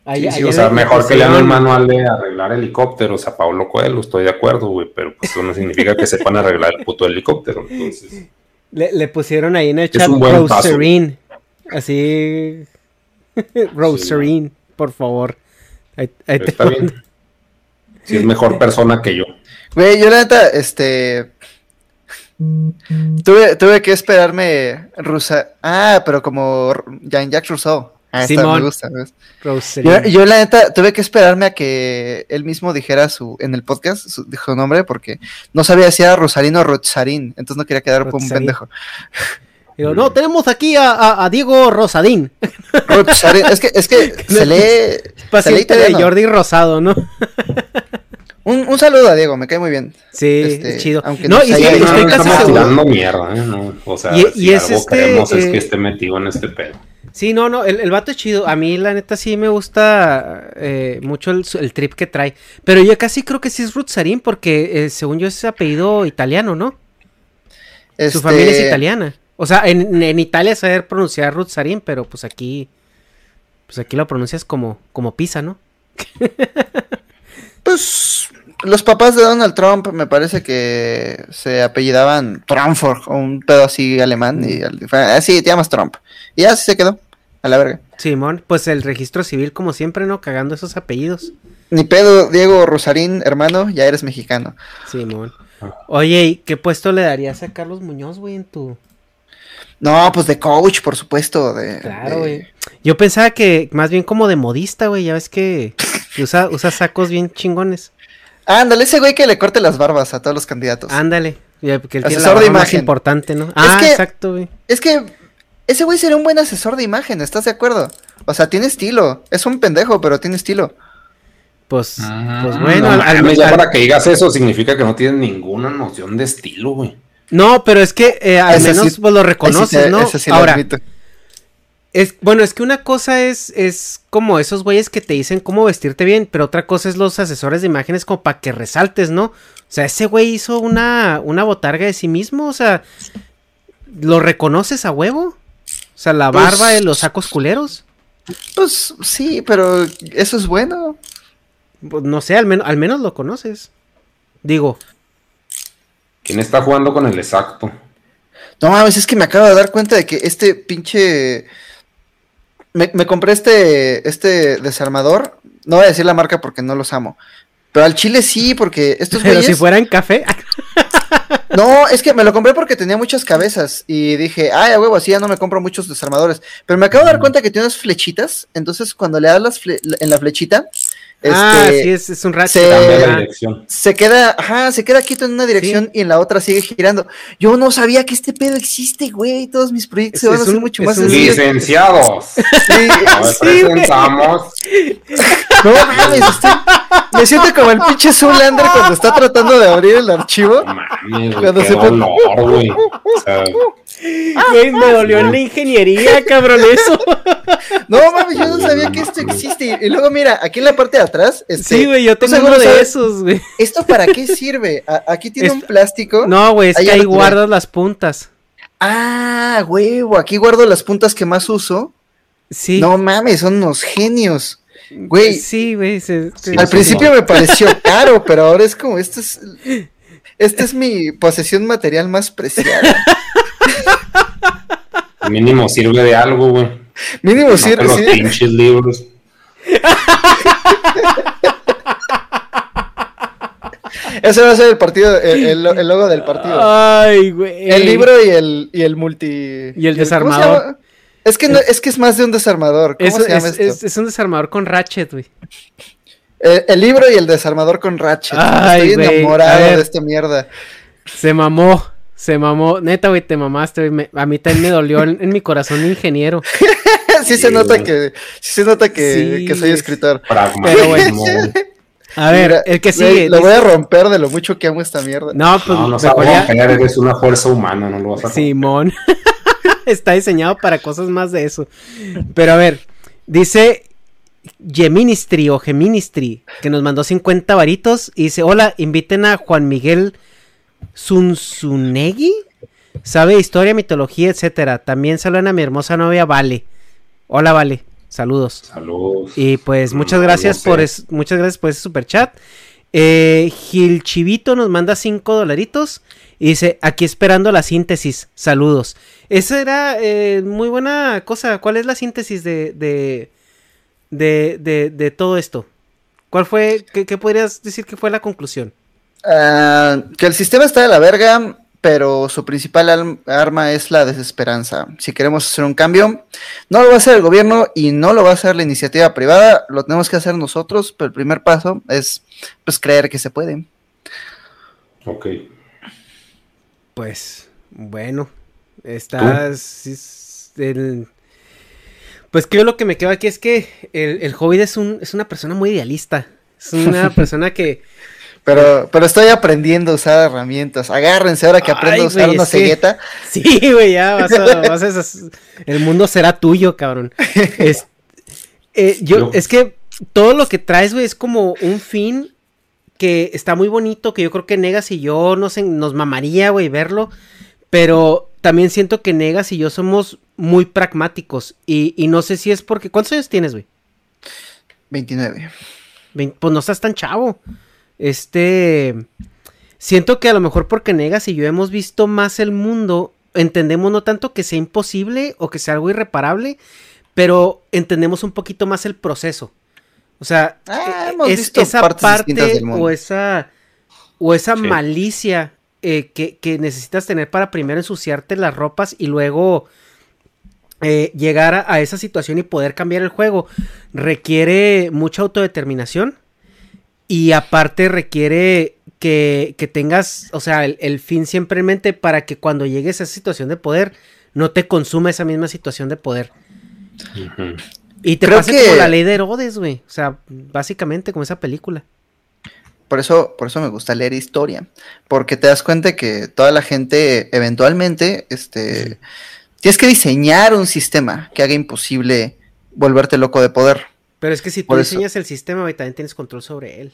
Ahí- Sí, sí, o le- sea, le mejor que lean un pusieron- manual de arreglar helicópteros a Pablo Coelho, estoy de acuerdo, güey, pero pues eso no significa que sepan arreglar el puto helicóptero. Entonces, Le, le pusieron ahí en el Es chat un buen paso. Roserine. Así. Roserine, por favor. Ahí, ahí pero te está bien. Si es mejor persona que yo. Güey, yo la neta, este. Tuve, tuve que esperarme rusa. Ah, pero como Jean-Jacques Rousseau. Ah, esta Simón. me gusta. Yo, yo la neta tuve que esperarme a que él mismo dijera su en el podcast su, nombre porque no sabía si era Rosalino o Rosarín, entonces no quería quedar por un pendejo. Digo, no, tenemos aquí a, a- a Diego Rosadín. Rosarín, es que es que se lee, se lee Paciente de italiano. Jordi Rosado, ¿no? Un, un saludo a Diego, me cae muy bien. Sí, Este, es chido. aunque No, no y se sí, haya- Sí, no, estoy no casi estamos seguro. tirando mierda, ¿eh? No, o sea, Y- si y es algo este, queremos es que esté metido en este pedo. Sí, no, no, el, el vato es chido. A mí, la neta, sí me gusta eh, mucho el, el trip que trae. Pero yo casi creo que sí es Ruzzarín, porque eh, según yo es apellido italiano, ¿no? Su Este, familia es italiana. O sea, en, en Italia saber pronunciar Ruzzarín, pero pues aquí. Pues aquí lo pronuncias como, como pizza, ¿no? Pues los papás de Donald Trump me parece que se apellidaban Trumford o un pedo así alemán y fue, ah, te llamas Trump. Y así se quedó, a la verga. Simón, pues el registro civil, como siempre, ¿no? Cagando esos apellidos. Ni pedo, Diego Rosarín, hermano, ya eres mexicano. Simón. Oye, ¿y qué puesto le darías a Carlos Muñoz, güey, en tu. No, pues de coach, por supuesto. De, Claro, de- güey. Yo pensaba que más bien como de modista, güey. Ya ves que, que usa, usa sacos bien chingones. Ándale, ese güey que le corte las barbas a todos los candidatos. Ándale. Porque él tiene la Asesor de barba más imagen. importante, ¿no? Ah, que- exacto, güey. Es que ese güey sería un buen asesor de imagen, ¿estás de acuerdo? O sea, tiene estilo. Es un pendejo, pero tiene estilo. Pues, pues No bueno, al- al- para que digas eso significa que no tienes ninguna noción de estilo, güey. no, pero es que eh, al Ese menos sí- pues lo reconoces, sí- ¿no? ese sí lo Ahora, admito. Es, bueno, es que una cosa es, es como esos güeyes que te dicen cómo vestirte bien, pero otra cosa es los asesores de imágenes como para que resaltes, ¿no? O sea, ese güey hizo una, una botarga de sí mismo, o sea, ¿lo reconoces a huevo? O sea, la Pues- barba de los sacos culeros. Pues sí, pero eso es bueno. Pues, no sé, al, menos al menos lo conoces. Digo, ¿Quién está jugando con el exacto? No mames, es que me acabo de dar cuenta de que este pinche. Me, me compré este, este desarmador. No voy a decir la marca porque no los amo. Pero al chile sí, porque estos pero güeyes. si fuera en café. No, es que me lo compré porque tenía muchas cabezas. Y dije, ay, a huevo, así ya no me compro muchos desarmadores. Pero me acabo de dar cuenta que tiene unas flechitas. Entonces, cuando le das las fle- en la flechita. Ah, este, sí, es, es un ratchet. se- queda, ajá, se queda quieto en una dirección y en la otra sigue girando. Yo no sabía que este pedo existe, güey. Todos mis proyectos se van a hacer un- mucho más un-. Licenciados. Sí, Sí, presentamos. no mames, estoy- me siento como el pinche Zoolander cuando está tratando de abrir el archivo. No mames, güey, Cuando qué se pone- güey. O sea, Güey, me dolió en la ingeniería, cabrón, eso. No mames, yo no sabía que esto existe. Y luego mira, aquí en la parte de atrás, este, Sí, güey, yo ¿tú tengo uno de sabes esos, güey. ¿Esto para qué sirve? A- aquí tiene un plástico. No, güey, es Ahí que ahí guardas las puntas. Ah, huevo, aquí guardo las puntas que más uso. Sí. No mames, son unos genios. Güey, Sí, güey. se- se- Al principio me pareció caro, pero ahora es como, esta es, esta es mi posesión material más preciada. mínimo sirve de algo, güey. Mínimo No sirve, los sí. pinches libros. Ese va a ser el partido, el, el- el logo del partido. Ay, güey. El libro y el, y el multi. Y el ¿cómo se desarmador. Es que, no, es que es más de un desarmador. ¿Cómo Es, se llama es- esto? es- es un desarmador con ratchet, güey. El, el libro y el desarmador con Ratchet. Ay, Estoy enamorado de esta mierda. Se mamó. Se mamó. Neta, güey, te mamaste, güey. Me- a mí también me dolió en, en mi corazón de ingeniero. sí se nota que, sí se nota que, Sí. que soy escritor. Pero bueno. güey. A ver, Mira, el que sigue. Lo voy a romper de lo mucho que amo esta mierda. No, pues No, no mejor ya- eres una fuerza humana, no lo vas a Simón. Está diseñado para cosas más de eso. Pero a ver, dice Geministry o Geministry, que nos mandó 50 varitos y dice, hola, inviten a Juan Miguel Zunzunegui. Sabe historia, mitología, etcétera. También saludan a mi hermosa novia Vale. Hola, Vale. Saludos. Saludos. Y pues muchas No, gracias por es- muchas gracias por ese super chat. Eh, Gil Chivito nos manda 5 dolaritos y dice, aquí esperando la síntesis, saludos. Esa era eh, muy buena cosa. ¿Cuál es la síntesis de, de, de, de, de todo esto? ¿Cuál fue, qué, qué podrías decir que fue la conclusión? Ah, que el sistema está de la verga, pero su principal al- arma es la desesperanza. Si queremos hacer un cambio, no lo va a hacer el gobierno y no lo va a hacer la iniciativa privada, lo tenemos que hacer nosotros, pero el primer paso es pues creer que se puede. Ok. Pues, bueno, estás... es el- Pues creo lo que me queda aquí es que el, el Hobbit es, un, es una persona muy idealista. Es una persona que... Pero, pero estoy aprendiendo a usar herramientas. Agárrense ahora que aprendo Ay, a usar una que- cegueta. Sí, güey, ya vas a, vas a esas- El mundo será tuyo, cabrón. Es, eh, yo, es que todo lo que traes, güey, es como un fin que está muy bonito, que yo creo que Negas y yo no sé, nos mamaría, güey, verlo. Pero también siento que Negas y yo somos muy pragmáticos. Y, y no sé si es porque. ¿Cuántos años tienes, güey? 29. Vein- Pues no estás tan chavo. Este. Siento que a lo mejor porque Negas y yo hemos visto más el mundo, entendemos no tanto que sea imposible o que sea algo irreparable, pero entendemos un poquito más el proceso. O sea, Ah, e- hemos es- visto esa parte o esa o esa Sí. malicia eh, que, que necesitas tener para primero ensuciarte las ropas y luego eh, llegar a, a esa situación y poder cambiar el juego requiere mucha autodeterminación y aparte requiere que, que tengas, o sea, el, el fin siempre en mente para que cuando llegues a esa situación de poder no te consuma esa misma situación de poder. Y te Creo pase que- como la ley de Herodes, güey. O sea, básicamente como esa película. Por eso, por eso me gusta leer historia. Porque te das cuenta que toda la gente, eventualmente, este. Tienes que diseñar un sistema que haga imposible volverte loco de poder. Pero es que si tú eso- diseñas el sistema, güey, también tienes control sobre él.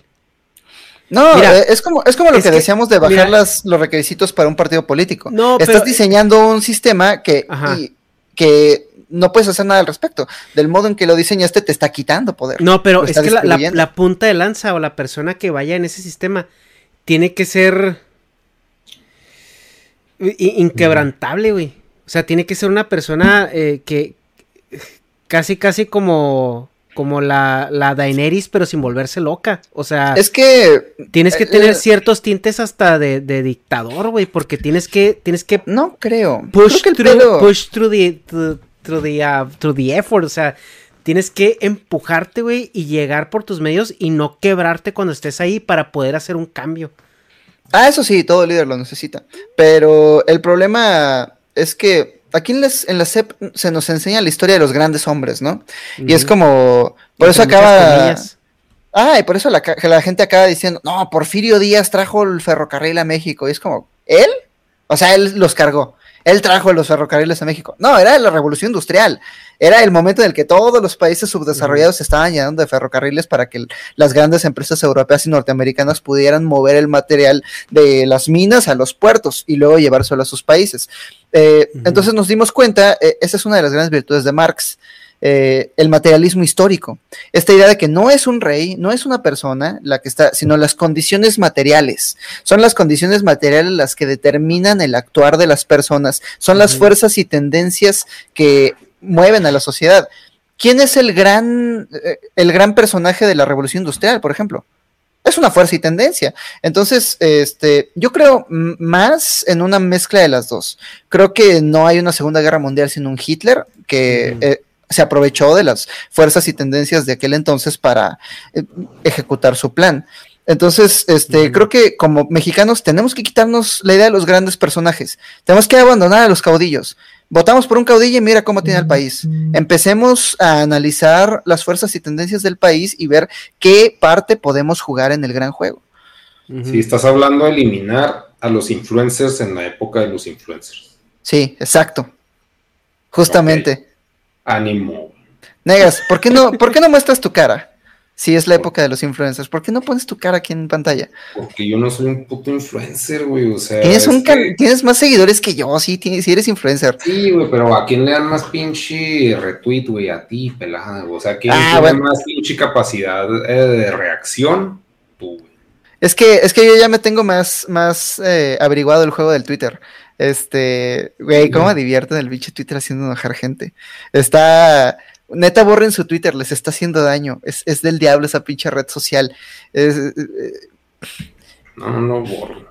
No, Mira, eh, es como, es como lo es que, que- decíamos de bajar mira. las, los requisitos para un partido político. No, Estás pero- diseñando un sistema que, y- que no puedes hacer nada al respecto. Del modo en que lo diseñaste, te está quitando poder. No, pero es que la, la- distribuyendo. la punta de lanza o la persona que vaya en ese sistema tiene que ser inquebrantable, güey. O sea, tiene que ser una persona eh, que casi, casi como, como la, la Daenerys, pero sin volverse loca. O sea, Es que. tienes que eh, tener eh, ciertos tintes hasta de, de dictador, güey, porque tienes que, tienes que No creo. push Creo que el through, pedo- push through the, through, through the, uh, through the effort, o sea, tienes que empujarte, güey, y llegar por tus medios y no quebrarte cuando estés ahí para poder hacer un cambio. Ah, eso sí, todo líder lo necesita. Pero el problema es que aquí en, en la SEP se nos enseña la historia de los grandes hombres, ¿no? Y es como. Por eso acaba. Ah, y por eso la, la gente acaba diciendo, no, Porfirio Díaz trajo el ferrocarril a México. Y es como, ¿él? O sea, él los cargó. Él trajo los ferrocarriles a México. No, era la revolución industrial. Era el momento en el que todos los países subdesarrollados se estaban llenando de ferrocarriles para que las grandes empresas europeas y norteamericanas pudieran mover el material de las minas a los puertos y luego llevárselo a sus países. Eh. Entonces nos dimos cuenta, eh, esa es una de las grandes virtudes de Marx, eh, el materialismo histórico. Esta idea de que no es un rey, no es una persona la que está, sino las condiciones materiales. Son las condiciones materiales las que determinan el actuar de las personas. Son las fuerzas y tendencias que mueven a la sociedad. ¿Quién es el gran, eh, el gran personaje de la revolución industrial, por ejemplo? Es una fuerza y tendencia. Entonces, este, yo creo más en una mezcla de las dos. Creo que no hay una Segunda Guerra Mundial sin un Hitler que eh, se aprovechó de las fuerzas y tendencias de aquel entonces para eh, ejecutar su plan. Entonces, este, creo que como mexicanos tenemos que quitarnos la idea de los grandes personajes. Tenemos que abandonar a los caudillos. Votamos por un caudillo y mira cómo tiene el país. Empecemos a analizar las fuerzas y tendencias del país y ver qué parte podemos jugar en el gran juego. Si estás hablando de eliminar a los influencers en la época de los influencers. Sí, exacto. Justamente. Ánimo. Negas, ¿por qué no, ¿por qué no muestras tu cara? Si es la época de los influencers, ¿por qué no pones tu cara aquí en pantalla? Porque yo no soy un puto influencer, güey. O sea, tienes, un más seguidores que yo, sí, tienes, sí eres influencer. Sí, güey, pero ¿a quién le dan más pinche retweet, güey? A ti, pelada. O sea, ¿quién Ah, tiene bueno. más pinche capacidad eh, de reacción? Tú, güey. Es que, es que yo ya me tengo más, más eh, averiguado el juego del Twitter. Este, güey, cómo me divierte el bicho Twitter haciendo enojar gente. Está, neta, borren su Twitter, les está haciendo daño. Es, es del diablo esa pinche red social. Es, eh, No, no, borro.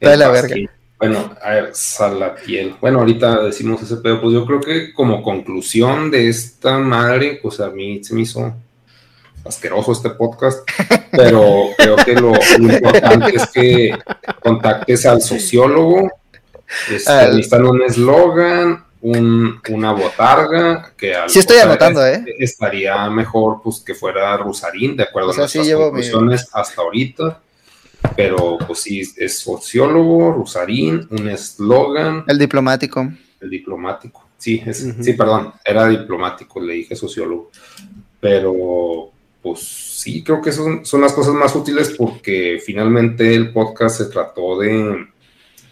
Está la verga. Bueno, a ver, Salatiel. Bueno, ahorita decimos ese pedo. Pues yo creo que como conclusión de esta madre, pues a mí se me hizo asqueroso este podcast, pero creo que lo, lo importante es que contactes al sociólogo, este, necesitan un eslogan, un, una botarga, que al- Sí estoy anotando, es- ¿eh? Estaría mejor pues que fuera Rusarín, de acuerdo O sea, a sí nuestras mi- conclusiones hasta ahorita. Pero pues sí, es sociólogo, Rusarín, un eslogan, el diplomático. el diplomático. Sí, es- sí, perdón, era diplomático, le dije sociólogo. Pero, pues sí, creo que son, son las cosas más útiles porque finalmente el podcast se trató de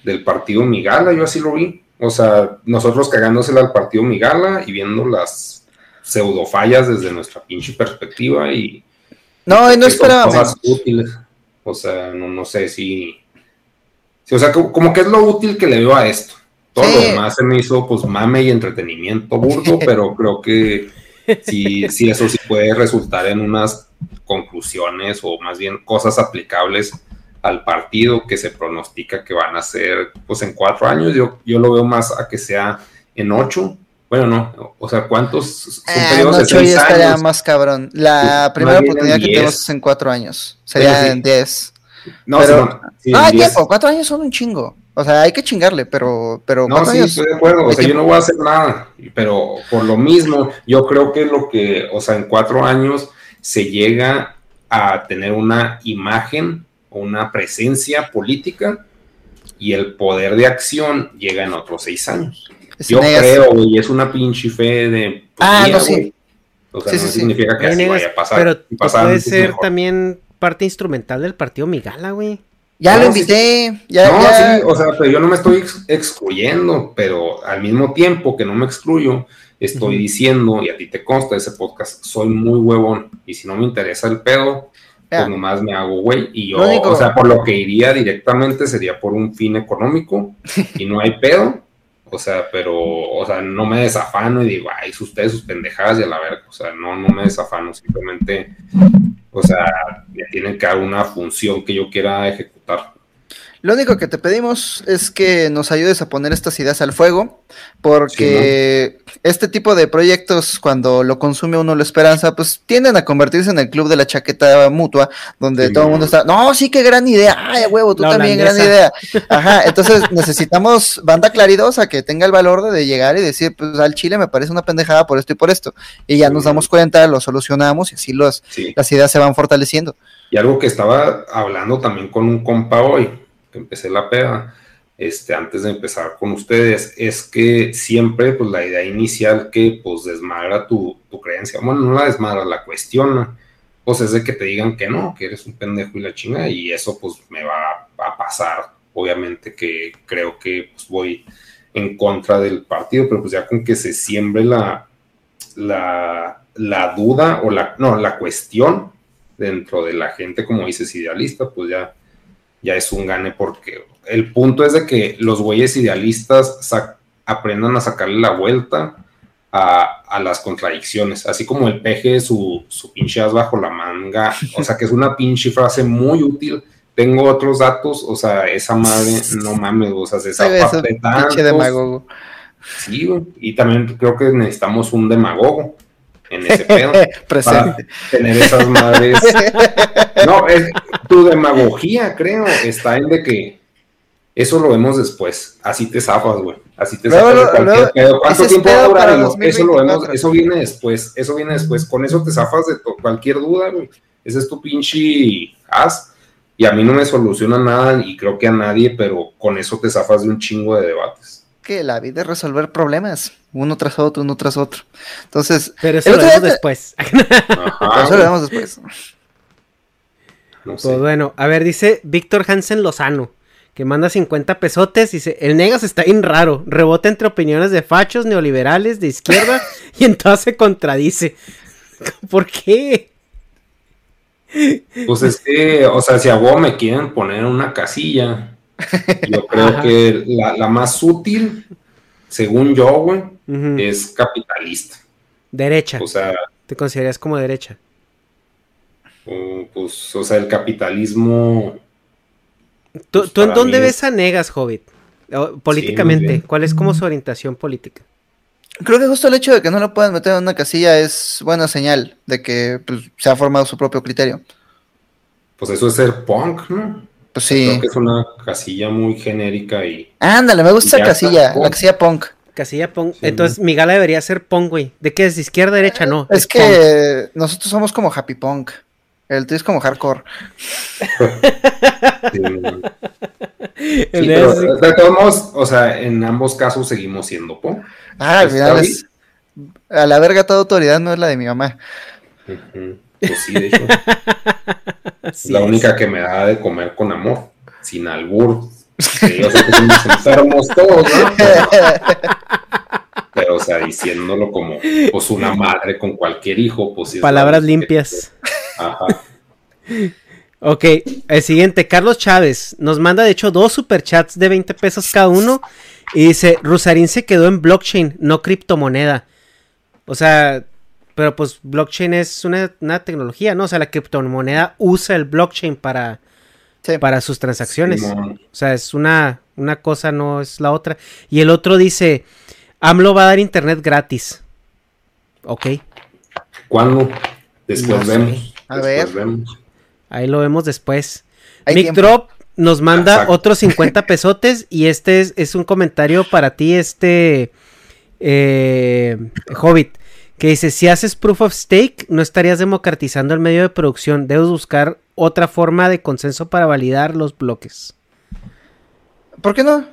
del partido Migala, yo así lo vi. O sea, nosotros cagándosela al partido Migala y viendo las pseudofallas desde nuestra pinche perspectiva y No, y no útiles. O sea, no, no sé si, sí, O sea, como, como que es lo útil que le veo a esto. Todo Sí. lo demás se me hizo pues mame y entretenimiento burdo, pero creo que sí, sí, eso sí puede resultar en unas conclusiones o más bien cosas aplicables al partido que se pronostica que van a ser pues en cuatro años. Yo, yo lo veo más a que sea en ocho. Bueno, no, o sea, ¿cuántos son Ah, periodos de seis estaría años? más cabrón. La Pues, primera oportunidad que 10. tenemos es en cuatro años. Sería sí. en diez. No, pero- sí, no, hay en diez. tiempo. Cuatro años son un chingo. O sea, hay que chingarle, pero, pero No, sí, años. estoy de acuerdo. O hay sea, yo no voy a hacer nada, pero por lo mismo, yo creo que lo que, o sea, en cuatro años se llega a tener una imagen una presencia política y el poder de acción llega en otros seis años. Es Yo creo, y es una pinche fe de. pues, Ah, mía, no, sí. güey. O sea, Sí, no sí, significa que así vaya a pasar. pero puedes pues, ser mejor. también parte instrumental del partido Migala, güey. Ya No, lo sí. invité. Ya, no, ya- sí, o sea, pero yo no me estoy ex- excluyendo, pero al mismo tiempo que no me excluyo, estoy diciendo, y a ti te consta ese podcast, soy muy huevón, y si no me interesa el pedo. Pues nomás me hago güey, y yo, único- o sea, por lo que iría directamente sería por un fin económico, y no hay pedo, o sea, pero, o sea, no me desafano y digo, ay, ustedes sus pendejadas y a la verga, o sea, no, no me desafano, simplemente, o sea, me tienen que dar una función que yo quiera ejecutar. Lo único que te pedimos es que nos ayudes a poner estas ideas al fuego, porque este tipo de proyectos, cuando lo consume uno la esperanza, pues tienden a convertirse en el club de la chaqueta mutua, donde Sí, todo el mundo está, no, sí, qué gran idea, ay, huevo, tú La también, gran idea. Ajá, entonces necesitamos banda claridosa que tenga el valor de, de llegar y decir, pues al Chile me parece una pendejada por esto y por esto, y ya nos damos cuenta, lo solucionamos y así los, Sí. las ideas se van fortaleciendo. Y algo que estaba hablando también con un compa hoy, empecé la peda, este, antes de empezar con ustedes, es que siempre, pues, la idea inicial que, pues, desmadra tu, tu creencia, bueno, no la desmadra, la cuestiona, pues, es de que te digan que no, que eres un pendejo y la chinga, y eso, pues, me va a pasar, obviamente que creo que, pues, voy en contra del partido, pero pues ya con que se siembre la, la, la duda o la, no, la cuestión dentro de la gente, como dices, idealista, pues ya, ya es un gane porque el punto es de que los güeyes idealistas aprendan a sacarle la vuelta a, a las contradicciones, así como el peje su, su pinche as bajo la manga, o sea que es una pinche frase muy útil. Tengo otros datos, o sea, esa madre, no mames, o sea, se zapa de pinche demagogo. Sí, güey, y también creo que necesitamos un demagogo en ese pedo Presente. tener esas madres. No, es, tu demagogía, creo, está en de que Eso lo vemos después. Así te zafas, güey. Así te zafas de cualquier luego, pedo. ¿Cuánto tiempo va a durar? Eso lo 2024. vemos, eso viene después. Eso viene después. Con eso te zafas de cualquier duda, güey. Ese es tu pinche haz. Y a mí no me soluciona nada y creo que a nadie, pero con eso te zafas de un chingo de debates. Que la vida es resolver problemas, uno tras otro, uno tras otro. Entonces, Pero eso lo vemos te- después. Ajá, eso lo vemos después. No sé. Pues bueno, a ver, dice Víctor Hansen Lozano, que manda 50 pesotes, dice, el Negas está bien raro, rebota entre opiniones de fachos, neoliberales, de izquierda, y en todas se contradice. ¿Por qué? Pues es que, o sea, si a vos me quieren poner una casilla, yo creo Ajá. que la, la más útil, según yo, güey, es capitalista. Derecha, O sea, te considerarías como derecha. o, pues, o sea, el capitalismo, ¿Tú, Pues tú en dónde ves es- a Negas, Hobbit? Políticamente. ¿cuál es como su orientación política? Creo que justo el hecho de que no lo puedan meter en una casilla es buena señal de que pues, se ha formado su propio criterio. pues eso es ser punk, ¿no? Pues sí. Creo que es una casilla muy genérica y Ándale, me gusta esa casilla, la casilla punk. Casilla Pong. Sí, Entonces, mi gala debería ser Pong, güey. ¿De qué es? ¿De izquierda, derecha? No. Es que nosotros somos como happy punk. El tuyo es como hardcore. sí, pero de- todos modos, o sea, en ambos casos seguimos siendo punk. Ah, al final es. A la verga toda autoridad no es la de mi mamá. Ujú. Pues sí, de hecho. La es. única que me da de comer con amor, sin albur. Que yo sé que somos enfermos todos, ¿no? Pero, pero, o sea, diciéndolo como pues una madre con cualquier hijo, pues Palabras la- limpias. Ajá. Ok, el siguiente, Carlos Chávez, nos manda de hecho dos superchats de 20 pesos cada uno y dice, Rusarín se quedó en blockchain, no criptomoneda. O sea, pero pues blockchain es una, una tecnología, ¿no? O sea, la criptomoneda usa el blockchain para, Sí. para sus transacciones. O sea, es una, una cosa, no es la otra. Y el otro dice, AMLO va a dar internet gratis. Ok, ¿Cuándo? Después No sé. vemos. A Después ver. vemos. ahí lo vemos después. Mick tiempo. Drop nos manda Exacto. otros 50 pesotes y este es, es un comentario para ti, este eh, Hobbit, que dice, si haces proof of stake, no estarías democratizando el medio de producción, debes buscar otra forma de consenso para validar los bloques. ¿Por qué no?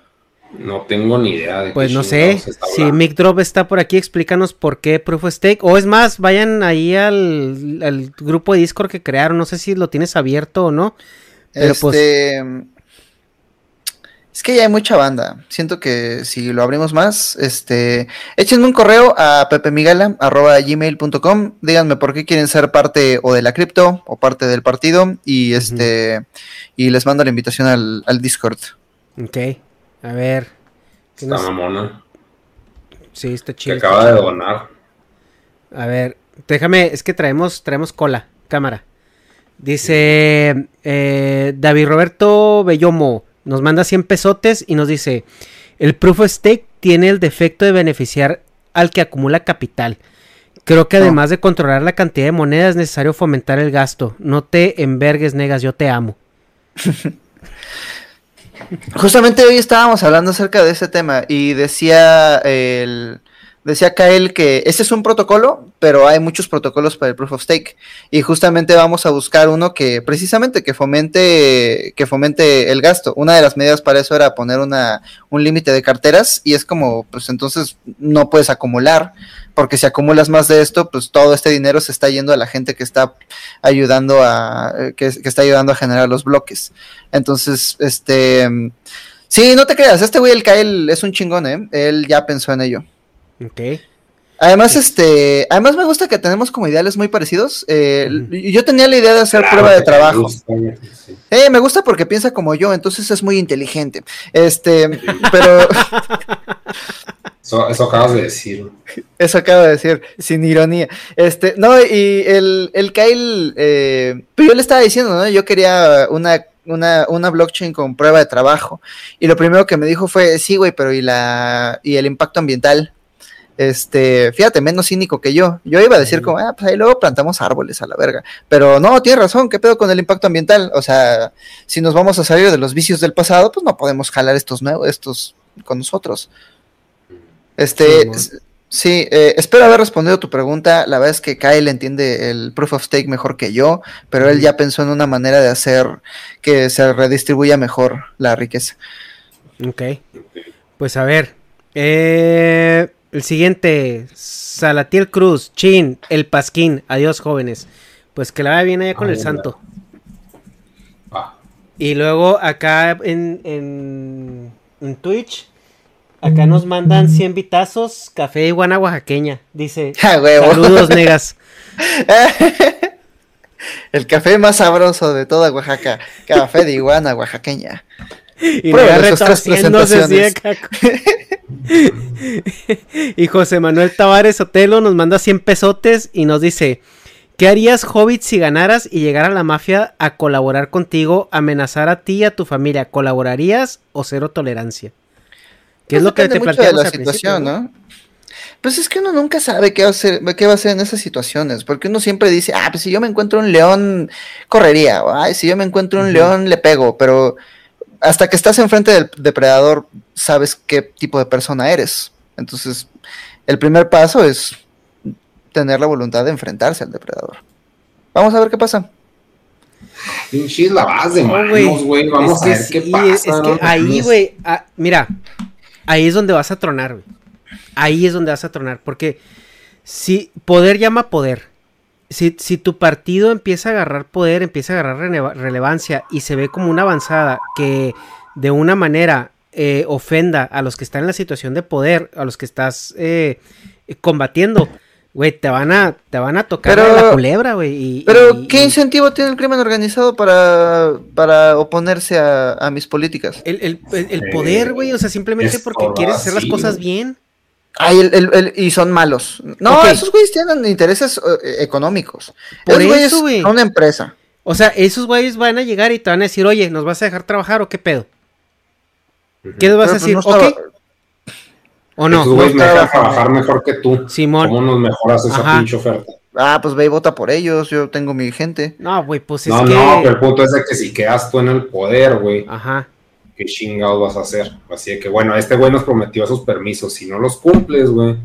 No tengo ni idea de Pues qué no sé, si. Mick Drop está por aquí, explícanos por qué proof of stake, o es más, vayan ahí al, al grupo de Discord que crearon, no sé si lo tienes abierto o no, pero pues... Es que ya hay mucha banda. Siento que si lo abrimos más, este. Échenme un correo a pepemigala.gmail.com. Díganme por qué quieren ser parte o de la cripto o parte del partido. Y este. Y les mando la invitación al, al Discord. Ok, a ver. ¿qué Está nos- mamona. Sí, está Que chido. acaba de donar. A ver, déjame, es que traemos, traemos cola, cámara. Dice eh, David Roberto Bellomo, nos manda 100 pesotes y nos dice, el proof of stake tiene el defecto de beneficiar al que acumula capital. Creo que además de controlar la cantidad de moneda es necesario fomentar el gasto. No te envergues, negas, yo te amo. Justamente hoy estábamos hablando acerca de ese tema y decía el decía Kael que ese es un protocolo, pero hay muchos protocolos para el proof of stake y justamente vamos a buscar uno que precisamente que fomente que fomente el gasto. Una de las medidas para eso era poner una un límite de carteras y es como pues entonces no puedes acumular porque si acumulas más de esto, pues todo este dinero se está yendo a la gente que está ayudando a que, está ayudando a generar los bloques. Entonces, este sí, no te creas, este güey el Kael es un chingón, eh. Él ya pensó en ello. Ok. Además, este, además me gusta que tenemos como ideales muy parecidos. Eh. Yo tenía la idea de hacer Claro prueba de trabajo. gusta, sí. Eh, me gusta porque piensa como yo, entonces es muy inteligente. Este, pero Eso, eso acabas de decir. Eso acabo de decir, sin ironía. Este, no, y el, el Kyle, eh, pues yo le estaba diciendo, ¿no? Yo quería una, una, una blockchain con prueba de trabajo. Y lo primero que me dijo fue, sí, güey, pero ¿y la, y el impacto ambiental? Este, fíjate, menos cínico que yo. Yo iba a decir como, ah, pues ahí luego plantamos árboles a la verga. Pero no, tiene razón, ¿qué pedo con el impacto ambiental? O sea, si nos vamos a salir de los vicios del pasado, pues no podemos jalar estos nuevos, estos con nosotros. Este, sí, eh, espero haber respondido tu pregunta. La verdad es que Kyle entiende el proof of stake mejor que yo, pero él ya pensó en una manera de hacer que se redistribuya mejor la riqueza. Ok. Pues a ver. Eh, el siguiente. Salatiel Cruz. Chin. El Pasquín. Adiós, jóvenes. Pues que la vaya bien allá con el santo. Y luego acá en, en, en Twitch. Acá nos mandan 100 vitazos. Café de iguana oaxaqueña. Dice. Saludos, negas. El café más sabroso de toda Oaxaca. Café de iguana oaxaqueña. Y retorciéndose y José Manuel Tavares Otelo nos manda 100 pesotes y nos dice: ¿Qué harías, Hobbit, si ganaras y llegara la mafia a colaborar contigo, amenazar a ti y a tu familia? ¿Colaborarías o cero tolerancia? ¿Qué es lo que te planteas la situación, ¿no? Pues es que uno nunca sabe qué va, a hacer, qué va a hacer en esas situaciones, porque uno siempre dice, ah, pues si yo me encuentro un león, correría, o ay, si yo me encuentro un león, le pego, pero hasta que estás enfrente del depredador, sabes qué tipo de persona eres. Entonces, el primer paso es tener la voluntad de enfrentarse al depredador. Vamos a ver qué pasa. Pinches la base, güey. Vamos a ver qué pasa. Es que ahí, güey, ah, mira, ahí es donde vas a tronar, güey. Ahí es donde vas a tronar, porque si poder llama poder si, tu partido empieza a agarrar poder, empieza a agarrar relevancia y se ve como una avanzada que de una manera eh, ofenda a los que están en la situación de poder, a los que estás eh, combatiendo, güey, te van a, te van a tocar la culebra, güey. Pero, ¿qué incentivo tiene el crimen organizado para, para oponerse a, mis políticas? El, poder, güey, o sea, simplemente porque quieres hacer las cosas bien. Ay, el, y son malos. No, esos güeyes tienen intereses eh, económicos. Por eso, güey. Son una empresa. O sea, esos güeyes van a llegar y te van a decir, oye, ¿nos vas a dejar trabajar o qué pedo? ¿Qué les vas a pues, decir? ¿Ok? ¿O no? Esos güeyes me dejan trabajar mejor que tú. Simón. ¿Cómo nos mejoras esa pinche oferta? Ah, pues ve y vota por ellos, yo tengo mi gente. No, güey, pues es que... No, no, pero el punto es de que si quedas tú en el poder, güey. Ajá qué chingados vas a hacer. Así que bueno, este güey nos prometió esos permisos. Si no los cumples, güey,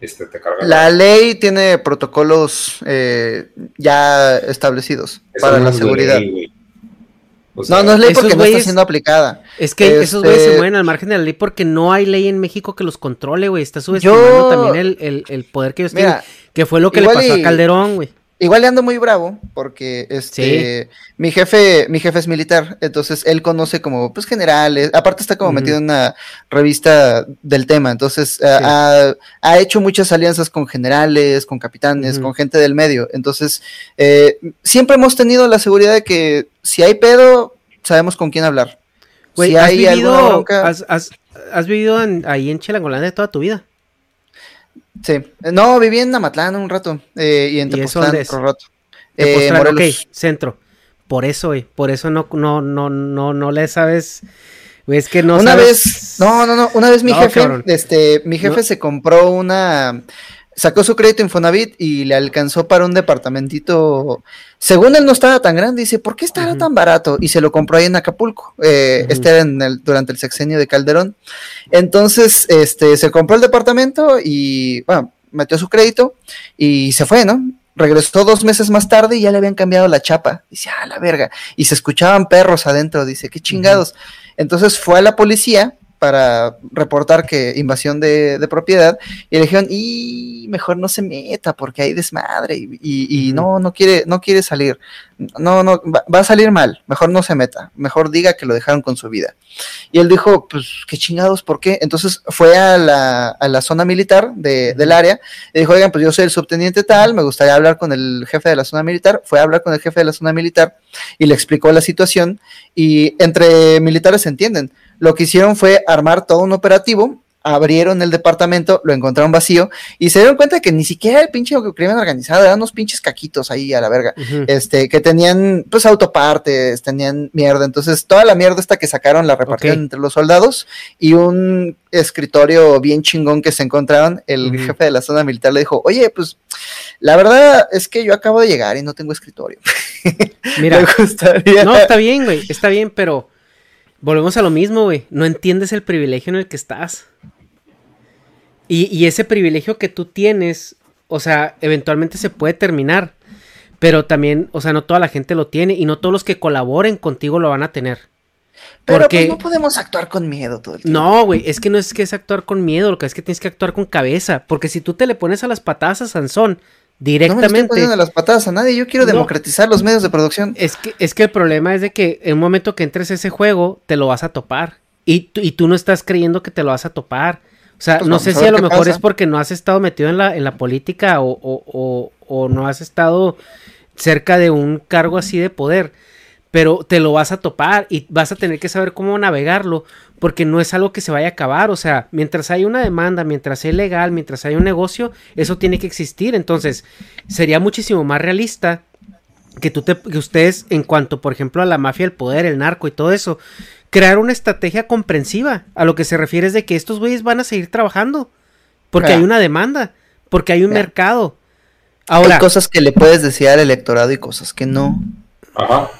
este te carga. La ley tiene protocolos eh, ya establecidos para la seguridad. no, no es ley porque no está siendo aplicada. Es que esos güeyes se este mueven al margen de la ley porque no hay ley en México que los controle, güey. Está subestimando también el, poder que ellos tienen. Que fue lo que le pasó a Calderón, güey. Igual le ando muy bravo porque este mi jefe mi jefe es militar, entonces él conoce como pues generales, aparte está como metido en una revista del tema, entonces ha, hecho muchas alianzas con generales, con capitanes, con gente del medio, entonces eh, siempre hemos tenido la seguridad de que si hay pedo sabemos con quién hablar. si ¿has, hay vivido, has, vivido ahí en Chilangolandia toda tu vida? Sí, no, viví en Namatlán un rato eh, y en Tepoztlán otro rato. Eh, ok, centro. Por eso, güey, por eso no, no, no, no, no le sabes. Es que no una vez, no, no, no, una vez mi jefe, este, mi jefe se compró una, sacó su crédito Infonavit y le alcanzó para un departamentito. Según él no estaba tan grande, dice, ¿por qué estará tan barato? Y se lo compró ahí en Acapulco. Eh, Este era en el, durante el sexenio de Calderón. Entonces, este, se compró el departamento y, bueno, metió su crédito y se fue, ¿no? Regresó dos meses más tarde y ya le habían cambiado la chapa. Dice, ah, la verga. Y se escuchaban perros adentro. Dice, qué chingados. Entonces fue a la policía para reportar que invasión de, propiedad y le dijeron y mejor no se meta porque hay desmadre y, no no quiere no quiere salir. No no va, a salir mal mejor no se meta mejor diga que lo dejaron con su vida y él dijo pues qué chingados por qué entonces fue a la, a la zona militar de, del área y dijo oigan pues yo soy el subteniente tal me gustaría hablar con el jefe de la zona militar fue a hablar con el jefe de la zona militar y le explicó la situación y entre militares se entienden lo que hicieron fue armar todo un operativo abrieron el departamento, lo encontraron vacío y se dieron cuenta que ni siquiera el pinche crimen organizado, eran unos pinches caquitos ahí a la verga, este, que tenían pues autopartes, tenían mierda, entonces toda la mierda esta que sacaron la repartieron entre los soldados y un escritorio bien chingón que se encontraron, el jefe de la zona militar le dijo, oye, pues la verdad es que yo acabo de llegar y no tengo escritorio. Mira, no, está bien, güey, está bien, pero volvemos a lo mismo, güey, no entiendes el privilegio en el que estás. Y, ese privilegio que tú tienes, o sea, eventualmente se puede terminar. Pero también, o sea, no toda la gente lo tiene y no todos los que colaboren contigo lo van a tener. Pero pues, no podemos actuar con miedo todo el tiempo. No, güey, es que no es que es actuar con miedo, lo que es que tienes que actuar con cabeza. Porque si tú te le pones a las patadas a Sansón directamente. No me estoy a las patadas a nadie, yo quiero democratizar los medios de producción. Es que, es que el problema es de que en un momento que entres a ese juego, te lo vas a topar. Y, y tú no estás creyendo que te lo vas a topar. O sea, pues no sé si a lo mejor es porque no has estado metido en la, en la política o, o, o, no has estado cerca de un cargo así de poder, pero te lo vas a topar y vas a tener que saber cómo navegarlo, porque no es algo que se vaya a acabar. O sea, mientras hay una demanda, mientras sea legal, mientras hay un negocio, eso tiene que existir. Entonces, sería muchísimo más realista que, tú te, que ustedes, en cuanto, por ejemplo, a la mafia, el poder, el narco y todo eso, crear una estrategia comprensiva. A lo que se refiere es de que estos güeyes van a seguir trabajando. Porque hay una demanda. Porque hay un mercado. Ahora, hay cosas que le puedes decir al electorado y cosas que no. Ajá.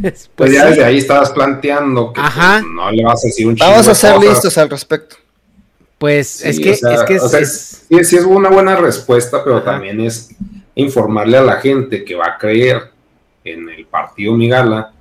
pues, pues ya desde ahí estabas planteando que pues, no le vas a decir un Vamos a ser listos al respecto. Pues es que, es, que es, Sí, es una buena respuesta, pero también es informarle a la gente que va a creer en el partido Migala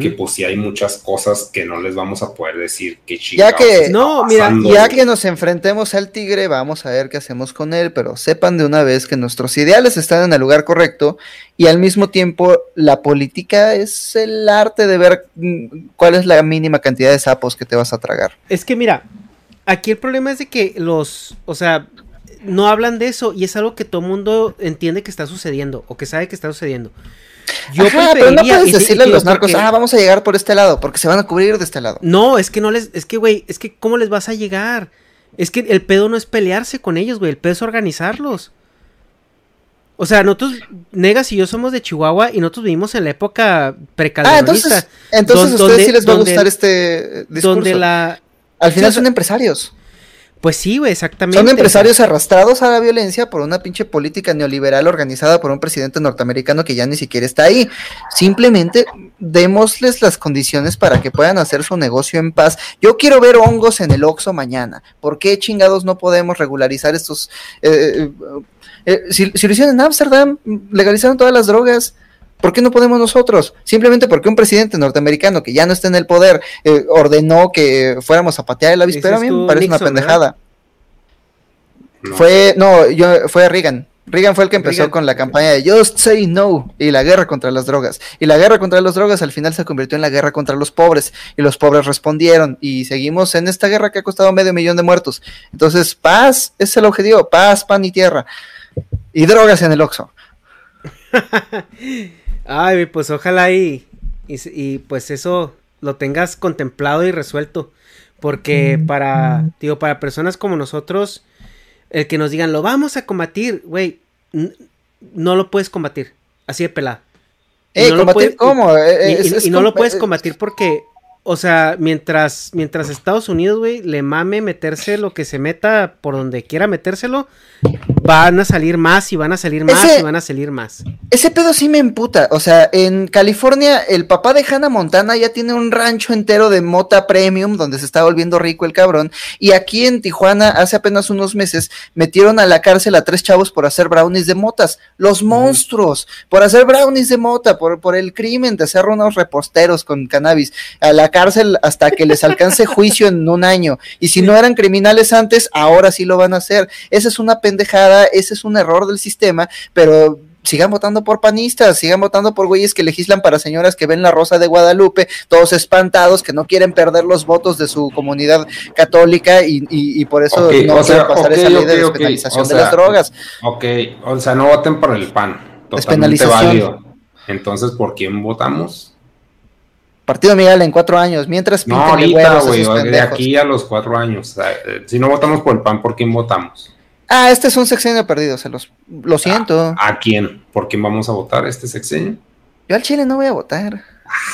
que pues sí hay muchas cosas que no les vamos a poder decir que Ya que, no, mira, ya que nos enfrentemos al tigre, vamos a ver qué hacemos con él, pero sepan de una vez que nuestros ideales están en el lugar correcto y al mismo tiempo la política es el arte de ver mm, cuál es la mínima cantidad de sapos que te vas a tragar. Es que mira, aquí el problema es de que los, o sea, no hablan de eso y es algo que todo el mundo entiende que está sucediendo o que sabe que está sucediendo. Yo pero no puedes decirle a los narcos, ah, vamos a llegar por este lado, porque se van a cubrir de este lado. No, es que no les, es que, güey, es que, ¿cómo les vas a llegar? Es que el pedo no es pelearse con ellos, güey, el pedo es organizarlos. O sea, nosotros, Negas y yo somos de Chihuahua y nosotros vivimos en la época precalderonista. Ah, entonces, entonces a ustedes sí les va a gustar este discurso. Donde la... Al final son empresarios. Pues sí, güey, exactamente. Son empresarios arrastrados a la violencia por una pinche política neoliberal organizada por un presidente norteamericano que ya ni siquiera está ahí. Simplemente démosles las condiciones para que puedan hacer su negocio en paz. Yo quiero ver hongos en el Oxxo mañana. ¿Por qué chingados no podemos regularizar estos... Eh, eh, eh, si, si, lo hicieron en Ámsterdam, legalizaron todas las drogas. ¿Por qué no podemos nosotros? Simplemente porque un presidente norteamericano que ya no está en el poder eh, ordenó que fuéramos a patear el avispero, a mí me parece una pendejada. Fue, no, yo, fue Reagan. Reagan fue el que empezó con la campaña de Just Say No y la guerra contra las drogas. Y la guerra contra las drogas al final se convirtió en la guerra contra los pobres. Y los pobres respondieron. Y seguimos en esta guerra que ha costado medio millón de muertos. Entonces, paz es el objetivo. Paz, pan y tierra. Y drogas en el Oxxo. Ay, pues ojalá y, y, pues eso lo tengas contemplado y resuelto. Porque para, digo, para personas como nosotros, el que nos digan, lo vamos a combatir, güey, no lo puedes combatir. Así de pelada. Eh, ¿combatir cómo? y, no lo puedes combatir porque o sea, mientras, mientras Estados Unidos, güey, le mame meterse lo que se meta por donde quiera metérselo, van a salir más y van a salir más y van a salir más. Ese pedo sí me emputa. O sea, en California, el papá de Hannah Montana ya tiene un rancho entero de mota premium donde se está volviendo rico el cabrón. Y aquí en Tijuana, hace apenas unos meses, metieron a la cárcel a tres chavos por hacer brownies de motas. Los monstruos, por hacer brownies de mota, por, por el crimen de hacer unos reposteros con cannabis. A la cárcel hasta que les alcance juicio en un año. Y si no eran criminales antes, ahora sí lo van a hacer. Esa es una pendejada, ese es un error del sistema, pero sigan votando por panistas, sigan votando por güeyes que legislan para señoras que ven la rosa de Guadalupe, todos espantados, que no quieren perder los votos de su comunidad católica y, por eso no quieren pasar esa ley de despenalización de las drogas. Ok, o sea, no voten por el PAN, totalmente válido. Entonces, ¿por quién votamos? Partido Miguel en cuatro años, mientras No, ahorita, güey, de aquí a los cuatro años. Eh, si no votamos por el PAN, ¿por quién votamos? Ah, este es un sexenio perdido, se los lo siento. ¿A quién? ¿Por quién vamos a votar este sexenio? Yo al Chile no voy a votar.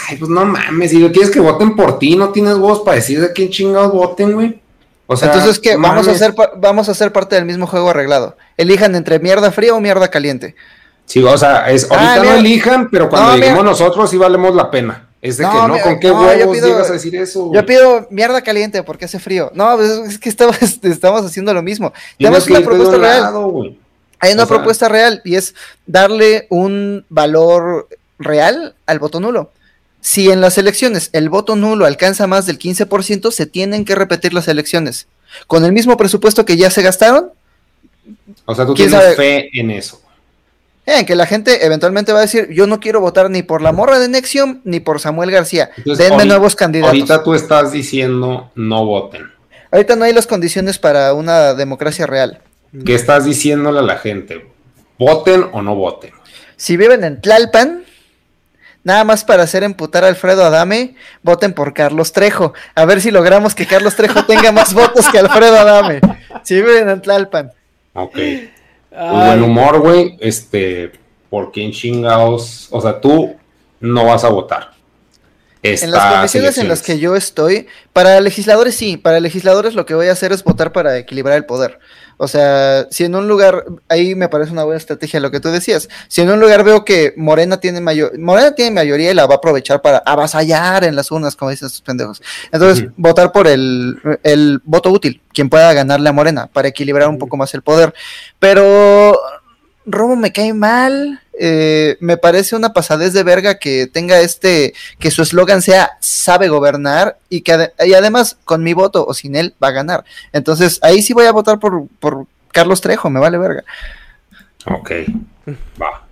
Ay, pues no mames, si quieres que voten por ti, no tienes huevos para decir de quién chingados voten, güey. O sea, Entonces, ¿qué? Vamos a, hacer vamos a ser parte del mismo juego arreglado. Elijan entre mierda fría o mierda caliente. Sí, o sea, es, ahorita Ah, no elijan, pero cuando No, nosotros sí valemos la pena. Es de No, que no, ¿con qué no, huevos pido- llegas a decir eso? Yo pido mierda caliente porque hace frío. No, pues es que estamos, estamos haciendo lo mismo. Tenemos una propuesta real. lado. Hay una O sea- propuesta real y es darle un valor real al voto nulo. Si en las elecciones el voto nulo alcanza más del 15%, se tienen que repetir las elecciones. Con el mismo presupuesto que ya se gastaron, O sea, tú ¿Quién tienes sabe? fe en eso. En que la gente eventualmente va a decir, yo no quiero votar ni por la morra de Nexium ni por Samuel García. Entonces, Denme ahorita- nuevos candidatos. Ahorita tú estás diciendo no voten. Ahorita no hay las condiciones para una democracia real. ¿Qué estás diciéndole a la gente? ¿Voten o no voten? Si viven en Tlalpan, nada más para hacer emputar a Alfredo Adame, voten por Carlos Trejo. A ver si logramos que Carlos Trejo tenga más votos que Alfredo Adame. Si viven en Tlalpan. Ok. Muy buen humor, güey. Este, ¿por quién chingados? O sea, tú no vas a votar. En las condiciones en las que yo estoy, para legisladores sí, para legisladores lo que voy a hacer es votar para equilibrar el poder. O sea, si en un lugar, ahí me parece una buena estrategia lo que tú decías, si en un lugar veo que Morena tiene mayor, Morena tiene mayoría y la va a aprovechar para avasallar en las urnas, como dicen estos pendejos. Entonces, votar por el, el voto útil, quien pueda ganarle a Morena, para equilibrar un poco más el poder. Pero Romo me cae mal. eh, me parece una pasadez de verga que tenga este, que su eslogan sea sabe gobernar y que y además con mi voto o sin él va a ganar. Entonces ahí sí voy a votar por, por Carlos Trejo, me vale verga. Ok. Va.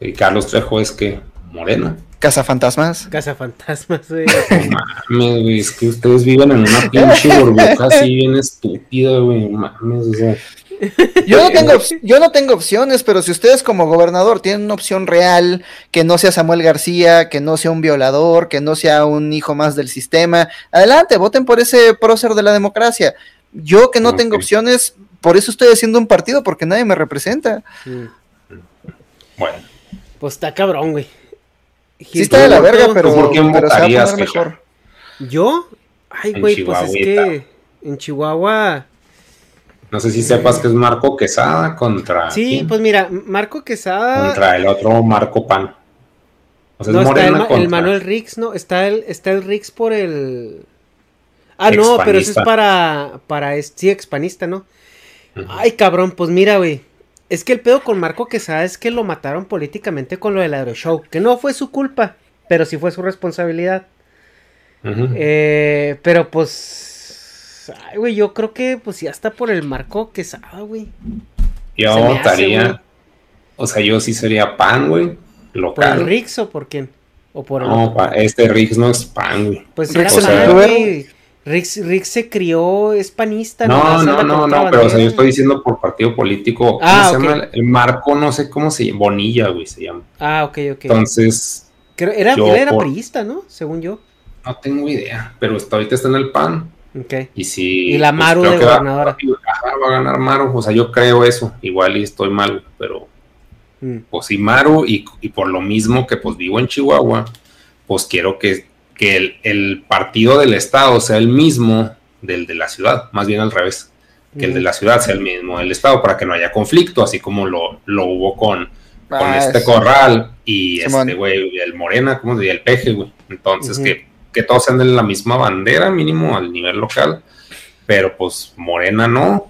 Y Carlos Trejo es que Morena. Casa Fantasmas. Casa Fantasmas, güey. No mames, güey. Es que ustedes viven en una pinche burbuja así bien estúpida, güey. no Mames, o sea. Yo no, tengo, yo no tengo opciones, pero si ustedes como gobernador tienen una opción real, que no sea Samuel García, que no sea un violador, que no sea un hijo más del sistema, adelante, voten por ese prócer de la democracia. Yo que no tengo opciones, por eso estoy haciendo un partido, porque nadie me representa. Mm. Bueno. Pues está cabrón, güey. Sí está de la verga, pero, ¿Por quién pero se va a poner mejor. ¿Yo? Ay, güey, pues es que en Chihuahua. No sé si sepas que es Marco Quesada contra. Sí, quién? pues mira, Marco Quesada. Contra el otro Marco Pan. O sea, no, es está el, el Manuel Rix, ¿no? Está el, está el Rix por el. Ah, no, pero eso es para. para es- sí, expanista, ¿no? Ay, cabrón, pues mira, güey. Es que el pedo con Marco Quesada es que lo mataron políticamente con lo del Aeroshow. Que no fue su culpa, pero sí fue su responsabilidad. Eh, pero pues. Ay, güey, yo creo que pues ya está por el Marco Quesada, güey. Yo se hace, votaría. o sea, yo sí sería pan, güey. ¿Por el Local. Rix o por quién? O por el No, pa- este Riggs no es pan, güey. Pues Rix pan, youtuber. güey. Rix, Rix se crió, es panista. No, no, no, no, otra pero o sea, yo estoy diciendo por partido político. ¿Cómo Ah, se ok. llama? El Marco, no sé cómo se llama. Bonilla, güey, se llama. Ah, ok, ok. Entonces, Creo- era, yo era por- priista, ¿no? Según yo. no tengo idea. Pero hasta ahorita está en el pan. Ok. Y si. Y la Maru creo de que va- gobernadora. ajá, va a ganar Maru. O sea, yo creo eso. Igual y estoy mal, pero Mm. pues sí, Maru, y, y por lo mismo que pues vivo en Chihuahua, pues quiero que, que el, el partido del estado sea el mismo del de la ciudad, más bien al revés, que el de la ciudad sea el mismo del estado para que no haya conflicto, así como lo, lo hubo con, con Ah, este es- corral y Simón. este güey, el Morena, ¿cómo se dice? El peje, güey. Entonces, Ujú. que, que todos sean de la misma bandera, mínimo al nivel local, pero pues Morena no.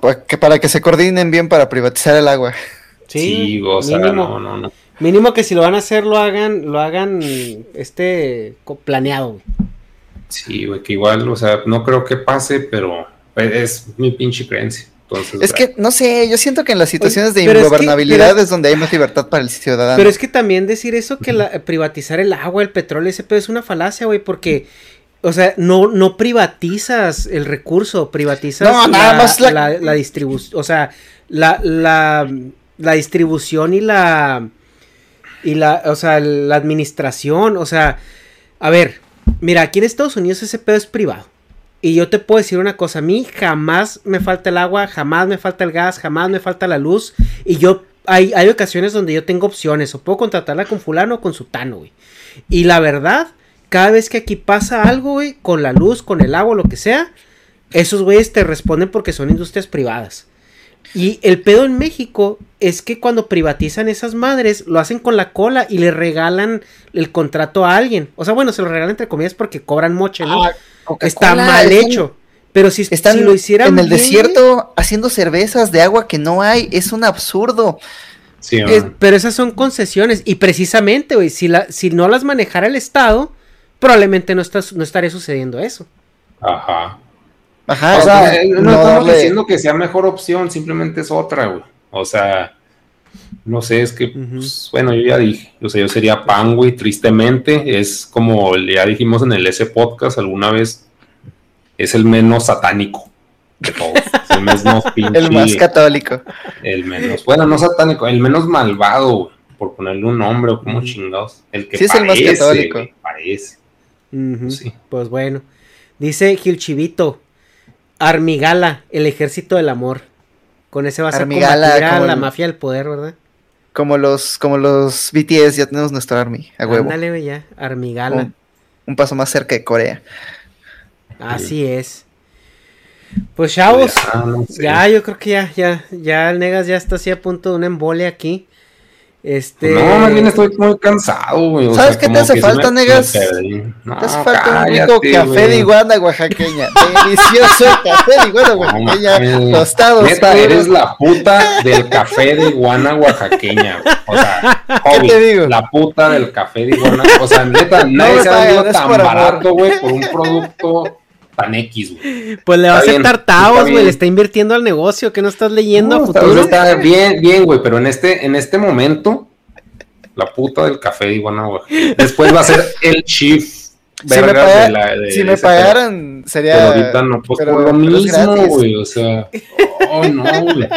Pa- que para que se coordinen bien para privatizar el agua. Sí, Sí, o sea, mínimo, no, no, no. mínimo que si lo van a hacer, lo hagan, lo hagan, este, planeado, güey. Sí, güey, que igual, o sea, no creo que pase, pero pues, es mi pinche creencia. Entonces, Es que, no sé, yo siento que en las situaciones de pero es que- ingobernabilidad es donde hay más libertad para el ciudadano. Pero es que también decir eso que la- privatizar el agua, el petróleo, ese pedo es una falacia, güey, porque, o sea, no, no privatizas el recurso, privatizas No, nada la, más la- la, la distribución, o sea, la, la, la distribución y la Y la, o sea, la administración, o sea, a ver, mira, aquí en Estados Unidos ese pedo es privado. Y yo te puedo decir una cosa, a mí jamás me falta el agua, jamás me falta el gas, jamás me falta la luz. Y yo, hay, hay ocasiones donde yo tengo opciones, o puedo contratarla con fulano o con sutano, güey. Y la verdad, cada vez que aquí pasa algo, güey, con la luz, con el agua, lo que sea, esos güeyes te responden porque son industrias privadas. Y el pedo en México es que cuando privatizan esas madres, lo hacen con la cola y le regalan el contrato a alguien. O sea, bueno, se lo regalan entre comillas porque cobran moche, ¿no? Ah, Está mal hecho. Pero si, Están si lo hicieran en el bien, desierto haciendo cervezas de agua que no hay. Es un absurdo. Sí, es- pero esas son concesiones. Y precisamente, güey, si, la, si no las manejara el Estado, probablemente no, está, no estaría sucediendo eso. Ajá. Ajá. o sea, entonces, eh, no, no estamos darle- diciendo que sea mejor opción, simplemente es otra, güey. O sea, no sé, es que, pues, bueno, yo ya dije, o sea, yo sería pan, güey, tristemente, es como ya dijimos en el S podcast alguna vez, es el menos satánico de todos, es el menos pinche, El más católico. el menos, bueno, no satánico, el menos malvado, güey, por ponerle un nombre o como Ujú. chingados, el que Sí, es el más católico. güey, parece, Ujú. sí. Pues bueno. Dice Gilchivito, Armigala, el ejército del amor. Con ese vas Armigala, a combatir a como la el- mafia del poder, ¿verdad? Como los, como los BTS, ya tenemos nuestro army, a huevo. Ándale, ya. Armigala. Un, un paso más cerca de Corea. Así es. Pues chavos, Ya, no sé. ya yo creo que ya, ya, ya el Negas ya está así a punto de una embolia aquí. Este. No, más bien estoy muy cansado, güey. o ¿Sabes sea, qué te hace que falta, me- negas? No, Te hace falta un rico café de iguana oaxaqueña. Delicioso café de iguana No, oaxaqueña. mames. Tostado. Neta, oscuro. eres la puta del café de iguana oaxaqueña, güey. O sea, ¿Qué Hobby, te digo? la puta del café de iguana. O sea, neta, nadie me se ha vendido tan barato, güey, por un producto tan X, güey. Pues le va a tartaos, está güey. Le está invirtiendo al negocio. que no estás leyendo No, a está, futuro? está bien, bien, güey, pero en este, en este momento, la puta del café de iguana. Después va a ser el chief. Si me, vergas paga- de la- de si me pagaran, sería. Pero ahorita no, pues pero- por lo mismo, güey. O sea, oh, no, güey.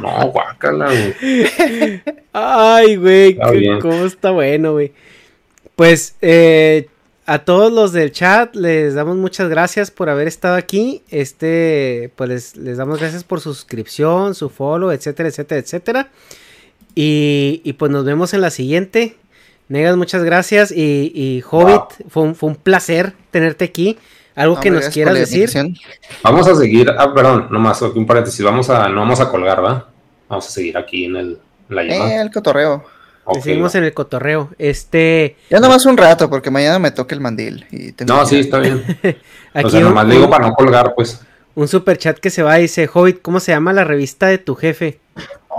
No, guácala, güey. Ay, güey, qué- cómo está bueno, güey. Pues eh, a todos los del chat les damos muchas gracias por haber estado aquí. Este, pues les, les damos gracias por su suscripción, su follow, etcétera, etcétera, etcétera. Y, y pues nos vemos en la siguiente. Negas, muchas gracias. Y, y Hobbit, Wow. fue, un, fue un placer tenerte aquí. Algo No, que nos quieras decir. Vamos a seguir. Ah, perdón, nomás, un paréntesis. Vamos a, no vamos a colgar, ¿va? Vamos a seguir aquí en el, en la llamada. Eh, el cotorreo. Ok, Le seguimos va. en el cotorreo. Este, Ya nomás un rato, porque mañana me toca el mandil. Y tengo No, que- sí, está bien. aquí o sea, un- nomás le digo un- para no colgar, pues. Un super chat que se va y dice, Hobbit, ¿cómo se llama la revista de tu jefe?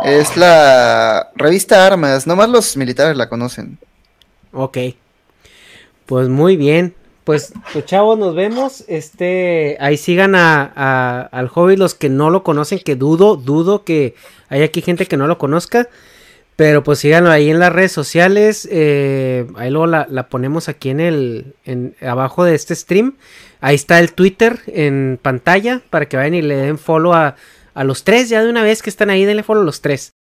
Es la revista Armas. Nomás los militares la conocen. Ok. Pues muy bien. Pues, pues, chavos, nos vemos. Este, ahí sigan a, a- al Hobbit los que no lo conocen, que dudo, dudo que hay aquí gente que no lo conozca. Pero pues síganlo ahí en las redes sociales. eh, ahí luego la, ponemos aquí en el, en, abajo de este stream. Ahí está el Twitter en pantalla para que vayan y le den follow a, a los tres ya de una vez que están ahí. Denle follow a los tres.